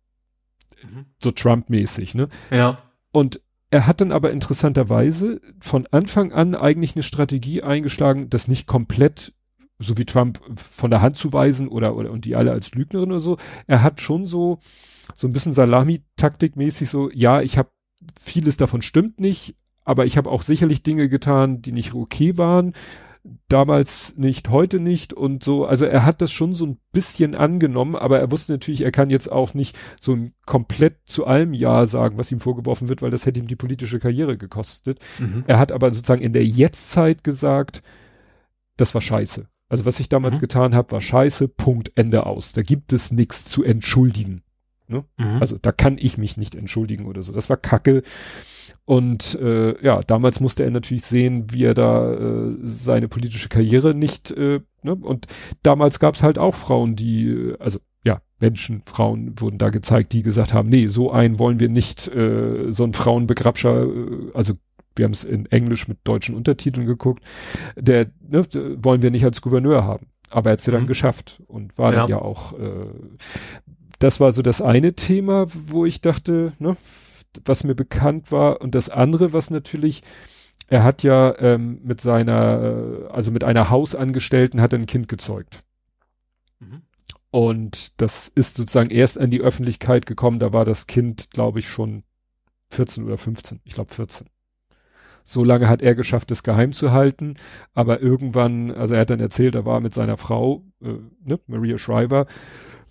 Mhm. So Trump-mäßig, ne? Ja. Und er hat dann aber interessanterweise von Anfang an eigentlich eine Strategie eingeschlagen, das nicht komplett so wie Trump von der Hand zu weisen oder, oder und die alle als Lügnerin oder so. Er hat schon so so ein bisschen Salami-Taktik mäßig so, ja, ich habe vieles davon stimmt nicht, aber ich habe auch sicherlich Dinge getan, die nicht okay waren damals nicht, heute nicht und so. Also er hat das schon so ein bisschen angenommen, aber er wusste natürlich, er kann jetzt auch nicht so ein komplett zu allem Ja sagen, was ihm vorgeworfen wird, weil das hätte ihm die politische Karriere gekostet. Mhm. Er hat aber sozusagen in der Jetztzeit gesagt, das war scheiße. Also was ich damals mhm. getan habe, war scheiße, Punkt, Ende aus. Da gibt es nichts zu entschuldigen. Ne? Mhm. Also da kann ich mich nicht entschuldigen oder so. Das war Kacke. Und äh, ja, damals musste er natürlich sehen, wie er da äh, seine politische Karriere nicht, äh, ne? Und damals gab es halt auch Frauen, die, also ja, Menschen, Frauen wurden da gezeigt, die gesagt haben, nee, so einen wollen wir nicht, äh, so ein Frauenbegrabscher, äh, also wir haben es in Englisch mit deutschen Untertiteln geguckt, der ne, wollen wir nicht als Gouverneur haben. Aber er hat es ja dann mhm. geschafft und war ja. dann ja auch, äh, das war so das eine Thema, wo ich dachte, ne, was mir bekannt war. Und das andere, was natürlich, er hat ja ähm, mit seiner, äh, also mit einer Hausangestellten hat er ein Kind gezeugt. Mhm. Und das ist sozusagen erst an die Öffentlichkeit gekommen, da war das Kind, glaube ich, schon 14 oder 15, ich glaube 14. So lange hat er geschafft, es geheim zu halten, aber irgendwann, also er hat dann erzählt, er war mit seiner Frau, äh, ne, Maria Shriver,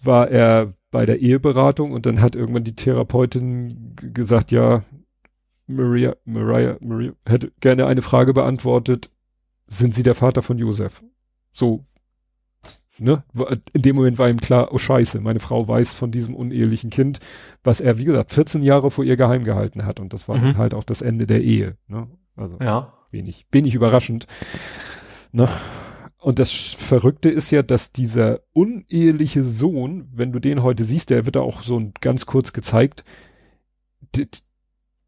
war er bei der Eheberatung und dann hat irgendwann die Therapeutin gesagt, ja, Maria, Maria, Maria hätte gerne eine Frage beantwortet, sind Sie der Vater von Josef? So, ne? In dem Moment war ihm klar, oh scheiße, meine Frau weiß von diesem unehelichen Kind, was er, wie gesagt, 14 Jahre vor ihr geheim gehalten hat und das war mhm. dann halt auch das Ende der Ehe, ne? Also ja. wenig, wenig überraschend. Ne? Und das Verrückte ist ja, dass dieser uneheliche Sohn, wenn du den heute siehst, der wird da auch so ganz kurz gezeigt,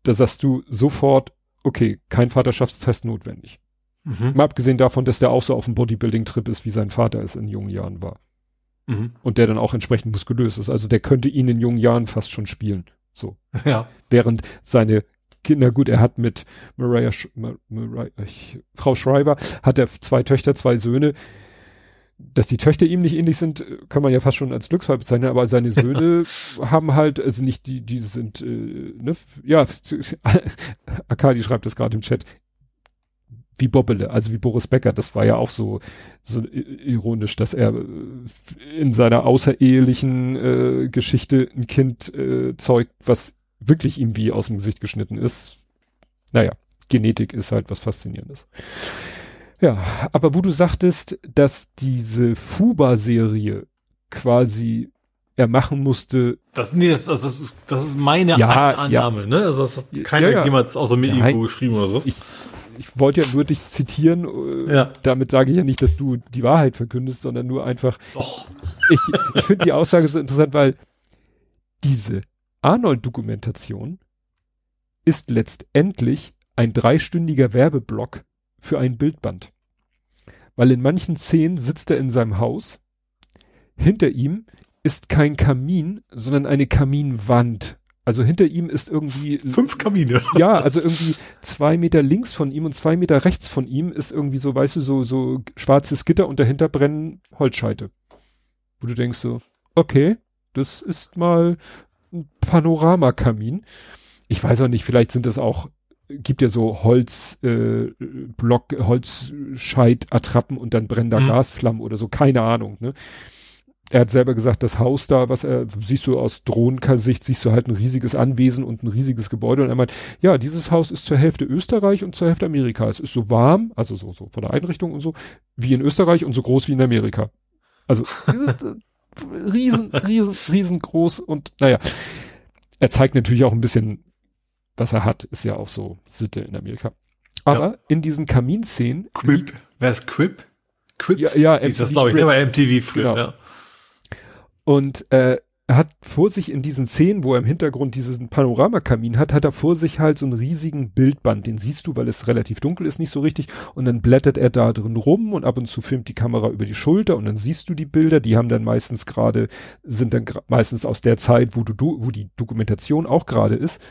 da sagst du sofort, okay, kein Vaterschaftstest notwendig. Mhm. Mal abgesehen davon, dass der auch so auf dem Bodybuilding-Trip ist, wie sein Vater es in jungen Jahren war. Mhm. Und der dann auch entsprechend muskulös ist. Also der könnte ihn in jungen Jahren fast schon spielen. So. (laughs) Ja. Während seine Kinder, gut, er hat mit Mariah, Mariah ich, Frau Schreiber, hat er zwei Töchter, zwei Söhne. Dass die Töchter ihm nicht ähnlich sind, kann man ja fast schon als Glücksfall bezeichnen, aber seine Söhne haben halt, also nicht die, die sind, äh, ne, ja, (laughs) Akadi schreibt das gerade im Chat, wie Bobbele, also wie Boris Becker, das war ja auch so, so ironisch, dass er in seiner außerehelichen äh, Geschichte ein Kind äh, zeugt, was wirklich ihm wie aus dem Gesicht geschnitten ist. Naja, Genetik ist halt was Faszinierendes. Ja, aber wo du sagtest, dass diese Fuba-Serie quasi er machen musste. Das, nee, das, das, ist, das ist meine ja, Annahme, ja. ne? Also das hat keiner ja, jemals außer mir irgendwo geschrieben oder so. Ich, ich wollte ja nur dich zitieren. Äh, ja. Damit sage ich ja nicht, dass du die Wahrheit verkündest, sondern nur einfach. Doch. Ich, ich finde die Aussage so interessant, weil diese Arnold-Dokumentation ist letztendlich ein dreistündiger Werbeblock für ein Bildband. Weil in manchen Szenen sitzt er in seinem Haus, hinter ihm ist kein Kamin, sondern eine Kaminwand. Also hinter ihm ist irgendwie. Fünf Kamine. (laughs) Ja, also irgendwie zwei Meter links von ihm und zwei Meter rechts von ihm ist irgendwie so, weißt du, so, so schwarzes Gitter und dahinter brennen Holzscheite. Wo du denkst so, okay, das ist mal Panoramakamin. Ich weiß auch nicht, vielleicht sind das auch, gibt ja so Holz, äh, Holzscheit-Attrappen und dann brennen da mhm. Gasflammen oder so, keine Ahnung, ne? Er hat selber gesagt, das Haus da, was er, siehst du aus Drohnensicht, siehst du halt ein riesiges Anwesen und ein riesiges Gebäude und er meint, ja, dieses Haus ist zur Hälfte Österreich und zur Hälfte Amerika. Es ist so warm, also so, so von der Einrichtung und so, wie in Österreich und so groß wie in Amerika. Also, diese, riesen, riesen, riesengroß und naja. Er zeigt natürlich auch ein bisschen, was er hat, ist ja auch so Sitte in Amerika. Aber ja. in diesen Kaminszenen. Quip. Wer ist Quip? Quip? Ja, ja ist das, glaube ich, immer MTV früher, genau. ja. Und äh, er hat vor sich in diesen Szenen, wo er im Hintergrund diesen Panoramakamin hat, hat er vor sich halt so einen riesigen Bildband. Den siehst du, weil es relativ dunkel ist, nicht so richtig. Und dann blättert er da drin rum und ab und zu filmt die Kamera über die Schulter und dann siehst du die Bilder. Die haben dann meistens gerade, sind dann meistens aus der Zeit, wo du, wo die Dokumentation auch gerade ist.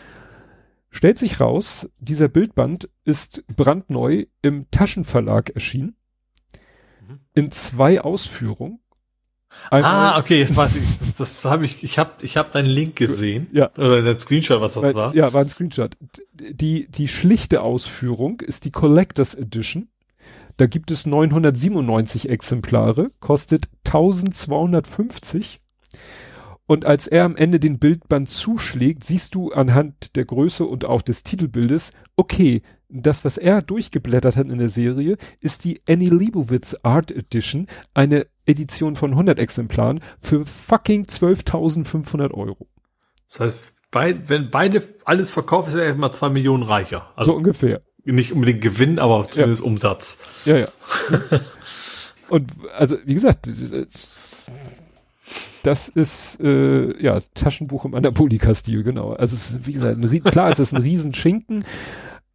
Stellt sich raus, dieser Bildband ist brandneu im Taschenverlag erschienen. Mhm. In zwei Ausführungen Einmal ah, okay, jetzt weiß ich. Das habe ich, ich habe ich hab deinen Link gesehen. Ja. Oder der Screenshot, was das Weil, war. Ja, war ein Screenshot. Die, die schlichte Ausführung ist die Collectors Edition. Da gibt es 997 Exemplare, kostet 1250. Und als er am Ende den Bildband zuschlägt, siehst du anhand der Größe und auch des Titelbildes, okay, das, was er durchgeblättert hat in der Serie, ist die Annie Leibovitz Art Edition, eine Edition von 100 Exemplaren für fucking 12.500 Euro. Das heißt, bei, wenn beide alles verkauft, ist er erstmal zwei Millionen reicher. Also so ungefähr. Nicht unbedingt Gewinn, aber zumindest ja. Umsatz. Ja, ja. (laughs) Und also, wie gesagt, das ist äh, ja Taschenbuch im Anabolika-Stil, genau. Also es ist, wie gesagt, ein, klar, es ist ein Riesenschinken,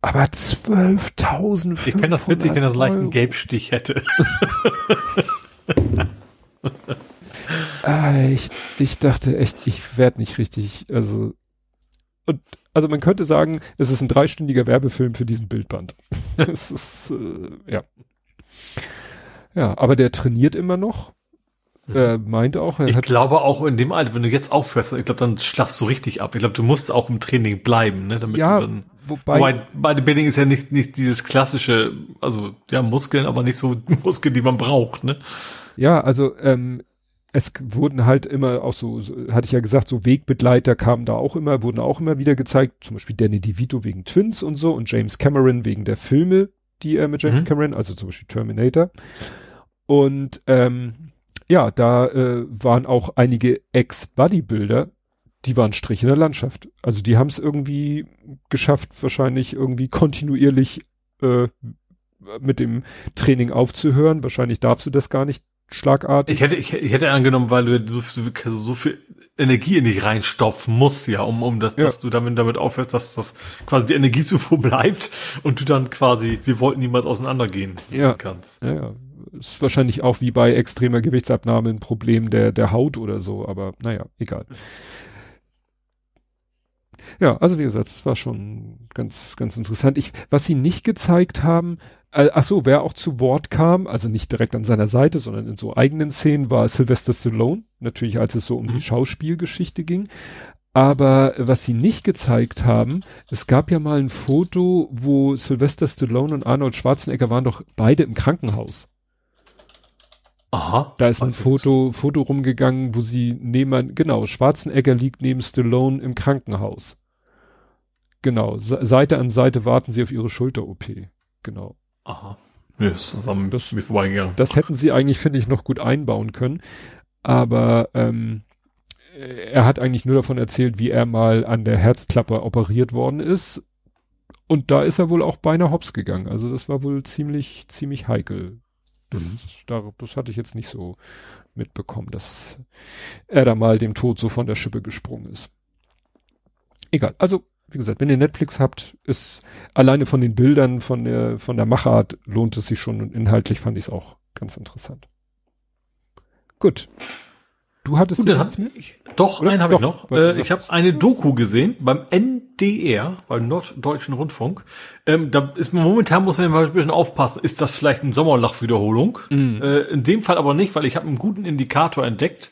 aber 12.000 Ich fände das witzig, wenn das leicht einen Gelbstich hätte. (laughs) ah, ich, ich dachte echt, ich werde nicht richtig, also und also man könnte sagen, es ist ein dreistündiger Werbefilm für diesen Bildband. (laughs) es ist äh, ja. Ja, aber der trainiert immer noch. Er meinte auch, er ich glaube auch in dem Alter, wenn du jetzt aufhörst, ich glaube, dann schlafst du richtig ab. Ich glaube, du musst auch im Training bleiben, ne? Damit ja, dann, wobei, wobei Bodybuilding ist ja nicht, nicht dieses klassische, also ja, Muskeln, aber nicht so (laughs) Muskeln, die man braucht, ne? Ja, also ähm, es wurden halt immer auch so, so, hatte ich ja gesagt, so Wegbegleiter kamen da auch immer, wurden auch immer wieder gezeigt, zum Beispiel Danny DeVito wegen Twins und so und James Cameron wegen der Filme, die er mit James mhm. Cameron, also zum Beispiel Terminator. Und ähm, ja, da äh, waren auch einige Ex-Bodybuilder, die waren Strich in der Landschaft. Also die haben es irgendwie geschafft, wahrscheinlich irgendwie kontinuierlich äh, mit dem Training aufzuhören. Wahrscheinlich darfst du das gar nicht schlagartig. Ich hätte, ich, ich hätte angenommen, weil du so, so viel Energie in dich reinstopfen musst, ja, um, um das, ja. dass du damit, damit aufhörst, dass das quasi die Energiezufuhr bleibt und du dann quasi, wir wollten niemals auseinandergehen ja. kannst. Ja, ja. Ist wahrscheinlich auch wie bei extremer Gewichtsabnahme ein Problem der, der Haut oder so, aber naja, egal. Ja, also wie gesagt, es war schon ganz, ganz interessant. Ich, was sie nicht gezeigt haben, ach so, wer auch zu Wort kam, also nicht direkt an seiner Seite, sondern in so eigenen Szenen, war Sylvester Stallone. Natürlich, als es so um mhm. die Schauspielgeschichte ging. Aber was sie nicht gezeigt haben, es gab ja mal ein Foto, wo Sylvester Stallone und Arnold Schwarzenegger waren doch beide im Krankenhaus. Aha. Da ist ein Foto, Foto rumgegangen, wo sie neben, genau, Schwarzenegger liegt neben Stallone im Krankenhaus. Genau, Seite an Seite warten sie auf ihre Schulter-OP. Genau. Aha. Ja, das, das, mir vorbeigegangen. das hätten sie eigentlich, finde ich, noch gut einbauen können. Aber ähm, er hat eigentlich nur davon erzählt, wie er mal an der Herzklappe operiert worden ist. Und da ist er wohl auch beinahe hops gegangen. Also das war wohl ziemlich, ziemlich heikel. Das, mhm. da, das hatte ich jetzt nicht so mitbekommen, dass er da mal dem Tod so von der Schippe gesprungen ist. Egal. Also wie gesagt, wenn ihr Netflix habt, ist alleine von den Bildern, von der, von der Machart lohnt es sich schon und inhaltlich fand ich es auch ganz interessant. Gut. Du hattest Gut, nichts mehr? Ich, doch, Oder? einen habe ich noch. Äh, ich habe eine Doku gesehen beim NDR, beim Norddeutschen Rundfunk. Ähm, da ist man momentan muss man mal ein bisschen aufpassen. Ist das vielleicht eine Sommerlach-Wiederholung? Mhm. Äh, in dem Fall aber nicht, weil ich habe einen guten Indikator entdeckt.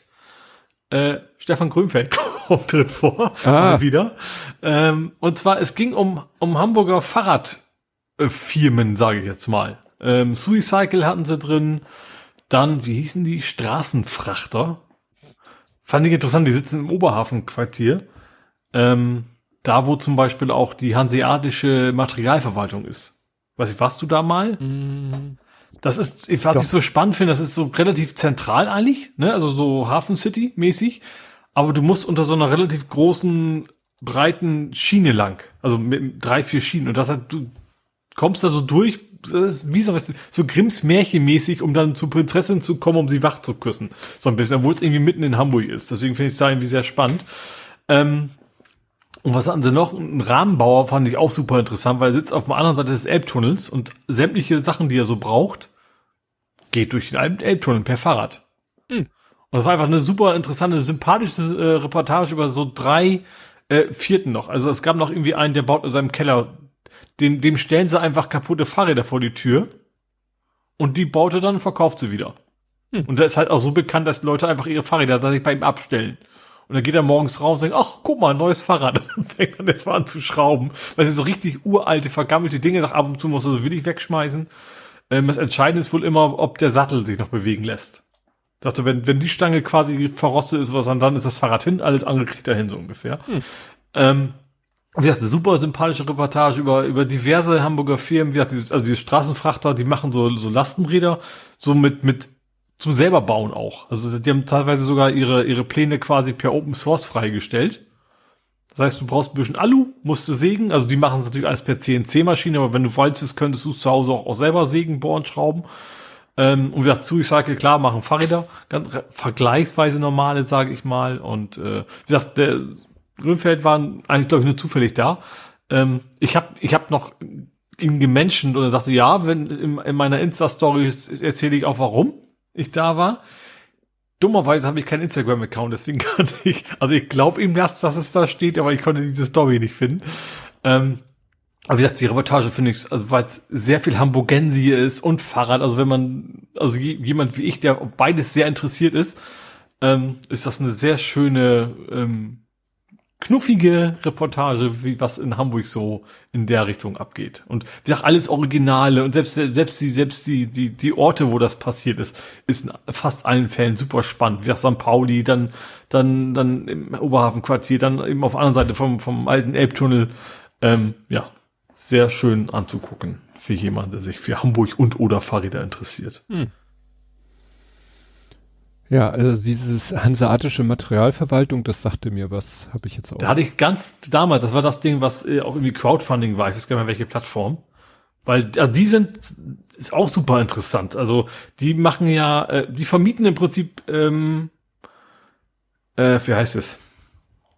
Äh, Stefan Grünfeld drin vor, ah. wieder. Ähm, und zwar, es ging um, um Hamburger Fahrradfirmen, sage ich jetzt mal. Ähm, Suicycle hatten sie drin, dann, wie hießen die? Straßenfrachter. Fand ich interessant, die sitzen im Oberhafenquartier. Ähm, da, wo zum Beispiel auch die hanseatische Materialverwaltung ist. Weiß ich, warst du da mal? Mm. Das ist, was Doch. ich so spannend finde, das ist so relativ zentral eigentlich, ne? Also so Hafen City mäßig. Aber du musst unter so einer relativ großen, breiten Schiene lang. Also mit drei, vier Schienen. Und das heißt, du kommst da so durch, das ist wie so, was, so Grimms Märchenmäßig, um dann zur Prinzessin zu kommen, um sie wach zu küssen. So ein bisschen, obwohl es irgendwie mitten in Hamburg ist. Deswegen finde ich es da irgendwie sehr spannend. Ähm, und was hatten sie noch? Ein Rahmenbauer fand ich auch super interessant, weil er sitzt auf der anderen Seite des Elbtunnels und sämtliche Sachen, die er so braucht, geht durch den Elbtunnel per Fahrrad. Mhm. Und das war einfach eine super interessante, sympathische äh, Reportage über so drei äh, Vierten noch. Also es gab noch irgendwie einen, der baut in seinem Keller, dem, dem stellen sie einfach kaputte Fahrräder vor die Tür und die baut er dann und verkauft sie wieder. Hm. Und da ist halt auch so bekannt, dass Leute einfach ihre Fahrräder dann bei ihm abstellen. Und dann geht er morgens raus und sagt, ach, guck mal, ein neues Fahrrad. (laughs) Und fängt dann jetzt mal an zu schrauben. Weil sie so richtig uralte, vergammelte Dinge nach ab und zu muss er so willig wegschmeißen. Ähm, das Entscheidende ist wohl immer, ob der Sattel sich noch bewegen lässt. Sagte, wenn, wenn die Stange quasi verrostet ist, was dann, dann ist das Fahrrad hin, alles andere kriegt er hin, so ungefähr. Hm. Ähm, wie gesagt, super sympathische Reportage über, über diverse Hamburger Firmen, wie gesagt, also diese Straßenfrachter, die machen so, so Lastenräder, so mit, mit zum selber bauen auch. Also die haben teilweise sogar ihre, ihre Pläne quasi per Open Source freigestellt. Das heißt, du brauchst ein bisschen Alu, musst du sägen. Also die machen es natürlich alles per CNC-Maschine, aber wenn du wolltest, könntest du zu Hause auch, auch selber sägen, bohren, schrauben. Ähm, und wie gesagt, Suicide, klar, machen Fahrräder, ganz vergleichsweise normale, sage ich mal. Und äh, wie gesagt, der Grünfeld war eigentlich, glaube ich, nur zufällig da. Ähm, ich habe ich hab noch ihn gemenschent und er sagte, ja, wenn in, in meiner Insta-Story erzähle ich auch, warum ich da war. Dummerweise habe ich keinen Instagram-Account, deswegen (laughs) kann ich, also ich glaube ihm das, dass es da steht, aber ich konnte diese Story nicht finden. Ähm, aber wie gesagt, die Reportage finde ich, also weil es sehr viel Hamburgensie ist und Fahrrad, also wenn man, also je- jemand wie ich, der beides sehr interessiert ist, ähm, ist das eine sehr schöne, ähm, knuffige Reportage, wie was in Hamburg so in der Richtung abgeht. Und wie gesagt, alles Originale und selbst, selbst die, selbst die, die, die Orte, wo das passiert ist, ist in fast allen Fällen super spannend. Wie gesagt, St. Pauli, dann, dann, dann im Oberhafenquartier, dann eben auf der anderen Seite vom, vom alten Elbtunnel. Ähm, ja, sehr schön anzugucken für jemanden, der sich für Hamburg und oder Fahrräder interessiert. Ja, also dieses hanseatische Materialverwaltung, das sagte mir was, habe ich jetzt auch. Da hatte ich ganz damals, das war das Ding, was äh, auch irgendwie Crowdfunding war, ich weiß gar nicht mehr welche Plattform. Weil äh, die sind ist auch super interessant. Also die machen ja, äh, die vermieten im Prinzip, ähm, äh, wie heißt es?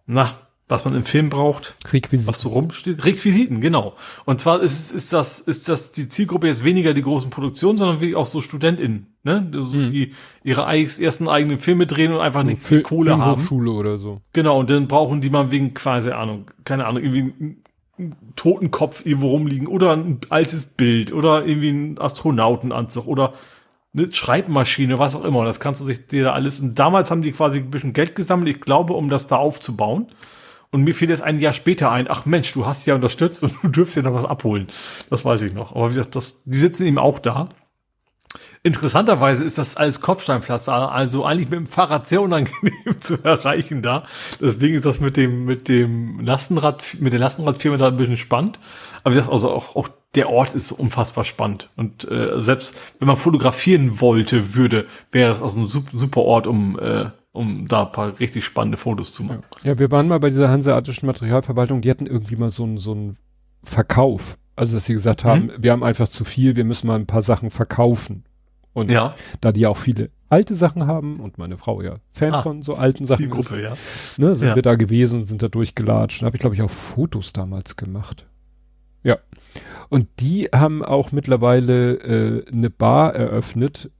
Na, was man im Film braucht, Requisit. was so rumsteht. Requisiten, genau. Und zwar ist, ist das, ist das die Zielgruppe jetzt weniger die großen Produktionen, sondern wirklich auch so StudentInnen, ne? So, Die ihre ersten eigenen Filme drehen und einfach nicht viel Kohle haben. Filmhochschule oder so. Genau, und dann brauchen die mal wegen quasi Ahnung, keine Ahnung, irgendwie einen einen Totenkopf irgendwo rumliegen oder ein altes Bild oder irgendwie ein Astronautenanzug oder eine Schreibmaschine, was auch immer. Das kannst du sich dir da alles. Und damals haben die quasi ein bisschen Geld gesammelt, ich glaube, um das da aufzubauen. Und mir fiel jetzt ein Jahr später ein, ach Mensch, du hast ja unterstützt und (laughs) du dürfst ja noch was abholen. Das weiß ich noch. Aber wie gesagt, das, die sitzen eben auch da. Interessanterweise ist das alles Kopfsteinpflaster, also eigentlich mit dem Fahrrad sehr unangenehm (laughs) zu erreichen da. Deswegen ist das mit dem, mit dem Lastenrad, mit der Lastenradfirma da ein bisschen spannend. Aber wie gesagt, also auch, auch der Ort ist unfassbar spannend. Und äh, selbst wenn man fotografieren wollte, würde, wäre das also ein sup- super Ort, um, äh, um da ein paar richtig spannende Fotos zu machen. Ja, wir waren mal bei dieser hanseatischen Materialverwaltung, die hatten irgendwie mal so einen so einen Verkauf. Also, dass sie gesagt haben, wir haben einfach zu viel, wir müssen mal ein paar Sachen verkaufen. Und Ja, da die auch viele alte Sachen haben und meine Frau ja Fan Ah, von so alten Sachen Zielgruppe, ja. ne, sind Ja. wir da gewesen und sind da durchgelatscht. Da habe ich, glaube ich, auch Fotos damals gemacht. Ja. Und die haben auch mittlerweile äh, eine Bar eröffnet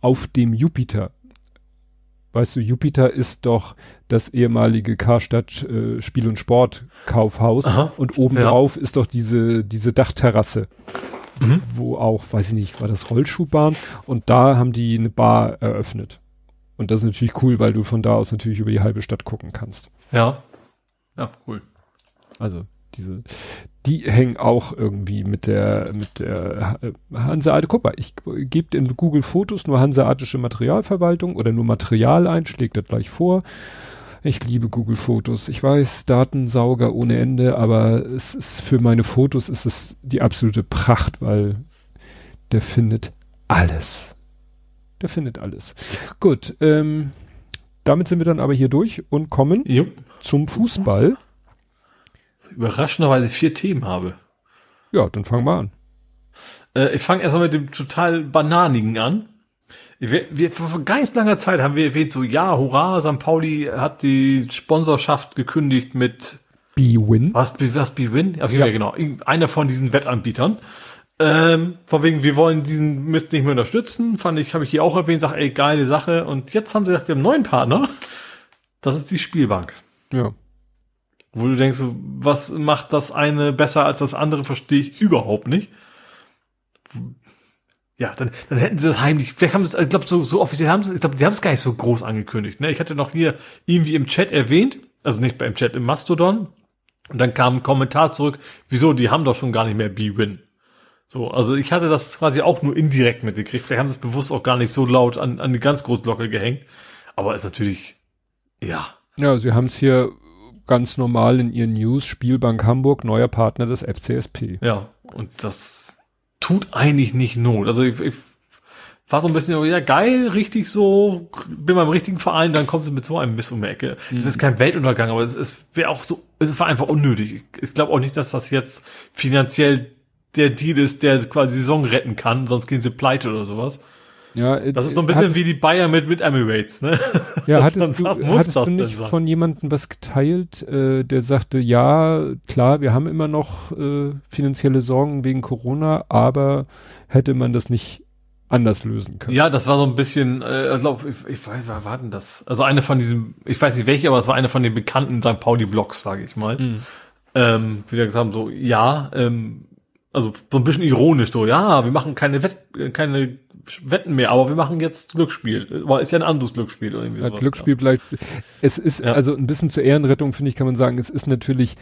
auf dem Jupiter. Weißt du, Jupiter ist doch das ehemalige Karstadt äh, Spiel- und Sportkaufhaus Aha. und oben Ja. drauf ist doch diese, diese Dachterrasse, Mhm. wo auch, weiß ich nicht, war das Rollschuhbahn und da haben die eine Bar eröffnet. Und das ist natürlich cool, weil du von da aus natürlich über die halbe Stadt gucken kannst. Ja. Ja, cool. Also diese, die hängen auch irgendwie mit der, mit der äh, Hanseate. Guck mal, ich gebe in Google Fotos nur hanseatische Materialverwaltung oder nur Material ein, schlägt das gleich vor. Ich liebe Google Fotos. Ich weiß, Datensauger ohne Ende, aber es ist für meine Fotos ist es die absolute Pracht, weil der findet alles. Der findet alles. Gut, ähm, damit sind wir dann aber hier durch und kommen Jo. zum Fußball. Überraschenderweise vier Themen habe. Ja, dann fangen wir an. Äh, ich fange erstmal mit dem total Bananigen an. Wir, wir, vor ganz langer Zeit haben wir erwähnt, so, ja, hurra, St. Pauli hat die Sponsorschaft gekündigt mit, B-Win. was, was, B-Win? Auf jeden Fall, genau. Einer von diesen Wettanbietern. Ähm, von wegen, wir wollen diesen Mist nicht mehr unterstützen. Fand ich, habe ich hier auch erwähnt, sag, ey, geile Sache. Und jetzt haben sie gesagt, wir haben einen neuen Partner. Das ist die Spielbank. Ja. Wo du denkst, was macht das eine besser als das andere, verstehe ich überhaupt nicht. Ja, dann, dann hätten sie das heimlich, vielleicht haben sie es, ich glaube, so, so offiziell haben sie es, ich glaube, die haben es gar nicht so groß angekündigt. Ne? Ich hatte noch hier irgendwie im Chat erwähnt, also nicht beim Chat, im Mastodon. Und dann kam ein Kommentar zurück, wieso, die haben doch schon gar nicht mehr B-Win. So, also ich hatte das quasi auch nur indirekt mitgekriegt. Vielleicht haben sie es bewusst auch gar nicht so laut an, an die ganz große Glocke gehängt. Aber ist natürlich, ja, Ja, sie haben es hier ganz normal in ihren News. Spielbank Hamburg, neuer Partner des FCSP. Ja, und das tut eigentlich nicht Not. Also ich, ich war so ein bisschen, ja geil, richtig so, bin beim richtigen Verein, dann kommen sie mit so einem Miss um die Ecke. Es ist kein Weltuntergang, aber es, es wäre auch so, es war einfach unnötig. Ich, glaube auch nicht, dass das jetzt finanziell der Deal ist, der quasi Saison retten kann, sonst gehen sie pleite oder sowas. Ja, äh, das ist so ein bisschen hat, wie die Bayern mit, mit Emirates, ne? Ja, (laughs) hattest du, hattest du nicht von jemandem was geteilt, äh, der sagte, ja, klar, wir haben immer noch äh, finanzielle Sorgen wegen Corona, aber hätte man das nicht anders lösen können. Ja, das war so ein bisschen, äh, ich glaube, ich, ich weiß, wer war denn das? Also eine von diesen, ich weiß nicht welche, aber es war eine von den bekannten St. Pauli-Blogs, sage ich mal. Mhm. Ähm, wie gesagt haben, so, ja, ähm, also so ein bisschen ironisch so, ja, wir machen keine Wett, keine Wetten mehr, aber wir machen jetzt Glücksspiel. Aber ist ja ein anderes Glücksspiel oder irgendwie ja, sowas, Glücksspiel ja. bleibt. Es ist ja. also ein bisschen zur Ehrenrettung finde ich, kann man sagen, es ist natürlich.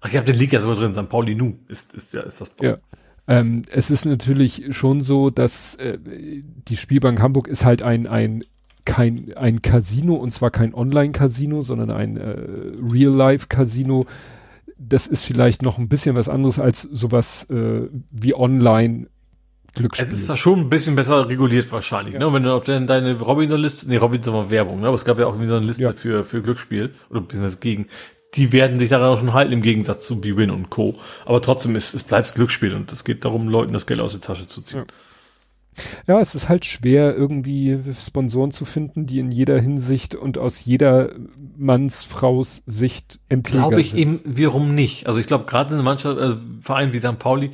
Ach, ich habe den League ja sogar drin. St. Pauli Nu ist ist ja ist das. Ja. Ähm, es ist natürlich schon so, dass äh, die Spielbank Hamburg ist halt ein ein kein ein Casino und zwar kein Online-Casino, sondern ein äh, Real-Life-Casino das ist vielleicht noch ein bisschen was anderes als sowas äh, wie online Glücksspiel. Es ist zwar schon ein bisschen besser reguliert wahrscheinlich, ja. ne? Wenn du auf deine, deine Robinson-Liste, nee, Robinson war Werbung, ne? Aber es gab ja auch irgendwie so eine Liste ja. für, für Glücksspiel oder beziehungsweise gegen. Die werden sich daran auch schon halten im Gegensatz zu B-Win und Co. Aber trotzdem ist, es bleibt Glücksspiel und es geht darum, Leuten das Geld aus der Tasche zu ziehen. Ja. Ja, es ist halt schwer, irgendwie Sponsoren zu finden, die in jeder Hinsicht und aus jeder Manns, Fraus Sicht integer Glaube ich sind. eben wiederum nicht. Also ich glaube, gerade in mancher äh, Verein wie St. Pauli,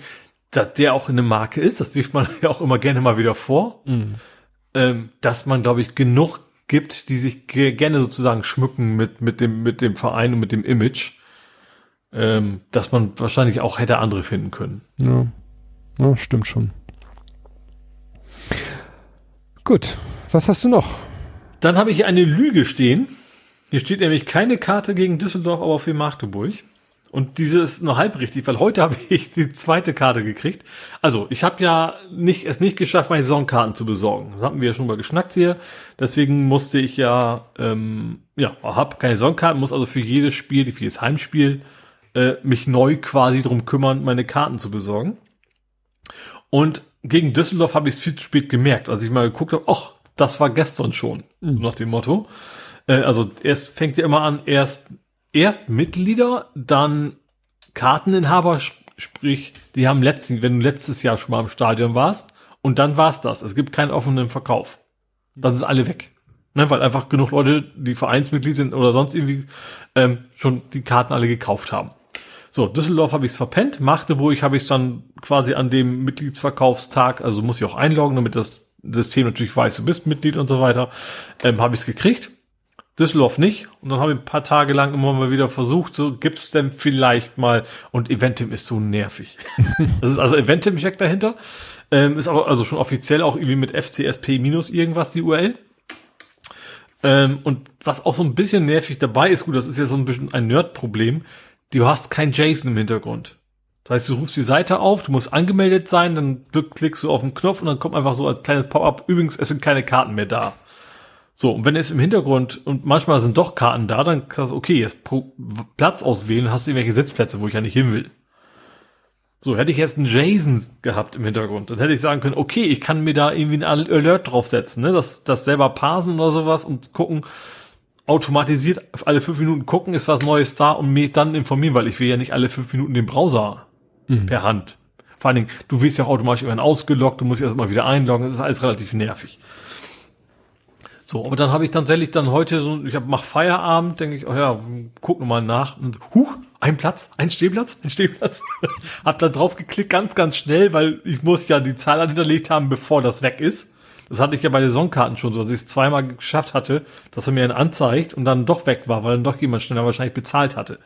dass der auch eine Marke ist, das wirft man (laughs) ja auch immer gerne mal wieder vor, mhm. ähm, dass man, glaube ich, genug gibt, die sich gerne sozusagen schmücken mit, mit dem, mit dem Verein und mit dem Image, ähm, dass man wahrscheinlich auch hätte andere finden können. Ja, ja stimmt schon. Gut, was hast du noch? Dann habe ich eine Lüge stehen. Hier steht nämlich keine Karte gegen Düsseldorf, aber für Magdeburg. Und diese ist nur halb richtig, weil heute (laughs) habe ich die zweite Karte gekriegt. Also, ich habe ja nicht, es nicht geschafft, meine Saisonkarten zu besorgen. Das hatten wir ja schon mal geschnackt hier. Deswegen musste ich ja, ähm, ja, habe keine Saisonkarten, muss also für jedes Spiel, für jedes Heimspiel, äh, mich neu quasi drum kümmern, meine Karten zu besorgen. Und gegen Düsseldorf habe ich es viel zu spät gemerkt, als ich mal geguckt habe, ach, das war gestern schon, mhm. nach dem Motto. Äh, also erst fängt ja immer an, erst, erst Mitglieder, dann Karteninhaber, sprich, die haben letzten, wenn du letztes Jahr schon mal im Stadion warst, und dann war's das. Es gibt keinen offenen Verkauf. Dann sind alle weg. Ne, weil einfach genug Leute, die Vereinsmitglied sind oder sonst irgendwie, ähm, schon die Karten alle gekauft haben. So, Düsseldorf habe ich es verpennt, Magdeburg habe ich dann quasi an dem Mitgliedsverkaufstag, also muss ich auch einloggen, damit das System natürlich weiß, du bist Mitglied und so weiter, ähm, habe ich es gekriegt. Düsseldorf nicht. Und dann habe ich ein paar Tage lang immer mal wieder versucht, so gibt's denn vielleicht mal, und Eventim ist so nervig. (laughs) das ist also Eventim steckt dahinter. Ähm, ist aber also schon offiziell auch irgendwie mit FCSP minus irgendwas die URL. Ähm, und was auch so ein bisschen nervig dabei ist, gut, das ist ja so ein bisschen ein Nerd-Problem du hast kein JSON im Hintergrund. Das heißt, du rufst die Seite auf, du musst angemeldet sein, dann klickst du auf den Knopf und dann kommt einfach so als kleines Pop-up, übrigens, es sind keine Karten mehr da. So, und wenn es im Hintergrund, und manchmal sind doch Karten da, dann kannst du, okay, jetzt Platz auswählen, hast du irgendwelche Sitzplätze, wo ich ja nicht hin will. So, hätte ich jetzt einen JSON gehabt im Hintergrund, dann hätte ich sagen können, okay, ich kann mir da irgendwie einen Alert draufsetzen, ne, das, das selber parsen oder sowas und gucken, automatisiert alle fünf Minuten gucken, ist was Neues da und mich dann informieren, weil ich will ja nicht alle fünf Minuten den Browser mhm. per Hand. Vor allen Dingen, du wirst ja auch automatisch irgendwann ausgeloggt, du musst erst mal wieder einloggen, das ist alles relativ nervig. So, aber dann habe ich tatsächlich dann heute so, ich hab, mach Feierabend, denke ich, oh ja, guck nochmal nach und huch, ein Platz, ein Stehplatz, ein Stehplatz. (laughs) hab da drauf geklickt, ganz, ganz schnell, weil ich muss ja die Zahl hinterlegt haben, bevor das weg ist. Das hatte ich ja bei den Saisonkarten schon so, dass ich es zweimal geschafft hatte, dass er mir einen anzeigt und dann doch weg war, weil dann doch jemand schneller wahrscheinlich bezahlt hatte.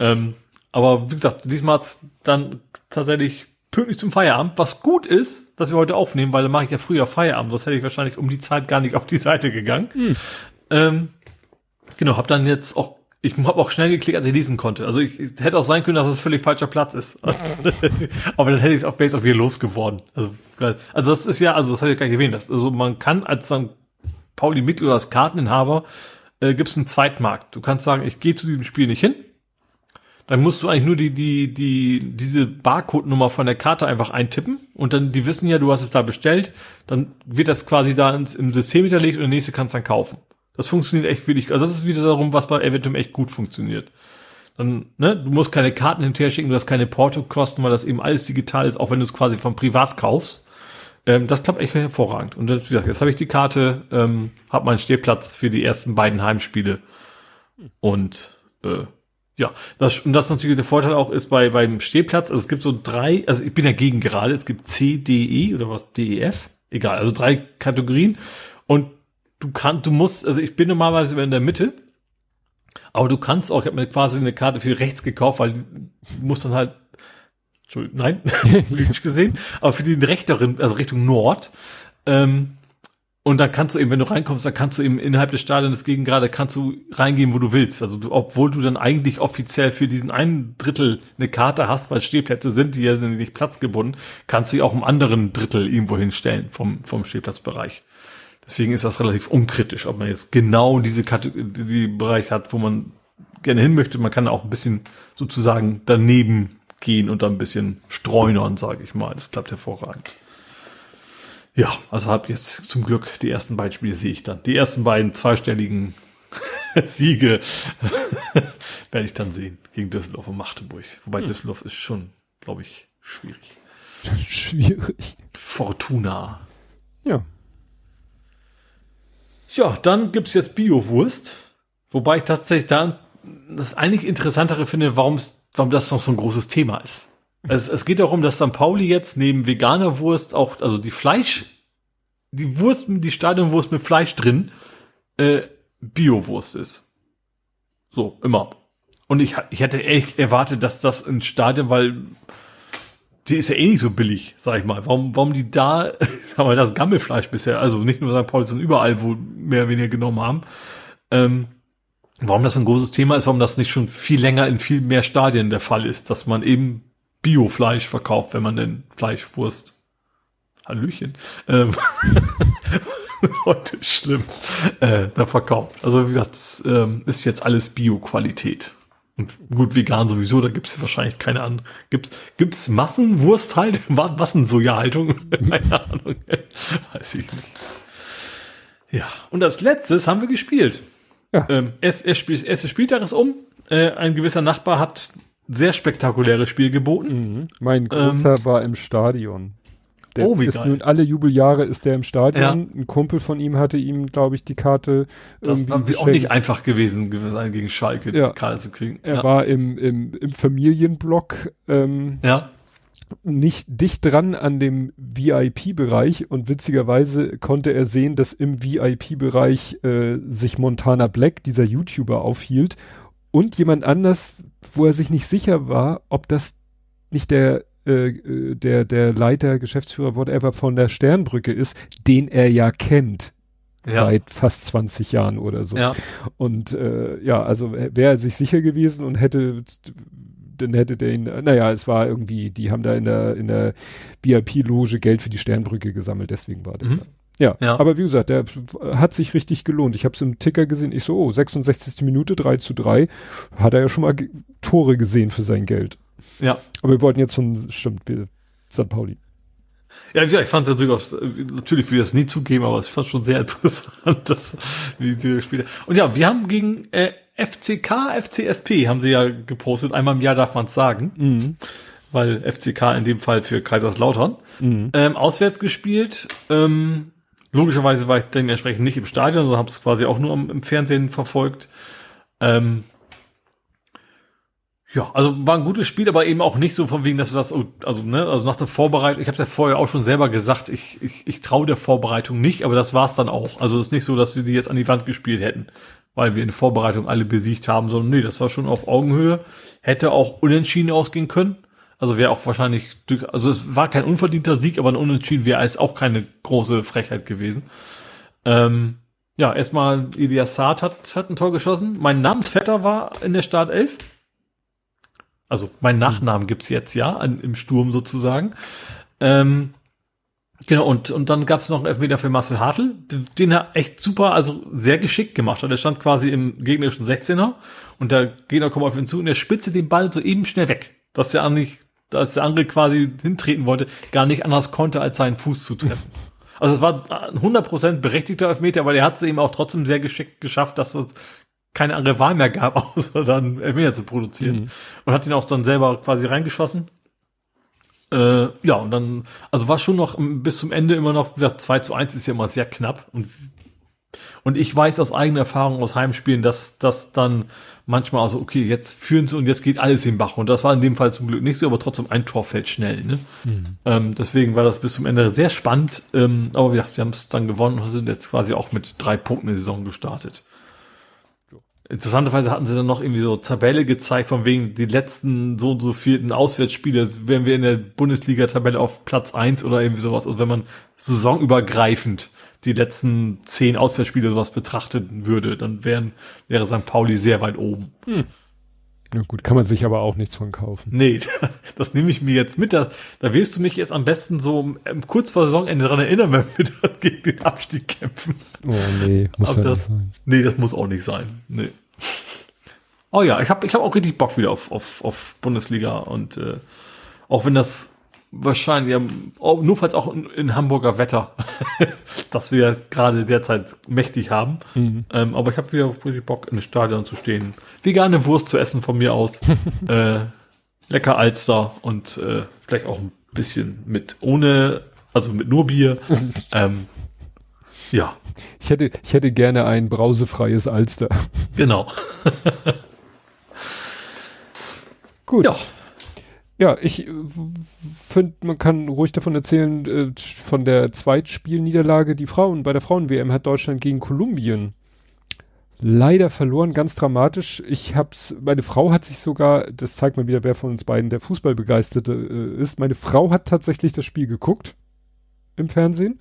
Ähm, aber wie gesagt, diesmal hat's dann tatsächlich pünktlich zum Feierabend, was gut ist, dass wir heute aufnehmen, weil dann mache ich ja früher Feierabend, sonst hätte ich wahrscheinlich um die Zeit gar nicht auf die Seite gegangen. Hm. Ähm, genau, habe dann jetzt auch ich habe auch schnell geklickt, als ich lesen konnte. Also ich, ich hätte auch sein können, dass das völlig falscher Platz ist. (laughs) Aber dann hätte ich es auf Base auch wieder losgeworden. Also, also das ist ja, also das hatte ich gar nicht erwähnt. Das, also man kann als dann Pauli Mittel oder als Karteninhaber äh, gibt es einen Zweitmarkt. Du kannst sagen, ich gehe zu diesem Spiel nicht hin. Dann musst du eigentlich nur die, die, die, diese Barcode-Nummer von der Karte einfach eintippen und dann, die wissen ja, du hast es da bestellt, dann wird das quasi da ins, im System hinterlegt und der nächste kannst dann kaufen. Das funktioniert echt wirklich. Also das ist wieder darum, was bei Eventum echt gut funktioniert. Dann, ne, du musst keine Karten hinterher schicken, du hast keine Porto-Kosten, weil das eben alles digital ist, auch wenn du es quasi vom Privat kaufst. Ähm, das klappt echt hervorragend. Und das, wie gesagt, jetzt habe ich die Karte, ähm, habe meinen Stehplatz für die ersten beiden Heimspiele. Und äh, ja, das, und das natürlich der Vorteil auch ist bei beim Stehplatz, also es gibt so drei, also ich bin dagegen gerade, es gibt C, D, E oder was, D, E, F, egal, also drei Kategorien und du kannst, du musst, also ich bin normalerweise in der Mitte, aber du kannst auch, ich habe mir quasi eine Karte für rechts gekauft, weil du musst dann halt, Entschuldigung, nein, (laughs) politisch gesehen, aber für den rechteren, also Richtung Nord, ähm, und dann kannst du eben, wenn du reinkommst, dann kannst du eben innerhalb des Stadions gegen gerade kannst du reingehen, wo du willst. Also du, obwohl du dann eigentlich offiziell für diesen einen Drittel eine Karte hast, weil Stehplätze sind, die ja sind nicht platzgebunden, kannst du auch im anderen Drittel irgendwo hinstellen vom, vom Stehplatzbereich. Deswegen ist das relativ unkritisch, ob man jetzt genau diese Kategorie, die Bereich hat, wo man gerne hin möchte. Man kann auch ein bisschen sozusagen daneben gehen und dann ein bisschen streunern, sage ich mal. Das klappt hervorragend. Ja, also habe jetzt zum Glück die ersten beiden Spiele sehe ich dann. Die ersten beiden zweistelligen (laughs) Siege (laughs) werde ich dann sehen gegen Düsseldorf und Magdeburg. Wobei hm. Düsseldorf ist schon, glaube ich, schwierig. (laughs) Schwierig. Fortuna. Ja. Ja, dann gibt's jetzt Biowurst. Wobei ich tatsächlich da das eigentlich interessantere finde, warum das noch so ein großes Thema ist. Es, es geht darum, dass St. Pauli jetzt neben veganer Wurst auch, also die Fleisch, die Wurst, die Stadionwurst mit Fleisch drin, äh, Biowurst ist. So, immer. Und ich, ich hätte echt erwartet, dass das ins Stadion, weil die ist ja eh nicht so billig, sag ich mal. Warum, warum die da, (laughs) sag mal, das Gammelfleisch bisher, also nicht nur St. Pauli, sondern überall, wo mehr oder weniger genommen haben, ähm, warum das ein großes Thema ist, warum das nicht schon viel länger in viel mehr Stadien der Fall ist, dass man eben Biofleisch verkauft, wenn man denn Fleischwurst Hallöchen. Ähm, (laughs) heute schlimm. Äh, da verkauft. Also wie gesagt, das, ähm, ist jetzt alles Bio-Qualität. Und gut, vegan sowieso, da gibt es wahrscheinlich keine andere. Gibt's, gibt's Massenwursthaltung? (laughs) Massensojahaltung? (laughs) keine Ahnung. (laughs) Weiß ich nicht. Ja, und als letztes haben wir gespielt. Ja. Ähm, es, es spielt, erste Spieltag ist um. Äh, ein gewisser Nachbar hat sehr spektakuläres Spiel geboten. Mhm. Mein Großer ähm, war im Stadion. Der oh, wie ist geil. nun alle Jubeljahre ist der im Stadion. Ja. Ein Kumpel von ihm hatte ihm, glaube ich, die Karte. Das war auch nicht einfach gewesen, sein gegen Schalke ja. die Karte zu kriegen. Er ja. war im, im, im Familienblock. Ähm, ja. Nicht dicht dran an dem VIP-Bereich und witzigerweise konnte er sehen, dass im VIP-Bereich äh, sich Montana Black, dieser YouTuber, aufhielt und jemand anders, wo er sich nicht sicher war, ob das nicht der äh, äh, der der Leiter, Geschäftsführer, whatever von der Sternbrücke ist, den er ja kennt. Ja. Seit fast 20 Jahren oder so. Ja. Und äh, ja, also wäre er sich sicher gewesen und hätte dann hätte der ihn, naja, es war irgendwie, die haben da in der, in der VIP-Loge Geld für die Sternbrücke gesammelt, deswegen war der. Mhm. Ja, ja, aber wie gesagt, der hat sich richtig gelohnt. Ich habe es im Ticker gesehen, ich so, oh, 66. Minute, 3 zu 3, hat er ja schon mal Tore gesehen für sein Geld. Ja. Aber wir wollten jetzt schon, stimmt, wir, St. Pauli. Ja, wie gesagt, ich fand es natürlich auch, natürlich will ich das nie zugeben, aber ich fand es schon sehr (laughs) interessant, dass, wie sie gespielt haben. Und ja, wir haben gegen äh, FCK, FCSP haben sie ja gepostet. Einmal im Jahr darf man es sagen. Mhm. Weil FCK in dem Fall für Kaiserslautern. Mhm. Ähm, auswärts gespielt. Ähm, Logischerweise war ich dementsprechend nicht im Stadion, sondern habe es quasi auch nur im, im Fernsehen verfolgt. Ähm, ja, also war ein gutes Spiel, aber eben auch nicht so von wegen, dass du sagst, oh, also ne, also nach der Vorbereitung, ich habe ja vorher auch schon selber gesagt, ich, ich, ich traue der Vorbereitung nicht, aber das war's dann auch. Also es ist nicht so, dass wir die jetzt an die Wand gespielt hätten, weil wir in Vorbereitung alle besiegt haben, sondern nee, das war schon auf Augenhöhe, hätte auch unentschieden ausgehen können. Also wäre auch wahrscheinlich, also es war kein unverdienter Sieg, aber ein Unentschieden wäre es auch keine große Frechheit gewesen. Ähm, ja, erstmal Elias Saad hat, hat ein Tor geschossen. Mein Namensvetter war in der Startelf. Also mein Nachnamen gibt's jetzt ja an, im Sturm sozusagen. Ähm, genau, und, und dann gab's noch einen Elfmeter für Marcel Hartl, den, er echt super, also sehr geschickt gemacht hat. Er stand quasi im gegnerischen 16er und der Gegner kommt auf ihn zu und er spitze den Ball so eben schnell weg, dass er eigentlich dass der andere quasi hintreten wollte, gar nicht anders konnte, als seinen Fuß zu treffen. Also es war ein 100% berechtigter Elfmeter, aber er hat es eben auch trotzdem sehr geschickt geschafft, dass es keine andere Wahl mehr gab, (laughs) außer dann Elfmeter zu produzieren. Mhm. Und hat ihn auch dann selber quasi reingeschossen. Äh, ja, und dann, also war schon noch bis zum Ende immer noch, wie gesagt, 2 zu 1 ist ja immer sehr knapp und und ich weiß aus eigener Erfahrung aus Heimspielen, dass das dann manchmal also, okay, jetzt führen sie und jetzt geht alles in den Bach. Und das war in dem Fall zum Glück nicht so, aber trotzdem ein Tor fällt schnell. Ne? Mhm. Ähm, deswegen war das bis zum Ende sehr spannend. Ähm, aber wir, wir haben es dann gewonnen und sind jetzt quasi auch mit drei Punkten in die Saison gestartet. Interessanterweise hatten sie dann noch irgendwie so Tabelle gezeigt, von wegen die letzten so und so vierten Auswärtsspiele, wären wir in der Bundesliga-Tabelle auf Platz eins oder irgendwie sowas. Also wenn man saisonübergreifend die letzten zehn Auswärtsspiele sowas betrachten würde, dann wären, wäre St. Pauli sehr weit oben. Hm. Ja gut, kann man sich aber auch nichts von kaufen. Nee, (laughs) das nehme ich mir jetzt mit. Da, da willst du mich jetzt am besten so kurz vor Saisonende daran erinnern, wenn wir (laughs) dann gegen den Abstieg kämpfen. Oh nee, muss aber das, sein. Nee, das muss auch nicht sein. Nee. Oh ja, ich habe ich hab auch richtig Bock wieder auf, auf, auf Bundesliga und äh, auch wenn das wahrscheinlich, ja, nur falls auch in, in Hamburger Wetter, (laughs) das wir gerade derzeit mächtig haben. Mhm. Ähm, aber ich habe wieder richtig Bock, in das Stadion zu stehen. Vegane Wurst zu essen von mir aus. (laughs) äh, lecker Alster und äh, vielleicht auch ein bisschen mit ohne, also mit nur Bier. (laughs) ähm, ja. Ich hätte, ich hätte gerne ein brausefreies Alster. Genau. Gut. Ja. Ja, ich äh, finde, man kann ruhig davon erzählen, äh, von der Zweitspielniederlage, die Frauen, bei der Frauen-WM hat Deutschland gegen Kolumbien leider verloren, ganz dramatisch. Ich hab's, meine Frau hat sich sogar, das zeigt mal wieder, wer von uns beiden der Fußballbegeisterte äh, ist. Meine Frau hat tatsächlich das Spiel geguckt im Fernsehen.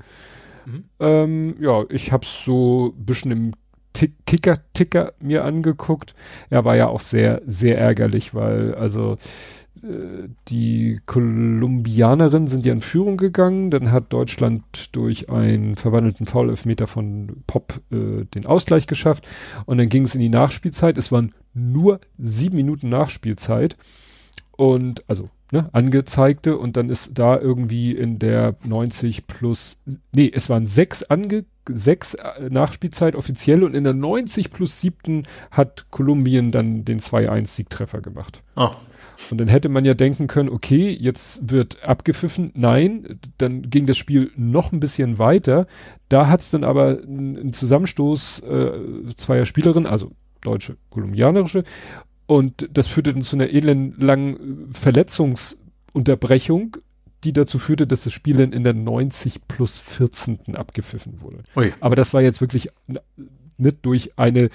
Mhm. Ähm, ja, ich hab's so ein bisschen im Kicker-Ticker mir angeguckt. Er war ja auch sehr, sehr ärgerlich, weil, also, die Kolumbianerinnen sind ja in Führung gegangen, dann hat Deutschland durch einen verwandelten Foul-Elfmeter von Pop äh, den Ausgleich geschafft und dann ging es in die Nachspielzeit. Es waren nur sieben Minuten Nachspielzeit und also ne, angezeigte und dann ist da irgendwie in der 90 plus, nee, es waren sechs ange sechs äh, Nachspielzeit offiziell und in der 90 plus siebten hat Kolumbien dann den 2-1-Siegtreffer gemacht. Ah. Und dann hätte man ja denken können, okay, jetzt wird abgepfiffen. Nein, dann ging das Spiel noch ein bisschen weiter. Da hat es dann aber einen Zusammenstoß äh, zweier Spielerinnen, also deutsche, kolumbianische, und das führte dann zu einer elendlangen Verletzungsunterbrechung, die dazu führte, dass das Spiel dann in der 90 plus 14. abgepfiffen wurde. Ui. Aber das war jetzt wirklich nicht durch eine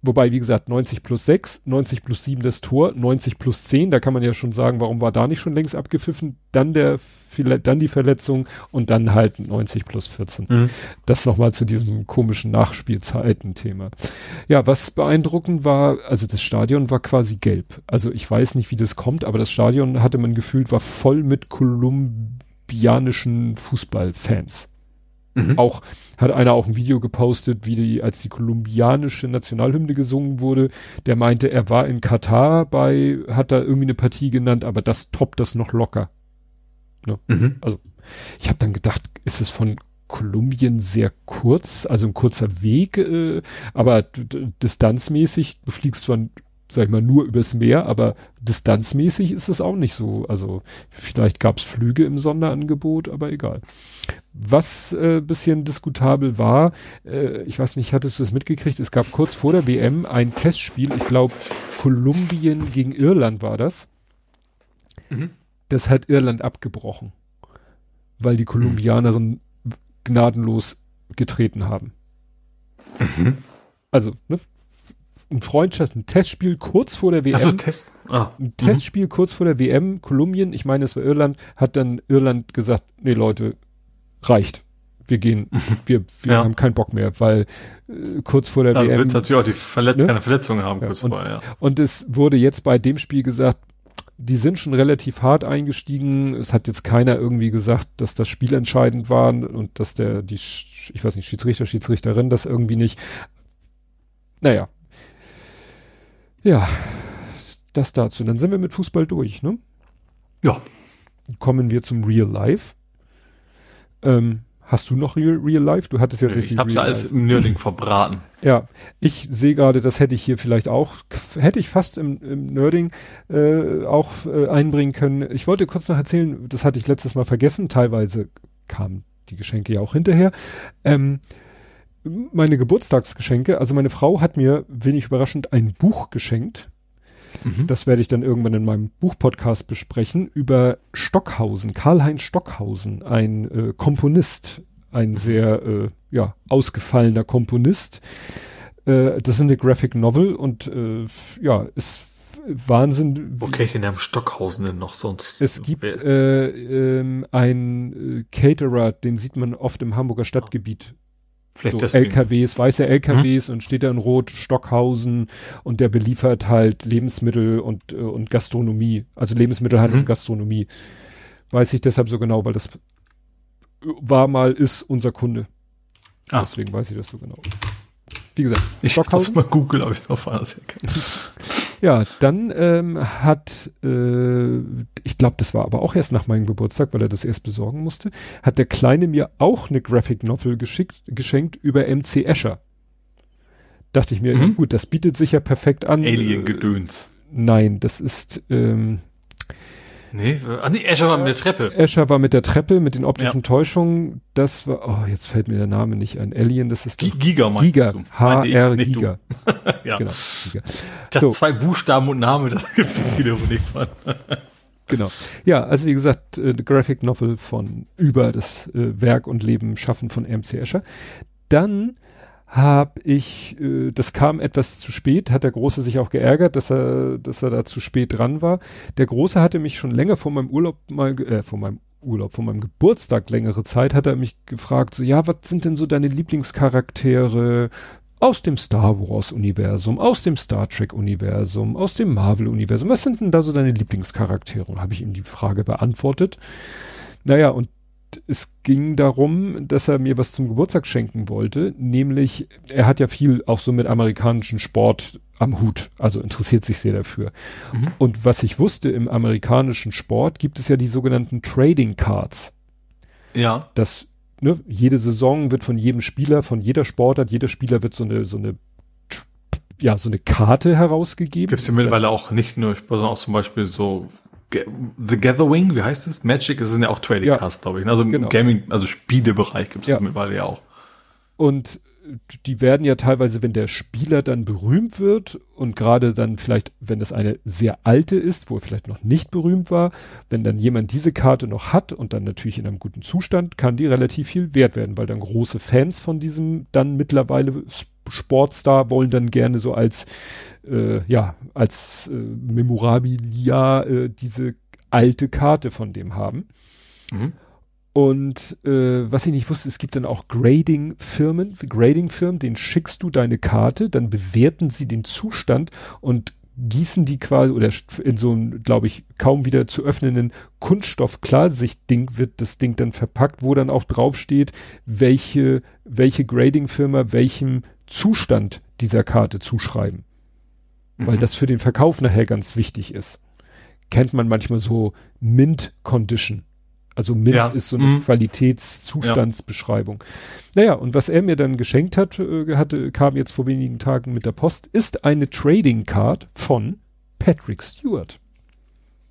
Wobei, wie gesagt, 90 plus 6, 90 plus 7 das Tor, 90 plus 10, da kann man ja schon sagen, warum war da nicht schon längst abgepfiffen? Dann der, dann die Verletzung und dann halt 90 plus 14. Mhm. Das nochmal zu diesem komischen Nachspielzeiten-Thema. Ja, was beeindruckend war, also das Stadion war quasi gelb. Also ich weiß nicht, wie das kommt, aber das Stadion hatte man gefühlt, war voll mit kolumbianischen Fußballfans. Mhm. Auch hat einer auch ein Video gepostet, wie die, als die kolumbianische Nationalhymne gesungen wurde, der meinte, er war in Katar bei, hat da irgendwie eine Partie genannt, aber das toppt das noch locker. Ne? Mhm. Also ich habe dann gedacht, ist es von Kolumbien sehr kurz, also ein kurzer Weg, äh, aber distanzmäßig, du fliegst zwar sag ich mal, nur übers Meer, aber distanzmäßig ist es auch nicht so. Also vielleicht gab es Flüge im Sonderangebot, aber egal. Was äh, bisschen diskutabel war, äh, ich weiß nicht, hattest du es mitgekriegt, es gab kurz vor der WM ein Testspiel, ich glaube Kolumbien gegen Irland war das. Mhm. Das hat Irland abgebrochen, weil die Kolumbianerinnen gnadenlos getreten haben. Mhm. Also, ne, ein Freundschaft, ein Testspiel kurz vor der WM. Also Test. Ah. Ein Testspiel mhm. kurz vor der WM. Kolumbien, ich meine, es war Irland, hat dann Irland gesagt, nee Leute, reicht. Wir gehen, (laughs) wir, wir ja. haben keinen Bock mehr, weil äh, kurz vor der dann WM. Dann wird natürlich auch die Verletz ne? keine Verletzungen haben kurz und, vorher, ja. Und es wurde jetzt bei dem Spiel gesagt, die sind schon relativ hart eingestiegen. Es hat jetzt keiner irgendwie gesagt, dass das Spiel entscheidend war und dass der, die, ich weiß nicht, Schiedsrichter, Schiedsrichterin das irgendwie nicht. Naja, ja, das dazu. Dann sind wir mit Fußball durch, ne? Ja. Kommen wir zum Real Life. Ähm, Hast du noch Real, Real Life? Du hattest ja sehr Ich hab's Real alles Life. im Nerding verbraten. Ja, ich sehe gerade, das hätte ich hier vielleicht auch, hätte ich fast im, im Nerding äh, auch äh, einbringen können. Ich wollte kurz noch erzählen, das hatte ich letztes Mal vergessen, teilweise kamen die Geschenke ja auch hinterher. Ähm, meine Geburtstagsgeschenke, also meine Frau hat mir wenig überraschend ein Buch geschenkt. Mhm. Das werde ich dann irgendwann in meinem Buchpodcast besprechen über Stockhausen, Karl-Heinz Stockhausen, ein äh, Komponist, ein sehr äh, ja, ausgefallener Komponist. Äh, das ist eine Graphic Novel und äh, ja, ist Wahnsinn. Wo kenne ich den Namen Stockhausen denn noch sonst? Es gibt äh, ähm, einen äh, Caterer, den sieht man oft im Hamburger Stadtgebiet. Vielleicht So deswegen. LKWs, weiße LKWs und steht da in Rot Stockhausen und der beliefert halt Lebensmittel und, äh, und Gastronomie, also Lebensmittelhandel Mhm. und Gastronomie. Weiß ich deshalb so genau, weil das war mal, ist unser Kunde. Ah. Deswegen weiß ich das so genau. Wie gesagt, Ich hab das Stockhausen. mal Google, ob ich noch was erkenne. (laughs) Ja, dann ähm, hat, äh, ich glaube, das war aber auch erst nach meinem Geburtstag, weil er das erst besorgen musste, hat der Kleine mir auch eine Graphic Novel geschickt, geschenkt über MC Escher. Dachte ich mir, Mhm. gut, das bietet sich ja perfekt an. Äh, Alien-Gedöns. nein, das ist, ähm, Nee, ah nee, Azure war mit der Treppe. Escher war mit der Treppe, mit den optischen Ja. Täuschungen, das war, oh, jetzt fällt mir der Name nicht ein. Alien, das ist doch Giga meinst Giga? HR. Giga, Ja. genau, Giga. Dachte, So. zwei Buchstaben und Name, (laughs) da gibt's viele, wo nicht von. Genau. Ja, also wie gesagt, äh, Graphic Novel von über das äh, Werk und Leben schaffen von MC Escher. Dann habe ich, äh, das kam etwas zu spät, hat der Große sich auch geärgert, dass er, dass er da zu spät dran war. Der Große hatte mich schon länger vor meinem Urlaub mal, äh, vor meinem Urlaub, vor meinem Geburtstag längere Zeit, hat er mich gefragt, so, ja, was sind denn so deine Lieblingscharaktere aus dem Star Wars Universum, aus dem Star Trek Universum, aus dem Marvel Universum? Was sind denn da so deine Lieblingscharaktere? Und habe ich ihm die Frage beantwortet. Naja, und es ging darum, dass er mir was zum Geburtstag schenken wollte, nämlich er hat ja viel auch so mit amerikanischen Sport am Hut, also interessiert sich sehr dafür. Mhm. Und was ich wusste, im amerikanischen Sport gibt es ja die sogenannten Trading Cards. Ja. Das, ne, jede Saison wird von jedem Spieler, von jeder Sportart, jeder Spieler wird so eine, so eine, ja, so eine Karte herausgegeben. Gibt's ja mittlerweile auch nicht nur, sondern auch zum Beispiel so The Gathering, wie heißt es? Magic, das sind ja auch Trading Ja. Cards, glaube ich. Also im Genau. Gaming, also Spielebereich gibt's Ja. ja. mittlerweile ja auch. Und die werden ja teilweise, wenn der Spieler dann berühmt wird und gerade dann vielleicht, wenn das eine sehr alte ist, wo er vielleicht noch nicht berühmt war, wenn dann jemand diese Karte noch hat und dann natürlich in einem guten Zustand, kann die relativ viel wert werden, weil dann große Fans von diesem dann mittlerweile Sportstar wollen dann gerne so als äh, ja als äh, Memorabilia äh, diese alte Karte von dem haben. Mhm. Und äh, was ich nicht wusste, es gibt dann auch Grading-Firmen, Grading-Firmen, denen schickst du deine Karte, dann bewerten sie den Zustand und gießen die quasi oder in so ein, glaube ich, kaum wieder zu öffnenden Kunststoff-Klarsicht-Ding wird das Ding dann verpackt, wo dann auch draufsteht, welche, welche Grading-Firma welchem Zustand dieser Karte zuschreiben. Weil Mhm. das für den Verkauf nachher ganz wichtig ist. Kennt man manchmal so Mint Condition. Also Mint Ja, ist so eine mhm. Qualitätszustandsbeschreibung. Naja, und was er mir dann geschenkt hat, äh, hatte, kam jetzt vor wenigen Tagen mit der Post, ist eine Trading Card von Patrick Stewart.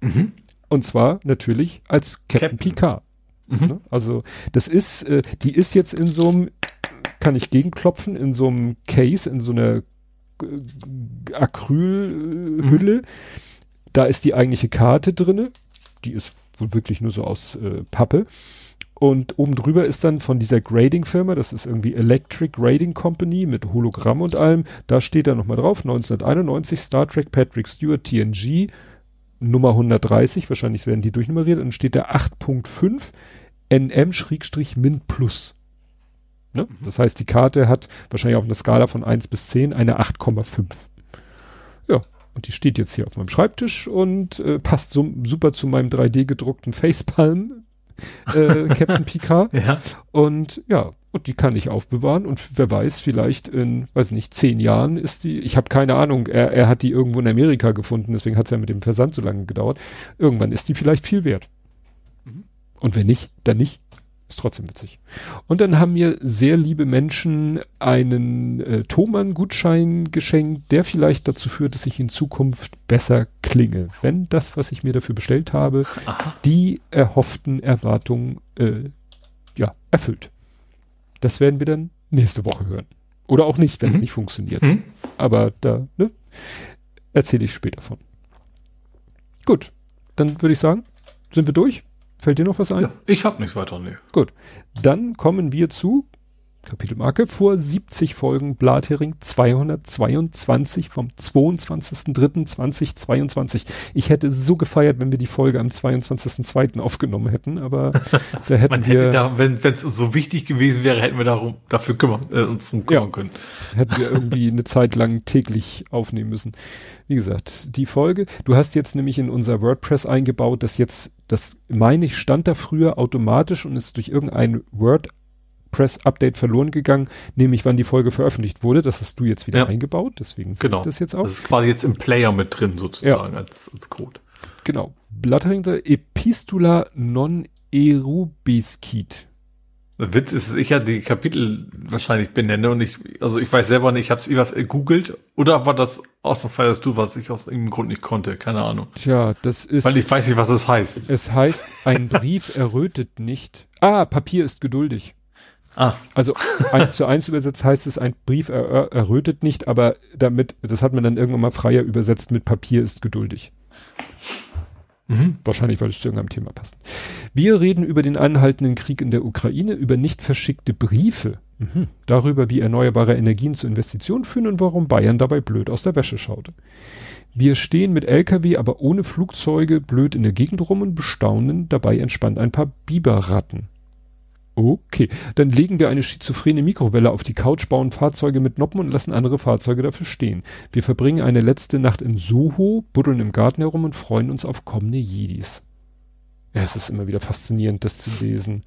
Mhm. Und zwar natürlich als Captain, Captain. Picard. Mhm. Ne? Also das ist, äh, die ist jetzt in so einem, kann ich gegenklopfen, in so einem Case, in so einer Acrylhülle. Da ist die eigentliche Karte drinne. Die ist wirklich nur so aus äh, Pappe. Und oben drüber ist dann von dieser Grading-Firma, das ist irgendwie Electric Grading Company mit Hologramm und allem, da steht da nochmal drauf, 1991 Star Trek Patrick Stewart TNG, Nummer 130, wahrscheinlich werden die durchnummeriert, und dann steht da 8.5 NM-Min Plus. Ne? Das heißt, die Karte hat wahrscheinlich auf einer Skala von 1 bis 10 eine 8,5. Ja, und die steht jetzt hier auf meinem Schreibtisch und äh, passt so, super zu meinem 3D gedruckten Facepalm äh, (laughs) Captain Picard. Ja. Und ja, und die kann ich aufbewahren und wer weiß, vielleicht in, weiß nicht, zehn Jahren ist die, ich habe keine Ahnung, er, er hat die irgendwo in Amerika gefunden, deswegen hat es ja mit dem Versand so lange gedauert. Irgendwann ist die vielleicht viel wert. Mhm. Und wenn nicht, dann nicht. Ist trotzdem witzig. Und dann haben mir sehr liebe Menschen einen äh, Thomann-Gutschein geschenkt, der vielleicht dazu führt, dass ich in Zukunft besser klinge. Wenn das, was ich mir dafür bestellt habe, Aha. die erhofften Erwartungen äh, ja, erfüllt. Das werden wir dann nächste Woche hören. Oder auch nicht, wenn es mhm. nicht funktioniert. Mhm. Aber da ne, erzähle ich später von. Gut, dann würde ich sagen, sind wir durch? Fällt dir noch was ein? Ja, ich habe nichts weiter, nee. Gut. Dann kommen wir zu Kapitelmarke vor 70 Folgen Blathering 222 vom 22.03.2022. Ich hätte so gefeiert, wenn wir die Folge am 22.02. aufgenommen hätten, aber da (laughs) hätten Man wir... Hätte da, wenn es so wichtig gewesen wäre, hätten wir darum, dafür kümmern, äh, uns drum kümmern ja, können. Hätten wir irgendwie eine Zeit lang täglich aufnehmen müssen. Wie gesagt, die Folge, du hast jetzt nämlich in unser WordPress eingebaut, dass jetzt, das meine ich, stand da früher automatisch und ist durch irgendein Word Press-Update verloren gegangen, nämlich wann die Folge veröffentlicht wurde. Das hast du jetzt wieder ja. eingebaut, deswegen genau. das jetzt auch. Das ist quasi jetzt im Player mit drin sozusagen ja. als, als Code. Genau. Blatterinter Epistula non erubiscit. Der Witz ist, ich ja die Kapitel wahrscheinlich benenne und ich, also ich weiß selber nicht, ich habe es was gegoogelt oder war das Fall, dass du was ich aus irgendeinem Grund nicht konnte, keine Ahnung. Tja, das ist. Weil ich weiß nicht, was es heißt. Es heißt, ein Brief (laughs) errötet nicht. Ah, Papier ist geduldig. Ah. Also eins zu eins übersetzt heißt es, ein Brief er, errötet nicht, aber damit, das hat man dann irgendwann mal freier übersetzt mit Papier ist geduldig. Mhm. Wahrscheinlich, weil es zu irgendeinem Thema passt. Wir reden über den anhaltenden Krieg in der Ukraine, über nicht verschickte Briefe, mhm. darüber, wie erneuerbare Energien zu Investitionen führen und warum Bayern dabei blöd aus der Wäsche schaute. Wir stehen mit LKW, aber ohne Flugzeuge blöd in der Gegend rum und bestaunen dabei entspannt ein paar Biberratten. Okay, dann legen wir eine schizophrene Mikrowelle auf die Couch, bauen Fahrzeuge mit Noppen und lassen andere Fahrzeuge dafür stehen. Wir verbringen eine letzte Nacht in Soho, buddeln im Garten herum und freuen uns auf kommende Jedis. Ja, es ist immer wieder faszinierend, das zu lesen.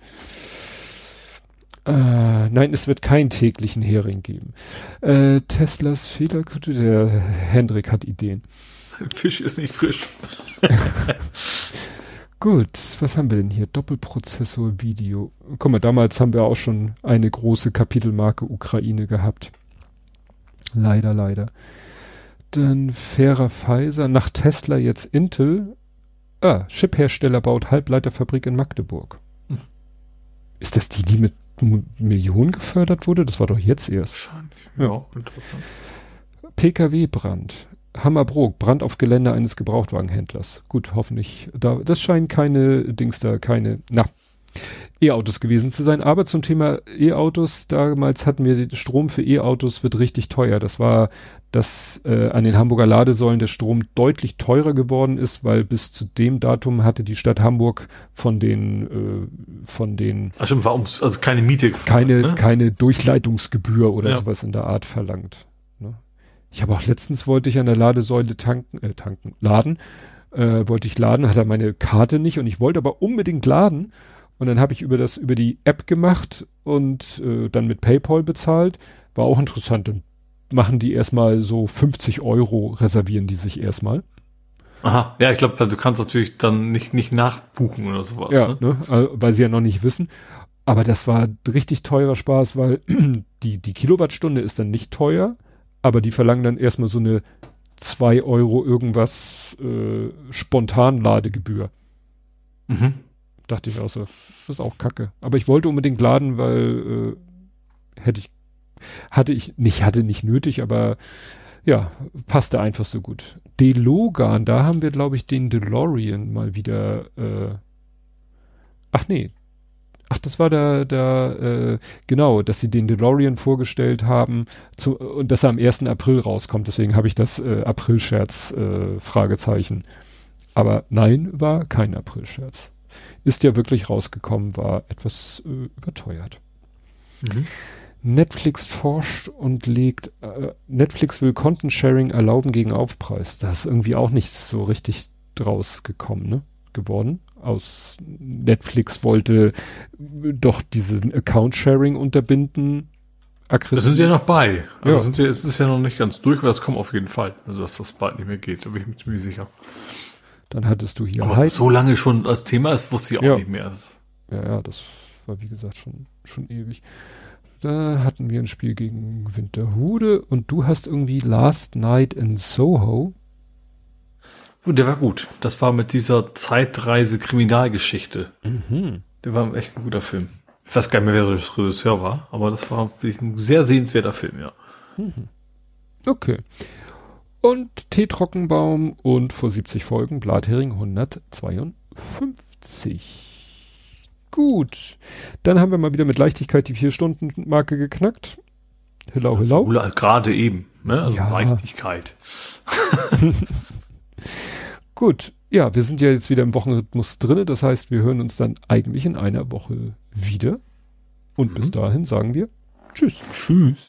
Äh, nein, es wird keinen täglichen Hering geben. Äh, Teslas Fehlerkette, der Hendrik hat Ideen. Fisch ist nicht frisch. (laughs) Gut, was haben wir denn hier? Doppelprozessor Video. Guck mal, damals haben wir auch schon eine große Kapitelmarke Ukraine gehabt. Leider, leider. Dann fairer Pfizer, nach Tesla jetzt Intel. Ah, Chiphersteller baut Halbleiterfabrik in Magdeburg. Hm. Ist das die, die mit Millionen gefördert wurde? Das war doch jetzt erst. Wahrscheinlich. Ja, ja. interessant. PKW-Brand. Hammerbrook, Brand auf Gelände eines Gebrauchtwagenhändlers. Gut, hoffentlich. Da, das scheinen keine Dings da, keine, na, E-Autos gewesen zu sein. Aber zum Thema E-Autos, damals hatten wir Strom für E-Autos wird richtig teuer. Das war, dass äh, an den Hamburger Ladesäulen der Strom deutlich teurer geworden ist, weil bis zu dem Datum hatte die Stadt Hamburg von den äh, von den Ach stimmt, war ums, also keine Miete keine ne? keine Durchleitungsgebühr oder ja. sowas in der Art verlangt. Ich habe auch letztens wollte ich an der Ladesäule tanken, äh, tanken, laden, äh, wollte ich laden, hat er meine Karte nicht und ich wollte aber unbedingt laden. Und dann habe ich über das, über die App gemacht und äh, dann mit PayPal bezahlt. War auch interessant. Dann machen die erstmal so 50 Euro, reservieren die sich erstmal. Aha, ja, ich glaube, du kannst natürlich dann nicht, nicht nachbuchen oder sowas. Ja, ne? ne? Weil sie ja noch nicht wissen. Aber das war richtig teurer Spaß, weil (clears throat) die, die Kilowattstunde ist dann nicht teuer aber die verlangen dann erstmal so eine zwei Euro irgendwas äh, Spontanladegebühr. Mhm. Dachte ich auch so, das ist auch kacke. Aber ich wollte unbedingt laden, weil äh, hätte ich, hatte ich nicht, hatte nicht nötig, aber ja, passte einfach so gut. Delogan, da haben wir, glaube ich, den DeLorean mal wieder, äh, ach nee, Ach, das war der, der, äh, genau, dass sie den DeLorean vorgestellt haben zu, und dass er am 1. April rauskommt. Deswegen habe ich das äh, April-Scherz äh, Fragezeichen. Aber nein, war kein April-Scherz. Ist ja wirklich rausgekommen, war etwas äh, überteuert. Mhm. Netflix forscht und legt, äh, Netflix will Content Sharing erlauben gegen Aufpreis. Das ist irgendwie auch nicht so richtig draus gekommen, ne? Geworden aus Netflix wollte doch diesen Account-Sharing unterbinden. Aggressiv. Das sind sie ja noch bei. Also ja. sind sie, es ist ja noch nicht ganz durch, aber das kommt auf jeden Fall. Also dass das bald nicht mehr geht, da bin ich mir ziemlich sicher. Dann hattest du hier. Aber so lange schon als Thema ist, wusste ich auch ja. nicht mehr. Ja, ja, das war wie gesagt schon, schon ewig. Da hatten wir ein Spiel gegen Winterhude und du hast irgendwie Last Night in Soho. Der war gut. Das war mit dieser Zeitreise-Kriminalgeschichte. Mhm. Der war echt ein guter Film. Ich weiß gar nicht mehr, wer der Regisseur war, aber das war wirklich ein sehr sehenswerter Film, ja. Mhm. Okay. Und Teetrockenbaum und vor 70 Folgen Blathering 152. Gut. Dann haben wir mal wieder mit Leichtigkeit die Vier-Stunden-Marke geknackt. Hillau, hillau. Gerade eben, ne? Also ja. Leichtigkeit. (laughs) Gut. Ja, wir sind ja jetzt wieder im Wochenrhythmus drinne. Das heißt, wir hören uns dann eigentlich in einer Woche wieder. Und mhm. bis dahin sagen wir Tschüss. Tschüss.